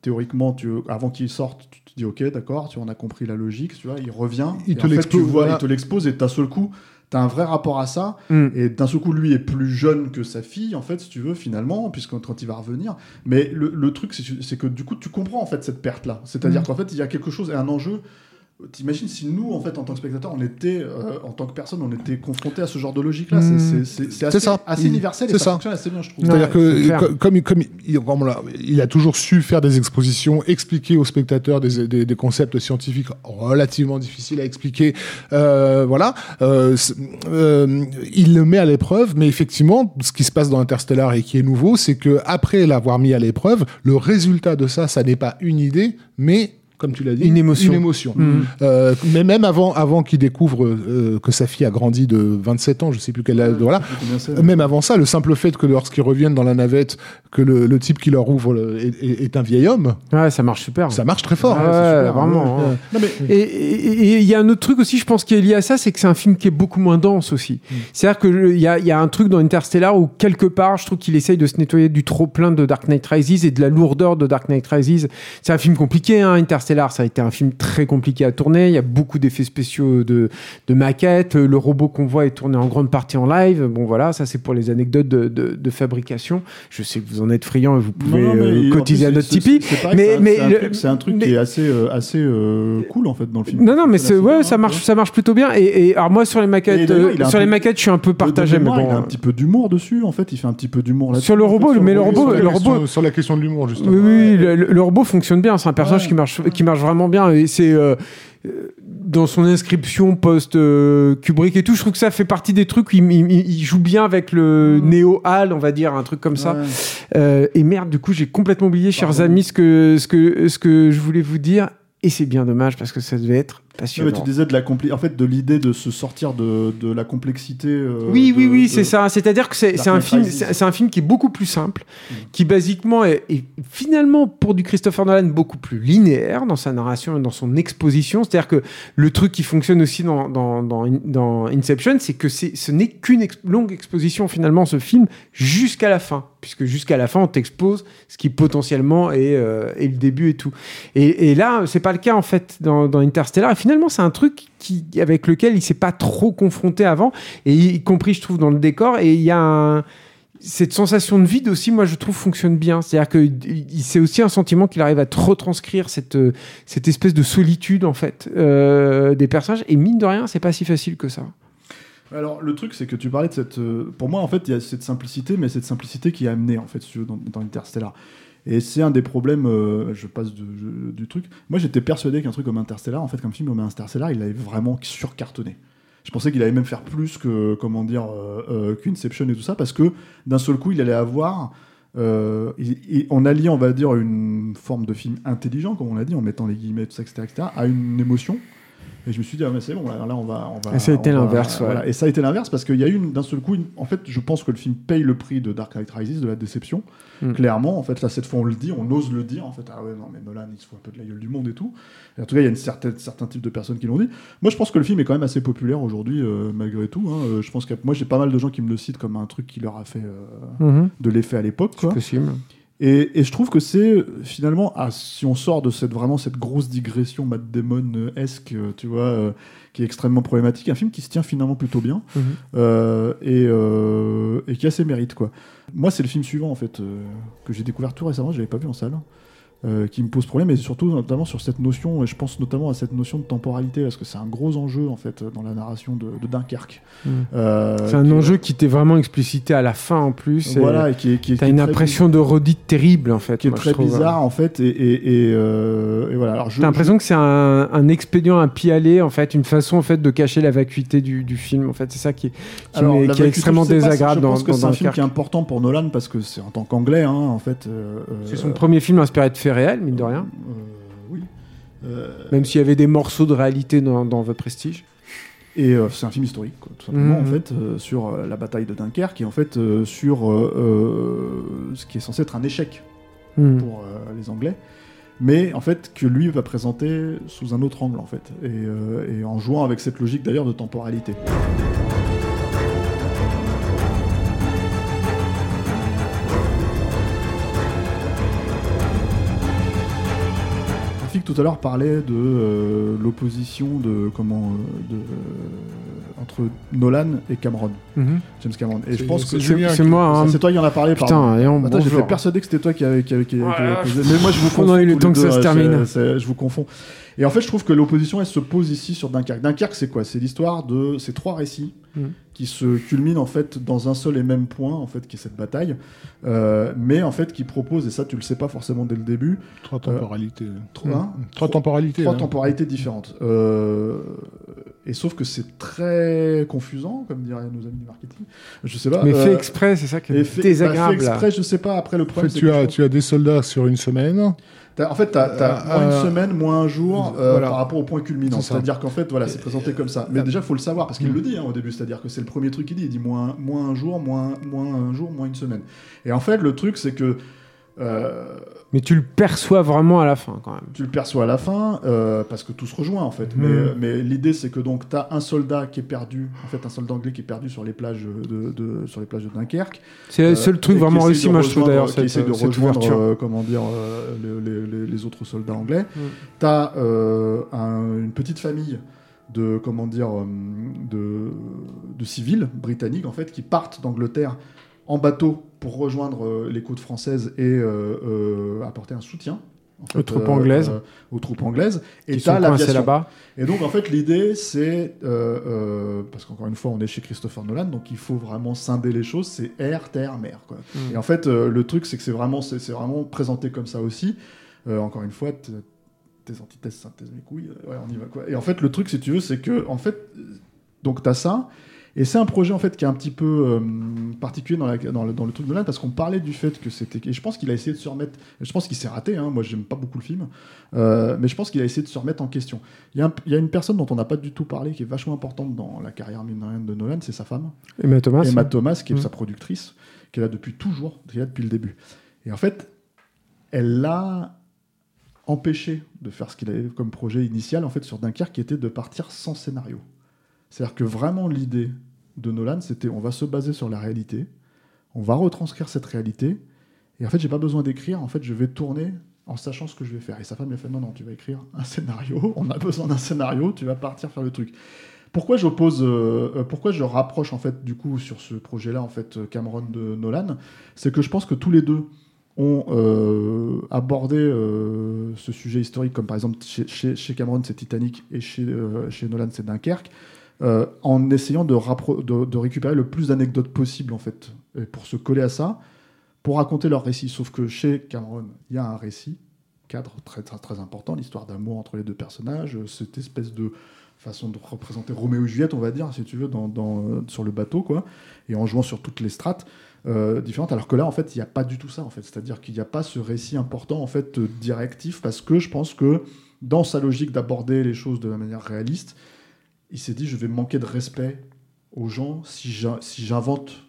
théoriquement, tu, avant qu'il sorte, tu te dis ok, d'accord, tu en as compris la logique, tu vois, il revient, il te l'expose et d'un seul coup, T'as un vrai rapport à ça. Mm. Et d'un seul coup, lui est plus jeune que sa fille, en fait, si tu veux, finalement, puisque quand il va revenir. Mais le, le truc, c'est que du coup, tu comprends, en fait, cette perte-là. C'est-à-dire mm. qu'en fait, il y a quelque chose et un enjeu T'imagines si nous, en fait, en tant que spectateur, on était, euh, en tant que personne, on était confronté à ce genre de logique-là. C'est assez, ça. assez universel et ça, fonctionne assez bien, je trouve. C'est-à-dire que, comme, comme, il, il, a toujours su faire des expositions, expliquer aux spectateurs des, des, des concepts scientifiques relativement difficiles à expliquer. Euh, voilà. Euh, euh, il le met à l'épreuve, mais effectivement, ce qui se passe dans Interstellar et qui est nouveau, c'est que après l'avoir mis à l'épreuve, le résultat de ça, ça n'est pas une idée, mais comme tu l'as dit, une émotion. Une émotion. Mm. Euh, mais même avant, avant qu'il découvre euh, que sa fille a grandi de 27 ans, je sais plus quelle âge, voilà. Même avant ça, le simple fait que lorsqu'ils reviennent dans la navette, que le, le type qui leur ouvre est, un vieil homme. Ouais, ça marche super. Ça marche très fort. Ouais, vraiment. Hein. Et il y a un autre truc aussi, je pense, qui est lié à ça, c'est que c'est un film qui est beaucoup moins dense aussi. Mm. C'est-à-dire qu'il y a, y a un truc dans Interstellar où quelque part, je trouve qu'il essaye de se nettoyer du trop plein de Dark Knight Rises et de la lourdeur de Dark Knight Rises. C'est un film compliqué, hein, Interstellar Interstellar, ça a été un film très compliqué à tourner. Il y a beaucoup d'effets spéciaux de, de maquettes. Le robot qu'on voit est tourné en grande partie en live. Bon, voilà, ça c'est pour les anecdotes de, de, fabrication. Je sais que vous en êtes friand et vous pouvez euh, cotiser à notre Tipeee. Mais, mais c'est un, truc qui est assez, euh, assez euh, cool en fait dans le film. Non, non, mais ouais, ça marche, ça marche plutôt bien. Et, et alors moi sur les maquettes, sur les maquettes, je suis un peu partagé. Mais bon, il a un petit peu d'humour dessus. En fait, il fait un petit peu d'humour là. Sur le robot, mais le robot, le robot sur la question de l'humour justement. Oui, le robot fonctionne bien. C'est un personnage qui marche, qui marche vraiment bien. Et c'est dans son inscription post-Kubrick et tout, je trouve que ça fait partie des trucs où il, joue bien avec le mm. néo-hal, on va dire, un truc comme ça. Euh, et merde, du coup, j'ai complètement oublié, chers amis, ce que, ce, que, ce que je voulais vous dire. Et c'est bien dommage parce que ça devait être passionnant. tu disais de la en fait de l'idée de se sortir de, de la complexité. Euh, oui, oui, oui, c'est ça. C'est-à-dire que c'est un film, c'est un film qui est beaucoup plus simple, mm. qui basiquement est, finalement pour du Christopher Nolan beaucoup plus linéaire dans sa narration et dans son exposition. C'est-à-dire que le truc qui fonctionne aussi dans, dans, dans, dans Inception, c'est que ce n'est qu'une longue exposition finalement ce film jusqu'à la fin puisque jusqu'à la fin, on t'expose ce qui potentiellement est, euh, est, le début et tout. Et, et là, c'est pas le cas en fait dans, dans Interstellar. Et finalement, c'est un truc qui, avec lequel il s'est pas trop confronté avant, et y compris, je trouve, dans le décor. Et il y a cette sensation de vide aussi, moi, je trouve, fonctionne bien. C'est-à-dire que c'est aussi un sentiment qu'il arrive à te retranscrire cette, cette espèce de solitude, en fait, euh, des personnages. Et mine de rien, c'est pas si facile que ça. Alors le truc c'est que tu parlais de cette, euh, pour moi en fait il y a cette simplicité, mais cette simplicité qui a amené en fait dans, dans Interstellar. Et c'est un des problèmes, euh, je passe du truc. Moi j'étais persuadé qu'un truc comme Interstellar, en fait comme film comme Interstellar, il avait vraiment surcartonné. Je pensais qu'il allait même faire plus que comment dire euh, qu'Inception et tout ça, parce que d'un seul coup il allait avoir en alliant, on va dire, une forme de film intelligent, comme on l'a dit, en mettant les guillemets, tout ça, etc., etc., à une émotion et je me suis dit, ah, mais c'est bon, là, on va. On va et ça a été l'inverse. Et ça a été l'inverse parce qu'il y a eu d'un seul coup, en fait, je pense que le film paye le prix de Dark Knight Rises, de la déception. Hmm. Clairement, en fait, là, cette fois, on le dit, on ose le dire. En fait, ah ouais, non, mais Nolan, il se fout un peu de la gueule du monde et tout. Et en tout cas, il y a une certaine, certain type de personnes qui l'ont dit. Moi, je pense que le film est quand même assez populaire aujourd'hui, euh, malgré tout. Hein. Euh, je pense que moi, j'ai pas mal de gens qui me le citent comme un truc qui leur a fait euh, mhm. de l'effet à l'époque. C'est possible. Et, je trouve que c'est finalement, ah, si on sort de cette vraiment cette grosse digression Matt Damon-esque, tu vois, qui est extrêmement problématique, un film qui se tient finalement plutôt bien mhm. euh, et, euh, et, qui a ses mérites. Quoi. Moi, c'est le film suivant en fait euh, que j'ai découvert tout récemment, je l'avais pas vu en salle. Euh, qui me pose problème, et surtout notamment sur cette notion, et je pense notamment à cette notion de temporalité, parce que c'est un gros enjeu en fait dans la narration de, Dunkerque. Mmh. Euh, c'est un enjeu qui t'est vraiment explicité à la fin en plus. Voilà, et, qui, est, qui t'as une impression de redite terrible en fait. Qui est très bizarre en fait, et, et, euh, voilà. Alors, t'as l'impression que c'est un, un, expédient à pialer en fait, une façon en fait de cacher la vacuité du, du film. En fait, c'est ça qui, qui, est, extrêmement désagréable dans, Je pense que c'est un film qui est important pour Nolan parce que c'est en tant qu'anglais hein, en fait. c'est son premier film inspiré de réel, mine de rien. Euh, oui. Euh, Même s'il y avait des morceaux de réalité dans, dans votre prestige. Et euh, c'est un film historique, tout simplement, en mhm. fait, sur la bataille de Dunkerque, et en fait sur ce qui est censé être un échec mhm. pour les Anglais, mais en fait que lui va présenter sous un autre angle, en fait, et, et en jouant avec cette logique d'ailleurs de temporalité. Tout à l'heure parlait de euh, l'opposition de comment euh, de, euh, entre Nolan et Cameron, mhm. James Cameron. Et je pense que c'est moi. Hein. C'est toi qui en a parlé. Putain, et Attends, j'étais persuadé que c'était toi qui avait, qui, qui, Mais moi, je vous confonds. le temps que ça se termine. Je vous confonds. Et en fait, je trouve que l'opposition, elle se pose ici sur Dunkerque. Dunkerque, c'est quoi? C'est l'histoire de ces trois récits mm. qui se culminent en fait dans un seul et même point, en fait, qui est cette bataille, euh, mais en fait qui propose, et ça, tu le sais pas forcément dès le début, trois temporalités, euh, trois, trois, temporalités, trois temporalités différentes. Euh, et sauf que c'est très confusant, comme diraient nos amis du marketing. Je sais pas. Mais fait exprès, c'est ça qui est fait, désagréable. Bah, fait exprès, je sais pas. Après le problème, tu as, tu as des soldats sur une semaine en fait, tu as, euh, moins une euh, semaine, moins un jour euh, par rapport au point culminant. C'est-à-dire qu'en fait, voilà, c'est présenté comme ça. Mais déjà, il faut le savoir, parce qu'il mm. le dit hein, au début. C'est-à-dire que c'est le premier truc qu'il dit. Il dit moins, moins un jour, moins, moins un jour, moins une semaine. Et en fait, le truc, c'est que Euh, mais tu le perçois vraiment à la fin quand même. Tu le perçois à la fin euh, parce que tout se rejoint en fait. Mais, hmm. mais l'idée c'est que donc tu as un soldat qui est perdu, en fait un soldat anglais qui est perdu sur les plages de, de sur les plages de Dunkerque. C'est le seul truc vraiment réussi moi je trouve d'ailleurs. Qui essaie de rejoindre comment dire les, les, autres soldats anglais. Hmm. Tu as une petite famille de comment dire de, de civils britanniques en fait qui partent d'Angleterre en bateau pour rejoindre euh, les côtes françaises et euh, euh, apporter un soutien aux troupes anglaises. aux troupes anglaises. Et tu là-bas. Et donc, en fait, l'idée, c'est. parce qu'encore une fois, on est chez Christopher Nolan, donc il faut vraiment scinder les choses c'est air, terre, mer. Quoi. Mm. Et en fait, le truc, c'est que c'est vraiment, c'est, vraiment présenté comme ça aussi. encore une fois, tes antithèses, synthèse, mes couilles, ouais, on y va. Quoi. Et en fait, le truc, si tu veux, c'est que, en fait, donc, tu as ça. Et c'est un projet en fait qui est un petit peu euh, particulier dans, dans, le, dans, le, truc de l'Inde parce qu'on parlait du fait que c'était. Et je pense qu'il a essayé de se remettre. Je pense qu'il s'est raté. Hein, moi, j'aime pas beaucoup le film, euh, mais je pense qu'il a essayé de se remettre en question. Il y, a il y a une personne dont on n'a pas du tout parlé qui est vachement importante dans la carrière de Nolan, c'est sa femme. Emma Thomas. Emma Thomas, qui est mmh. sa productrice, qui est là depuis toujours, qui est là depuis le début. Et en fait, elle l'a empêché de faire ce qu'il avait comme projet initial en fait sur Dunkerque, qui était de partir sans scénario. C'est-à-dire que vraiment l'idée de Nolan, c'était on va se baser sur la réalité, on va retranscrire cette réalité, et en fait, j'ai pas besoin d'écrire, en fait, je vais tourner en sachant ce que je vais faire. Et sa femme lui a fait non, non, tu vas écrire un scénario, on a besoin d'un scénario, tu vas partir faire le truc. Pourquoi j'oppose, euh, euh, pourquoi je rapproche en fait du coup sur ce projet-là en fait Cameron de Nolan, c'est que je pense que tous les deux ont euh, abordé ce sujet historique, comme par exemple chez, Cameron c'est Titanic et chez Nolan c'est Dunkerque, euh, en essayant de, récupérer le plus d'anecdotes possible, en fait, pour se coller à ça, pour raconter leur récit. Sauf que chez Cameron, il y a un récit, cadre très, très, important, l'histoire d'amour entre les deux personnages, cette espèce de façon de représenter Roméo et Juliette, on va dire, si tu veux, dans, dans, sur le bateau, quoi, et en jouant sur toutes les strates. Euh, différentes, alors que là, en fait, il n'y a pas du tout ça, en fait. C'est-à-dire qu'il n'y a pas ce récit important, en fait, directif, parce que je pense que dans sa logique d'aborder les choses de la manière réaliste, il s'est dit je vais manquer de respect aux gens si j'invente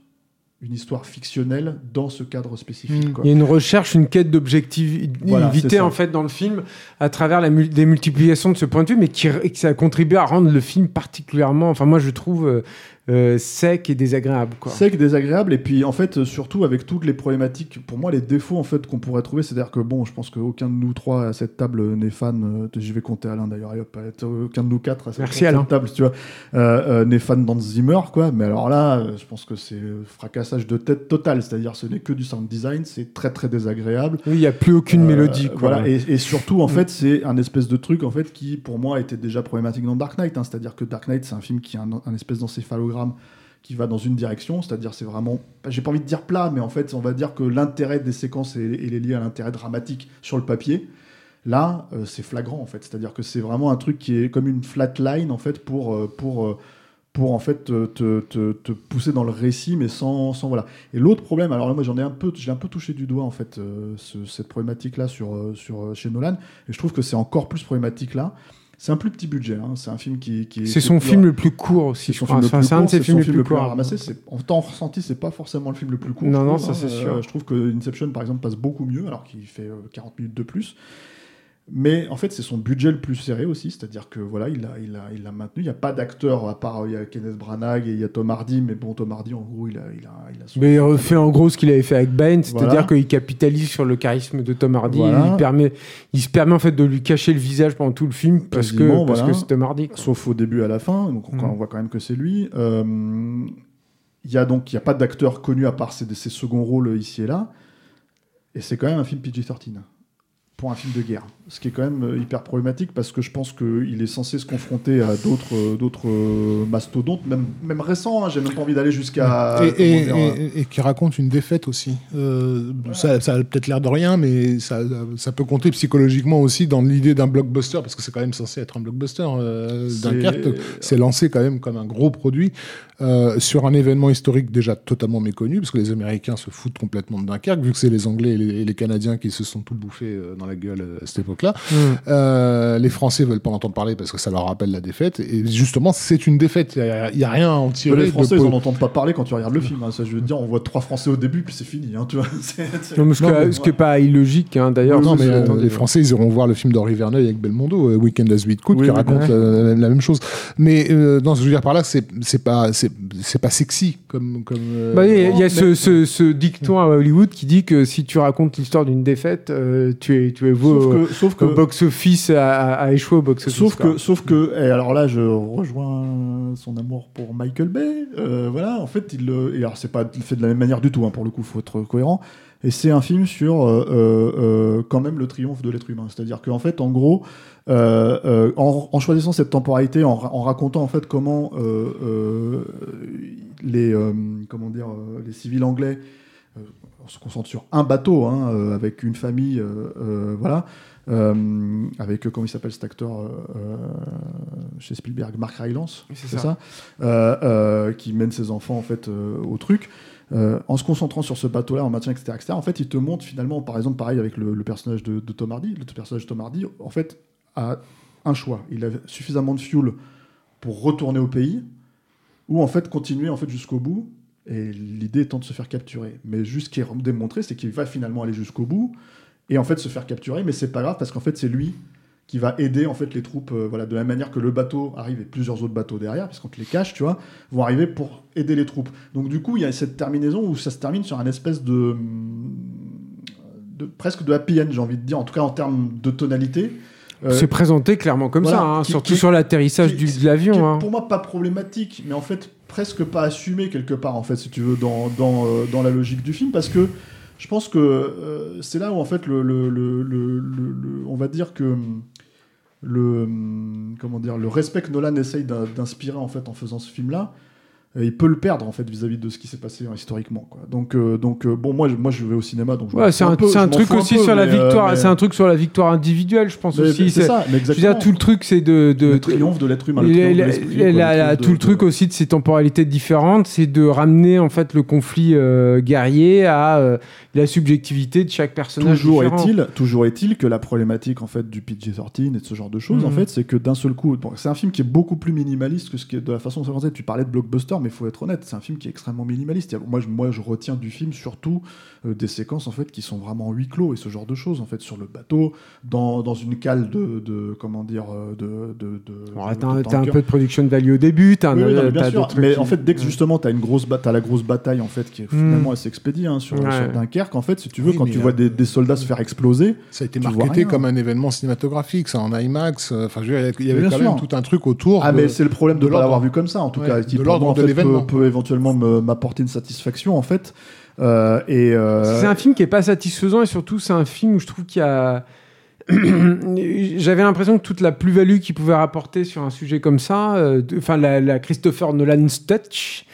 une histoire fictionnelle dans ce cadre spécifique. Hmm. Il y a une recherche, une quête d'objectivité en fait dans le film à travers la des multiplications de ce point de vue, mais qui, qui, ça a contribué à rendre le film particulièrement. Enfin, moi, je trouve euh, euh, sec et désagréable. Quoi. Sec et désagréable, et puis en fait, surtout avec toutes les problématiques, pour moi, les défauts en fait qu'on pourrait trouver, c'est-à-dire que bon, je pense qu'aucun de nous trois à cette table n'est fan, euh, je vais compter Alain d'ailleurs, aucun de nous quatre à cette, Merci, table, tu vois, euh, n'est fan d'Hans Zimmer, quoi, mais alors là, je pense que c'est fracassage de tête total, c'est-à-dire ce n'est que du sound design, c'est très très désagréable. Oui, il n'y a plus aucune mélodie, quoi. Voilà, et, surtout, en mm. fait, c'est un espèce de truc, en fait, qui pour moi était déjà problématique dans Dark Knight, hein, c'est-à-dire que Dark Knight, c'est un film qui a un, un espèce d'encéphalogramme qui va dans une direction, c'est-à-dire c'est vraiment, j'ai pas envie de dire plat, mais en fait on va dire que l'intérêt des séquences est, lié à l'intérêt dramatique sur le papier. Là, euh, c'est flagrant en fait, c'est-à-dire que c'est vraiment un truc qui est comme une flat line en fait pour euh, pour euh, pour en fait te, te, te, pousser dans le récit, mais sans, sans voilà. Et l'autre problème, alors là, moi j'en ai un peu, j'ai un peu touché du doigt en fait cette problématique là sur sur chez Nolan, et je trouve que c'est encore plus problématique là. C'est un plus petit budget. Hein. C'est un film qui. qui c'est son film le plus court aussi. C'est un de ses films les plus courts. En temps ressenti, c'est pas forcément le film le plus court. Non, non, ça c'est hein. sûr. Je trouve que Inception, par exemple, passe beaucoup mieux, alors qu'il fait 40 euh, minutes de plus. Mais en fait, c'est son budget le plus serré aussi, c'est-à-dire que voilà, il a, il a, il a maintenu. Il n'y a pas d'acteur à part il y a Kenneth Branagh et il y a Tom Hardy, mais bon, Tom Hardy, en gros, il a, il a, il a Mais il refait en gros ce qu'il avait fait avec Bane, c'est-à-dire qu'il capitalise sur le charisme de Tom Hardy. il, permet, il se permet en fait de lui cacher le visage pendant tout le film parce que c'est Tom Hardy. Sauf au début à la fin, donc mm. on voit quand même que c'est lui. Euh, il y a donc il y a pas d'acteur connu à part ses, ses seconds rôles ici et là, et c'est quand même un film PG-13 pour un film de guerre. Ce qui est quand même euh, hyper problématique parce que je pense qu'il est censé se confronter à d'autres euh, d'autres euh, mastodontes, même, même récents. Hein, j'ai même pas envie d'aller jusqu'à. Et, qui raconte une défaite aussi. ça, ça, a peut-être l'air de rien, mais ça, ça, peut compter psychologiquement aussi dans l'idée d'un blockbuster parce que c'est quand même censé être un blockbuster. Dunkerque, c'est lancé quand même comme un gros produit. sur un événement historique déjà totalement méconnu, parce que les Américains se foutent complètement de Dunkerque, vu que c'est les Anglais et les, les, Canadiens qui se sont tout bouffés dans la gueule à cette époque-là. Mm. les Français veulent pas en entendre parler parce que ça leur rappelle la défaite. Et justement, c'est une défaite. Il n'y a, rien à en tirer. les Français, ils en entendent pas parler quand tu regardes le film. Hein. Ça, je veux dire, on voit trois Français au début, puis c'est fini. Hein, tu vois. ce, qui n'est pas illogique, hein, d'ailleurs. Non, mais les Français, ils iront voir le film d'Henri Verneuil avec Belmondo, Weekend as Coups, qui raconte la, même chose. Mais non, ce que je veux dire par là, c'est pas, c'est pas sexy comme. comme bah, il y a ce, ce, dicton à Hollywood qui dit que si tu racontes l'histoire d'une défaite, tu es, tu es. Sauf que, box-office a, échoué au box-office. Sauf que, sauf que, et alors là, je rejoins son amour pour Michael Bay. Euh, voilà, en fait, il, et alors c'est pas fait de la même manière du tout. Hein, pour le coup, faut être cohérent. Et c'est un film sur euh, euh, quand même le triomphe de l'être humain. C'est-à-dire qu'en fait, en gros, en, choisissant cette temporalité, en, en, racontant en fait comment les comment dire les civils anglais on se concentre sur un bateau hein, avec une famille, voilà. Euh, avec, euh, comment il s'appelle cet acteur euh, chez Spielberg, Mark Rylance, c'est ça, qui mène ses enfants en fait au truc. en se concentrant sur ce bateau-là, en maintien, etc., etc., en fait, il te montre finalement, par exemple, pareil avec le, personnage de, Tom Hardy, le personnage de Tom Hardy, en fait, a un choix. Il a suffisamment de fuel pour retourner au pays, ou en fait continuer en fait jusqu'au bout. Et l'idée étant de se faire capturer. Mais juste ce qui est démontré, c'est qu'il va finalement aller jusqu'au bout et en fait se faire capturer, mais c'est pas grave parce qu'en fait c'est lui qui va aider en fait les troupes, euh, voilà, de la manière que le bateau arrive et plusieurs autres bateaux derrière, puisqu'on te les cache, tu vois, vont arriver pour aider les troupes. Donc du coup, il y a cette terminaison où ça se termine sur un espèce de, de presque de happy end, j'ai envie de dire, en tout cas en termes de tonalité. Euh, c'est présenté clairement comme ça, hein, surtout sur l'atterrissage de l'avion. Hein. Pour moi, pas problématique, mais en fait presque pas assumé quelque part, en fait, si tu veux, dans, dans, euh, dans la logique du film, parce que je pense que euh, c'est là où en fait le, le, le, on va dire que le comment dire le respect que Nolan essaye d'inspirer en fait en faisant ce film là il peut le perdre en fait vis-à-vis de ce qui s'est passé hein, historiquement quoi. donc euh, donc euh, bon moi je, moi je vais au cinéma donc ouais, c'est un, un truc aussi sur la victoire c'est un truc sur la victoire individuelle je pense aussi c'est ça mais exactement. tout le truc c'est de, de, le triomphe de l'être humain le tout le truc aussi de ces temporalités différentes c'est de ramener en fait le conflit guerrier à la subjectivité de chaque personnage toujours est-il toujours est-il que la problématique en fait du PG-13 et de ce genre de choses en mhm. fait c'est que d'un seul coup c'est un film qui est beaucoup plus minimaliste que ce qui est de la façon dont tu parlais de blockbuster mais il faut être honnête, c'est un film qui est extrêmement minimaliste. Moi, je, moi, je retiens du film surtout euh, des séquences en fait qui sont vraiment huis clos et ce genre de choses en fait sur le bateau, dans, dans une cale de, de, comment dire euh, de. de, de t'as un peu de production value au début, t'as oui, bien sûr. Mais en fait, dès que justement t'as une grosse as la grosse bataille en fait qui est finalement hmm. assez expédiée hein, sur, Dunkerque, en fait, si tu veux, quand tu vois des, des, soldats se faire exploser, ça a été marketé comme un événement cinématographique, ça en IMAX. Enfin, il y avait quand même tout un truc autour. Ah, mais c'est le problème de pas l'avoir vu comme ça, en tout cas. De l'ordre de peut, éventuellement m'apporter une satisfaction en fait. Euh, euh, C'est un film qui est pas satisfaisant et surtout c'est un film où je trouve qu'il y a j'avais l'impression que toute la plus-value qu'il pouvait rapporter sur un sujet comme ça, euh, enfin la, Christopher Nolan touch,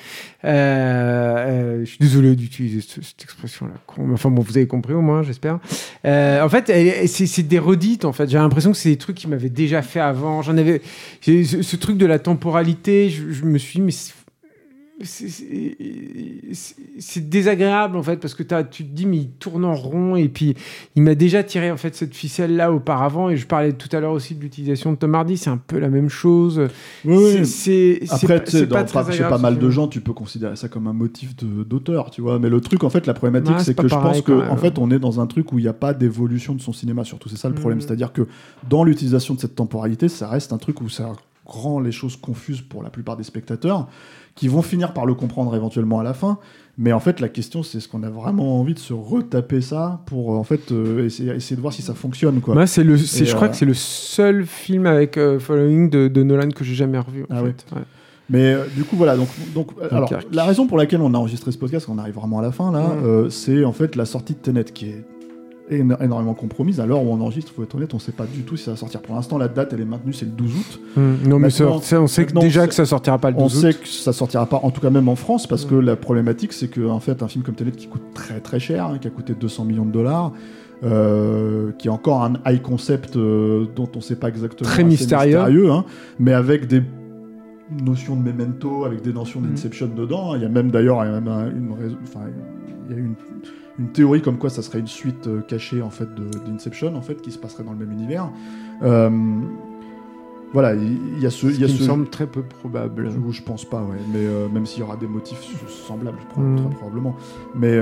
je suis désolé d'utiliser cette, expression-là. Enfin bon, vous avez compris au moins, j'espère. en fait, c'est des redites. En fait, j'ai l'impression que c'est des trucs qui m'avaient déjà fait avant. J'en avais ce, truc de la temporalité. Je, je me suis mais c'est désagréable en fait parce que as, tu te dis mais il tourne en rond et puis il m'a déjà tiré en fait cette ficelle là auparavant et je parlais tout à l'heure aussi de l'utilisation de Tom Hardy c'est un peu la même chose. Oui, c'est après c'est pas, pas chez pas mal de gens tu peux considérer ça comme un motif d'auteur tu vois. Mais le truc en fait la problématique c'est que je pense que en fait on est dans un truc où il n'y a pas d'évolution de son cinéma surtout c'est ça le problème. Mm. c'est à dire que dans l'utilisation de cette temporalité ça reste un truc où ça rend les choses confuses pour la plupart des spectateurs qui vont finir par le comprendre éventuellement à la fin. Mais en fait, la question, c'est ce qu'on a vraiment envie de se retaper ça pour en fait euh, essayer, essayer, de voir si ça fonctionne. Quoi. C'est le, je crois euh, que c'est le seul film avec euh, Following de, Nolan que j'ai jamais revu. En ah fait. Mais du coup, voilà. Donc, donc alors, la raison pour laquelle on a enregistré ce podcast, on arrive vraiment à la fin là, c'est en fait la sortie de Tenet qui est énormément compromise. À l'heure où on enregistre, il faut être honnête, on ne sait pas du tout si ça va sortir. Pour l'instant, la date, elle est maintenue, c'est le 12 août. Hmm. non, mais on sait déjà que ça sortira pas le 12 août. On sait que ça sortira pas, en tout cas même en France, parce que la problématique, c'est qu'en en fait, un film comme Tenet qui coûte très très cher, hein, qui a coûté 200 millions de dollars, euh, qui est encore un high concept euh, dont on ne sait pas exactement. Très mystérieux. hein, mais avec des notions de memento, avec des notions hmm. d'Inception dedans. Il y a même d'ailleurs une, il y a une, une, théorie comme quoi ça serait une suite cachée en fait d'Inception en fait qui se passerait dans le même univers. voilà, il y, a ce, il y a ce... me semble très peu probable. Je, je pense pas, ouais. Mais même s'il y aura des motifs semblables, mm. très probablement. Mais,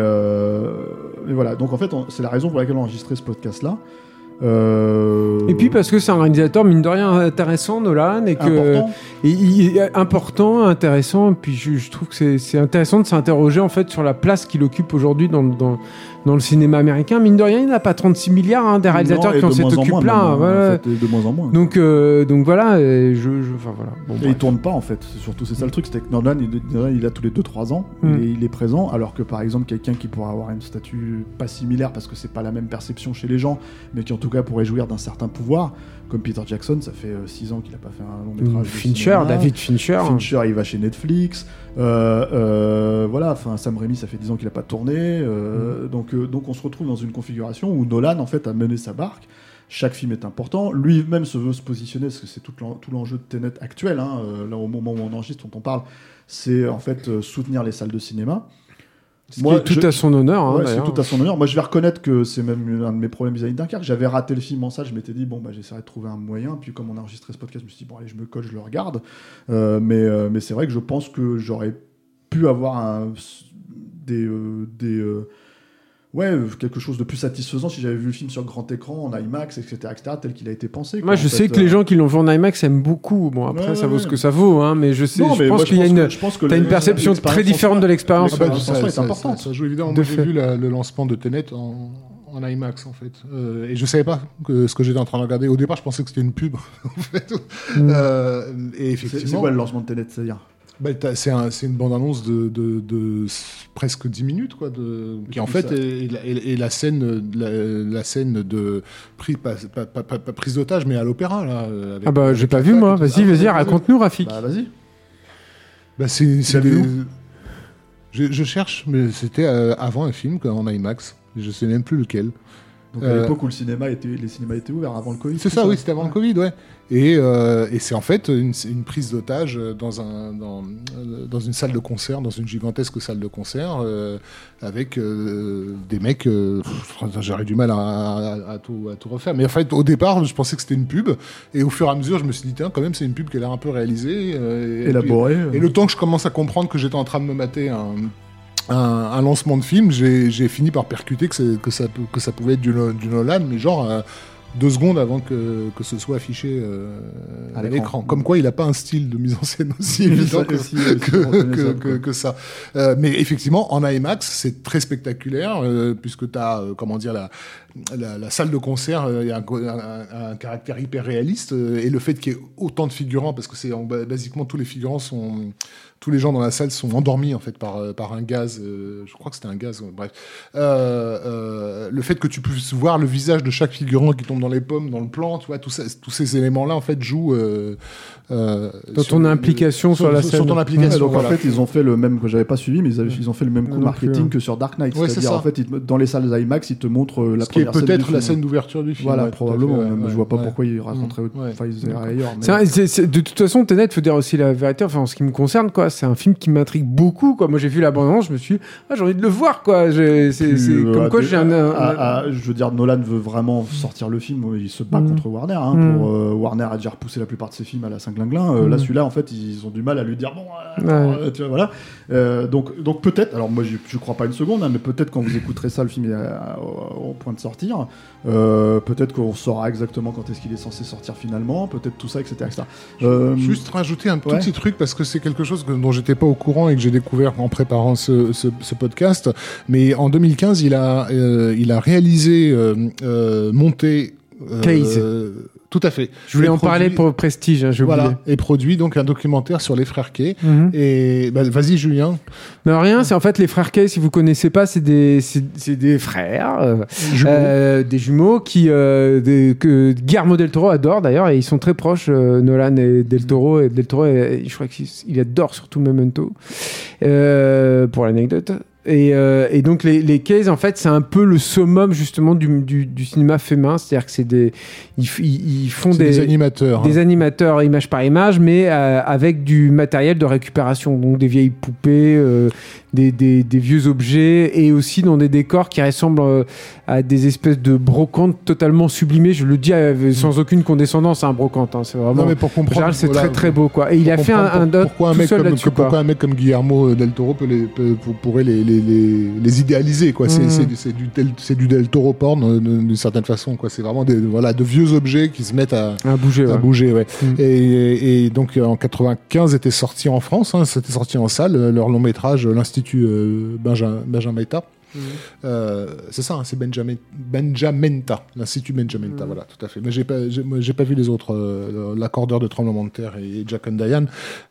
mais, voilà, donc en fait, c'est la raison pour laquelle on a enregistré ce podcast-là. Euh... Et puis parce que c'est un réalisateur mine de rien intéressant, Nolan, et que important, et, est important intéressant. Et puis je, je trouve que c'est intéressant de s'interroger en fait sur la place qu'il occupe aujourd'hui dans, dans, dans le cinéma américain. Mine de rien, il n'a pas 36 milliards hein, des réalisateurs qui ont cette occupent-là. Voilà. de moins en moins. Donc, euh, donc voilà, je, je, enfin, voilà. Bon, et il tourne pas en fait. Surtout c'est ça le truc, c'est que Nolan, il, il, a tous les 2-3 ans, mm. il, est, il, est, présent, alors que par exemple quelqu'un qui pourrait avoir une statue pas similaire parce que c'est pas la même perception chez les gens, mais qui en tout cas pourrait jouir d'un certain pouvoir, comme Peter Jackson, ça fait 6 euh, ans qu'il a pas fait un long métrage. Fincher, David Fincher. Fincher, il va chez Netflix. Euh, euh, voilà, enfin Sam Raimi, ça fait 10 ans qu'il a pas tourné. Mm. Donc, donc on se retrouve dans une configuration où Nolan en fait a mené sa barque. Chaque film est important. Lui-même se veut se positionner, parce que c'est tout l'enjeu de Tenet actuel. Hein, là, au moment où on enregistre, dont on parle, c'est en fait soutenir les salles de cinéma. Moi, tout à son honneur. Hein, c'est tout à son honneur. Moi, je vais reconnaître que c'est même un de mes problèmes vis-à-vis Dunkerque. J'avais raté le film en salle. Je m'étais dit, bon, bah, j'essaierai de trouver un moyen. Puis, comme on a enregistré ce podcast, je me suis dit, bon, allez, je me colle, je le regarde. Euh, mais euh, mais c'est vrai que je pense que j'aurais pu avoir un, des. Euh, des ouais, quelque chose de plus satisfaisant si j'avais vu le film sur grand écran, en IMAX, etc., etc., tel qu'il a été pensé. Moi, je sais que les gens qui l'ont vu en IMAX aiment beaucoup. Bon, après, ça vaut ce que ça vaut, hein, mais je sais, je pense qu'il y a une, as une perception très différente de l'expérience. Ah bah, ça, ça, ça, joue évidemment. Moi, j'ai vu le lancement de Tenet en, en IMAX en fait. Euh, et je savais pas que ce que j'étais en train de regarder. Au départ, je pensais que c'était une pub. en fait. Mm. Euh, et effectivement. C'est quoi le lancement de Tenet, c'est-à-dire? Bah, c'est un, une bande-annonce de, de, de, presque 10 minutes, quoi, de, qui en fait est, est, la scène, la, la scène de prise, pas, pas, pas, pas prise d'otage, mais à l'opéra. Là, avec, ah bah j'ai pas vu moi. Vas-y, vas-y, raconte-nous, Rafik. Bah vas-y. Bah c'est, je, je, cherche, mais c'était euh, avant un film en IMAX. Je sais même plus lequel. Donc à l'époque où le cinéma était, les cinémas étaient ouverts avant le Covid. C'est ça, oui, c'était avant le Covid, ouais. Et, euh, et c'est en fait une, une prise d'otage dans, un, dans, dans, une salle de concert, dans une gigantesque salle de concert, euh, avec euh, des mecs. Euh, J'aurais du mal à, à, à, tout, à tout refaire. Mais en fait, au départ, je pensais que c'était une pub. Et au fur et à mesure, je me suis dit, tiens, quand même, c'est une pub qui a l'air un peu réalisée. Euh, Élaborée. Et, et, le temps que je commence à comprendre que j'étais en train de me mater un un, un, lancement de film, j'ai fini par percuter que, que, ça, que ça pouvait être du, du Nolan, mais genre euh, deux secondes avant que, que ce soit affiché euh, à, l'écran. Comme quoi, il n'a pas un style de mise en scène aussi évident que, que, que, que, ça. Euh, mais effectivement, en IMAX, c'est très spectaculaire, euh, puisque tu as, euh, comment dire, la, la, salle de concert y a un, un, un, caractère hyper réaliste, et le fait qu'il y ait autant de figurants, parce que c'est basiquement tous les figurants sont tous les gens dans la salle sont endormis en fait par, euh, par un gaz. Euh, je crois que c'était un gaz. bref, euh, euh, le fait que tu puisses voir le visage de chaque figurant qui tombe dans les pommes, dans le plan, tu vois, tous ces éléments-là en fait jouent. Euh, dans ton implication sur, sur, la scène. Sur ton implication. donc voilà. en fait, ils ont fait le même que j'avais pas suivi, mais ils, avaient, ils ont fait le même coup de marketing que sur Dark Knight. Ouais, C'est-à-dire en fait, ils, dans les salles IMAX, ils te montrent la Ce première qui est peut-être la scène d'ouverture du film. Voilà, probablement. Je vois pas pourquoi ils raconteraient. Enfin, ils ailleurs. De toute façon, Tenet, faut dire aussi la vérité. Enfin, en ce qui me concerne, quoi, c'est un film qui m'intrigue beaucoup. Quoi. Moi, j'ai vu l'abondance, je me suis ah, j'ai envie de le voir. Quoi. C'est, euh, comme quoi j'ai un. je veux dire, Nolan veut vraiment sortir le film. Il se bat mm. contre Warner. Hein, mm. pour, euh, Warner a déjà repoussé la plupart de ses films à la 5 Euh, Là, mm. celui-là, en fait, ils ont du mal à lui dire bon, tu vois, voilà. donc, donc peut-être. Alors, moi, je, je crois pas une seconde, hein, mais peut-être quand vous écouterez ça, le film est au, point de sortir. peut-être qu'on saura exactement quand est-ce qu'il est censé sortir finalement. Peut-être tout ça, etc. etc. Juste rajouter un petit truc parce que c'est quelque chose que, dont j'étais pas au courant et que j'ai découvert en préparant ce, ce, ce, podcast. Mais en 2015, il a, euh, il a réalisé, euh, euh, monté. Case. Tout à fait. Je voulais en parler pour Prestige, hein, Voilà, oublié. et produit donc un documentaire sur les frères Kay. Mm -hmm. Et bah, vas-y, Julien. Non, rien, c'est en fait les frères Kay, si vous connaissez pas, c'est des, c'est des frères, euh, jumeaux. Euh, des jumeaux qui, euh, des, que Guillermo del Toro adore d'ailleurs, et ils sont très proches, euh, Nolan et del Toro. Et del Toro, et, je crois qu'il adore surtout Memento, euh, pour l'anecdote. Et, euh, et, donc les, les cases, en fait, c'est un peu le summum justement du, du, du cinéma féminin, c'est-à-dire que c'est des, ils, ils font des, des, animateurs, des hein. animateurs image par image, mais euh, avec du matériel de récupération, donc des vieilles poupées, euh, des, des, des, vieux objets, et aussi dans des décors qui ressemblent à des espèces de brocantes totalement sublimées. Je le dis sans aucune condescendance, un hein, brocante, hein, c'est vraiment. Non mais pour comprendre, c'est voilà, très très beau quoi. Et il a fait un, un pour, pourquoi un mec comme, pourquoi un mec comme Guillermo del Toro peut les, peut, pourrait les, les, les, les idéaliser quoi. C'est Mm. du c'est du del Toro porn euh, d'une certaine façon quoi. C'est vraiment des voilà de vieux objets qui se mettent à, à bouger. À ouais. bouger ouais. Mm. Et, et, donc en 95 était sorti en France, hein, c'était sorti en salle leur long métrage l'Institut euh, Benjamin Benjamin Meta. Mmh. Euh, c'est ça, hein, c'est Benjamin, Benjamenta, l'Institut Benjamenta, Mmh. voilà, tout à fait. Mais j'ai pas, j'ai pas vu les autres, euh, l'accordeur de tremblement de terre et Jack and Diane.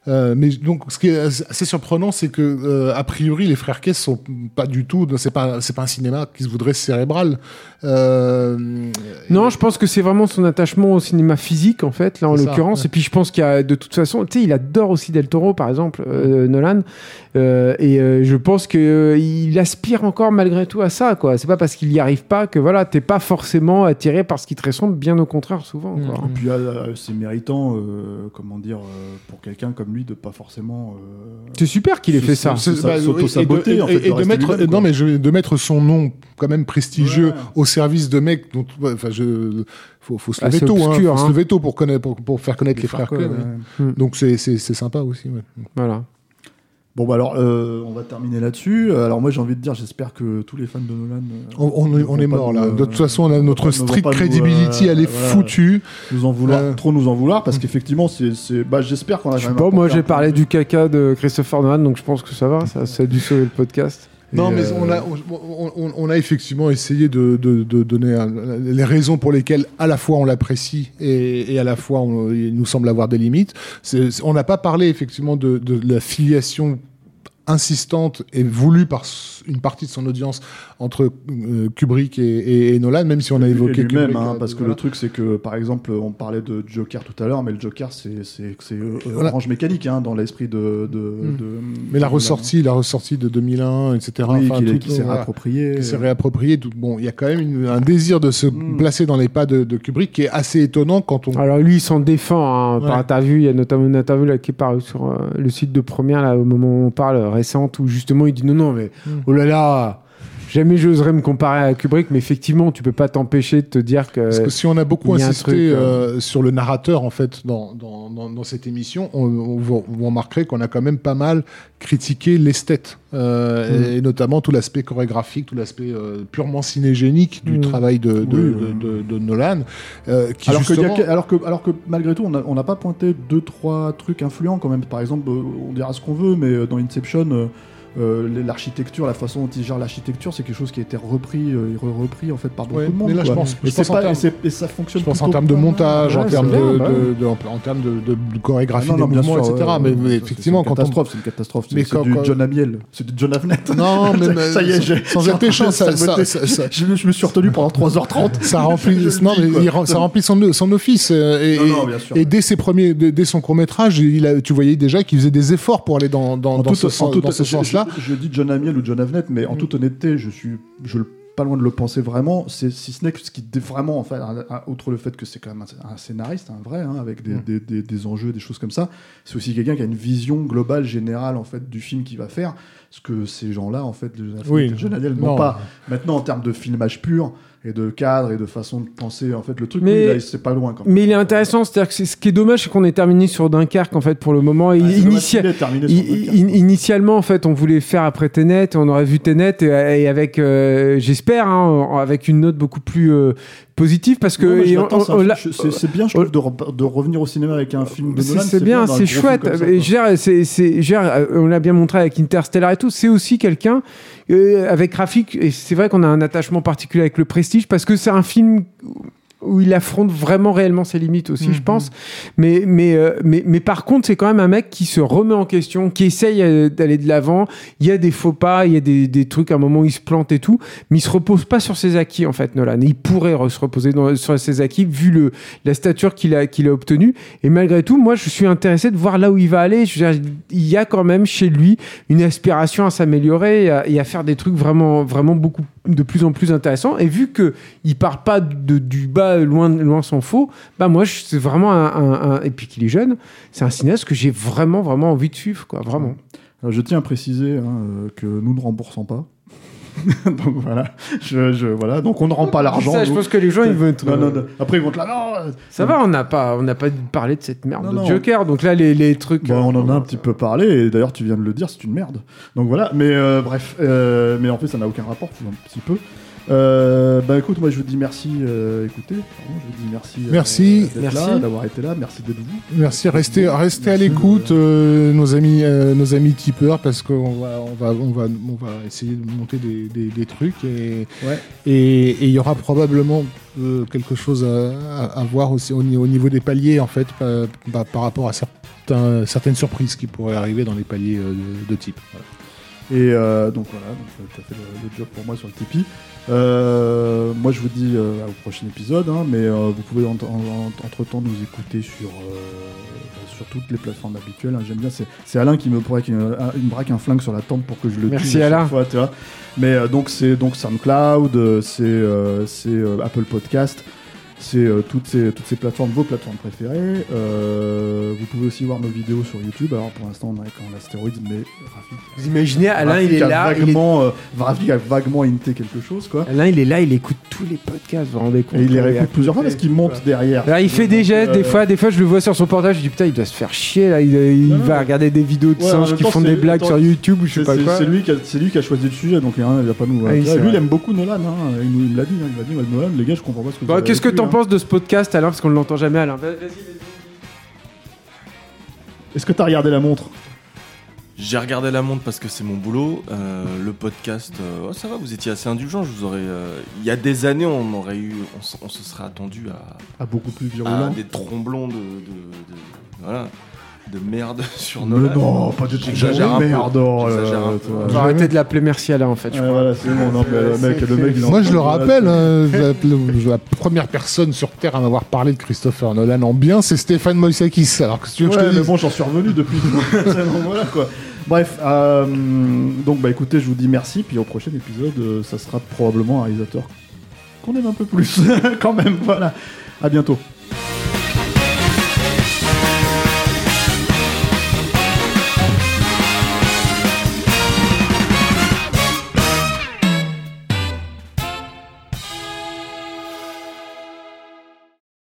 Euh, mais donc, ce qui est assez surprenant, c'est que a priori, les frères Kess sont pas du tout, c'est pas, c'est pas un cinéma qui se voudrait cérébral. Non, je pense que c'est vraiment son attachement au cinéma physique, en fait, là en l'occurrence. Ouais. Et puis, je pense qu'il y a, de toute façon, tu sais, il adore aussi Del Toro, par exemple, Nolan. Euh, et euh, je pense qu'il il aspire encore malgré tout à ça, quoi. C'est pas parce qu'il n'y arrive pas que voilà, t'es pas forcément attiré par ce qui te ressemble, bien au contraire, souvent. Quoi. Et puis euh, c'est méritant, euh, comment dire, euh, pour quelqu'un comme lui de pas forcément. euh, C'est super qu'il ait fait ça. S'auto-saboter, et, en fait. et de mettre, lui-même, non mais je, de mettre son nom quand même prestigieux Ouais. au service de mecs dont, ouais, enfin je, faut, faut se Ah, lever c'est tôt, hein, obscur, faut hein. se lever tôt pour connaître, pour, pour faire connaître les, Les frères frères Cohen, Cohen, ouais. ouais. Donc c'est, c'est, c'est sympa aussi. Ouais. Voilà. Bon, bah alors, euh, on va terminer là-dessus. Euh, Alors, moi, j'ai envie de dire, j'espère que tous les fans de Nolan. euh, On, on est, on mort là. euh, De toute façon, on a ne notre nous, credibility, euh, elle est voilà, foutue. Nous en vouloir, Ouais. trop nous en vouloir, parce qu'effectivement, c'est, c'est, bah, j'espère qu'on a Je sais pas, moi j'ai un peu parlé de- du caca de Christopher Nolan, donc je pense que ça va, ça, ça a dû sauver le podcast. Non, mais euh, on, a, on, on- on a effectivement essayé de, de- de donner un- les raisons pour lesquelles à la fois on l'apprécie et, et à la fois on- il nous semble avoir des limites. On n'a pas parlé effectivement de, de la filiation insistante et voulue par une partie de son audience entre euh, Kubrick et, et- et Nolan, même si on a évoqué lui-même, Kubrick, hein, euh, parce que voilà. le truc, c'est que, par exemple, on parlait de Joker tout à l'heure, mais le Joker, c'est, c'est, euh, Voilà. orange mécanique, hein, dans l'esprit de, de, Mm. de- Mais la de- ressortie, la ressortie de 2001, etc. Oui, enfin, qui s'est réapproprié. qui s'est réapproprié. Tout, bon, il y a quand même une- un désir de se Mm. placer dans les pas de, de Kubrick qui est assez étonnant quand on. Alors lui, il s'en défend hein, par interview. Il y a notamment une interview là, qui est parue sur euh, le site de Première, là, au moment où on parle, récente, où justement il dit non, non, mais Mm. oh là là, jamais j'oserais me comparer à Kubrick, mais effectivement, tu peux pas t'empêcher de te dire que. Parce que si on a beaucoup a insisté truc, euh, sur le narrateur en fait dans, dans, dans, dans cette émission, on, on, vous, vous remarquerez qu'on a quand même pas mal critiqué l'esthète euh, Mm. et, et notamment tout l'aspect chorégraphique, tout l'aspect euh, purement cinégénique du Mm. travail de, de, Oui, de, oui. de- de Nolan, euh, qui Alors que, justement. a alors, que, alors que malgré tout, on n'a pas pointé deux, trois trucs influents quand même. Par exemple, euh, on dira ce qu'on veut, mais euh, dans Inception, euh, euh, l'architecture, la façon dont il gère l'architecture, c'est quelque chose qui a été repris, euh, et repris en fait par beaucoup Ouais, de monde. mais là, je pense- et, je c'est pense en pas- termes- et ça fonctionne Je pense en termes de montage, en termes de, bien, de- de- en, termes de, chorégraphie Ah non, non, des mouvements, sûr, etc. mais, effectivement, quand une on, catastrophe, c'est une catastrophe. Mais C'est du John Amiel, c'est du John Avnet. Non, mais, mais ça y est, sans être péchant, ça, je, me suis retenu pendant 3h30. ça remplit, non, mais ça remplit son, office. euh, et, dès ses premiers, dès, son court métrage, tu voyais déjà qu'il faisait des efforts pour aller dans, ce, sens-là. Je, je dis John Amiel ou John Avnet, mais en Mm. toute honnêteté, je suis, je le- pas loin de le penser vraiment. Si ce n'est que ce qui dé- vraiment, enfin, un- un- outre le fait que c'est quand même un, un scénariste, un vrai, hein, avec des, Mm. des, des- des enjeux, des choses comme ça. C'est aussi quelqu'un qui a une vision globale, générale, en fait, du film qu'il va faire. Ce que ces gens-là, en fait, John Avnet Oui. n'ont pas. Maintenant, en termes de filmage pur et de cadre et de façon de penser, en fait, le truc, Mais- oui, c'est pas loin quand même. Mais il est intéressant, c'est-à-dire que c'est- ce qui est dommage, c'est qu'on est terminé sur Dunkerque en fait pour le moment. Ah, c'est initia- dommage initialement, en fait, on voulait faire après Tenet, on aurait vu Tenet et, et avec, euh, j'espère, hein, avec une note beaucoup plus euh, positive parce que c'est bien, je trouve, de, re- de revenir au cinéma avec un film de c'est Nolan. c'est bien, c'est chouette. c'est- euh, on l'a bien montré avec Interstellar et tout. C'est aussi quelqu'un euh, avec Rafik. Et c'est vrai qu'on a un attachement particulier avec le Prestige parce que c'est un film où il affronte vraiment réellement ses limites aussi, je mhm. pense. Mais, mais, euh, mais, mais par contre, c'est quand même un mec qui se remet en question, qui essaye euh, d'aller de l'avant. Il y a des faux pas, il y a des, des, trucs, à un moment, il se plante et tout, mais il se repose pas sur ses acquis, en fait, Nolan. Il pourrait se reposer sur ses acquis, vu le, la stature qu'il a, qu'il a obtenue. Et malgré tout, moi, je suis intéressé de voir là où il va aller. Je veux dire, il y a quand même chez lui une aspiration à s'améliorer et, et à, faire des trucs vraiment, vraiment beaucoup de plus en plus intéressants. Et vu qu'il part pas de, du bas loin, loin s'en faut. Bah moi, c'est vraiment un, et puis qu'il est jeune, c'est un cinéaste que j'ai vraiment, vraiment envie de suivre, quoi, vraiment. je tiens à préciser hein, euh, que nous ne remboursons pas. donc voilà, je, voilà, donc on ne rend pas l'argent. Ça, je pense que les gens ils veulent. Après ils vont te là. Non, ça va, on n'a pas, on n'a pas parlé de cette merde de Joker. Donc là les, les trucs. Bon, on en a un petit peu parlé et d'ailleurs tu viens de le dire, c'est une merde. Donc voilà, mais euh, bref, euh, mais en fait ça n'a aucun rapport, un petit peu. Euh, bah écoute, moi je vous dis merci. Euh, écoutez, je vous dis merci. Euh, merci, merci d'avoir été là. Merci d'être vous. Merci, restez, restez à l'écoute, nos amis, nos amis tipeurs, parce qu'on va, on va, on va, on va essayer de monter des, des, trucs et et il y aura probablement quelque chose à, voir aussi au, niveau des paliers en fait, par, par rapport à certains, certaines surprises qui pourraient arriver dans les paliers de, type. Et donc voilà, donc, tu as fait le, le, job pour moi sur le Tipeee. Euh, moi, je vous dis euh, au prochain épisode, hein, mais euh, vous pouvez entre-temps nous écouter sur, sur toutes les plateformes habituelles. Hein. J'aime bien, c'est Alain qui me, braque, me braque un flingue sur la tempe pour que je le Merci Alain. Fois, tu vois. Mais donc, c'est donc SoundCloud, c'est Apple Podcast c'est euh, toutes, ces, toutes ces plateformes, vos plateformes préférées. Euh, vous pouvez aussi voir nos vidéos sur YouTube. Alors pour l'instant, on est quand l'astéroïde, mais Rafik. Vous imaginez, Alain, il est là. Vaguement, euh, Rafik a vaguement hinté quelque chose. Quoi. Alain, il est là, il écoute tous les podcasts, vous vous rendez compte Et il les réécoute plusieurs fois parce qu'il monte derrière. Là, il fait des gestes, des fois, des fois, je le vois sur son portage, je dis putain, il doit se faire chier là. Il, va regarder des vidéos de singes qui font des blagues sur YouTube ou je sais pas quoi. C'est lui, qui a, lui qui a choisi le sujet, donc il n'y a pas nous. Lui, il aime beaucoup Nolan. Hein. Il, l'a dit, hein. il m'a dit Nolan, les gars, je comprends pas ce que vous Qu'est-ce que t'en hein. Penses de ce podcast Alain parce qu'on ne l'entend jamais Alain. Vas-y, Est-ce que tu as regardé la montre? J'ai regardé la montre parce que c'est mon boulot. Euh, le podcast, euh, oh, ça va, vous étiez assez indulgent. Je vous aurais, euh, il y a des années, on aurait eu, on, se serait attendu à, à beaucoup plus virulent, des tromblons de, de voilà de merde sur nos Non, pas du tout. J'exagère un merde. Oh, on va arrêter de l'appeler merci Alain en fait. Je voilà, c'est bon. Non, le mec, le mec, Moi, je le rappelle, hein, la première personne sur Terre à m'avoir parlé de Christopher Nolan en bien, c'est Stéphane Moïsakis. Alors que tu veux que je te mais bon, j'en suis revenu depuis. voilà quoi. Bref, euh, donc bah écoutez, je vous dis merci. Puis au prochain épisode, euh, ça sera probablement un réalisateur qu'on aime un peu plus, quand même. Voilà. À bientôt.